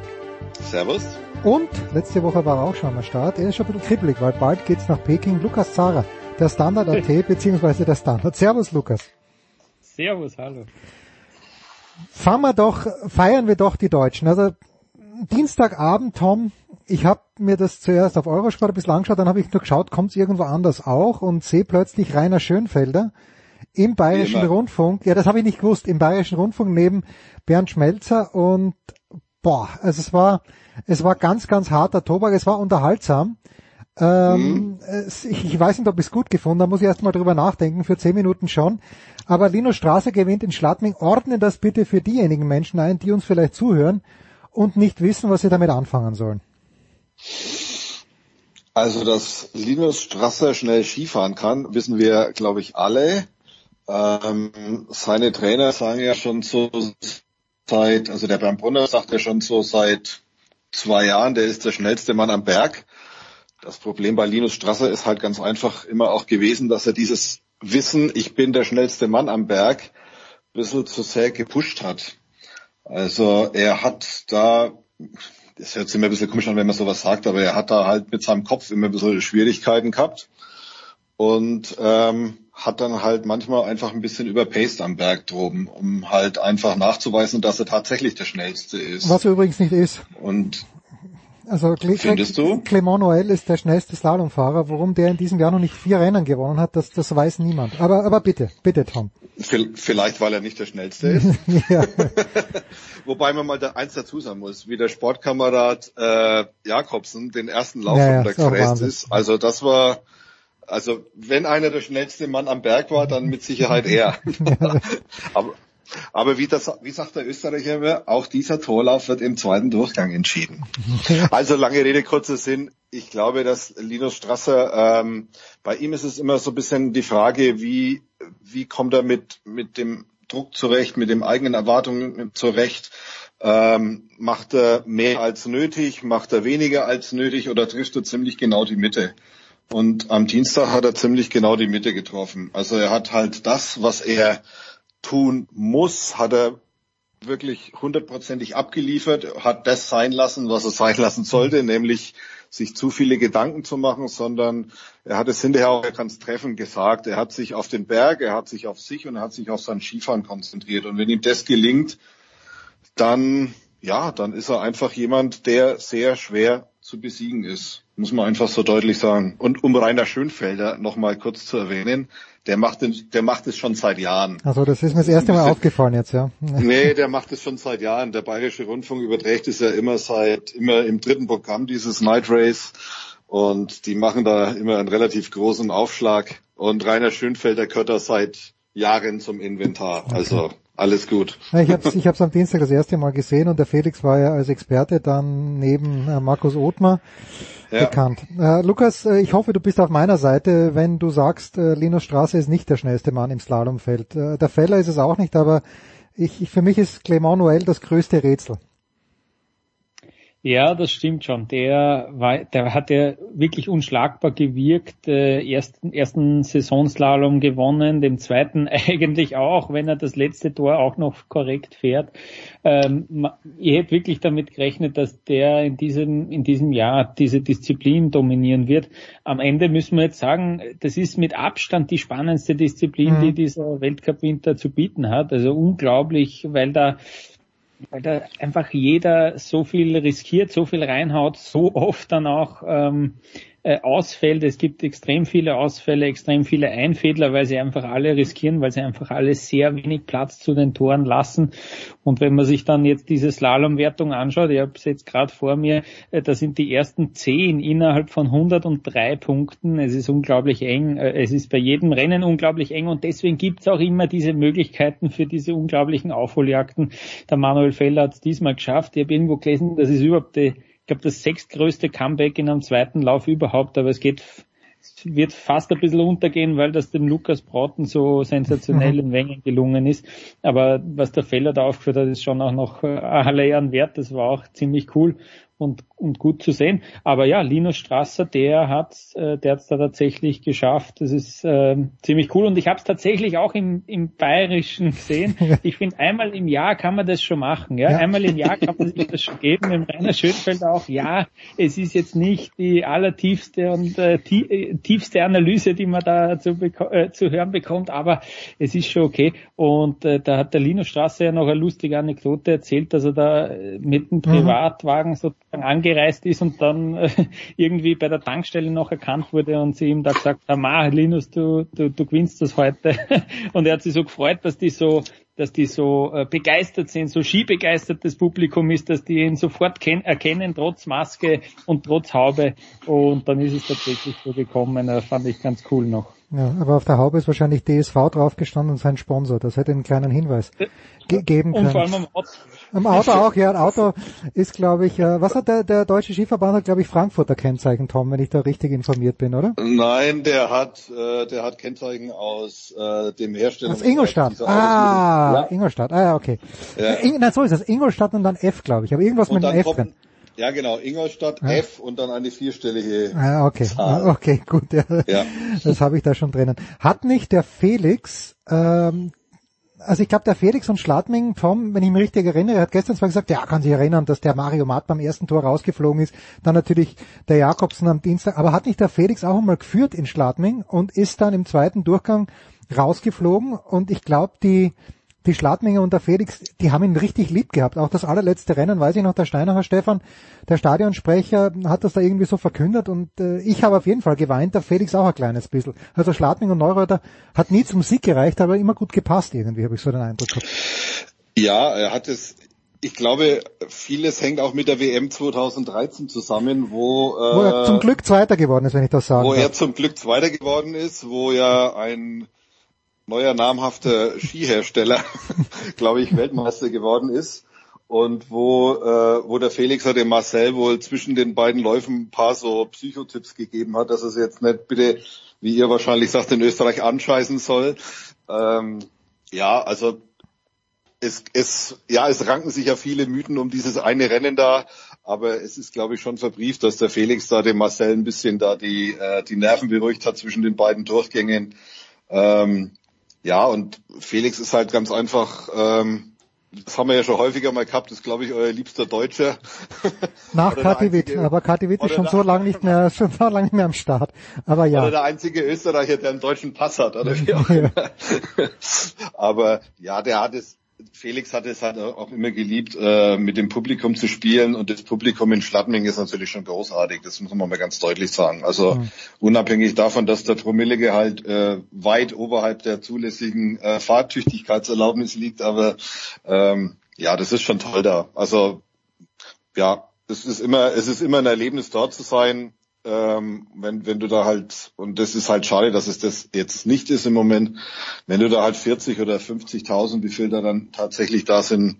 Servus. Und letzte Woche war er auch schon am Start. Er ist schon ein bisschen kribbelig, weil bald geht's nach Peking. Lukas Zara, der Standard AT beziehungsweise der Standard. Servus Lukas. Servus, hallo. Fangen wir doch, feiern wir doch die Deutschen. Also Dienstagabend, Tom, ich habe mir das zuerst auf Eurosport ein bisschen angeschaut, dann habe ich nur geschaut, kommt es irgendwo anders auch und sehe plötzlich Rainer Schönfelder im Bayerischen Rundfunk. Ja, das habe ich nicht gewusst, im Bayerischen Rundfunk neben Bernd Schmelzer und boah, also es war es war ganz, ganz harter Tobak, es war unterhaltsam. Ähm, es, ich, weiß nicht, ob ich es gut gefunden habe, muss ich erst mal drüber nachdenken, für zehn Minuten schon. Aber Linus Straße gewinnt in Schladming. Ordne das bitte für diejenigen Menschen ein, die uns vielleicht zuhören und nicht wissen, was sie damit anfangen sollen. Also, dass Linus Strasser schnell Skifahren kann, wissen wir, glaube ich, alle. Ähm, seine Trainer sagen ja schon so seit, also der Bernd Brunner sagt ja schon so seit zwei Jahren, der ist der schnellste Mann am Berg. Das Problem bei Linus Strasser ist halt ganz einfach immer auch gewesen, dass er dieses Wissen, ich bin der schnellste Mann am Berg, ein bisschen zu sehr gepusht hat. Also er hat da, das hört sich immer ein bisschen komisch an, wenn man sowas sagt, aber er hat da halt mit seinem Kopf immer ein bisschen Schwierigkeiten gehabt und ähm, hat dann halt manchmal einfach ein bisschen überpaced am Berg droben, um halt einfach nachzuweisen, dass er tatsächlich der schnellste ist. Was er übrigens nicht ist. Und also Cle Findest du? Clement Noël ist der schnellste Slalomfahrer. Warum der in diesem Jahr noch nicht vier Rennen gewonnen hat, das, das weiß niemand. Aber, aber bitte, bitte Tom. Vielleicht, weil er nicht der schnellste ist. Wobei man mal da eins dazu sagen muss, wie der Sportkamerad äh, Jakobsen den ersten Lauf ja, runtergereist ist, ist. Also das war, also wenn einer der schnellste Mann am Berg war, dann mit Sicherheit er. aber, aber wie, das, wie sagt der Österreicher immer, auch dieser Torlauf wird im zweiten Durchgang entschieden. Also lange Rede, kurzer Sinn. Ich glaube, dass Linus Strasser, ähm, bei ihm ist es immer so ein bisschen die Frage, wie, wie kommt er mit, mit dem Druck zurecht, mit den eigenen Erwartungen zurecht. Ähm, macht er mehr als nötig, macht er weniger als nötig oder trifft er ziemlich genau die Mitte? Und am Dienstag hat er ziemlich genau die Mitte getroffen. Also er hat halt das, was er tun muss, hat er wirklich hundertprozentig abgeliefert, hat das sein lassen, was er sein lassen sollte, nämlich sich zu viele Gedanken zu machen, sondern er hat es hinterher auch ganz treffend gesagt. Er hat sich auf den Berg, er hat sich auf sich und er hat sich auf sein Skifahren konzentriert. Und wenn ihm das gelingt, dann, ja, dann ist er einfach jemand, der sehr schwer zu besiegen ist. Muss man einfach so deutlich sagen. Und um Rainer Schönfelder noch mal kurz zu erwähnen, der macht, den, der macht es schon seit Jahren. Also das ist mir das erste Mal aufgefallen jetzt, ja. Nee, der macht es schon seit Jahren. Der Bayerische Rundfunk überträgt es ja immer seit, immer im dritten Programm dieses Night Race. Und die machen da immer einen relativ großen Aufschlag. Und Rainer Schönfelder gehört da seit Jahren zum Inventar. Okay. Also alles gut. Ich habe es ich hab's am Dienstag das erste Mal gesehen und der Felix war ja als Experte dann neben äh, Markus Othmar ja. bekannt. Äh, Lukas, äh, ich hoffe, du bist auf meiner Seite, wenn du sagst, äh, Linus Straße ist nicht der schnellste Mann im Slalomfeld. Äh, der Feller ist es auch nicht, aber ich, ich, für mich ist Clement Noël das größte Rätsel. Ja, das stimmt schon. Der war, der hat ja wirklich unschlagbar gewirkt. Äh, ersten, ersten Saisonslalom gewonnen, den zweiten eigentlich auch, wenn er das letzte Tor auch noch korrekt fährt. Ähm, ich hätte wirklich damit gerechnet, dass der in diesem, in diesem Jahr diese Disziplin dominieren wird. Am Ende müssen wir jetzt sagen, das ist mit Abstand die spannendste Disziplin, mhm. die dieser Weltcup-Winter zu bieten hat. Also unglaublich, weil da weil da einfach jeder so viel riskiert, so viel reinhaut, so oft dann auch ähm, äh, ausfällt. Es gibt extrem viele Ausfälle, extrem viele Einfädler, weil sie einfach alle riskieren, weil sie einfach alle sehr wenig Platz zu den Toren lassen. Und wenn man sich dann jetzt diese Slalomwertung anschaut, ich habe es jetzt gerade vor mir, äh, da sind die ersten zehn innerhalb von 103 Punkten. Es ist unglaublich eng. Äh, es ist bei jedem Rennen unglaublich eng und deswegen gibt es auch immer diese Möglichkeiten für diese unglaublichen Aufholjagden. Der Manuel Feller hat es diesmal geschafft. Ich habe irgendwo gelesen, das ist überhaupt die ich glaube, das sechstgrößte Comeback in einem zweiten Lauf überhaupt, aber es geht wird fast ein bisschen untergehen, weil das dem Lukas Brauten so sensationell in Wengen gelungen ist. Aber was der Feller da aufgeführt hat, ist schon auch noch äh, alle Ehren wert. Das war auch ziemlich cool und, und gut zu sehen. Aber ja, Linus Strasser, der hat äh, der hat's da tatsächlich geschafft. Das ist äh, ziemlich cool und ich habe es tatsächlich auch im, im Bayerischen gesehen. Ich finde, einmal im Jahr kann man das schon machen. Ja? ja? Einmal im Jahr kann man sich das schon geben. Im Rainer Schönfeld auch, ja, es ist jetzt nicht die allertiefste und äh, äh, tiefste Analyse, die man da zu, äh, zu hören bekommt, aber es ist schon okay. Und äh, da hat der Linus Strasser ja noch eine lustige Anekdote erzählt, dass er da äh, mit dem mhm. Privatwagen so angereist ist und dann äh, irgendwie bei der Tankstelle noch erkannt wurde und sie ihm da gesagt haben, ah, Linus, du, du, du gewinnst das heute. und er hat sich so gefreut, dass die so dass die so äh, begeistert sind, so skibegeistertes Publikum ist, dass die ihn sofort erkennen, trotz Maske und trotz Haube. Und dann ist es tatsächlich so gekommen. Das fand ich ganz cool noch. Ja, aber auf der Haube ist wahrscheinlich DSV draufgestanden und sein Sponsor. Das hätte einen kleinen Hinweis ge geben können. Und vor allem am Auto. Am Auto auch, ja. Ein Auto ist, glaube ich, äh, was hat der, der Deutsche Skiverband hat, glaube ich, Frankfurter Kennzeichen, Tom, wenn ich da richtig informiert bin, oder? Nein, der hat, äh, der hat Kennzeichen aus äh, dem Hersteller. Aus Ingolstadt. Ah, ja. Ingolstadt. Ah, ja, okay. Ja. Äh, nein, so ist es. Ingolstadt und dann F, glaube ich. Aber irgendwas und mit einem F drin. Ja, genau, Ingolstadt ja. F und dann eine vierstellige ah, okay. Zahl. Okay, gut, ja. ja. das habe ich da schon drinnen. Hat nicht der Felix, ähm, also ich glaube, der Felix und Schladming vom, wenn ich mich richtig erinnere, hat gestern zwar gesagt, ja, kann sich erinnern, dass der Mario Matt beim ersten Tor rausgeflogen ist, dann natürlich der Jakobsen am Dienstag, aber hat nicht der Felix auch einmal geführt in Schladming und ist dann im zweiten Durchgang rausgeflogen und ich glaube, die die Schladminger und der Felix, die haben ihn richtig lieb gehabt. Auch das allerletzte Rennen, weiß ich noch, der Steinacher Stefan, der Stadionsprecher, hat das da irgendwie so verkündet und äh, ich habe auf jeden Fall geweint, der Felix auch ein kleines bisschen. Also Schladming und Neureuter hat nie zum Sieg gereicht, aber immer gut gepasst irgendwie, habe ich so den Eindruck gehabt. Ja, er hat es ich glaube, vieles hängt auch mit der WM 2013 zusammen, wo, äh, wo er zum Glück Zweiter geworden ist, wenn ich das sage. Wo darf. er zum Glück Zweiter geworden ist, wo ja ein neuer namhafter Skihersteller, glaube ich, Weltmeister geworden ist. Und wo, äh, wo der Felix hat dem Marcel wohl zwischen den beiden Läufen ein paar so Psychotipps gegeben hat, dass es jetzt nicht bitte, wie ihr wahrscheinlich sagt, in Österreich anscheißen soll. Ähm, ja, also es, es, ja, es ranken sich ja viele Mythen um dieses eine Rennen da, aber es ist, glaube ich, schon verbrieft, dass der Felix da dem Marcel ein bisschen da die, äh, die Nerven beruhigt hat zwischen den beiden Durchgängen. Ähm, ja, und Felix ist halt ganz einfach, ähm, das haben wir ja schon häufiger mal gehabt, ist glaube ich euer liebster Deutscher. Nach Katiwit, aber Katiwit ist schon so lange nicht mehr, schon so lange nicht mehr am Start. Aber ja. Oder der einzige Österreicher, der einen deutschen Pass hat, oder wie auch immer. aber ja, der hat es, Felix hat es halt auch immer geliebt, äh, mit dem Publikum zu spielen und das Publikum in Schladming ist natürlich schon großartig, das muss man mal ganz deutlich sagen. Also mhm. unabhängig davon, dass der Promillegehalt äh, weit oberhalb der zulässigen äh, Fahrtüchtigkeitserlaubnis liegt, aber ähm, ja, das ist schon toll da. Also ja, es ist immer, es ist immer ein Erlebnis dort zu sein ähm, wenn, wenn du da halt, und das ist halt schade, dass es das jetzt nicht ist im Moment, wenn du da halt 40 oder 50.000, wie viel da dann tatsächlich da sind,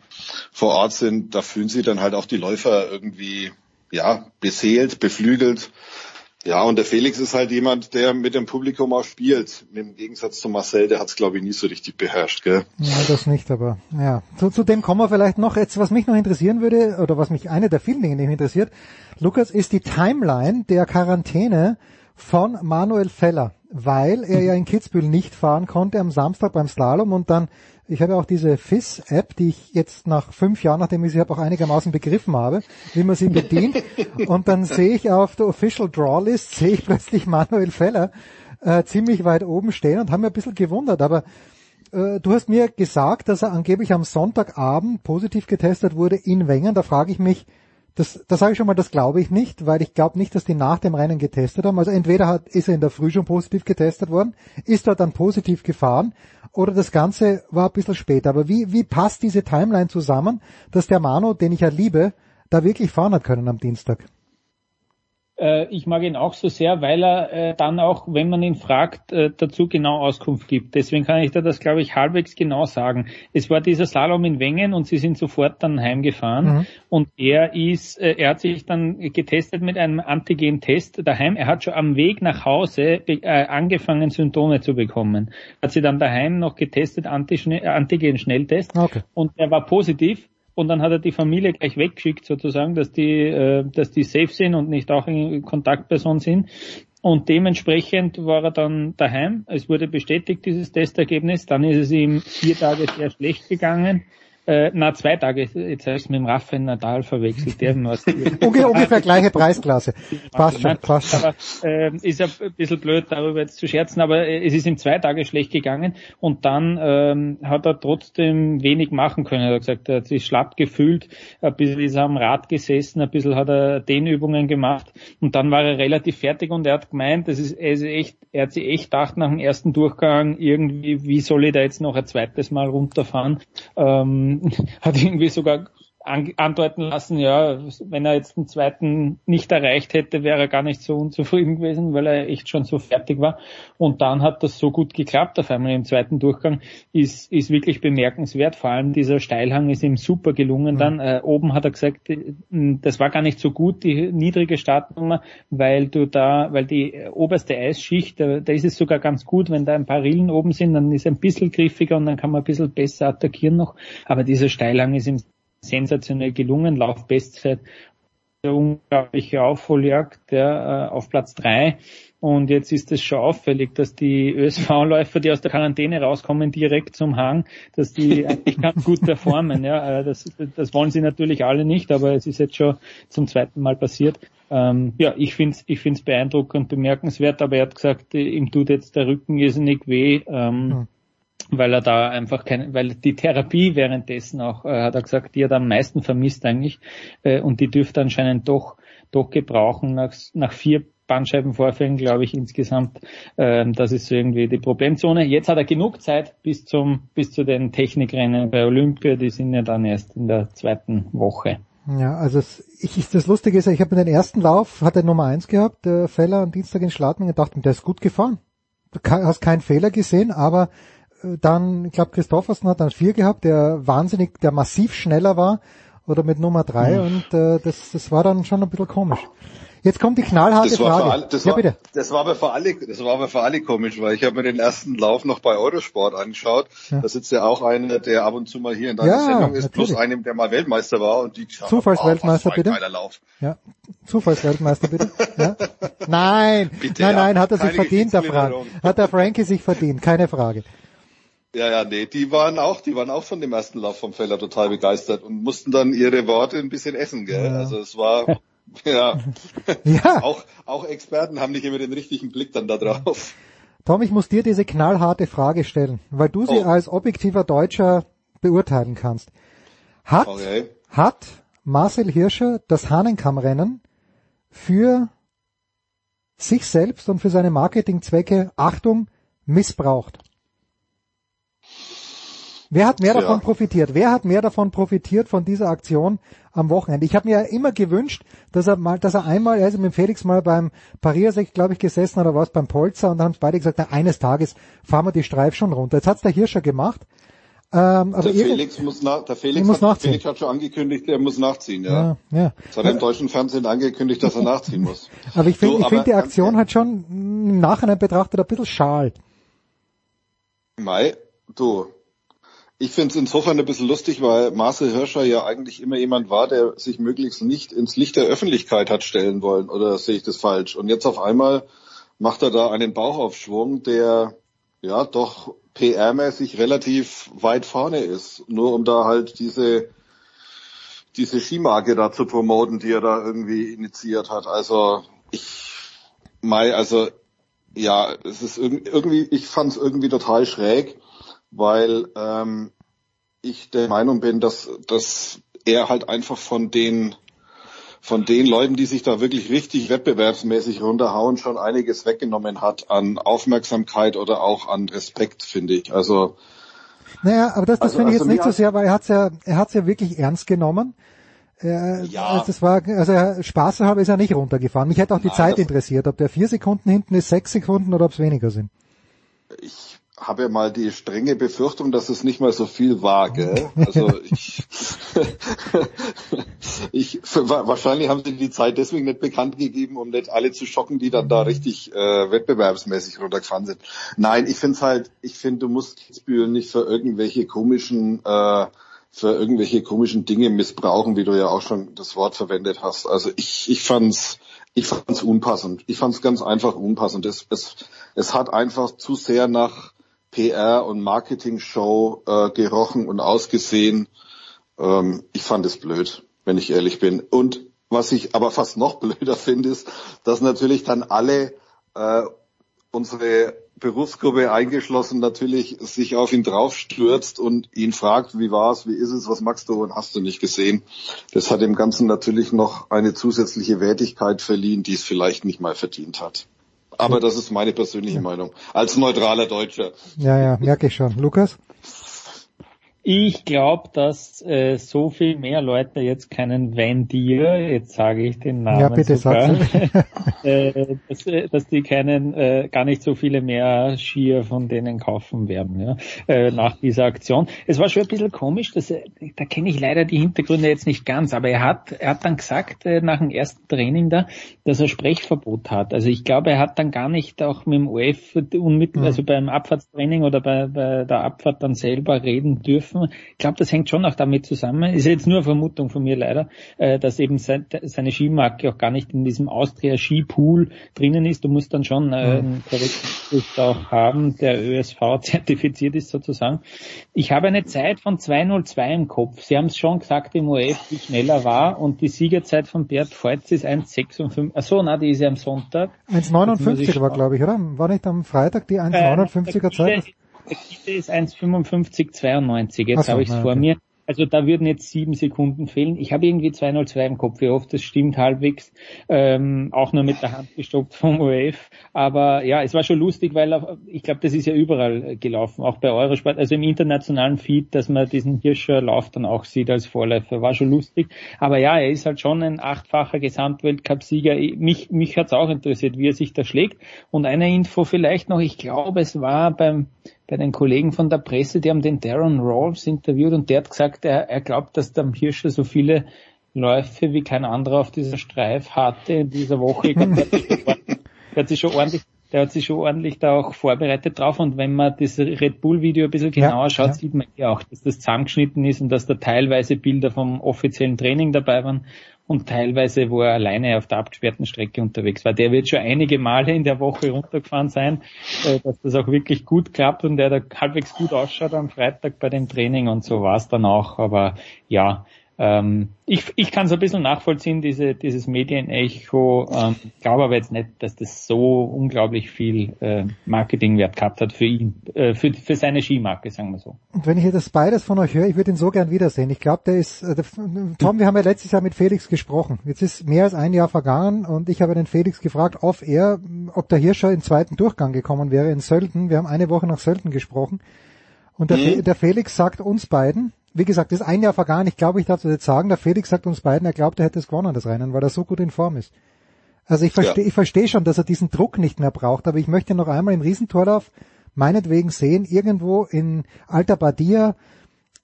vor Ort sind, da fühlen sich dann halt auch die Läufer irgendwie, ja, beseelt, beflügelt. Ja, und der Felix ist halt jemand, der mit dem Publikum auch spielt. Im Gegensatz zu Marcel, der hat es, glaube ich, nie so richtig beherrscht, gell? Ja, das nicht, aber ja. Zu, zu dem kommen wir vielleicht noch. Jetzt, was mich noch interessieren würde, oder was mich eine der vielen Dinge, die mich interessiert, Lukas, ist die Timeline der Quarantäne von Manuel Feller, weil er ja in Kitzbühel nicht fahren konnte am Samstag beim Slalom und dann ich habe auch diese FIS-App, die ich jetzt nach fünf Jahren, nachdem ich sie auch einigermaßen begriffen habe, wie man sie bedient. und dann sehe ich auf der Official Draw List, sehe ich plötzlich Manuel Feller äh, ziemlich weit oben stehen und habe mir ein bisschen gewundert. Aber äh, du hast mir gesagt, dass er angeblich am Sonntagabend positiv getestet wurde in Wengen. Da frage ich mich, das, das sage ich schon mal, das glaube ich nicht, weil ich glaube nicht, dass die nach dem Rennen getestet haben. Also entweder hat, ist er in der Früh schon positiv getestet worden, ist er dann positiv gefahren oder das Ganze war ein bisschen später. Aber wie, wie passt diese Timeline zusammen, dass der Mano, den ich ja liebe, da wirklich fahren hat können am Dienstag? Äh, ich mag ihn auch so sehr, weil er äh, dann auch, wenn man ihn fragt, äh, dazu genau Auskunft gibt. Deswegen kann ich da das, glaube ich, halbwegs genau sagen. Es war dieser Slalom in Wengen und sie sind sofort dann heimgefahren mhm. und er ist, äh, er hat sich dann getestet mit einem Antigen-Test daheim. Er hat schon am Weg nach Hause äh, angefangen, Symptome zu bekommen. Hat sie dann daheim noch getestet, Antigen-Schnelltest okay. und er war positiv und dann hat er die Familie gleich weggeschickt sozusagen, dass die, äh, dass die safe sind und nicht auch in Kontaktperson sind. Und dementsprechend war er dann daheim. Es wurde bestätigt, dieses Testergebnis. Dann ist es ihm vier Tage sehr schlecht gegangen. Äh, na, zwei Tage, jetzt habe ich mit dem Rafael Nadal verwechselt. Der Unge ungefähr gleiche Preisklasse. Passt schon, passt schon. Aber, äh, ist ja ein bisschen blöd, darüber jetzt zu scherzen, aber äh, es ist ihm zwei Tage schlecht gegangen und dann ähm, hat er trotzdem wenig machen können. Er hat gesagt, er hat sich schlapp gefühlt, ein bisschen ist er am Rad gesessen, ein bisschen hat er Dehnübungen gemacht und dann war er relativ fertig und er hat gemeint, das ist, er ist echt, er hat sich echt gedacht nach dem ersten Durchgang irgendwie, wie soll ich da jetzt noch ein zweites Mal runterfahren? Ähm, hat irgendwie sogar andeuten lassen, ja, wenn er jetzt den zweiten nicht erreicht hätte, wäre er gar nicht so unzufrieden gewesen, weil er echt schon so fertig war. Und dann hat das so gut geklappt auf einmal im zweiten Durchgang, ist, ist wirklich bemerkenswert. Vor allem dieser Steilhang ist ihm super gelungen. Mhm. Dann äh, oben hat er gesagt, äh, das war gar nicht so gut, die niedrige Startnummer, weil du da, weil die oberste Eisschicht, da, da ist es sogar ganz gut, wenn da ein paar Rillen oben sind, dann ist er ein bisschen griffiger und dann kann man ein bisschen besser attackieren noch. Aber dieser Steilhang ist ihm sensationell gelungen, Laufbestzeit, der unglaubliche Aufholjagd der, äh, auf Platz drei. Und jetzt ist es schon auffällig, dass die ÖSV-Läufer, die aus der Quarantäne rauskommen, direkt zum Hang, dass die eigentlich ganz gut performen. Ja, äh, das, das wollen sie natürlich alle nicht, aber es ist jetzt schon zum zweiten Mal passiert. Ähm, ja, ich finde es ich find's beeindruckend, bemerkenswert, aber er hat gesagt, ihm tut jetzt der Rücken irrsinnig weh. Ähm, hm weil er da einfach keine, weil die Therapie währenddessen auch, äh, hat er gesagt, die er am meisten vermisst eigentlich, äh, und die dürfte anscheinend doch, doch gebrauchen nach, nach vier Bandscheibenvorfällen, glaube ich, insgesamt. Äh, das ist so irgendwie die Problemzone. Jetzt hat er genug Zeit bis zum, bis zu den Technikrennen bei Olympia, die sind ja dann erst in der zweiten Woche. Ja, also es, ich, das Lustige ist, ich habe den ersten Lauf, hat er Nummer eins gehabt, der Feller am Dienstag in Schladming, dachte, der ist gut gefahren. Du hast keinen Fehler gesehen, aber dann, ich glaube, Christoffersen hat dann vier gehabt, der wahnsinnig, der massiv schneller war oder mit Nummer drei mhm. und äh, das, das war dann schon ein bisschen komisch. Jetzt kommt die knallharte das Frage. Alle, das, ja, war, bitte. das war aber für alle, das war aber für alle komisch, weil ich habe mir den ersten Lauf noch bei Eurosport angeschaut. Ja. Da sitzt ja auch einer, der ab und zu mal hier in deiner ja, Sendung ist, natürlich. plus einem, der mal Weltmeister war und die Zufallsweltmeister oh, bitte. Lauf. Ja. Zufallsweltmeister bitte. ja. Nein, bitte, nein, nein, hat er sich verdient, der Frank. Hat der Frankie sich verdient, keine Frage. Ja, ja, nee, die waren auch, die waren auch von dem ersten Lauf vom Feller total begeistert und mussten dann ihre Worte ein bisschen essen, gell? Ja. Also es war, ja, ja. auch, auch Experten haben nicht immer den richtigen Blick dann da drauf. Tom, ich muss dir diese knallharte Frage stellen, weil du sie oh. als objektiver Deutscher beurteilen kannst. Hat, okay. hat Marcel Hirscher das Hahnenkammrennen für sich selbst und für seine Marketingzwecke, Achtung, missbraucht? Wer hat mehr ja. davon profitiert? Wer hat mehr davon profitiert von dieser Aktion am Wochenende? Ich habe mir ja immer gewünscht, dass er mal, dass er einmal, er ist mit Felix mal beim Pariasek, glaube ich, gesessen oder was beim Polzer und dann haben beide gesagt, na, eines Tages fahren wir die Streif schon runter. Jetzt hat's der Hirscher gemacht. Ähm, aber der Felix muss nach, der Felix, muss hat, Felix hat schon angekündigt, er muss nachziehen, ja. ja, ja. Das hat er im deutschen Fernsehen angekündigt, dass er nachziehen muss. Aber ich finde, so, ich finde die Aktion hat schon im Nachhinein betrachtet ein bisschen schal. Mai, du, ich finde es insofern ein bisschen lustig, weil Marcel Hirscher ja eigentlich immer jemand war, der sich möglichst nicht ins Licht der Öffentlichkeit hat stellen wollen. Oder sehe ich das falsch? Und jetzt auf einmal macht er da einen Bauchaufschwung, der ja doch PR-mäßig relativ weit vorne ist. Nur um da halt diese diese Skimarke da zu promoten, die er da irgendwie initiiert hat. Also ich Mai, also ja, es ist irgendwie, ich fand es irgendwie total schräg weil ähm, ich der Meinung bin, dass, dass er halt einfach von den von den Leuten, die sich da wirklich richtig wettbewerbsmäßig runterhauen, schon einiges weggenommen hat an Aufmerksamkeit oder auch an Respekt, finde ich. Also naja, aber das, das also, finde ich jetzt also nicht so sehr, weil er hat's ja, er hat's ja wirklich ernst genommen. Äh, ja. Also das war, also Spaß habe ist er nicht runtergefahren. Mich hätte auch die Nein, Zeit interessiert, ob der vier Sekunden hinten ist, sechs Sekunden oder ob es weniger sind. Ich habe ja mal die strenge Befürchtung, dass es nicht mal so viel war, gell? Also ich, ich wahrscheinlich haben sie die Zeit deswegen nicht bekannt gegeben, um nicht alle zu schocken, die dann da richtig äh, wettbewerbsmäßig runtergefahren sind. Nein, ich finde halt, ich finde, du musst Kitzbühel nicht für irgendwelche komischen äh, für irgendwelche komischen Dinge missbrauchen, wie du ja auch schon das Wort verwendet hast. Also ich, ich fand's, ich fand's unpassend. Ich fand's ganz einfach unpassend. Es, es, es hat einfach zu sehr nach PR und Marketing-Show äh, gerochen und ausgesehen. Ähm, ich fand es blöd, wenn ich ehrlich bin. Und was ich aber fast noch blöder finde, ist, dass natürlich dann alle äh, unsere Berufsgruppe eingeschlossen natürlich sich auf ihn draufstürzt und ihn fragt, wie war's, wie ist es, was magst du und hast du nicht gesehen. Das hat dem Ganzen natürlich noch eine zusätzliche Wertigkeit verliehen, die es vielleicht nicht mal verdient hat. Aber das ist meine persönliche Meinung. Als neutraler Deutscher. Ja, ja, merke ich schon. Lukas? Ich glaube, dass äh, so viel mehr Leute jetzt keinen Vendier, jetzt sage ich den Namen ja, bitte sogar, äh, dass, äh, dass die keinen, äh, gar nicht so viele mehr Skier von denen kaufen werden, ja, äh, nach dieser Aktion. Es war schon ein bisschen komisch, dass er, da kenne ich leider die Hintergründe jetzt nicht ganz, aber er hat, er hat dann gesagt, äh, nach dem ersten Training da, dass er Sprechverbot hat. Also ich glaube, er hat dann gar nicht auch mit dem OF unmittelbar, mhm. also beim Abfahrtstraining oder bei, bei der Abfahrt dann selber reden dürfen dürfen. Ich glaube, das hängt schon auch damit zusammen. Ist jetzt nur eine Vermutung von mir leider, äh, dass eben seine Skimarke auch gar nicht in diesem Austria Skipool drinnen ist. Du musst dann schon äh, einen korrekten auch haben, der ÖSV zertifiziert ist sozusagen. Ich habe eine Zeit von 2.02 im Kopf. Sie haben es schon gesagt im OF, wie schneller war und die Siegerzeit von Bert Feutz ist 1,56. Achso, na, die ist ja am Sonntag. 1,59 war, glaube ich, oder? War nicht am Freitag die 1,59er äh, Zeit? Der Kite ist 1,55,92. Jetzt so, habe ich es vor okay. mir. Also da würden jetzt sieben Sekunden fehlen. Ich habe irgendwie 202 im Kopf. Wie oft das stimmt halbwegs. Ähm, auch nur mit der Hand gestoppt vom OF. Aber ja, es war schon lustig, weil ich glaube, das ist ja überall gelaufen. Auch bei Eurosport. Also im internationalen Feed, dass man diesen Hirscher Lauf dann auch sieht als Vorläufer. War schon lustig. Aber ja, er ist halt schon ein achtfacher Gesamtweltcup-Sieger. Mich, mich hat es auch interessiert, wie er sich da schlägt. Und eine Info vielleicht noch. Ich glaube, es war beim bei den Kollegen von der Presse, die haben den Darren Rawls interviewt und der hat gesagt, er, er glaubt, dass der Hirscher so viele Läufe wie kein anderer auf dieser Streif hatte in dieser Woche. Ich glaub, der, hat sich schon ordentlich, der hat sich schon ordentlich da auch vorbereitet drauf und wenn man das Red Bull Video ein bisschen genauer ja, schaut, ja. sieht man ja auch, dass das zusammengeschnitten ist und dass da teilweise Bilder vom offiziellen Training dabei waren und teilweise, wo er alleine auf der abgesperrten Strecke unterwegs war. Der wird schon einige Male in der Woche runtergefahren sein, äh, dass das auch wirklich gut klappt und der da halbwegs gut ausschaut am Freitag bei dem Training und so war es dann auch. Aber ja, ähm, ich ich kann es ein bisschen nachvollziehen, diese, dieses Medienecho. Ähm, glaube aber jetzt nicht, dass das so unglaublich viel äh, Marketingwert gehabt hat für ihn, äh, für, für seine Skimarke, sagen wir so. Und wenn ich das beides von euch höre, ich würde ihn so gern wiedersehen. Ich glaube, der ist, äh, der, Tom, wir haben ja letztes Jahr mit Felix gesprochen. Jetzt ist mehr als ein Jahr vergangen und ich habe den Felix gefragt, ob er, ob der Hirscher im zweiten Durchgang gekommen wäre in Sölden. Wir haben eine Woche nach Sölden gesprochen. Und der, mhm. der Felix sagt uns beiden, wie gesagt, das ist ein Jahr vergangen. Ich glaube, ich darf das jetzt sagen. Der Felix sagt uns beiden, er glaubt, er hätte es gewonnen, das Rennen, weil er so gut in Form ist. Also ich verstehe, ja. ich verstehe schon, dass er diesen Druck nicht mehr braucht, aber ich möchte noch einmal im Riesentorlauf meinetwegen sehen, irgendwo in Alta Badia.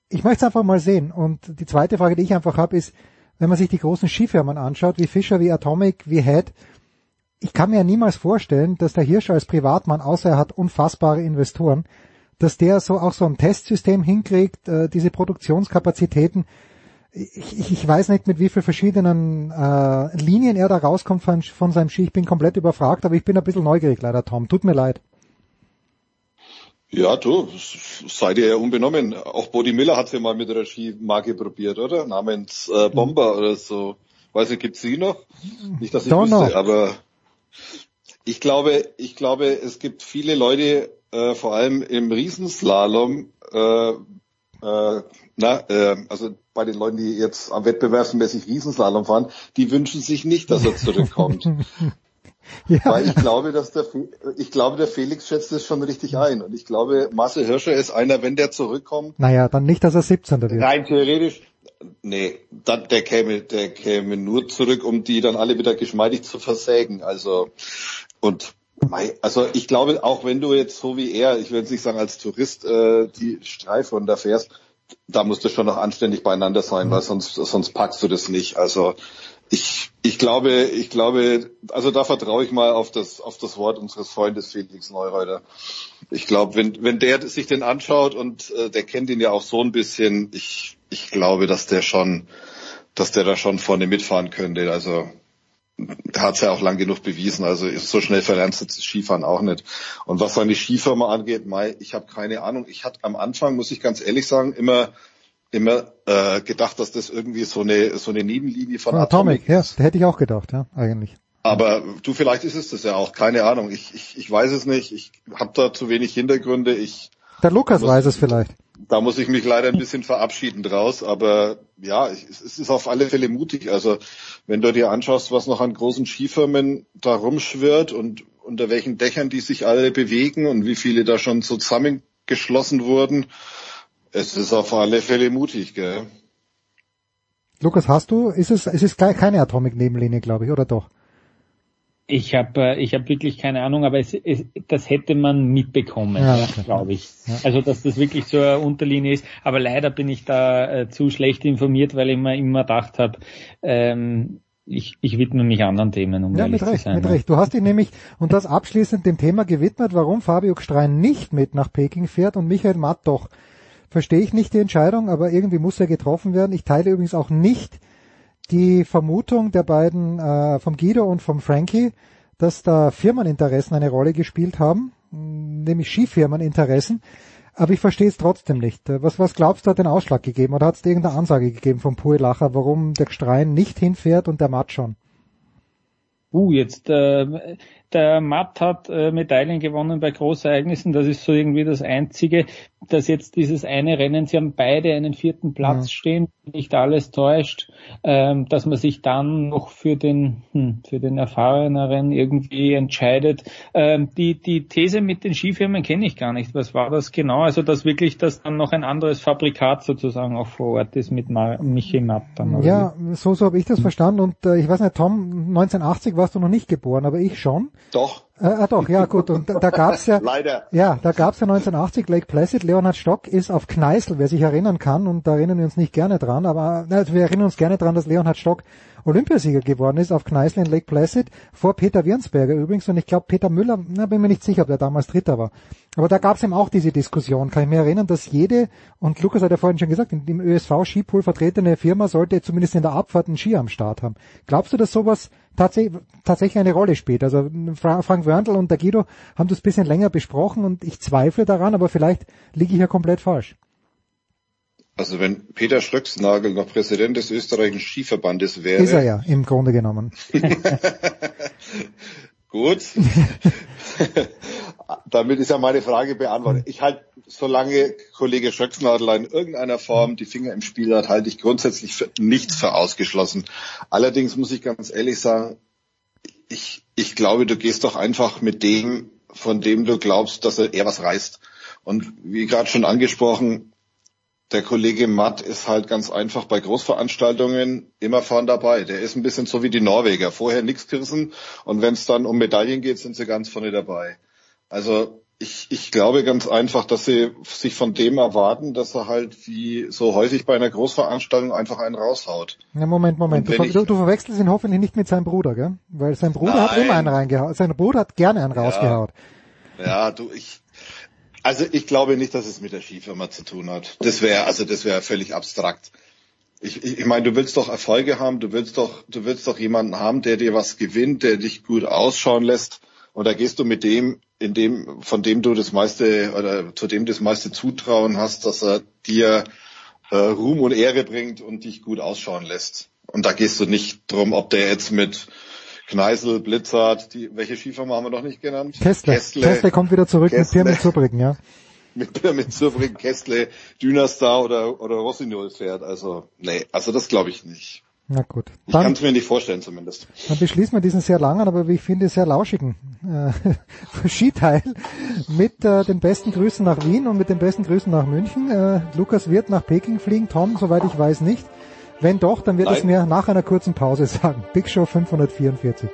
Ich möchte es einfach mal sehen. Und die zweite Frage, die ich einfach habe, ist, wenn man sich die großen Skifirmen anschaut, wie Fischer, wie Atomic, wie Head, ich kann mir ja niemals vorstellen, dass der Hirscher als Privatmann, außer er hat unfassbare Investoren, dass der so auch so ein Testsystem hinkriegt, äh, diese Produktionskapazitäten. Ich, ich, ich weiß nicht, mit wie vielen verschiedenen äh, Linien er da rauskommt von, von seinem Ski. Ich bin komplett überfragt, aber ich bin ein bisschen neugierig leider, Tom. Tut mir leid. Ja, du, seid ihr ja unbenommen. Auch Body Miller hat ja mal mit einer Skimarke probiert, oder? Namens äh, Bomber oder so. Weiß nicht, gibt's sie noch? Nicht, dass ich Don't wüsste, know. aber ich glaube, ich glaube, es gibt viele Leute, äh, vor allem im Riesenslalom, äh, äh, na, äh, also bei den Leuten, die jetzt am wettbewerbsmäßig Riesenslalom fahren, die wünschen sich nicht, dass er zurückkommt. ja. Weil ich glaube, dass der, ich glaube, der Felix schätzt es schon richtig ein. Und ich glaube, Marcel Hirscher ist einer, wenn der zurückkommt. Naja, dann nicht, dass er 17. wird. Rein theoretisch, Nee, dann, der käme, der käme nur zurück, um die dann alle wieder geschmeidig zu versägen. Also, und also ich glaube, auch wenn du jetzt so wie er, ich jetzt nicht sagen als Tourist, äh, die Streife runterfährst, da musst du schon noch anständig beieinander sein, weil sonst, sonst packst du das nicht. Also ich, ich glaube, ich glaube, also da vertraue ich mal auf das, auf das Wort unseres Freundes Felix Neureuter. Ich glaube, wenn, wenn der sich den anschaut und äh, der kennt ihn ja auch so ein bisschen, ich, ich glaube, dass der schon, dass der da schon vorne mitfahren könnte. Also hat es ja auch lang genug bewiesen. Also ist so schnell verlernst du das Skifahren auch nicht. Und was seine Skifirma angeht, Mai, ich habe keine Ahnung. Ich hatte am Anfang, muss ich ganz ehrlich sagen, immer immer äh, gedacht, dass das irgendwie so eine so eine Nebenlinie von Atomic, Atomic ja, da hätte ich auch gedacht, ja, eigentlich. Aber du, vielleicht ist es das ja auch, keine Ahnung. Ich, ich, ich weiß es nicht. Ich habe da zu wenig Hintergründe. Ich Der Lukas muss, weiß es vielleicht. Da muss ich mich leider ein bisschen verabschieden draus. Aber ja, es ist auf alle Fälle mutig. Also wenn du dir anschaust, was noch an großen Skifirmen da rumschwirrt und unter welchen Dächern die sich alle bewegen und wie viele da schon zusammengeschlossen wurden, es ist auf alle Fälle mutig, gell? Lukas, hast du, ist es, es ist keine Atomic-Nebenlinie, glaube ich, oder doch? Ich habe äh, ich hab wirklich keine Ahnung, aber es, es, das hätte man mitbekommen, ja, glaube ich. Ja. Also dass das wirklich so eine Unterlinie ist. Aber leider bin ich da äh, zu schlecht informiert, weil ich mir immer gedacht habe, ähm, ich, ich widme mich anderen Themen, um ja, mit recht, sein, Mit ja. recht. Du hast dich nämlich, und das abschließend dem Thema gewidmet, warum Fabio Gstrein nicht mit nach Peking fährt und Michael Matt doch. Verstehe ich nicht die Entscheidung, aber irgendwie muss er getroffen werden. Ich teile übrigens auch nicht die Vermutung der beiden, äh, vom Guido und vom Frankie, dass da Firmeninteressen eine Rolle gespielt haben, nämlich Skifirmeninteressen. Aber ich verstehe es trotzdem nicht. Was, was glaubst du, hat den Ausschlag gegeben? Oder hat es irgendeine Ansage gegeben vom Puelacher, warum der Gstrein nicht hinfährt und der Matt schon? Uh, jetzt äh, der Matt hat äh, Medaillen gewonnen bei Großereignissen. Das ist so irgendwie das Einzige, dass jetzt dieses eine Rennen, sie haben beide einen vierten Platz ja. stehen, nicht alles täuscht, ähm, dass man sich dann noch für den hm, für den erfahreneren irgendwie entscheidet. Ähm, die die These mit den Skifirmen kenne ich gar nicht. Was war das genau? Also dass wirklich das dann noch ein anderes Fabrikat sozusagen auch vor Ort ist mit Ma Michi Matt dann. Ja, so so habe ich das verstanden. Und äh, ich weiß nicht, Tom, 1980 warst du noch nicht geboren, aber ich schon. Doch. Äh, ah, doch, ja gut. Und da, da gab's ja, Leider. ja, da gab's ja 1980 Lake Placid. Leonhard Stock ist auf Kneißl, wer sich erinnern kann, und da erinnern wir uns nicht gerne dran, aber na, wir erinnern uns gerne dran, dass Leonhard Stock Olympiasieger geworden ist auf Kneißl in Lake Placid, vor Peter Wirnsberger übrigens, und ich glaube Peter Müller, na, bin mir nicht sicher, ob der damals Dritter war. Aber da gab's eben auch diese Diskussion, kann ich mir erinnern, dass jede, und Lukas hat ja vorhin schon gesagt, dem ÖSV Skipool vertretene Firma sollte zumindest in der Abfahrt einen Ski am Start haben. Glaubst du, dass sowas tatsächlich, tatsächlich eine Rolle spielt. Also Frank Wörndl und der Guido haben das ein bisschen länger besprochen und ich zweifle daran, aber vielleicht liege ich ja komplett falsch. Also wenn Peter Schlöcksnagel noch Präsident des österreichischen Skiverbandes wäre. Ist er ja, im Grunde genommen. Gut. Damit ist ja meine Frage beantwortet. Ich halte, solange Kollege Schröcksnadel in irgendeiner Form die Finger im Spiel hat, halte ich grundsätzlich für nichts für ausgeschlossen. Allerdings muss ich ganz ehrlich sagen, ich, ich glaube, du gehst doch einfach mit dem, von dem du glaubst, dass er eher was reißt. Und wie gerade schon angesprochen, der Kollege Matt ist halt ganz einfach bei Großveranstaltungen immer vorn dabei. Der ist ein bisschen so wie die Norweger. Vorher nichts gerissen und wenn es dann um Medaillen geht, sind sie ganz vorne dabei. Also ich, ich glaube ganz einfach, dass sie sich von dem erwarten, dass er halt wie so häufig bei einer Großveranstaltung einfach einen raushaut. Ja, Moment, Moment. Du, ich, du, du, verwechselst ihn hoffentlich nicht mit seinem Bruder, gell? Weil sein Bruder nein. hat immer einen reingehaut. Sein Bruder hat gerne einen ja. rausgehaut. Ja, du, ich, also ich glaube nicht, dass es mit der Skifirma zu tun hat. Das wäre, also das wäre völlig abstrakt. Ich, ich, ich meine, du willst doch Erfolge haben, du willst doch, du willst doch jemanden haben, der dir was gewinnt, der dich gut ausschauen lässt. Und da gehst du mit dem, in dem, von dem du das meiste oder zu dem das meiste Zutrauen hast, dass er dir äh, Ruhm und Ehre bringt und dich gut ausschauen lässt. Und da gehst du nicht drum, ob der jetzt mit Kneißl, Blitzart, die, welche Skifirma haben wir noch nicht genannt? Kessler. Kessler, Kessler kommt wieder zurück Kessler. mit Pyramid Zurbriggen, ja. Mit Pyramid Zurbriggen, Kessler, Dynastar oder, oder Rossignol fährt. Also, nee, also das glaube ich nicht. Na gut. Dann, ich kann es mir nicht vorstellen zumindest. Dann beschließen wir diesen sehr langen, aber wie ich finde sehr lauschigen äh, Skiteil mit äh, den besten Grüßen nach Wien und mit den besten Grüßen nach München. Äh, Lukas wird nach Peking fliegen, Tom, soweit ich weiß, nicht. Wenn doch, dann wird Nein. es mir nach einer kurzen Pause sagen. Big Show 544.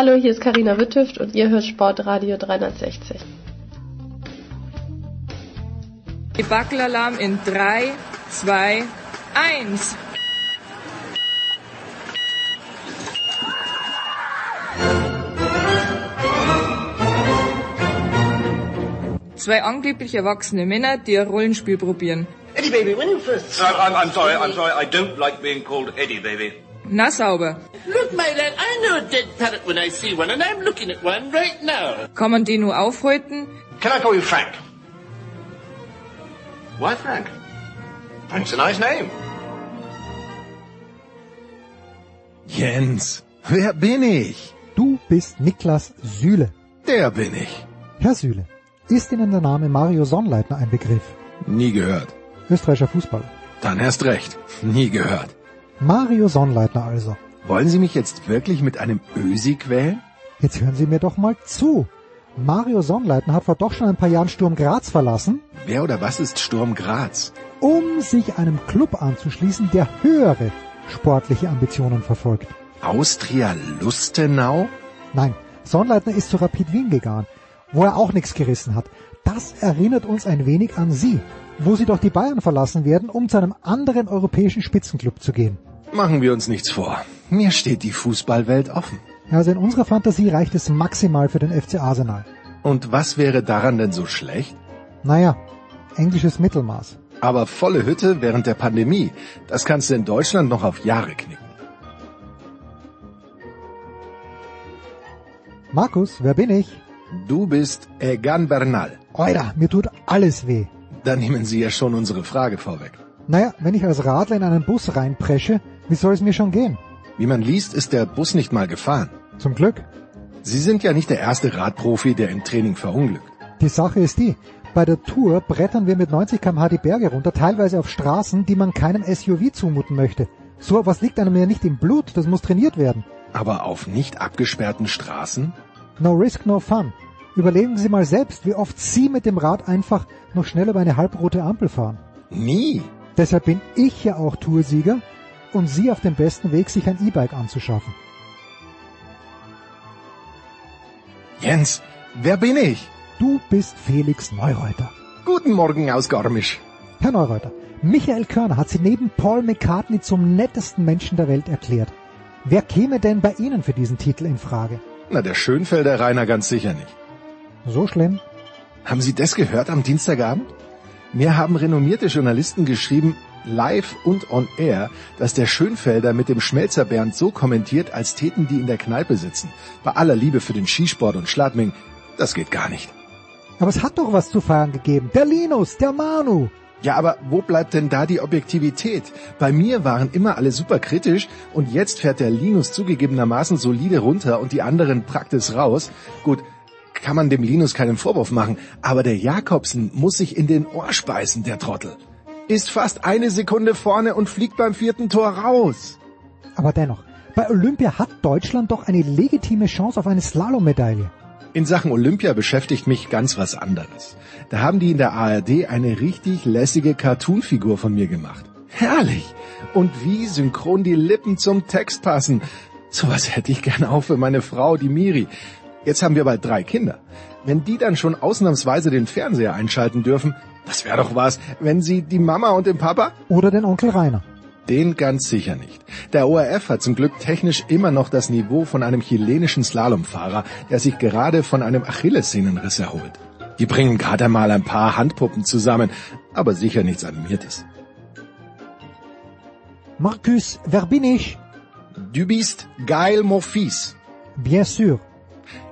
Hallo, hier ist Karina Wittüft und ihr hört Sportradio 360. Wackelalarm in 3, 2, 1. Zwei angeblich erwachsene Männer, die ein Rollenspiel probieren. Eddie Baby, when you first... Uh, I'm, I'm sorry, I'm sorry, I don't like being called Eddie Baby. Na sauber. Look, my lad, I know a dead parrot when I see one, and I'm looking at one right now. Kann man die nur aufhalten? Can I call you Frank? Why Frank? Frank's a nice name. Jens, wer bin ich? Du bist Niklas Süle. Der bin ich. Herr Süle, ist Ihnen der Name Mario Sonnleitner ein Begriff? Nie gehört. Österreichischer Fußballer. Dann erst recht. Nie gehört. Mario Sonnleitner also. Wollen Sie mich jetzt wirklich mit einem Ösi quälen? Jetzt hören Sie mir doch mal zu. Mario Sonnleitner hat vor doch schon ein paar Jahren Sturm Graz verlassen. Wer oder was ist Sturm Graz? Um sich einem Club anzuschließen, der höhere sportliche Ambitionen verfolgt. Austria Lustenau? Nein, Sonnleitner ist zu Rapid Wien gegangen, wo er auch nichts gerissen hat. Das erinnert uns ein wenig an Sie, wo Sie doch die Bayern verlassen werden, um zu einem anderen europäischen Spitzenclub zu gehen. Machen wir uns nichts vor. Mir steht die Fußballwelt offen. Also in unserer Fantasie reicht es maximal für den FC Arsenal. Und was wäre daran denn so schlecht? Naja, englisches Mittelmaß. Aber volle Hütte während der Pandemie, das kannst du in Deutschland noch auf Jahre knicken. Markus, wer bin ich? Du bist Egan Bernal. Oida, mir tut alles weh. Da nehmen Sie ja schon unsere Frage vorweg. Naja, wenn ich als Radler in einen Bus reinpresche, wie soll es mir schon gehen? Wie man liest, ist der Bus nicht mal gefahren. Zum Glück. Sie sind ja nicht der erste Radprofi, der im Training verunglückt. Die Sache ist die, bei der Tour brettern wir mit 90 km/h die Berge runter, teilweise auf Straßen, die man keinem SUV zumuten möchte. So was liegt einem ja nicht im Blut, das muss trainiert werden. Aber auf nicht abgesperrten Straßen? No risk, no fun. Überlegen Sie mal selbst, wie oft Sie mit dem Rad einfach noch schnell über eine halbrote Ampel fahren. Nie. Deshalb bin ich ja auch Toursieger und Sie auf dem besten Weg, sich ein E-Bike anzuschaffen. Jens, wer bin ich? Du bist Felix Neureuter. Guten Morgen aus Garmisch. Herr Neureuter, Michael Körner hat Sie neben Paul McCartney zum nettesten Menschen der Welt erklärt. Wer käme denn bei Ihnen für diesen Titel in Frage? Na, der Schönfelder Rainer ganz sicher nicht. So schlimm? Haben Sie das gehört am Dienstagabend? Mir haben renommierte Journalisten geschrieben, live und on air, dass der Schönfelder mit dem Schmelzer Bernd so kommentiert, als täten die in der Kneipe sitzen. Bei aller Liebe für den Skisport und Schladming, das geht gar nicht. Aber es hat doch was zu feiern gegeben. Der Linus, der Manu. Ja, aber wo bleibt denn da die Objektivität? Bei mir waren immer alle super kritisch und jetzt fährt der Linus zugegebenermaßen solide runter und die anderen praktisch raus. Gut, kann man dem Linus keinen Vorwurf machen, aber der Jakobsen muss sich in den Ohr speisen, der Trottel. Ist fast eine Sekunde vorne und fliegt beim vierten Tor raus. Aber dennoch, bei Olympia hat Deutschland doch eine legitime Chance auf eine Slalommedaille. In Sachen Olympia beschäftigt mich ganz was anderes. Da haben die in der ARD eine richtig lässige Cartoonfigur von mir gemacht. Herrlich! Und wie synchron die Lippen zum Text passen. Sowas hätte ich gern auch für meine Frau, die Miri. Jetzt haben wir bald drei Kinder. Wenn die dann schon ausnahmsweise den Fernseher einschalten dürfen, das wäre doch was, wenn sie die Mama und den Papa? Oder den Onkel Rainer. Den ganz sicher nicht. Der ORF hat zum Glück technisch immer noch das Niveau von einem chilenischen Slalomfahrer, der sich gerade von einem Achillessehnenriss erholt. Die bringen gerade mal ein paar Handpuppen zusammen, aber sicher nichts Animiertes. Markus, wer bin ich? Du bist Gail Morphis. Bien sûr.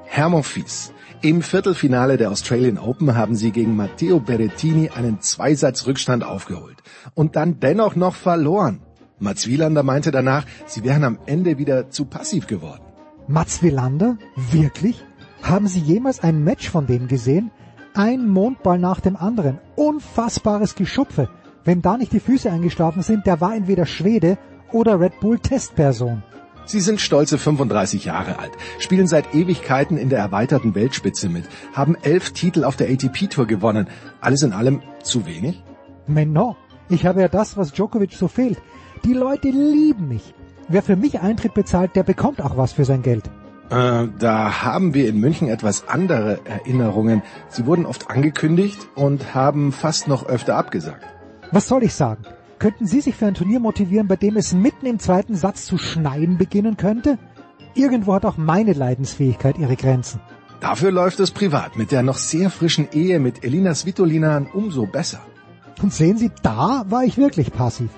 Herr Monfils, im Viertelfinale der Australian Open haben sie gegen Matteo Berrettini einen Zweisatz-Rückstand aufgeholt und dann dennoch noch verloren. Mats Wielander meinte danach, sie wären am Ende wieder zu passiv geworden. Mats Wielander? Wirklich? Haben Sie jemals ein Match von dem gesehen? Ein Mondball nach dem anderen. Unfassbares Geschupfe. Wem da nicht die Füße eingeschlafen sind, der war entweder Schwede oder Red Bull Testperson. Sie sind stolze 35 Jahre alt, spielen seit Ewigkeiten in der erweiterten Weltspitze mit, haben elf Titel auf der ATP-Tour gewonnen. Alles in allem zu wenig? Menno, ich habe ja das, was Djokovic so fehlt. Die Leute lieben mich. Wer für mich Eintritt bezahlt, der bekommt auch was für sein Geld. Äh, da haben wir in München etwas andere Erinnerungen. Sie wurden oft angekündigt und haben fast noch öfter abgesagt. Was soll ich sagen? Könnten Sie sich für ein Turnier motivieren, bei dem es mitten im zweiten Satz zu schneien beginnen könnte? Irgendwo hat auch meine Leidensfähigkeit ihre Grenzen. Dafür läuft es privat mit der noch sehr frischen Ehe mit Elina Svitolina umso besser. Und sehen Sie, da war ich wirklich passiv.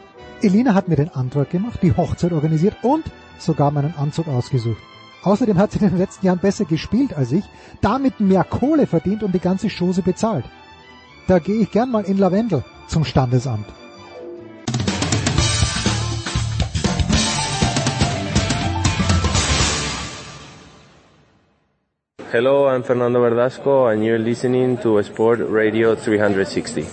Elina hat mir den Antrag gemacht, die Hochzeit organisiert und sogar meinen Anzug ausgesucht. Außerdem hat sie in den letzten Jahren besser gespielt als ich, damit mehr Kohle verdient und die ganze Chose bezahlt. Da gehe ich gern mal in Lavendel zum Standesamt. Hello, I'm Fernando Verdasco and you're listening to Sport Radio 360.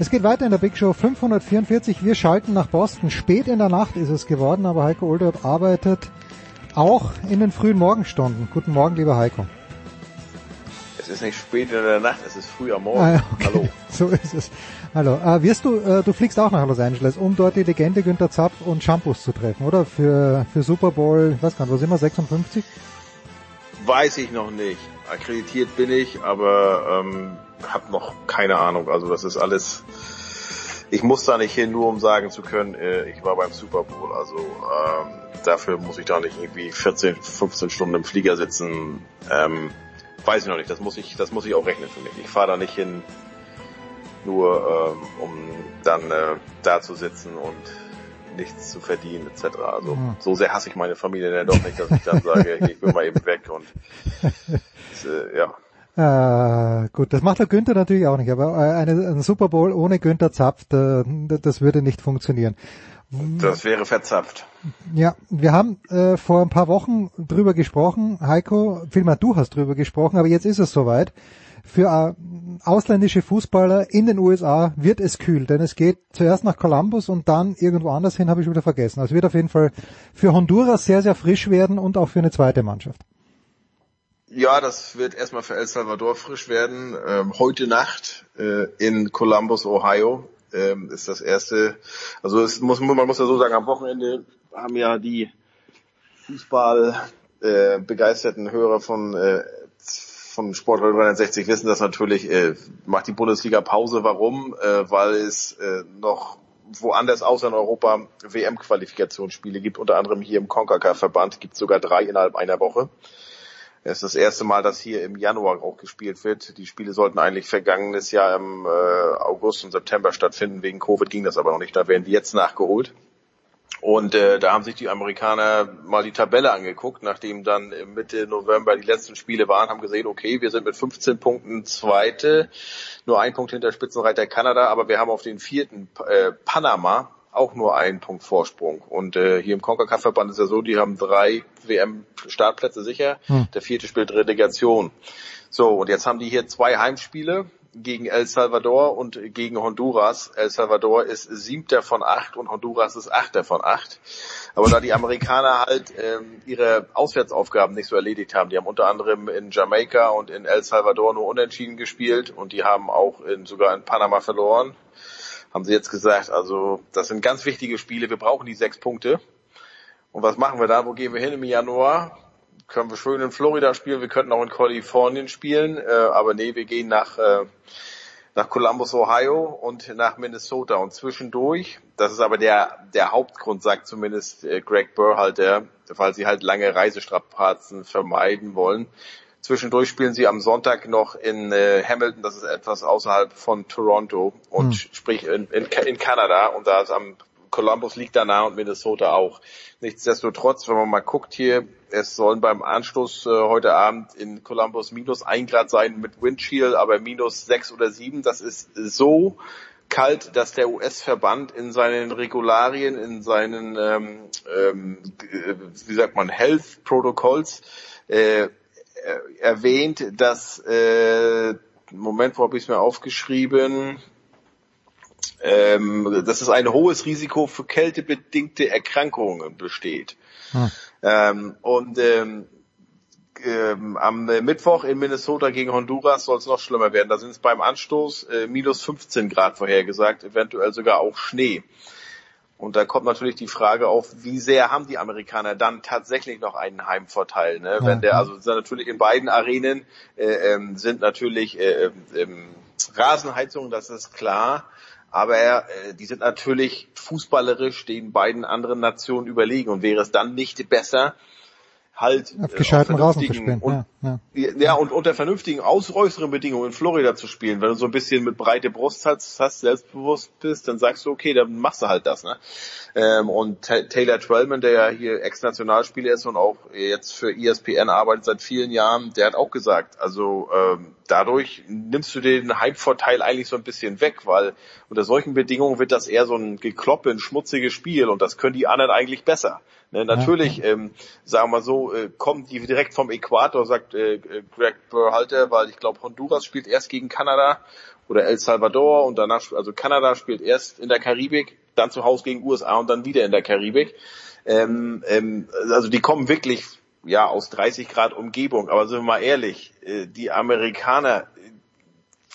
Es geht weiter in der Big Show 544. Wir schalten nach Boston. Spät in der Nacht ist es geworden, aber Heiko Olderb arbeitet auch in den frühen Morgenstunden. Guten Morgen, lieber Heiko. Es ist nicht spät in der Nacht, es ist früh am Morgen. Ah, okay. Hallo. So ist es. Hallo. Äh, wirst du, äh, du fliegst auch nach Los Angeles, um dort die Legende Günther Zapf und Shampoos zu treffen, oder? Für, für Super Bowl, ich weiß gar nicht, wo sind wir, 56? Weiß ich noch nicht. Akkreditiert bin ich, aber ähm, habe noch keine Ahnung. Also das ist alles. Ich muss da nicht hin, nur um sagen zu können, äh, ich war beim Super Bowl. Also ähm, dafür muss ich da nicht irgendwie 14, 15 Stunden im Flieger sitzen. Ähm, weiß ich noch nicht. Das muss ich, das muss ich auch rechnen für mich. Ich fahre da nicht hin, nur ähm, um dann äh, da zu sitzen und nichts zu verdienen etc. Also mhm. so sehr hasse ich meine Familie dann doch nicht, dass ich dann sage, ich bin mal eben weg und äh, ja. Äh, gut, das macht der Günther natürlich auch nicht, aber äh, eine, ein Super Bowl ohne Günther Zapf, da, das würde nicht funktionieren. Das wäre verzapft. Ja, wir haben äh, vor ein paar Wochen drüber gesprochen, Heiko, vielmehr du hast drüber gesprochen, aber jetzt ist es soweit. Für äh, ausländische Fußballer in den USA wird es kühl, denn es geht zuerst nach Columbus und dann irgendwo anders hin, habe ich wieder vergessen. Also wird auf jeden Fall für Honduras sehr, sehr frisch werden und auch für eine zweite Mannschaft. Ja, das wird erstmal für El Salvador frisch werden. Ähm, heute Nacht äh, in Columbus, Ohio, ähm, ist das erste. Also es muss, man muss ja so sagen, am Wochenende haben ja die Fußball äh, begeisterten Hörer von äh, von Sportradio 360 wissen das natürlich, äh, macht die Bundesliga Pause. Warum? Äh, weil es äh, noch woanders außer in Europa WM-Qualifikationsspiele gibt, unter anderem hier im CONCACAF-Verband, gibt sogar drei innerhalb einer Woche. Es ist das erste Mal, dass hier im Januar auch gespielt wird. Die Spiele sollten eigentlich vergangenes Jahr im äh, August und September stattfinden. Wegen Covid ging das aber noch nicht. Da werden die jetzt nachgeholt. Und äh, da haben sich die Amerikaner mal die Tabelle angeguckt, nachdem dann Mitte November die letzten Spiele waren, haben gesehen, okay, wir sind mit 15 Punkten Zweite, nur ein Punkt hinter Spitzenreiter Kanada, aber wir haben auf den vierten äh, Panama auch nur einen Punkt Vorsprung. Und äh, hier im CONCACAF-Verband ist ja so, die haben drei WM-Startplätze sicher, hm. der vierte spielt Relegation. So, und jetzt haben die hier zwei Heimspiele gegen El Salvador und gegen Honduras. El Salvador ist siebter von acht und Honduras ist achter von acht. Aber da die Amerikaner halt ähm, ihre Auswärtsaufgaben nicht so erledigt haben, die haben unter anderem in Jamaika und in El Salvador nur unentschieden gespielt und die haben auch in, sogar in Panama verloren, haben sie jetzt gesagt, also das sind ganz wichtige Spiele, wir brauchen die sechs Punkte. Und was machen wir da? Wo gehen wir hin im Januar? Können wir schön in Florida spielen, wir könnten auch in Kalifornien spielen, äh, aber nee, wir gehen nach, äh, nach Columbus, Ohio und nach Minnesota. Und zwischendurch, das ist aber der, der Hauptgrund, sagt zumindest äh, Greg Burhalter, weil sie halt lange Reisestrapazen vermeiden wollen. Zwischendurch spielen sie am Sonntag noch in äh, Hamilton, das ist etwas außerhalb von Toronto und mhm. sprich in, in, in Kanada. Und da ist am Columbus liegt da nah und Minnesota auch. Nichtsdestotrotz, wenn man mal guckt hier, es sollen beim Anstoß äh, heute Abend in Columbus minus ein Grad sein mit Windshield, aber minus sechs oder sieben. Das ist so kalt, dass der US-Verband in seinen Regularien, in seinen, ähm, ähm, wie sagt man, Health Protocols äh, erwähnt, dass äh, Moment, wo habe ich es mir aufgeschrieben? Ähm, dass es ein hohes Risiko für kältebedingte Erkrankungen besteht. Hm. Ähm, und ähm, ähm, am Mittwoch in Minnesota gegen Honduras soll es noch schlimmer werden. Da sind es beim Anstoß äh, minus 15 Grad vorhergesagt, eventuell sogar auch Schnee. Und da kommt natürlich die Frage auf, wie sehr haben die Amerikaner dann tatsächlich noch einen Heimvorteil? Ne? Ja. Wenn der, also natürlich in beiden Arenen äh, ähm, sind natürlich äh, ähm, Rasenheizungen, das ist klar. Aber äh, die sind natürlich fußballerisch den beiden anderen Nationen überlegen. Und wäre es dann nicht besser, halt auf gescheiten äh, Rasen zu spielen. Und, ja, ja. ja, und unter vernünftigen äußeren Bedingungen in Florida zu spielen. Wenn du so ein bisschen mit breite Brust hast, hast selbstbewusst bist, dann sagst du, okay, dann machst du halt das. Ne? Ähm, und Taylor Twellman, der ja hier Ex-Nationalspieler ist und auch jetzt für ESPN arbeitet seit vielen Jahren, der hat auch gesagt, also ähm, dadurch nimmst du den Heimvorteil eigentlich so ein bisschen weg, weil unter solchen Bedingungen wird das eher so ein gekloppe, ein schmutziges Spiel und das können die anderen eigentlich besser. Ne, natürlich, ja. ähm, sagen wir so, äh, kommen die direkt vom Äquator, sagt äh Greg Berhalter, weil ich glaube, Honduras spielt erst gegen Kanada oder El Salvador und danach, also Kanada spielt erst in der Karibik, dann zu Hause gegen USA und dann wieder in der Karibik. Ähm, ähm, also die kommen wirklich ja aus 30 Grad Umgebung, aber sind wir mal ehrlich, äh, die Amerikaner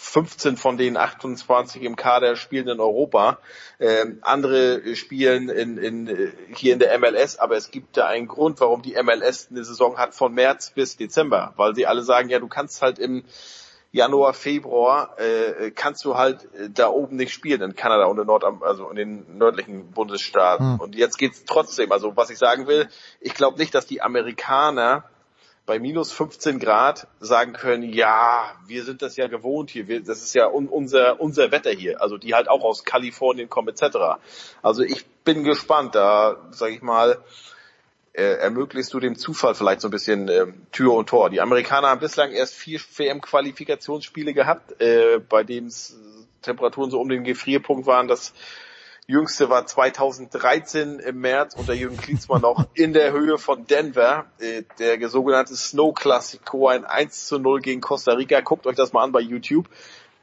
15 von den 28 im Kader spielen in Europa. Ähm, andere spielen in, in, hier in der MLS, aber es gibt da einen Grund, warum die MLS eine Saison hat von März bis Dezember, weil sie alle sagen, ja, du kannst halt im Januar, Februar äh, kannst du halt äh, da oben nicht spielen in Kanada und in Nord also in den nördlichen Bundesstaaten. Hm. Und jetzt geht's trotzdem. Also was ich sagen will, ich glaube nicht, dass die Amerikaner bei minus 15 Grad sagen können, ja, wir sind das ja gewohnt hier, wir, das ist ja un, unser, unser Wetter hier, also die halt auch aus Kalifornien kommen etc. Also ich bin gespannt, da sage ich mal, äh, ermöglichst du dem Zufall vielleicht so ein bisschen äh, Tür und Tor. Die Amerikaner haben bislang erst vier WM-Qualifikationsspiele gehabt, äh, bei denen Temperaturen so um den Gefrierpunkt waren, dass Jüngste war 2013 im März unter Jürgen Klinsmann noch in der Höhe von Denver. Äh, der sogenannte Snow Classico, ein 1 zu 0 gegen Costa Rica. Guckt euch das mal an bei YouTube.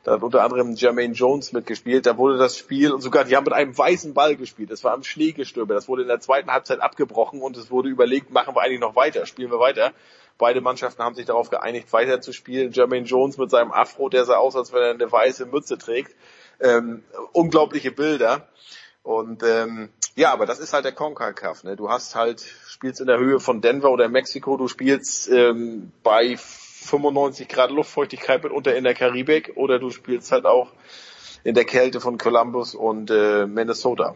Da hat unter anderem Jermaine Jones mitgespielt. Da wurde das Spiel und sogar, die haben mit einem weißen Ball gespielt. Das war am Schneegestöber. Das wurde in der zweiten Halbzeit abgebrochen und es wurde überlegt, machen wir eigentlich noch weiter? Spielen wir weiter? Beide Mannschaften haben sich darauf geeinigt, weiter zu spielen. Jermaine Jones mit seinem Afro, der sah aus, als wenn er eine weiße Mütze trägt. Ähm, unglaubliche Bilder. Und ähm, ja, aber das ist halt der CONCACAF. Ne? Du hast halt, spielst in der Höhe von Denver oder Mexiko, du spielst ähm, bei 95 Grad Luftfeuchtigkeit mitunter in der Karibik oder du spielst halt auch in der Kälte von Columbus und äh, Minnesota.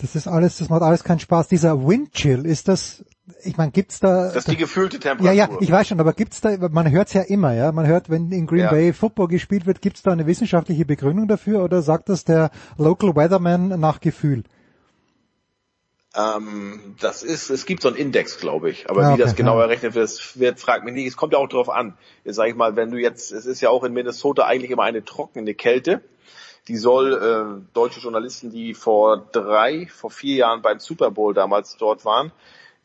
Das ist alles, das macht alles keinen Spaß. Dieser Windchill, ist das ich meine, gibt's da... Das ist die gefühlte Temperatur. Ja, ja, ich weiß schon, aber gibt's da, man hört's ja immer, ja, man hört, wenn in Green ja. Bay Football gespielt wird, gibt's da eine wissenschaftliche Begründung dafür oder sagt das der Local Weatherman nach Gefühl? Ähm, das ist, es gibt so einen Index, glaube ich, aber ah, okay, wie das genau ja. errechnet wird, wird, fragt mich nicht. Es kommt ja auch drauf an. Jetzt sag ich mal, wenn du jetzt, es ist ja auch in Minnesota eigentlich immer eine trockene Kälte. Die soll äh, deutsche Journalisten, die vor drei, vor vier Jahren beim Super Bowl damals dort waren,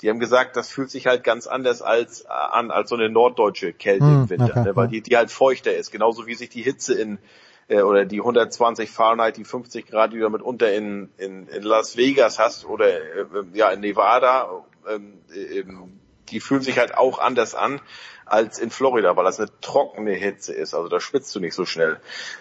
die haben gesagt, das fühlt sich halt ganz anders als äh, an als so eine norddeutsche Kälte im hm, Winter, okay, ne, weil die, die halt feuchter ist, genauso wie sich die Hitze in äh, oder die 120 Fahrenheit, die 50 Grad, die du mitunter in, in, in Las Vegas hast oder äh, ja in Nevada, ähm, äh, die fühlen sich halt auch anders an als in Florida, weil das eine trockene Hitze ist. Also da schwitzt du nicht so schnell.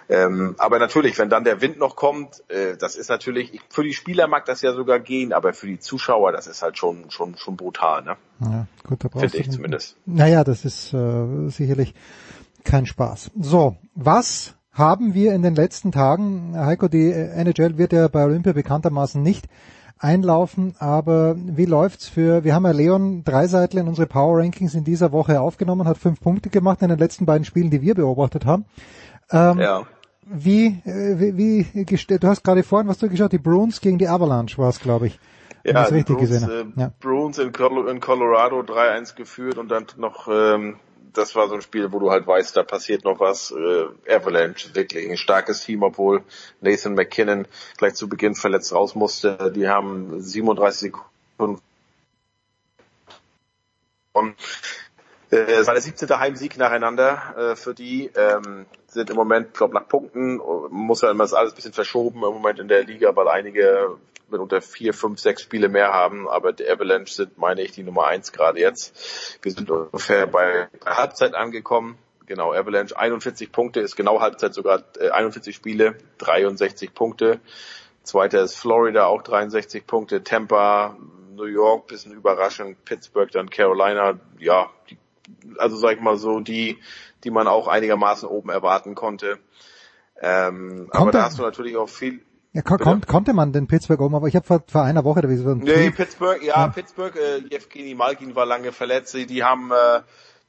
Ähm, aber natürlich, wenn dann der Wind noch kommt, äh, das ist natürlich, für die Spieler mag das ja sogar gehen, aber für die Zuschauer, das ist halt schon schon schon brutal, ne? Ja, gut, da Finde ich zumindest. Naja, das ist äh, sicherlich kein Spaß. So, was haben wir in den letzten Tagen, Heiko, die NHL wird ja bei Olympia bekanntermaßen nicht einlaufen. Aber wie läuft's für, wir haben ja Leon Dreiseitel in unsere Power Rankings in dieser Woche aufgenommen, hat fünf Punkte gemacht in den letzten beiden Spielen, die wir beobachtet haben. Ähm, ja. Wie, äh, wie, wie, du hast gerade vorhin, was du geschaut, die Bruins gegen die Avalanche war es, glaube ich. Ja, richtig Bruins, gesehen. Äh, ja. Bruins in, Colorado 3-1 geführt und dann noch ähm, das war so ein Spiel, wo du halt weißt, da passiert noch was. Äh, Avalanche, wirklich ein starkes Team, obwohl Nathan McKinnon gleich zu Beginn verletzt raus musste. Die haben 37 Sekunden Äh, es war der 17. Heimsieg nacheinander äh, für die. Ähm, sind im Moment, glaube nach Punkten, muss ja immer alles ein bisschen verschoben im Moment in der Liga, weil einige mit unter vier, fünf, sechs Spiele mehr haben. Aber die Avalanche sind, meine ich, die Nummer eins gerade jetzt. Wir sind ungefähr bei, bei Halbzeit angekommen. Genau, Avalanche 41 Punkte, ist genau Halbzeit sogar äh, 41 Spiele, 63 Punkte. Zweiter ist Florida, auch 63 Punkte. Tampa, New York, bisschen überraschend. Pittsburgh, dann Carolina, ja, die also sag ich mal so die, die man auch einigermaßen oben erwarten konnte. Ähm, aber da hast du natürlich auch viel. Ja, kon konnte man den Pittsburgh oben, aber ich habe vor, vor einer Woche oder wie so Nee, Pittsburgh, ja, ja. Pittsburgh, äh, Evgeny Malkin war lange verletzt, die haben äh,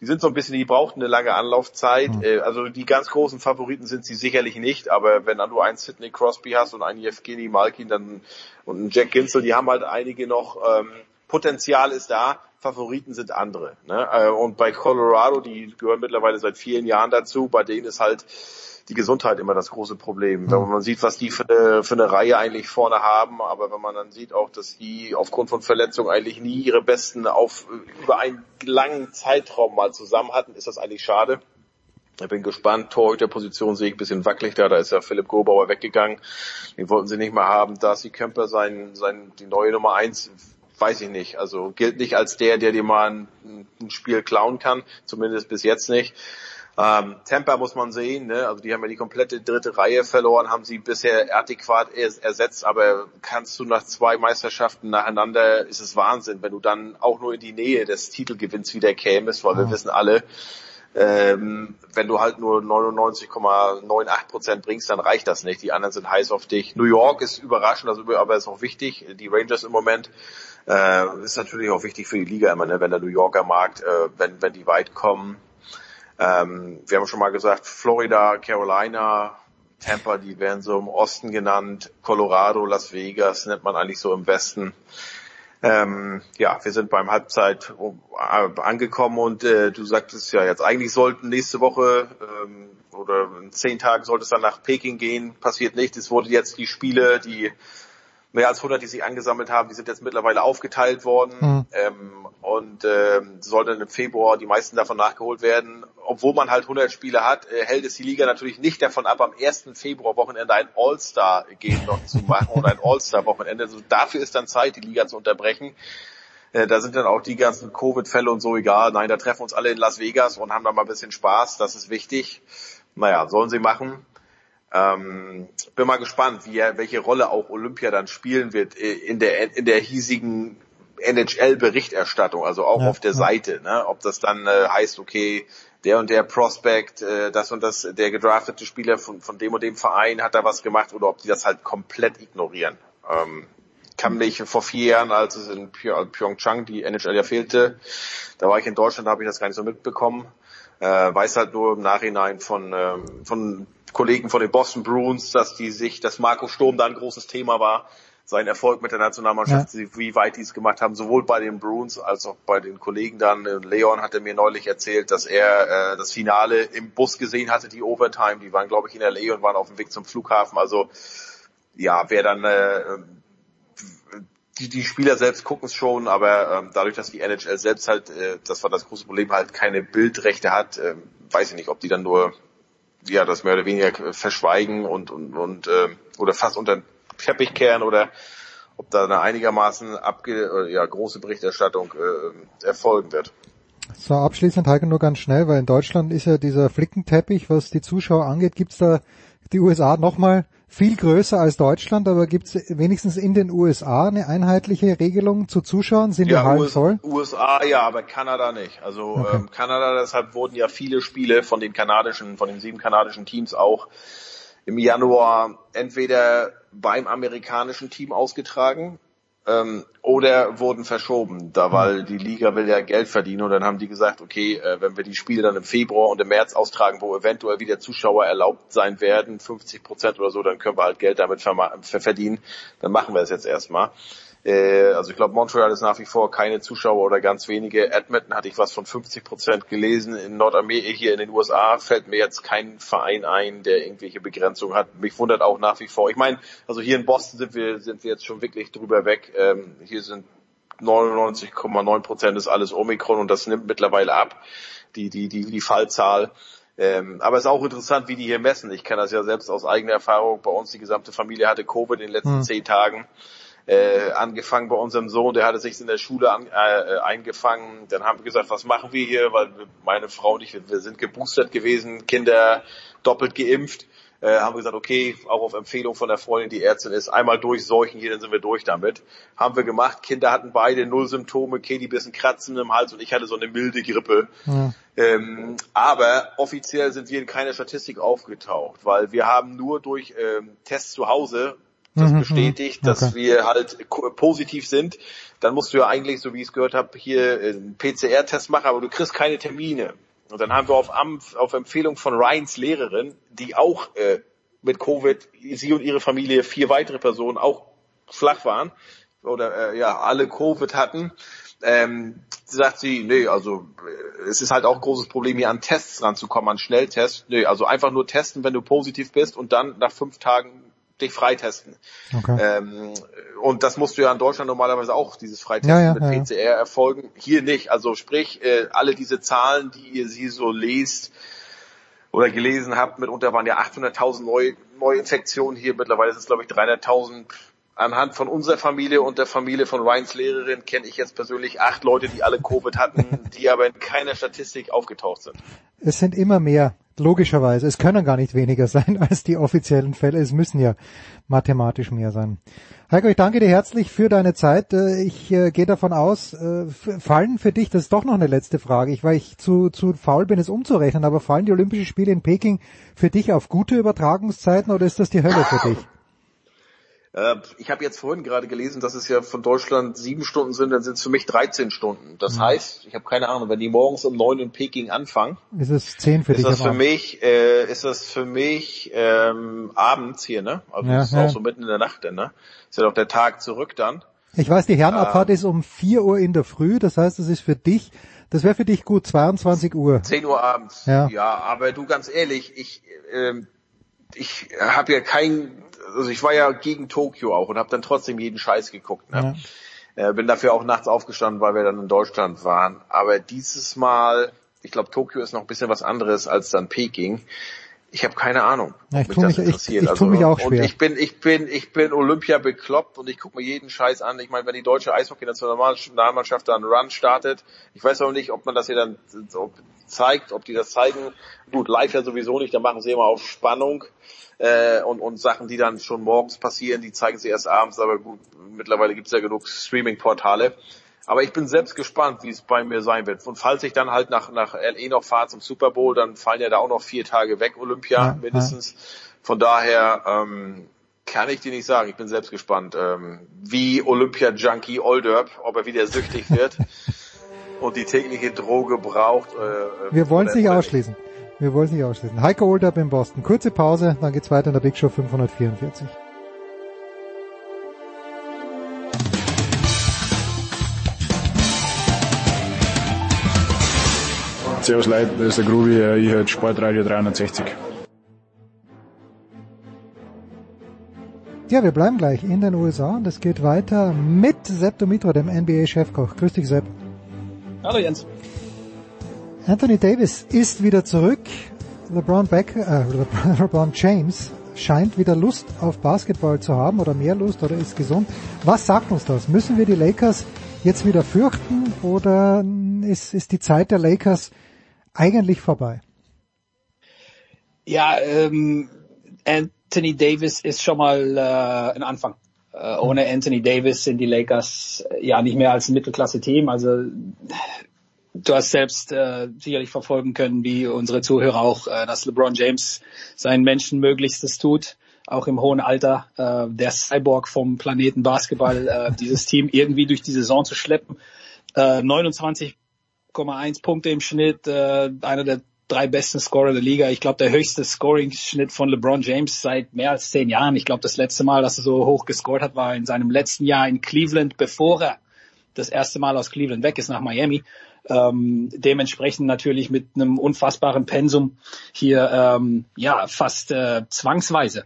die sind so ein bisschen, die brauchten eine lange Anlaufzeit. Mhm. Äh, also die ganz großen Favoriten sind sie sicherlich nicht, aber wenn du einen Sidney Crosby hast und einen Evgeny Malkin dann und einen Jack Ginsel, die haben halt einige noch ähm, Potenzial ist da, Favoriten sind andere. Ne? Äh, und bei Colorado, die gehören mittlerweile seit vielen Jahren dazu, bei denen ist halt die Gesundheit immer das große Problem. Wenn man sieht, was die für eine, für eine Reihe eigentlich vorne haben, aber wenn man dann sieht auch, dass die aufgrund von Verletzungen eigentlich nie ihre Besten auf über einen langen Zeitraum mal zusammen hatten, ist das eigentlich schade. Ich bin gespannt. Torhüterposition sehe ich ein bisschen wackelig da. Da ist ja Philipp Grobauer weggegangen. Den wollten sie nicht mehr haben. Darcy Kemper, sein, sein, die neue Nummer eins, weiß ich nicht. Also gilt nicht als der, der dir mal ein, ein Spiel klauen kann, zumindest bis jetzt nicht. Ähm, Tampa muss man sehen, ne? also die haben ja die komplette dritte Reihe verloren, haben sie bisher adäquat ersetzt, aber kannst du nach zwei Meisterschaften nacheinander, ist es Wahnsinn, wenn du dann auch nur in die Nähe des Titelgewinns wieder kämest, weil wir wissen alle, ähm, wenn du halt nur 99,98 Prozent bringst, dann reicht das nicht. Die anderen sind heiß auf dich. New York ist überraschend, also, aber ist auch wichtig. Die Rangers im Moment äh, ist natürlich auch wichtig für die Liga immer, ne? wenn der New Yorker Markt, äh, wenn, wenn die weit kommen. Ähm, wir haben schon mal gesagt, Florida, Carolina, Tampa, die werden so im Osten genannt, Colorado, Las Vegas nennt man eigentlich so im Westen. Ähm, ja, wir sind beim Halbzeit äh, angekommen und äh, du sagtest ja jetzt, eigentlich sollten nächste Woche ähm, oder in zehn Tagen sollte es dann nach Peking gehen, passiert nicht. Es wurde jetzt die Spiele, die mehr als 100, die sich angesammelt haben, die sind jetzt mittlerweile aufgeteilt worden mhm. ähm, und äh, soll dann im Februar die meisten davon nachgeholt werden. Obwohl man halt 100 Spiele hat, äh, hält es die Liga natürlich nicht davon ab, am 1. Februar-Wochenende ein All-Star-Game noch zu machen und ein All-Star-Wochenende. Also dafür ist dann Zeit, die Liga zu unterbrechen. Äh, da sind dann auch die ganzen Covid-Fälle und so egal. Nein, da treffen uns alle in Las Vegas und haben da mal ein bisschen Spaß. Das ist wichtig. Naja, sollen sie machen. Ähm, bin mal gespannt, wie er, welche Rolle auch Olympia dann spielen wird äh, in der in der hiesigen NHL-Berichterstattung, also auch ja, auf der ja. Seite, ne? ob das dann äh, heißt, okay, der und der Prospect, äh, das und das, der gedraftete Spieler von, von dem und dem Verein hat da was gemacht oder ob die das halt komplett ignorieren. Ähm, kann mich vor vier Jahren, als es in Pyeongchang die NHL ja fehlte, da war ich in Deutschland, da habe ich das gar nicht so mitbekommen. Äh, weiß halt nur im Nachhinein von, ähm, von Kollegen von den Boston Bruins, dass die sich, dass Marco Sturm da ein großes Thema war, sein Erfolg mit der Nationalmannschaft, ja. wie weit die es gemacht haben, sowohl bei den Bruins als auch bei den Kollegen dann. Leon hatte mir neulich erzählt, dass er äh, das Finale im Bus gesehen hatte, die Overtime, die waren glaube ich in LA und waren auf dem Weg zum Flughafen. Also ja, wer dann äh, die, die Spieler selbst gucken es schon, aber ähm, dadurch, dass die NHL selbst halt, äh, das war das große Problem, halt keine Bildrechte hat, äh, weiß ich nicht, ob die dann nur ja das mehr oder weniger verschweigen und und, und äh, oder fast unter den Teppich kehren oder ob da eine einigermaßen abge ja, große Berichterstattung äh, erfolgen wird. So, abschließend Heike nur ganz schnell, weil in Deutschland ist ja dieser Flickenteppich, was die Zuschauer angeht, gibt's da die USA nochmal viel größer als Deutschland, aber gibt es wenigstens in den USA eine einheitliche Regelung zu Zuschauern? Sind ja, die Hallen voll? USA ja, aber Kanada nicht. Also okay. ähm, Kanada, deshalb wurden ja viele Spiele von den kanadischen, von den sieben kanadischen Teams auch im Januar entweder beim amerikanischen Team ausgetragen ähm, oder wurden verschoben, da weil die Liga will ja Geld verdienen und dann haben die gesagt, okay, äh, wenn wir die Spiele dann im Februar und im März austragen, wo eventuell wieder Zuschauer erlaubt sein werden, 50 Prozent oder so, dann können wir halt Geld damit verdienen, dann machen wir es jetzt erstmal. Äh, also ich glaube, Montreal ist nach wie vor keine Zuschauer oder ganz wenige. Edmonton hatte ich was von 50 Prozent gelesen. In Nordamerika, hier in den USA, fällt mir jetzt kein Verein ein, der irgendwelche Begrenzungen hat. Mich wundert auch nach wie vor. Ich meine, also hier in Boston sind wir, sind wir jetzt schon wirklich drüber weg. Ähm, hier sind 99,9 Prozent ist alles Omikron und das nimmt mittlerweile ab, die, die, die, die Fallzahl. Ähm, aber es ist auch interessant, wie die hier messen. Ich kenne das ja selbst aus eigener Erfahrung. Bei uns die gesamte Familie hatte Covid in den letzten hm. zehn Tagen. Äh, angefangen bei unserem Sohn, der hatte sich in der Schule an, äh, eingefangen. Dann haben wir gesagt, was machen wir hier? Weil meine Frau und ich, wir sind geboostert gewesen, Kinder doppelt geimpft äh, haben wir gesagt, okay, auch auf Empfehlung von der Freundin, die Ärztin ist, einmal durchseuchen hier, dann sind wir durch damit. Haben wir gemacht. Kinder hatten beide null Symptome, Katie bisschen Kratzen im Hals und ich hatte so eine milde Grippe. Ja. Ähm, aber offiziell sind wir in keiner Statistik aufgetaucht, weil wir haben nur durch ähm, Tests zu Hause das mhm, bestätigt, mhm. okay. dass wir halt positiv sind. Dann musst du ja eigentlich, so wie ich es gehört habe, hier einen PCR-Test machen, aber du kriegst keine Termine. Und dann haben wir auf, auf Empfehlung von Ryans Lehrerin, die auch äh, mit Covid, sie und ihre Familie, vier weitere Personen auch flach waren oder äh, ja alle Covid hatten, ähm, sagt sie, nee, also äh, es ist halt auch ein großes Problem, hier an Tests ranzukommen, an Schnelltests. Nee, also einfach nur testen, wenn du positiv bist und dann nach fünf Tagen dich freitesten. Okay. Ähm, und das musst du ja in Deutschland normalerweise auch, dieses Freitesten ja, ja, mit PCR ja. erfolgen. Hier nicht. Also sprich, äh, alle diese Zahlen, die ihr sie so lest oder gelesen habt, mitunter waren ja 800.000 neue Neuinfektionen hier. Mittlerweile sind es, glaube ich, 300.000 anhand von unserer Familie und der Familie von Ryans Lehrerin kenne ich jetzt persönlich acht Leute, die alle Covid hatten, die aber in keiner Statistik aufgetaucht sind. Es sind immer mehr, logischerweise. Es können gar nicht weniger sein als die offiziellen Fälle. Es müssen ja mathematisch mehr sein. Heiko, ich danke dir herzlich für deine Zeit. Äh, ich äh, gehe davon aus, äh, fallen für dich, das ist doch noch eine letzte Frage, ich, weil ich zu, zu faul bin, es umzurechnen, aber fallen die Olympischen Spiele in Peking für dich auf gute Übertragungszeiten oder ist das die Hölle für dich? Äh, ich habe jetzt vorhin gerade gelesen, dass es ja von Deutschland sieben Stunden sind, dann sind es für mich 13 Stunden. Das mhm. heißt, ich habe keine Ahnung, wenn die morgens um neun in Peking anfangen, ist es zehn für ist dich. Das für mich, äh, ist das für mich ähm, abends hier, ne? Also ja, ist ja. auch so mitten in der Nacht, denn, ne? Ist ja doch der Tag zurück dann. Ich weiß, die Herrenabfahrt äh, ist um vier Uhr in der Früh, das heißt, es ist für dich, das wäre für dich gut, 22 Uhr. 10 Uhr abends. Ja, ja aber du ganz ehrlich, ich, ähm, ich habe ja kein also ich war ja gegen Tokio auch und habe dann trotzdem jeden Scheiß geguckt. Ne? Ja. Äh, bin dafür auch nachts aufgestanden, weil wir dann in Deutschland waren. Aber dieses Mal, ich glaube, Tokio ist noch ein bisschen was anderes als dann Peking. Ich habe keine Ahnung. Ja, ich tue mich, ich, ich also, mich auch schwer. Und ich bin, ich bin, ich bin Olympia bekloppt und ich gucke mir jeden Scheiß an. Ich meine, wenn die deutsche Eishockey-Nationalmannschaft dann Run startet, ich weiß auch nicht, ob man das hier dann zeigt, ob die das zeigen. Gut, live ja sowieso nicht, dann machen sie immer auf Spannung äh, und, und Sachen, die dann schon morgens passieren, die zeigen sie erst abends, aber gut, mittlerweile gibt's ja genug Streaming-Portale. Aber ich bin selbst gespannt, wie es bei mir sein wird. Und falls ich dann halt nach, nach LE noch fahre zum Super Bowl, dann fallen ja da auch noch vier Tage weg, Olympia ja, mindestens. Ja. Von daher ähm, kann ich dir nicht sagen. Ich bin selbst gespannt, ähm, wie Olympia-Junkie Olderb, ob er wieder süchtig wird und die tägliche Droge braucht. Äh, Wir wollen es nicht ausschließen. Wir wollen es nicht ausschließen. Heiko Olderb in Boston. Kurze Pause, dann geht's weiter in der Big Show 544. Servus Leute, das ist der Grubi, ich höre Sportradio 360. Ja, wir bleiben gleich in den USA und es geht weiter mit Sepp Domitra, dem NBA-Chefkoch. Grüß dich, Sepp. Hallo Jens. Anthony Davis ist wieder zurück. LeBron, Beck, äh, LeBron James scheint wieder Lust auf Basketball zu haben oder mehr Lust oder ist gesund. Was sagt uns das? Müssen wir die Lakers jetzt wieder fürchten oder ist, ist die Zeit der Lakers eigentlich vorbei? Ja, ähm, Anthony Davis ist schon mal äh, ein Anfang. Äh, ohne Anthony Davis sind die Lakers äh, ja nicht mehr als ein Mittelklasse-Team. Also du hast selbst äh, sicherlich verfolgen können, wie unsere Zuhörer auch, äh, dass LeBron James sein Menschenmöglichstes tut, auch im hohen Alter, äh, der Cyborg vom Planeten Basketball, äh, dieses Team irgendwie durch die Saison zu schleppen. Äh, 29,1 Punkte im Schnitt, äh, einer der drei besten Scorer der Liga. Ich glaube, der höchste Scoring-Schnitt von LeBron James seit mehr als zehn Jahren. Ich glaube, das letzte Mal, dass er so hoch gescored hat, war in seinem letzten Jahr in Cleveland, bevor er das erste Mal aus Cleveland weg ist nach Miami. Ähm, dementsprechend natürlich mit einem unfassbaren Pensum hier ähm, ja fast äh, zwangsweise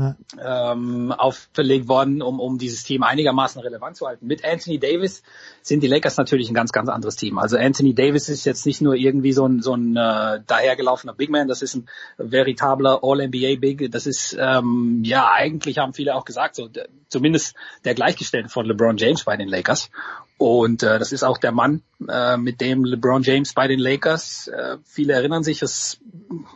ja. ähm, auferlegt worden, um, um dieses Team einigermaßen relevant zu halten. Mit Anthony Davis sind die Lakers natürlich ein ganz, ganz anderes Team. Also Anthony Davis ist jetzt nicht nur irgendwie so ein, so ein äh, dahergelaufener Big Man, das ist ein veritabler All-NBA Big. Das ist, ähm, ja, eigentlich haben viele auch gesagt, so zumindest der Gleichgestellte von LeBron James bei den Lakers. Und äh, das ist auch der Mann, äh, mit dem LeBron James bei den Lakers, äh, viele erinnern sich, es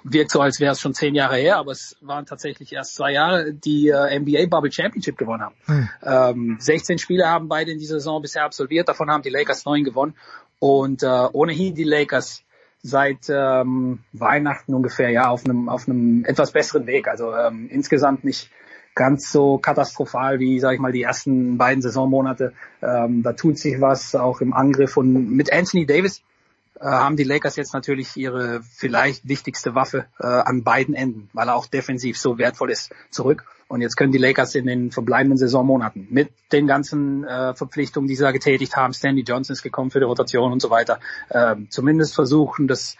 wirkt so, als wäre es schon zehn Jahre her, aber es waren tatsächlich erst zwei Jahre, die äh, NBA Bubble Championship gewonnen haben. Hm. Ähm, 16 Spiele haben beide in dieser Saison bisher absolviert, davon haben die Lakers neun gewonnen. Und äh, ohnehin die Lakers seit ähm, Weihnachten ungefähr ja auf einem auf einem etwas besseren Weg. Also ähm, insgesamt nicht ganz so katastrophal wie, sage ich mal, die ersten beiden Saisonmonate. Ähm, da tut sich was auch im Angriff und mit Anthony Davis äh, haben die Lakers jetzt natürlich ihre vielleicht wichtigste Waffe äh, an beiden Enden, weil er auch defensiv so wertvoll ist, zurück. Und jetzt können die Lakers in den verbleibenden Saisonmonaten mit den ganzen äh, Verpflichtungen, die sie da getätigt haben, Stanley Johnson ist gekommen für die Rotation und so weiter, äh, zumindest versuchen, das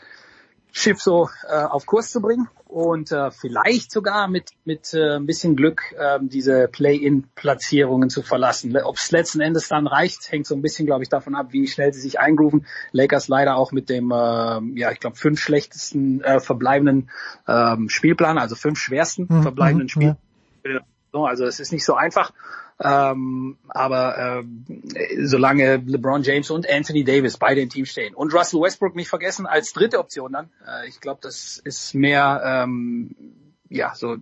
Schiff so äh, auf Kurs zu bringen und äh, vielleicht sogar mit mit äh, ein bisschen Glück äh, diese Play-in-Platzierungen zu verlassen. Ob es letzten Endes dann reicht, hängt so ein bisschen, glaube ich, davon ab, wie schnell sie sich eingrooven. Lakers leider auch mit dem, äh, ja, ich glaube, fünf schlechtesten äh, verbleibenden ähm, Spielplan, also fünf schwersten mhm, verbleibenden Spiel. Ja. Also es ist nicht so einfach. Ähm, aber ähm, solange LeBron James und Anthony Davis beide im Team stehen und Russell Westbrook nicht vergessen als dritte Option dann, äh, ich glaube, das ist mehr ähm, ja so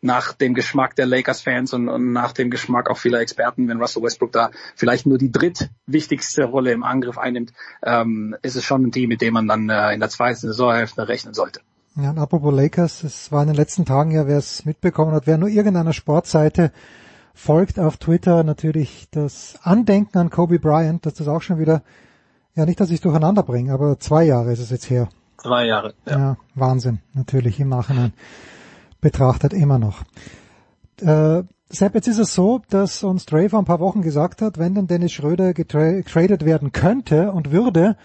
nach dem Geschmack der Lakers-Fans und, und nach dem Geschmack auch vieler Experten, wenn Russell Westbrook da vielleicht nur die drittwichtigste Rolle im Angriff einnimmt, ähm, ist es schon ein Team, mit dem man dann äh, in der zweiten Saisonhälfte rechnen sollte. Ja, und apropos Lakers, es war in den letzten Tagen ja, wer es mitbekommen hat, wer nur irgendeiner Sportseite folgt auf Twitter natürlich das Andenken an Kobe Bryant, dass das auch schon wieder, ja nicht, dass ich es durcheinander bringe, aber zwei Jahre ist es jetzt her. Zwei Jahre, ja. ja Wahnsinn, natürlich im Nachhinein betrachtet immer noch. Äh, Sepp, jetzt ist es so, dass uns Dre vor ein paar Wochen gesagt hat, wenn denn Dennis Schröder getradet werden könnte und würde,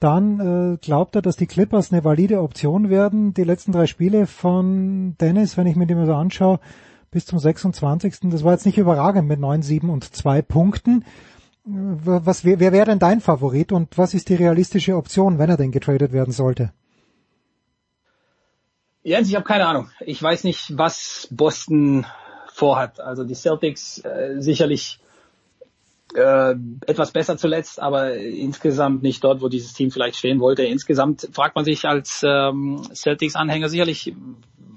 dann äh, glaubt er, dass die Clippers eine valide Option werden. Die letzten drei Spiele von Dennis, wenn ich mir die mal so anschaue, bis zum 26. Das war jetzt nicht überragend mit 9, 7 und 2 Punkten. Was, wer, wer wäre denn dein Favorit und was ist die realistische Option, wenn er denn getradet werden sollte? Jens, ich habe keine Ahnung. Ich weiß nicht, was Boston vorhat. Also die Celtics äh, sicherlich äh, etwas besser zuletzt, aber insgesamt nicht dort, wo dieses Team vielleicht stehen wollte. Insgesamt fragt man sich als ähm, Celtics-Anhänger sicherlich,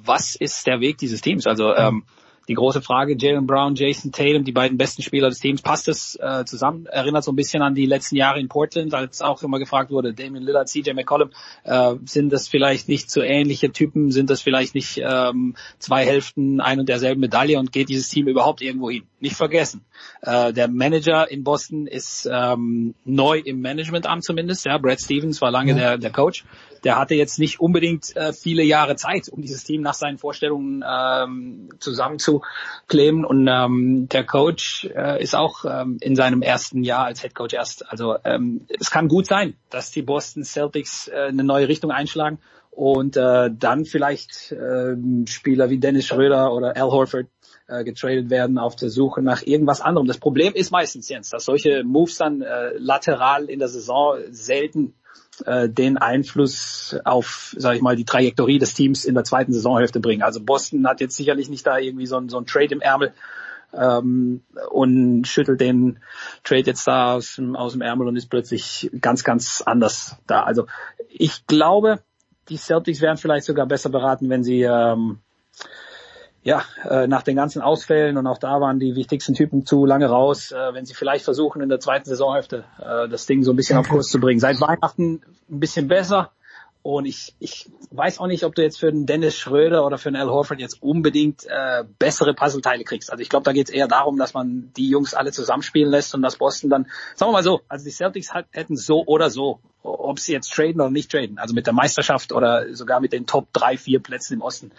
was ist der Weg dieses Teams? Also ähm, die große Frage, Jalen Brown, Jason Tatum, die beiden besten Spieler des Teams, passt das äh, zusammen? Erinnert so ein bisschen an die letzten Jahre in Portland, als auch immer gefragt wurde, Damian Lillard, CJ McCollum, äh, sind das vielleicht nicht so ähnliche Typen? Sind das vielleicht nicht ähm, zwei Hälften ein und derselben Medaille und geht dieses Team überhaupt irgendwo hin? Nicht vergessen. Äh, der Manager in Boston ist ähm, neu im Managementamt zumindest. Ja, Brad Stevens war lange ja. der, der Coach der hatte jetzt nicht unbedingt äh, viele Jahre Zeit, um dieses Team nach seinen Vorstellungen ähm, zusammenzuklemmen. Und ähm, der Coach äh, ist auch ähm, in seinem ersten Jahr als Head Coach erst. Also ähm, es kann gut sein, dass die Boston Celtics äh, eine neue Richtung einschlagen und äh, dann vielleicht äh, Spieler wie Dennis Schröder oder Al Horford äh, getradet werden auf der Suche nach irgendwas anderem. Das Problem ist meistens, Jens, dass solche Moves dann äh, lateral in der Saison selten äh, den Einfluss auf, sage ich mal, die Trajektorie des Teams in der zweiten Saisonhälfte bringen. Also Boston hat jetzt sicherlich nicht da irgendwie so ein, so ein Trade im Ärmel ähm, und schüttelt den Trade jetzt da aus dem, aus dem Ärmel und ist plötzlich ganz, ganz anders da. Also ich glaube, die Celtics wären vielleicht sogar besser beraten, wenn sie ähm, ja, äh, nach den ganzen Ausfällen und auch da waren die wichtigsten Typen zu lange raus, äh, wenn sie vielleicht versuchen, in der zweiten Saisonhälfte äh, das Ding so ein bisschen auf Kurs zu bringen. Seit Weihnachten ein bisschen besser, und ich, ich weiß auch nicht, ob du jetzt für einen Dennis Schröder oder für einen Al Horford jetzt unbedingt äh, bessere Puzzleteile kriegst. Also ich glaube, da geht es eher darum, dass man die Jungs alle zusammenspielen lässt und dass Boston dann, sagen wir mal so, also die Celtics hat, hätten so oder so, ob sie jetzt traden oder nicht traden, also mit der Meisterschaft oder sogar mit den Top drei, vier Plätzen im Osten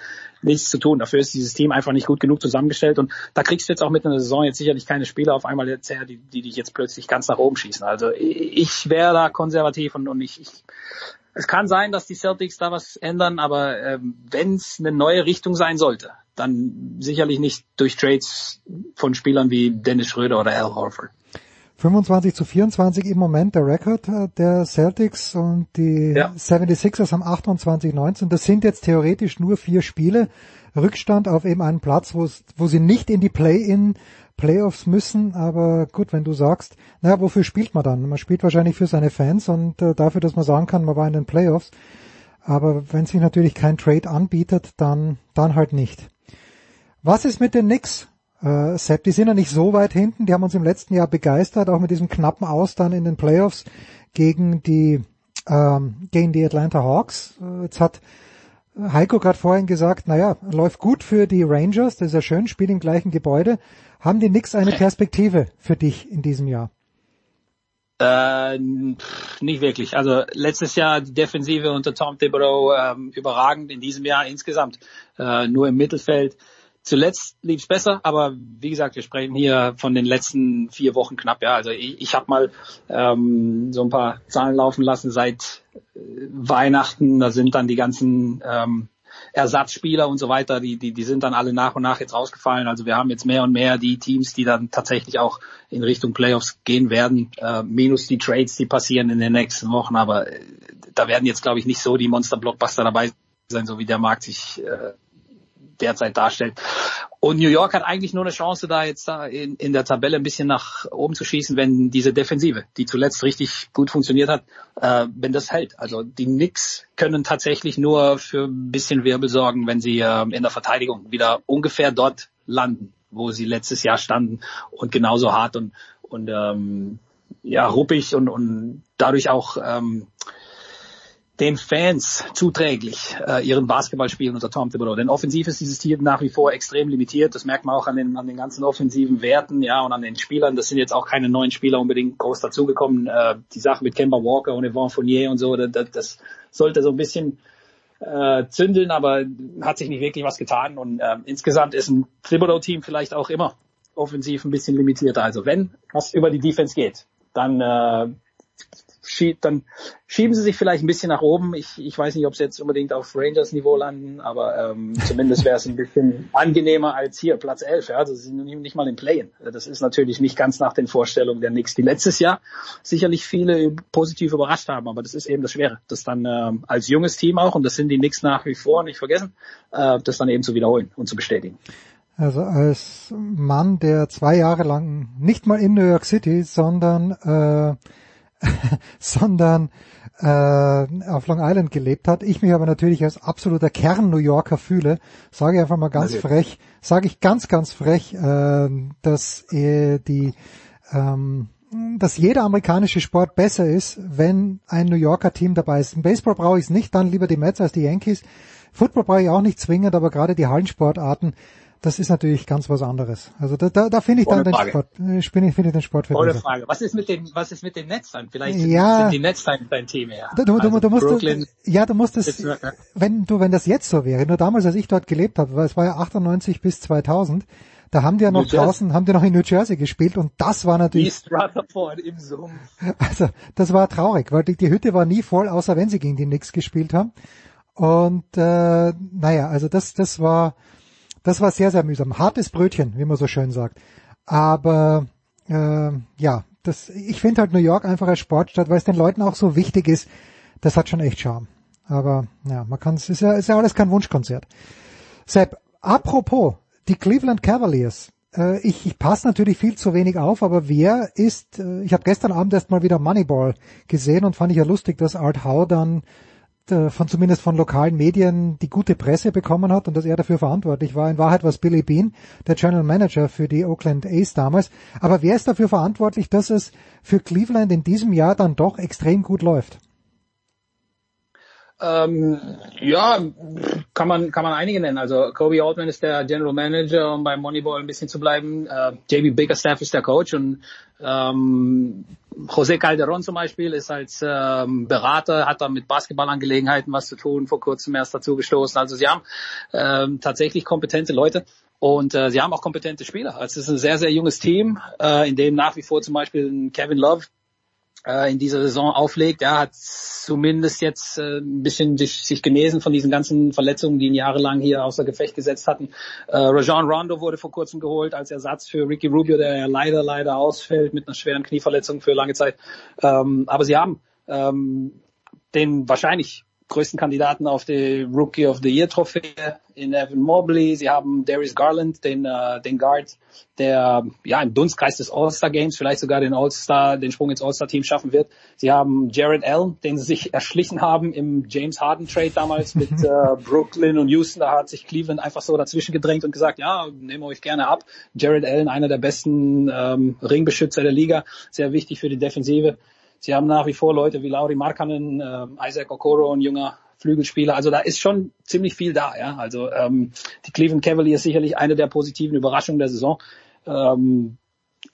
nichts zu tun. Dafür ist dieses Team einfach nicht gut genug zusammengestellt und da kriegst du jetzt auch mit einer Saison jetzt sicherlich keine Spieler auf einmal jetzt her, die, die dich jetzt plötzlich ganz nach oben schießen. Also ich wäre da konservativ und, und ich, ich es kann sein, dass die Celtics da was ändern, aber ähm, wenn es eine neue Richtung sein sollte, dann sicherlich nicht durch Trades von Spielern wie Dennis Schröder oder Al Horford. 25 zu 24 im Moment der Rekord äh, der Celtics und die ja. 76ers haben 28 19. Das sind jetzt theoretisch nur vier Spiele. Rückstand auf eben einen Platz, wo sie nicht in die Play-in Playoffs müssen, aber gut, wenn du sagst, naja, wofür spielt man dann? Man spielt wahrscheinlich für seine Fans und äh, dafür, dass man sagen kann, man war in den Playoffs. Aber wenn sich natürlich kein Trade anbietet, dann, dann halt nicht. Was ist mit den Knicks? Äh, Sepp, die sind ja nicht so weit hinten. Die haben uns im letzten Jahr begeistert, auch mit diesem knappen Aus dann in den Playoffs gegen die, ähm, gegen die Atlanta Hawks. Äh, jetzt hat Heiko gerade vorhin gesagt, naja, läuft gut für die Rangers, das ist ja schön, spielt im gleichen Gebäude. Haben die Knicks eine Perspektive für dich in diesem Jahr? Äh, nicht wirklich. Also letztes Jahr die Defensive unter Tom Thibodeau ähm, überragend, in diesem Jahr insgesamt äh, nur im Mittelfeld. Zuletzt lief es besser, aber wie gesagt, wir sprechen hier von den letzten vier Wochen knapp. Ja, also ich, ich habe mal ähm, so ein paar Zahlen laufen lassen seit äh, Weihnachten. Da sind dann die ganzen ähm, Ersatzspieler und so weiter, die, die, die sind dann alle nach und nach jetzt rausgefallen. Also wir haben jetzt mehr und mehr die Teams, die dann tatsächlich auch in Richtung Playoffs gehen werden, äh, minus die Trades, die passieren in den nächsten Wochen. Aber äh, da werden jetzt, glaube ich, nicht so die Monster-Blockbuster dabei sein, so wie der Markt sich äh, derzeit darstellt. Und New York hat eigentlich nur eine Chance, da jetzt da in, in der Tabelle ein bisschen nach oben zu schießen, wenn diese Defensive, die zuletzt richtig gut funktioniert hat, äh, wenn das hält. Also die Knicks können tatsächlich nur für ein bisschen Wirbel sorgen, wenn sie äh, in der Verteidigung wieder ungefähr dort landen, wo sie letztes Jahr standen und genauso hart und und ähm, ja ruppig und und dadurch auch ähm, den Fans zuträglich, äh, ihren Basketballspielen unter Tom Thibodeau. Denn offensiv ist dieses Team nach wie vor extrem limitiert. Das merkt man auch an den, an den ganzen offensiven Werten, ja, und an den Spielern. Das sind jetzt auch keine neuen Spieler unbedingt groß dazugekommen. Äh, die Sache mit Kemba Walker und Yvonne Fournier und so, das, das sollte so ein bisschen äh, zündeln, aber hat sich nicht wirklich was getan. Und äh, insgesamt ist ein Thibodeau-Team vielleicht auch immer offensiv ein bisschen limitierter. Also wenn was über die Defense geht, dann äh, dann schieben sie sich vielleicht ein bisschen nach oben. Ich, ich weiß nicht, ob sie jetzt unbedingt auf Rangers-Niveau landen, aber ähm, zumindest wäre es ein bisschen angenehmer als hier Platz 11. Ja? Also sie sind nicht mal im Playen. Das ist natürlich nicht ganz nach den Vorstellungen der Knicks, die letztes Jahr sicherlich viele positiv überrascht haben, aber das ist eben das Schwere, das dann ähm, als junges Team auch, und das sind die Knicks nach wie vor nicht vergessen, äh, das dann eben zu wiederholen und zu bestätigen. Also als Mann, der zwei Jahre lang nicht mal in New York City, sondern äh, sondern äh, auf Long Island gelebt hat. Ich mich aber natürlich als absoluter Kern-New Yorker fühle, sage ich einfach mal ganz okay. frech, sage ich ganz, ganz frech, äh, dass äh, die ähm, dass jeder amerikanische Sport besser ist, wenn ein New Yorker Team dabei ist. Im Baseball brauche ich es nicht, dann lieber die Mets als die Yankees. Football brauche ich auch nicht zwingend, aber gerade die Hallensportarten das ist natürlich ganz was anderes. Also da, da, da finde ich Ohne dann Frage. den Sport, ich finde find den Sport für Ohne besser. Frage. Was ist mit den, was ist mit den Netz dann? Vielleicht ja, sind die Netz dein, dein Thema, ja. Du, du, also du musst, Brooklyn, ja, du musst es, wenn du, wenn das jetzt so wäre, nur damals, als ich dort gelebt habe, weil es war ja 98 bis 2000, da haben die ja noch draußen, haben die noch in New Jersey gespielt und das war natürlich. East Rutherford im Zoom. Also, das war traurig, weil die, die Hütte war nie voll, außer wenn sie gegen die Knicks gespielt haben. Und äh, naja, also das, das war, das war sehr, sehr mühsam. Hartes Brötchen, wie man so schön sagt. Aber äh, ja, das, ich finde halt New York einfach als Sportstadt, weil es den Leuten auch so wichtig ist, das hat schon echt Charme. Aber ja, man kann es ist ja, ist ja alles kein Wunschkonzert. Sepp, apropos, die Cleveland Cavaliers. Äh, ich ich passe natürlich viel zu wenig auf, aber wer ist, äh, ich habe gestern Abend erst mal wieder Moneyball gesehen und fand ich ja lustig, dass Art Howe dann von zumindest von lokalen Medien die gute Presse bekommen hat und dass er dafür verantwortlich war. In Wahrheit war es Billy Bean, der General Manager für die Oakland A's damals. Aber wer ist dafür verantwortlich, dass es für Cleveland in diesem Jahr dann doch extrem gut läuft? Ähm, ja, kann man kann man einige nennen. Also Kobe Altman ist der General Manager, um beim Moneyball ein bisschen zu bleiben. Äh, JB Bickerstaff ist der Coach und ähm, José Calderon zum Beispiel ist als ähm, Berater, hat da mit Basketballangelegenheiten was zu tun, vor kurzem erst dazu gestoßen. Also sie haben ähm, tatsächlich kompetente Leute. Und äh, sie haben auch kompetente Spieler. Also es ist ein sehr, sehr junges Team, äh, in dem nach wie vor zum Beispiel Kevin Love in dieser Saison auflegt. Er hat zumindest jetzt äh, ein bisschen sich, sich genesen von diesen ganzen Verletzungen, die ihn jahrelang hier außer Gefecht gesetzt hatten. Äh, Rajon Rondo wurde vor kurzem geholt als Ersatz für Ricky Rubio, der ja leider, leider ausfällt mit einer schweren Knieverletzung für lange Zeit. Ähm, aber sie haben ähm, den wahrscheinlich größten Kandidaten auf die Rookie of the Year Trophäe in Evan Mobley. Sie haben Darius Garland, den, äh, den Guard, der ja im Dunstkreis des All-Star Games vielleicht sogar den All-Star, den Sprung ins All-Star Team schaffen wird. Sie haben Jared Allen, den sie sich erschlichen haben im James Harden Trade damals mit äh, Brooklyn und Houston. Da hat sich Cleveland einfach so dazwischen gedrängt und gesagt, ja, nehmen wir euch gerne ab. Jared Allen, einer der besten ähm, Ringbeschützer der Liga, sehr wichtig für die Defensive. Sie haben nach wie vor Leute wie Lauri Markkanen, äh, Isaac Okoro, ein junger Flügelspieler. Also da ist schon ziemlich viel da. Ja, also ähm, die Cleveland Cavaliers sicherlich eine der positiven Überraschungen der Saison. Ähm,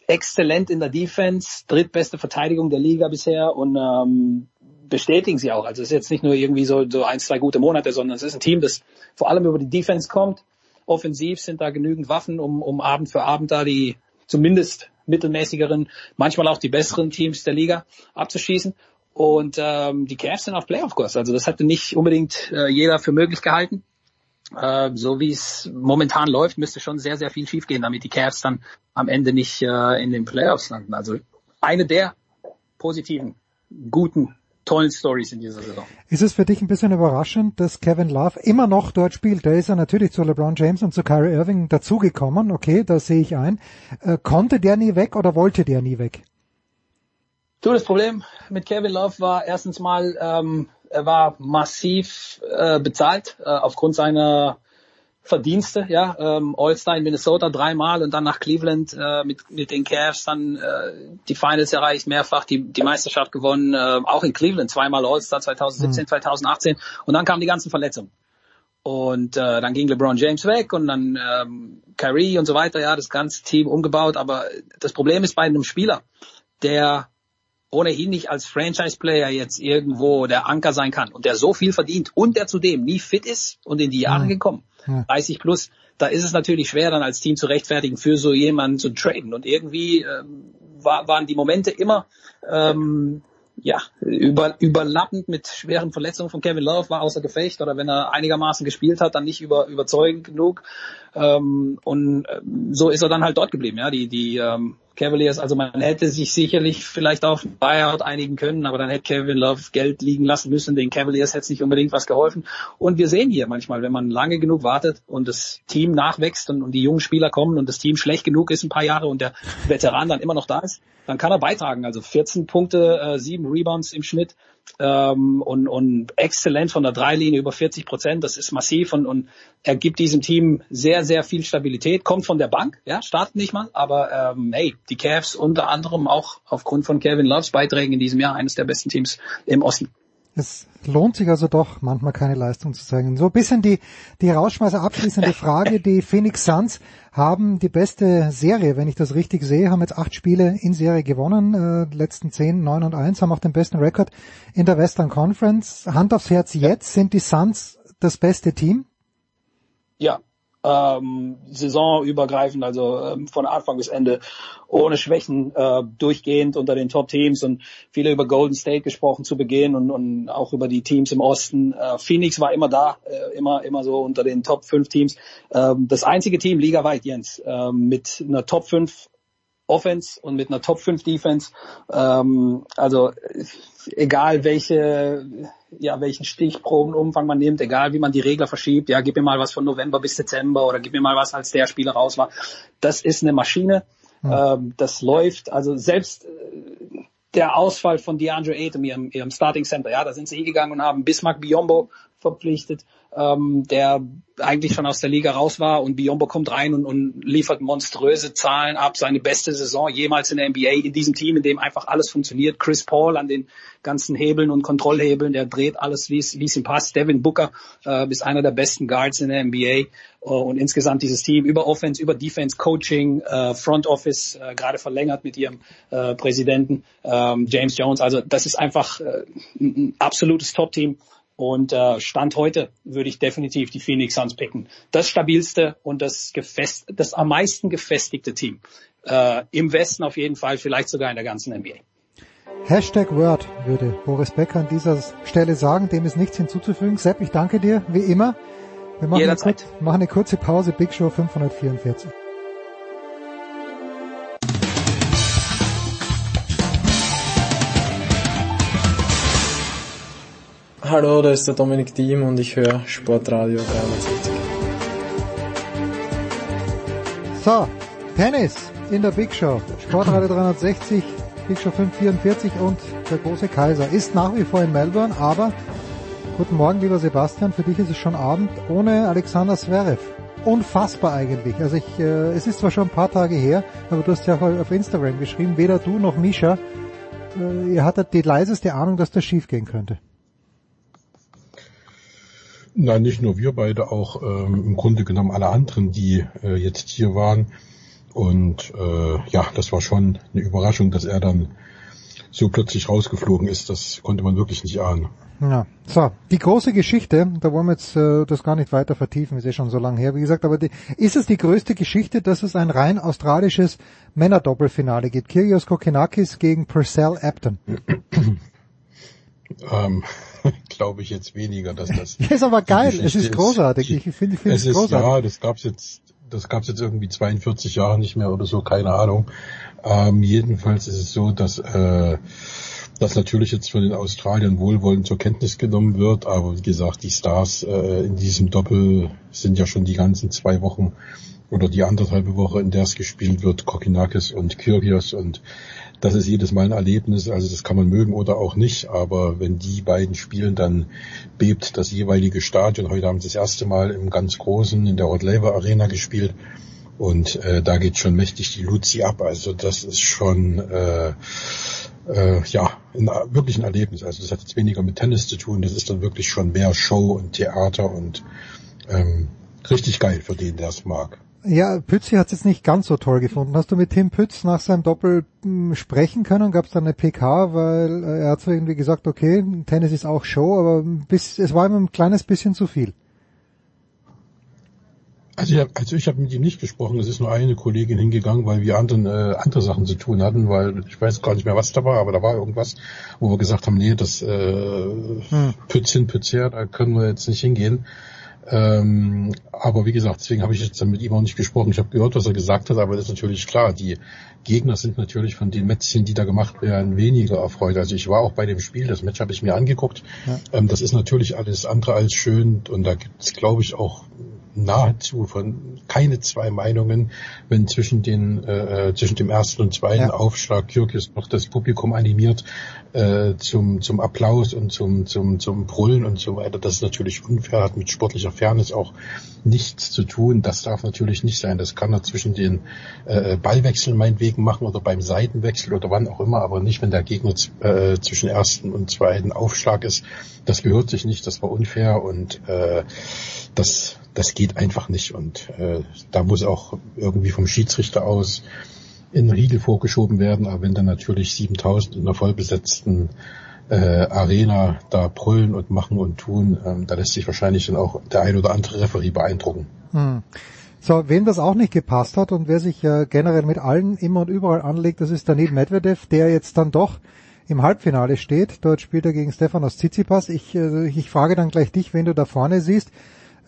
exzellent in der Defense, drittbeste Verteidigung der Liga bisher und ähm, bestätigen sie auch. Also es ist jetzt nicht nur irgendwie so, so ein, zwei gute Monate, sondern es ist ein Team, das vor allem über die Defense kommt. Offensiv sind da genügend Waffen, um, um Abend für Abend da die zumindest mittelmäßigeren, manchmal auch die besseren Teams der Liga abzuschießen. Und ähm, die Cavs sind auf Playoff-Kurs. Also das hatte nicht unbedingt äh, jeder für möglich gehalten. Äh, so wie es momentan läuft, müsste schon sehr, sehr viel schiefgehen, damit die Cavs dann am Ende nicht äh, in den Playoffs landen. Also eine der positiven, guten tollen Stories in dieser Saison. Ist es für dich ein bisschen überraschend, dass Kevin Love immer noch dort spielt? Da ist er natürlich zu LeBron James und zu Kyrie Irving dazugekommen. Okay, das sehe ich ein. Äh, konnte der nie weg oder wollte der nie weg? Du, das Problem mit Kevin Love war erstens mal, ähm, er war massiv äh, bezahlt äh, aufgrund seiner Verdienste, ja, ähm, All-Star in Minnesota dreimal und dann nach Cleveland äh, mit, mit den Cavs dann äh, die Finals erreicht, mehrfach die, die Meisterschaft gewonnen, äh, auch in Cleveland zweimal All-Star 2017, mhm. 2018 und dann kamen die ganzen Verletzungen. Und äh, dann ging LeBron James weg und dann ähm, Kyrie und so weiter, ja, das ganze Team umgebaut. Aber das Problem ist bei einem Spieler, der ohnehin nicht als Franchise-Player jetzt irgendwo der Anker sein kann und der so viel verdient und der zudem nie fit ist und in die Jahre mhm. gekommen, 30 plus, da ist es natürlich schwer dann als Team zu rechtfertigen, für so jemanden zu traden. Und irgendwie ähm, war, waren die Momente immer ähm, ja, über, überlappend mit schweren Verletzungen von Kevin Love war außer Gefecht oder wenn er einigermaßen gespielt hat, dann nicht über, überzeugend genug. Ähm, und ähm, so ist er dann halt dort geblieben. Ja, die, die ähm, Cavaliers, also man hätte sich sicherlich vielleicht auf Buyout einigen können, aber dann hätte Kevin Love Geld liegen lassen müssen. Den Cavaliers hätte es nicht unbedingt was geholfen. Und wir sehen hier manchmal, wenn man lange genug wartet und das Team nachwächst und, und die jungen Spieler kommen und das Team schlecht genug ist ein paar Jahre und der Veteran dann immer noch da ist, dann kann er beitragen. Also 14 Punkte, äh, 7 Rebounds im Schnitt ähm, und, und exzellent von der Dreilinie über 40 Prozent. Das ist massiv und, und er gibt diesem Team sehr, sehr viel Stabilität. Kommt von der Bank, ja, startet nicht mal, aber ähm, hey, die Cavs unter anderem auch aufgrund von Kevin Loves Beiträgen in diesem Jahr eines der besten Teams im Osten. Es lohnt sich also doch, manchmal keine Leistung zu zeigen. So ein bisschen die, die Rausschmeißer abschließende Frage. Die Phoenix Suns haben die beste Serie, wenn ich das richtig sehe, haben jetzt acht Spiele in Serie gewonnen, äh, letzten zehn, neun und eins, haben auch den besten Rekord in der Western Conference. Hand aufs Herz jetzt, sind die Suns das beste Team? Ja, ähm, saisonübergreifend, also ähm, von Anfang bis Ende ohne Schwächen äh, durchgehend unter den Top-Teams und viele über Golden State gesprochen zu Beginn und, und auch über die Teams im Osten. Äh, Phoenix war immer da, äh, immer immer so unter den Top 5 Teams. Ähm, das einzige Team ligaweit, Jens, äh, mit einer Top 5 Offense und mit einer Top 5 Defense. Ähm, also egal welche, ja, welchen Stichprobenumfang man nimmt, egal wie man die Regler verschiebt, ja, gib mir mal was von November bis Dezember oder gib mir mal was, als der Spieler raus war. Das ist eine Maschine. Mhm. Ähm, das läuft, also selbst äh, der Ausfall von DeAndre Ayton, ihrem, ihrem Starting Center, ja, da sind sie hingegangen und haben Bismarck Biombo verpflichtet, ähm, der eigentlich schon aus der Liga raus war und Biombo kommt rein und, und liefert monströse Zahlen ab, seine beste Saison jemals in der NBA in diesem Team, in dem einfach alles funktioniert. Chris Paul an den ganzen Hebeln und Kontrollhebeln, der dreht alles, wie es, ihm passt. Devin Booker äh, ist einer der besten Guards in der NBA äh, und insgesamt dieses Team über Offense, über Defense, Coaching, äh, Front Office, äh, gerade verlängert mit ihrem äh, Präsidenten ähm, James Jones. Also das ist einfach äh, ein absolutes Top-Team und äh, Stand heute würde ich definitiv die Phoenix Suns picken. Das stabilste und das, gefest, das am meisten gefestigte Team. Äh, Im Westen auf jeden Fall, vielleicht sogar in der ganzen NBA. Hashtag Word würde Boris Becker an dieser Stelle sagen. Dem ist nichts hinzuzufügen. Sepp, ich danke dir, wie immer. Wir machen, eine, kurz, machen eine kurze Pause. Big Show 544. Hallo, da ist der Dominik Diem und ich höre Sportradio 360. So, Tennis in der Big Show. Sportradio 360, Big Show 544 und der große Kaiser ist nach wie vor in Melbourne, aber guten Morgen, lieber Sebastian, für dich ist es schon Abend ohne Alexander Zverev. Unfassbar eigentlich. Also ich, äh, es ist zwar schon ein paar Tage her, aber du hast ja auch auf Instagram geschrieben, weder du noch Misha, äh, ihr hattet die leiseste Ahnung, dass das schief gehen könnte. Nein, nicht nur wir beide, auch ähm, im Grunde genommen alle anderen, die äh, jetzt hier waren. Und äh, ja, das war schon eine Überraschung, dass er dann so plötzlich rausgeflogen ist. Das konnte man wirklich nicht ahnen. Ja, so, die große Geschichte, da wollen wir jetzt äh, das gar nicht weiter vertiefen, ist eh schon so lange her, wie gesagt, aber die, ist es die größte Geschichte, dass es ein rein australisches Männerdoppelfinale gibt? Kyrgios Kokinakis gegen Purcell Apton. ähm, glaube ich jetzt weniger, dass das. ist aber geil, es ist großartig. Ich finde, ich finde es, es großartig. Ja, das gab's jetzt, das gab's jetzt irgendwie 42 Jahre nicht mehr oder so, keine Ahnung. Ähm, jedenfalls ist es so, dass äh, das natürlich jetzt von den Australiern wohlwollend zur Kenntnis genommen wird, aber wie gesagt, die Stars äh, in diesem Doppel sind ja schon die ganzen zwei Wochen oder die anderthalbe Woche, in der es gespielt wird, Kokinakis und Kyrgios und das ist jedes Mal ein Erlebnis, also das kann man mögen oder auch nicht, aber wenn die beiden spielen, dann bebt das jeweilige Stadion. Heute haben sie das erste Mal im ganz Großen in der Rod Laver Arena gespielt und äh, da geht schon mächtig die Luzi ab. Also das ist schon äh, äh, ja ein, wirklich ein Erlebnis. Also das hat jetzt weniger mit Tennis zu tun, das ist dann wirklich schon mehr Show und Theater und ähm, richtig geil für den, der es mag. Ja, Pützi hat es jetzt nicht ganz so toll gefunden. Hast du mit Tim Pütz nach seinem Doppel hm, sprechen können? Gab es da eine PK, weil äh, er hat so irgendwie gesagt, okay, Tennis ist auch Show, aber bis, es war ihm ein kleines bisschen zu viel. Also ich habe also ich hab mit ihm nicht gesprochen, es ist nur eine Kollegin hingegangen, weil wir anderen äh, andere Sachen zu tun hatten, weil ich weiß gar nicht mehr, was da war, aber da war irgendwas, wo wir gesagt haben, nee, das äh, hm. Pütz hin, Pütz her, da können wir jetzt nicht hingehen. Ähm, aber wie gesagt, deswegen habe ich jetzt mit ihm auch nicht gesprochen. Ich habe gehört, was er gesagt hat, aber das ist natürlich klar. Die Gegner sind natürlich von den Mätzchen, die da gemacht werden, weniger erfreut. Also ich war auch bei dem Spiel, das Match habe ich mir angeguckt. Ja. Ähm, das ist natürlich alles andere als schön und da gibt es, glaube ich, auch nahezu von keine zwei Meinungen, wenn zwischen den äh, zwischen dem ersten und zweiten ja. Aufschlag Kyrgios noch das Publikum animiert äh, zum zum Applaus und zum zum zum Brüllen und so weiter. Das ist natürlich unfair, hat mit sportlicher Fairness auch nichts zu tun. Das darf natürlich nicht sein. Das kann er zwischen den äh, Ballwechseln meinetwegen machen oder beim Seitenwechsel oder wann auch immer, aber nicht, wenn der Gegner äh, zwischen ersten und zweiten Aufschlag ist. Das gehört sich nicht. Das war unfair und äh, das das geht einfach nicht. Und äh, da muss auch irgendwie vom Schiedsrichter aus in Riegel vorgeschoben werden. Aber wenn dann natürlich 7000 in einer vollbesetzten äh, Arena da brüllen und machen und tun, ähm, da lässt sich wahrscheinlich dann auch der ein oder andere Referee beeindrucken. Hm. So, wem das auch nicht gepasst hat und wer sich äh, generell mit allen immer und überall anlegt, das ist Danil Medvedev, der jetzt dann doch im Halbfinale steht. Dort spielt er gegen Stefanos Tsitsipas. Ich, äh, ich frage dann gleich dich, wen du da vorne siehst.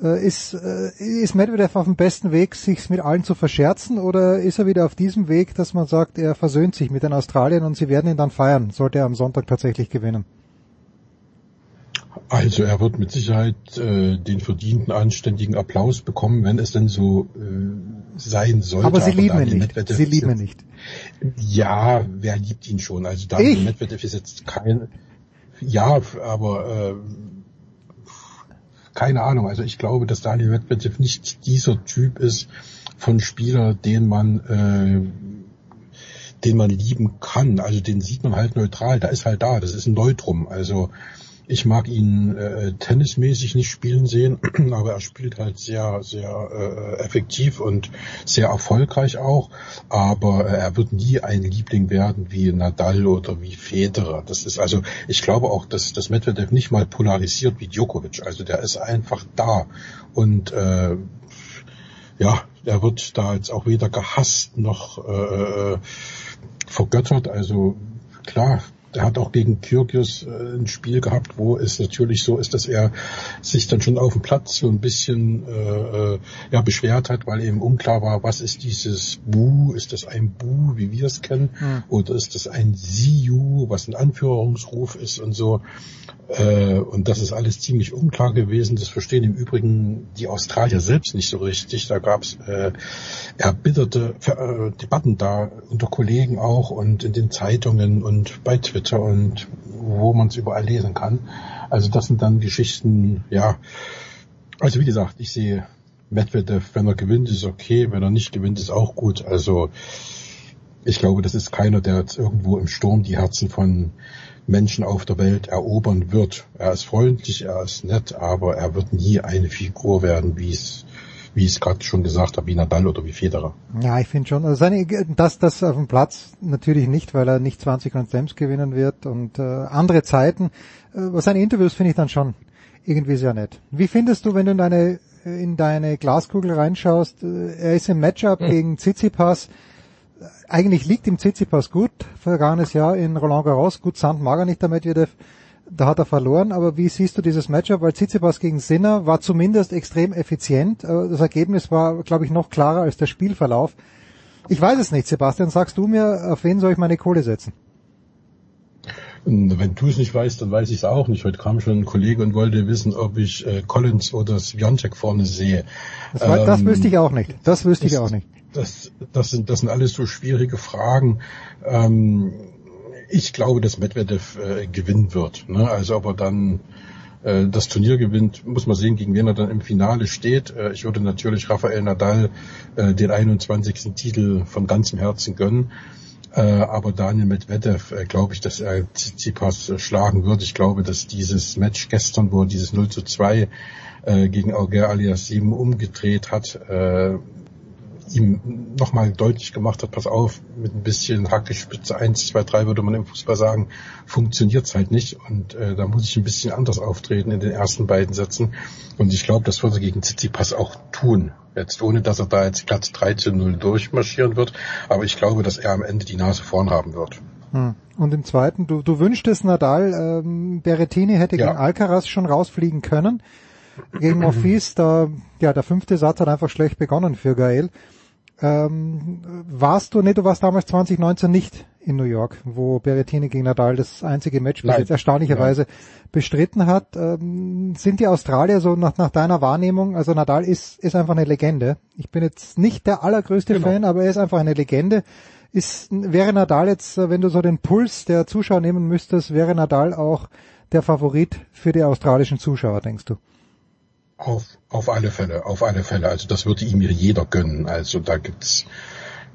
Äh, ist, äh, ist Medvedev auf dem besten Weg, sich mit allen zu verscherzen oder ist er wieder auf diesem Weg, dass man sagt, er versöhnt sich mit den Australiern und sie werden ihn dann feiern, sollte er am Sonntag tatsächlich gewinnen? Also er wird mit Sicherheit äh, den verdienten anständigen Applaus bekommen, wenn es denn so äh, sein sollte. Aber sie lieben ihn nicht. Medvedev sie lieben ihn nicht. Ja, wer liebt ihn schon? Also Daniel Medvedev ist jetzt kein. Ja, aber äh, keine Ahnung. Also ich glaube, dass Daniel Medvedev nicht dieser Typ ist von Spieler, den man äh, den man lieben kann. Also den sieht man halt neutral. Da ist halt da. Das ist ein Neutrum. Also ich mag ihn äh, tennismäßig nicht spielen sehen, aber er spielt halt sehr, sehr äh, effektiv und sehr erfolgreich auch. Aber äh, er wird nie ein Liebling werden wie Nadal oder wie Federer. Das ist also, ich glaube auch, dass das Medvedev nicht mal polarisiert wie Djokovic. Also der ist einfach da und äh, ja, er wird da jetzt auch weder gehasst noch äh, äh vergöttert. Also klar, er hat auch gegen Kyrgios äh, ein Spiel gehabt, wo es natürlich so ist, dass er sich dann schon auf dem Platz so ein bisschen äh, äh, ja, beschwert hat, weil eben unklar war, was ist dieses Bu? Ist das ein Bu, wie wir es kennen? Mhm. Oder ist das ein Siu, was ein Anführungsruf ist und so? Äh, und das ist alles ziemlich unklar gewesen. Das verstehen im Übrigen die Australier selbst nicht so richtig. Da gab es äh, erbitterte äh, Debatten da unter Kollegen auch und in den Zeitungen und bei Twitter und wo man es überall lesen kann. Also das sind dann Geschichten, ja. Also wie gesagt, ich sehe Medvedev, wenn er gewinnt, ist okay, wenn er nicht gewinnt, ist auch gut. Also ich glaube, das ist keiner, der jetzt irgendwo im Sturm die Herzen von Menschen auf der Welt erobern wird. Er ist freundlich, er ist nett, aber er wird nie eine Figur werden, wie es wie ich es gerade schon gesagt habe, wie Nadal oder wie Federer. Ja, ich finde schon, also seine, das, das auf dem Platz natürlich nicht, weil er nicht 20 Grand Slams gewinnen wird und äh, andere Zeiten. Äh, seine Interviews finde ich dann schon irgendwie sehr nett. Wie findest du, wenn du in deine, in deine Glaskugel reinschaust, äh, er ist im Matchup hm. gegen Tsitsipas, eigentlich liegt ihm Tsitsipas gut, vergangenes Jahr in Roland Garros, gut Sand mag er nicht der Medvedev, da hat er verloren, aber wie siehst du dieses Matchup? Weil Tsitsipas gegen Sinner war zumindest extrem effizient, das Ergebnis war, glaube ich, noch klarer als der Spielverlauf. Ich weiß es nicht, Sebastian, sagst du mir, auf wen soll ich meine Kohle setzen? Wenn du es nicht weißt, dann weiß ich es auch nicht. Heute kam schon ein Kollege und wollte wissen, ob ich äh, Collins oder Swiatek vorne sehe. Das, ähm, das wüsste ich auch nicht. Das wüsste ich auch nicht das, das, sind, das sind alles so schwierige Fragen. Ähm, ich glaube, dass Medvedev äh, gewinnen wird. Ne? Also ob er dann äh, das Turnier gewinnt, muss man sehen, gegen wen er dann im Finale steht. Äh, ich würde natürlich Rafael Nadal äh, den 21. Titel von ganzem Herzen gönnen. Äh, aber Daniel Medvedev, äh, glaube ich, dass er Tsitsipas äh, schlagen wird. Ich glaube, dass dieses Match gestern, wo er dieses 0 zu 2 äh, gegen Auger alias 7 umgedreht hat, äh, ihm nochmal deutlich gemacht hat, pass auf, mit ein bisschen Hackespitze 1, 2, 3 würde man im Fußball sagen, funktioniert's halt nicht und äh, da muss ich ein bisschen anders auftreten in den ersten beiden Sätzen und ich glaube, das wird er gegen Tsitsipas auch tun. Jetzt ohne, dass er da jetzt Platz 3 zu 0 durchmarschieren wird, aber ich glaube, dass er am Ende die Nase vorn haben wird. Hm. Und im zweiten, du, du wünschtest Nadal, ähm, Berrettini hätte ja. gegen Alcaraz schon rausfliegen können. Gegen Monfils, da, ja, der fünfte Satz hat einfach schlecht begonnen für Gael. Ähm, warst du, nee, du warst damals 2019 nicht in New York, wo Berrettini gegen Nadal das einzige Match bis jetzt erstaunlicherweise Nein. bestritten hat. Ähm, sind die Australier so nach, nach deiner Wahrnehmung, also Nadal ist, ist einfach eine Legende. Ich bin jetzt nicht der allergrößte genau. Fan, aber er ist einfach eine Legende. Ist, wäre Nadal jetzt, wenn du so den Puls der Zuschauer nehmen müsstest, wäre Nadal auch der Favorit für die australischen Zuschauer, denkst du? Auf, auf alle Fälle, auf alle Fälle. Also das würde ihm jeder gönnen. Also da gibt's,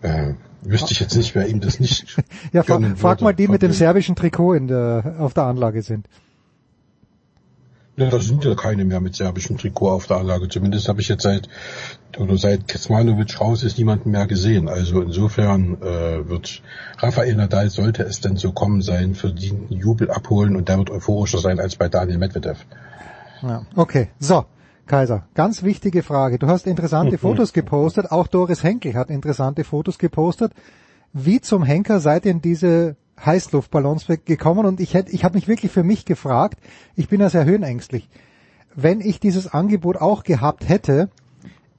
äh, wüsste ich jetzt nicht, wer ihm das nicht Ja, fra frag mal die mit dem serbischen Trikot in der, auf der Anlage sind. Ja, da sind ja keine mehr mit serbischem Trikot auf der Anlage. Zumindest habe ich jetzt seit oder seit Kecmanovic raus ist niemanden mehr gesehen. Also insofern äh, wird Rafael Nadal, sollte es denn so kommen sein, verdienten Jubel abholen und der wird euphorischer sein als bei Daniel Medvedev. Ja, okay, so. Kaiser, ganz wichtige Frage. Du hast interessante Fotos gepostet, auch Doris Henkel hat interessante Fotos gepostet. Wie zum Henker seid ihr in diese Heißluftballons gekommen? Und ich hätte, ich habe mich wirklich für mich gefragt, ich bin ja sehr höhenängstlich. Wenn ich dieses Angebot auch gehabt hätte,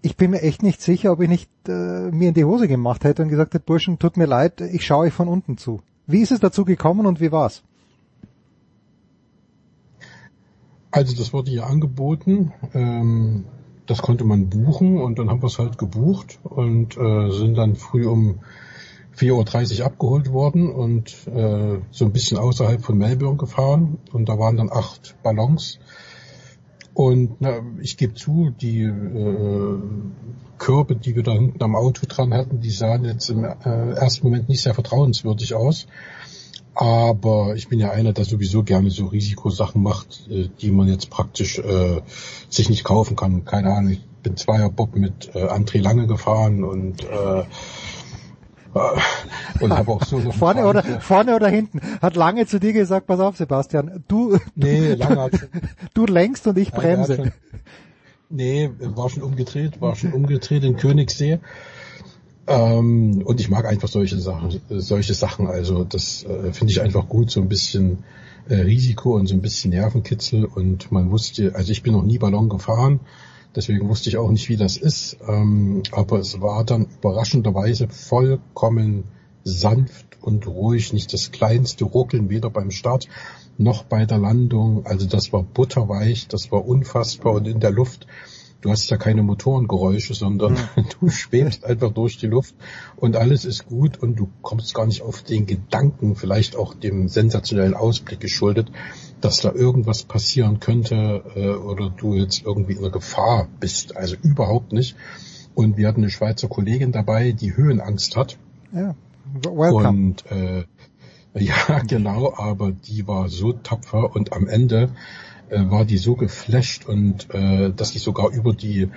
ich bin mir echt nicht sicher, ob ich nicht äh, mir in die Hose gemacht hätte und gesagt hätte, Burschen, tut mir leid, ich schaue euch von unten zu. Wie ist es dazu gekommen und wie war's? Also das wurde hier angeboten. Ähm, das konnte man buchen und dann haben wir es halt gebucht und äh, sind dann früh um 4.30 Uhr abgeholt worden und äh, so ein bisschen außerhalb von Melbourne gefahren und da waren dann acht Ballons. Und na, ich gebe zu, die äh, Körbe, die wir da hinten am Auto dran hatten, die sahen jetzt im äh, ersten Moment nicht sehr vertrauenswürdig aus. Aber ich bin ja einer, der sowieso gerne so Risikosachen macht, äh, die man jetzt praktisch äh, sich nicht kaufen kann. Keine Ahnung, ich bin zweier Bob mit äh, André Lange gefahren und äh, äh und habe auch so vorne oder vorne oder hinten. Hat lange zu dir gesagt pass auf Sebastian du nee, lange hat du lenkst und ich bremse. schon, nee war schon umgedreht war schon umgedreht in Königssee Ähm, und ich mag einfach solche Sachen, solche Sachen. Also das äh, finde ich einfach gut, so ein bisschen äh, Risiko und so ein bisschen Nervenkitzel. Und man wusste, also ich bin noch nie Ballon gefahren, deswegen wusste ich auch nicht, wie das ist. Ähm, aber es war dann überraschenderweise vollkommen sanft und ruhig, nicht das kleinste Ruckeln, weder beim Start noch bei der Landung. Also das war butterweich, das war unfassbar und in der Luft du hast ja keine Motorengeräusche, sondern mhm. du schwebst einfach durch die Luft und alles ist gut und du kommst gar nicht auf den Gedanken, vielleicht auch dem sensationellen Ausblick geschuldet, dass da irgendwas passieren könnte äh, oder du jetzt irgendwie in der Gefahr bist. Also überhaupt nicht. Und wir hatten eine Schweizer Kollegin dabei, die Höhenangst hat. Ja, welcome. Und äh, ja, genau, aber die war so tapfer und am Ende äh, war die so geflasht und äh, dass sie sogar über die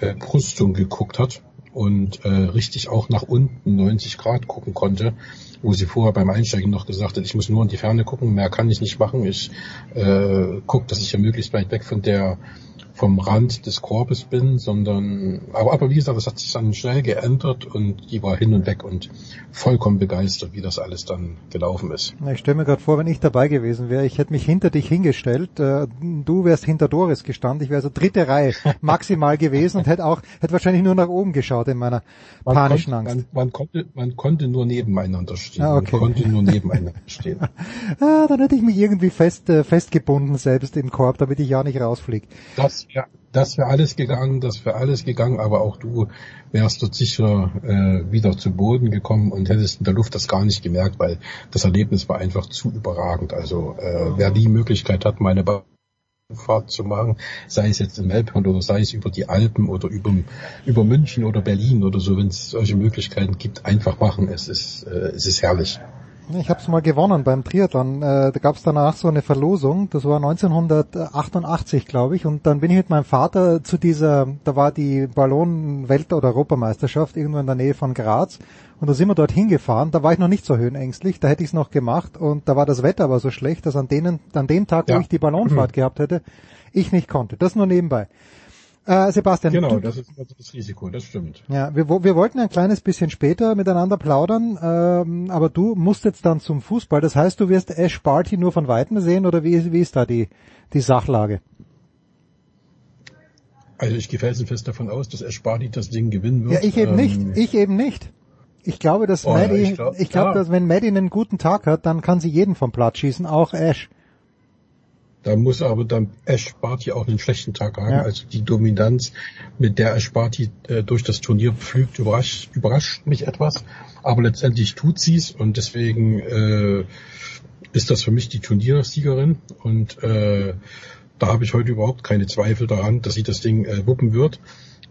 äh, Brüstung geguckt hat und äh, richtig auch nach unten 90 Grad gucken konnte, wo sie vorher beim Einsteigen noch gesagt hat, ich muss nur in die Ferne gucken, mehr kann ich nicht machen, ich äh, gucke, dass ich ja möglichst weit weg von der vom Rand des Korbes bin, sondern, aber, aber wie gesagt, das hat sich dann schnell geändert und die war hin und weg und vollkommen begeistert, wie das alles dann gelaufen ist. Ich stelle mir gerade vor, wenn ich dabei gewesen wäre, ich hätte mich hinter dich hingestellt, äh, du wärst hinter Doris gestanden, ich wäre so dritte Reihe maximal gewesen und hätte auch, hätte wahrscheinlich nur nach oben geschaut in meiner man panischen konnte, Angst. Man, man, konnte, man konnte nur nebeneinander stehen. Ah, okay. Man konnte nur nebeneinander stehen. ah, dann hätte ich mich irgendwie fest, äh, festgebunden selbst im Korb, damit ich ja nicht rausfliege. Das ja, das wäre alles gegangen, das wäre alles gegangen, aber auch du wärst dort sicher äh, wieder zu Boden gekommen und hättest in der Luft das gar nicht gemerkt, weil das Erlebnis war einfach zu überragend. Also äh, wer die Möglichkeit hat, meine Fahrt zu machen, sei es jetzt in Melbourne oder sei es über die Alpen oder über, über München oder Berlin oder so, wenn es solche Möglichkeiten gibt, einfach machen. Es ist, äh, es ist herrlich. Ich habe es mal gewonnen beim Triathlon. Äh, da gab es danach so eine Verlosung. Das war 1988, glaube ich. Und dann bin ich mit meinem Vater zu dieser, da war die Ballon-Welt- oder Europameisterschaft irgendwo in der Nähe von Graz. Und da sind wir dort hingefahren. Da war ich noch nicht so höhenängstlich. Da hätte ich es noch gemacht. Und da war das Wetter aber so schlecht, dass an, denen, an dem Tag, ja. wo ich die Ballonfahrt mhm. gehabt hätte, ich nicht konnte. Das nur nebenbei. Äh, Sebastian. Genau, du, das ist das Risiko, das stimmt. Ja, wir, wir wollten ein kleines bisschen später miteinander plaudern, ähm, aber du musst jetzt dann zum Fußball. Das heißt, du wirst Ash Barty nur von Weitem sehen oder wie, wie ist da die, die Sachlage? Also ich gehe felsenfest davon aus, dass Ash Barty das Ding gewinnen wird. Ja, ich eben ähm, nicht. Ich eben nicht. Ich glaube, dass oh, Maddie, ich glaube, glaub, ja. dass wenn Maddie einen guten Tag hat, dann kann sie jeden vom Platz schießen, auch Ash. Da muss aber dann Ash Barty auch einen schlechten Tag haben. Ja. Also die Dominanz, mit der Ash Barty äh, durch das Turnier pflügt, überrascht, überrascht mich etwas. Aber letztendlich tut sie's und deswegen äh, ist das für mich die Turniersiegerin. Und äh, da habe ich heute überhaupt keine Zweifel daran, dass sie das Ding äh, wuppen wird.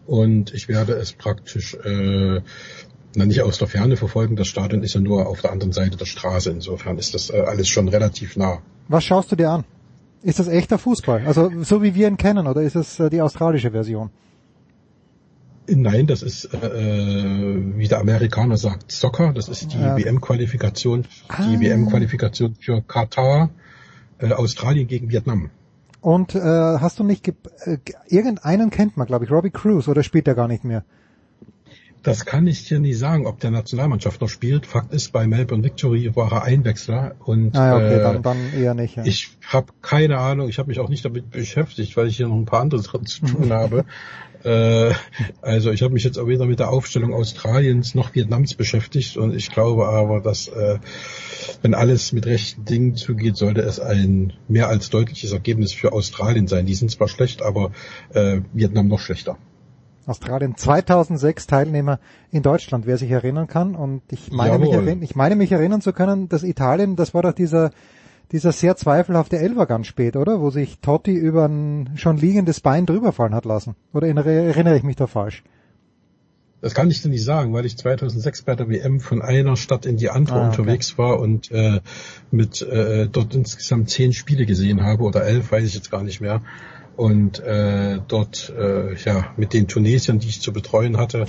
Und ich werde es praktisch äh, na, nicht aus der Ferne verfolgen. Das Stadion ist ja nur auf der anderen Seite der Straße. Insofern ist das äh, alles schon relativ nah. Was schaust du dir an? Ist das echter Fußball? Also so wie wir ihn kennen oder ist es äh, die australische Version? Nein, das ist, äh, äh wie der Amerikaner sagt, Soccer. Das ist die ja. WM-Qualifikation, ah. die WM-Qualifikation für Katar, äh, Australien gegen Vietnam. Und äh, hast du nicht, äh, irgendeinen kennt man, glaube ich, Robbie Cruz, oder spielt er gar nicht mehr? Das kann ich dir nicht sagen, ob der Nationalmannschaft noch spielt. Fakt ist, bei Melbourne Victory war er Einwechsler und ah, okay, äh, dann, dann eher nicht. Ja. Ich habe keine Ahnung, ich habe mich auch nicht damit beschäftigt, weil ich hier noch ein paar andere Sachen zu tun habe. Äh, also ich habe mich jetzt auch weder mit der Aufstellung Australiens noch Vietnams beschäftigt und ich glaube aber, dass äh, wenn alles mit rechten Dingen zugeht, sollte es ein mehr als deutliches Ergebnis für Australien sein. Die sind zwar schlecht, aber äh, Vietnam noch schlechter. Australien 2006 Teilnehmer in Deutschland, wer sich erinnern kann. Und ich meine, mich, erinn, ich meine mich erinnern zu können, dass Italien, das war doch dieser, dieser sehr zweifelhafte Elfer ganz spät, oder? Wo sich Totti über ein schon liegendes Bein drüberfallen hat lassen. Oder erinnere ich mich da falsch? Das kann ich dir nicht sagen, weil ich 2006 bei der WM von einer Stadt in die andere ah, okay. unterwegs war und äh, mit äh, dort insgesamt zehn Spiele gesehen habe oder elf, weiß ich jetzt gar nicht mehr und äh, dort äh, ja mit den Tunesiern, die ich zu betreuen hatte,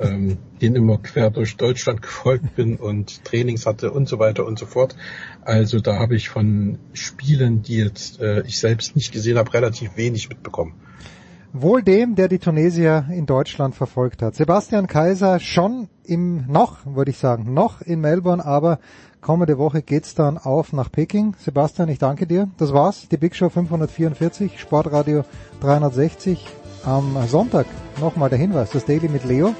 ähm, denen immer quer durch Deutschland gefolgt bin und Trainings hatte und so weiter und so fort. Also da habe ich von Spielen, die jetzt äh, ich selbst nicht gesehen habe, relativ wenig mitbekommen. Wohl dem, der die Tunesier in Deutschland verfolgt hat. Sebastian Kaiser schon im, noch, würde ich sagen, noch in Melbourne, aber kommende Woche geht's dann auf nach Peking. Sebastian, ich danke dir. Das war's, die Big Show 544, Sportradio 360. Am Sonntag nochmal der Hinweis, das Daily mit Leo.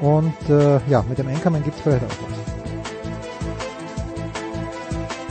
Und äh, ja, mit dem Enkermann gibt's vielleicht auch was.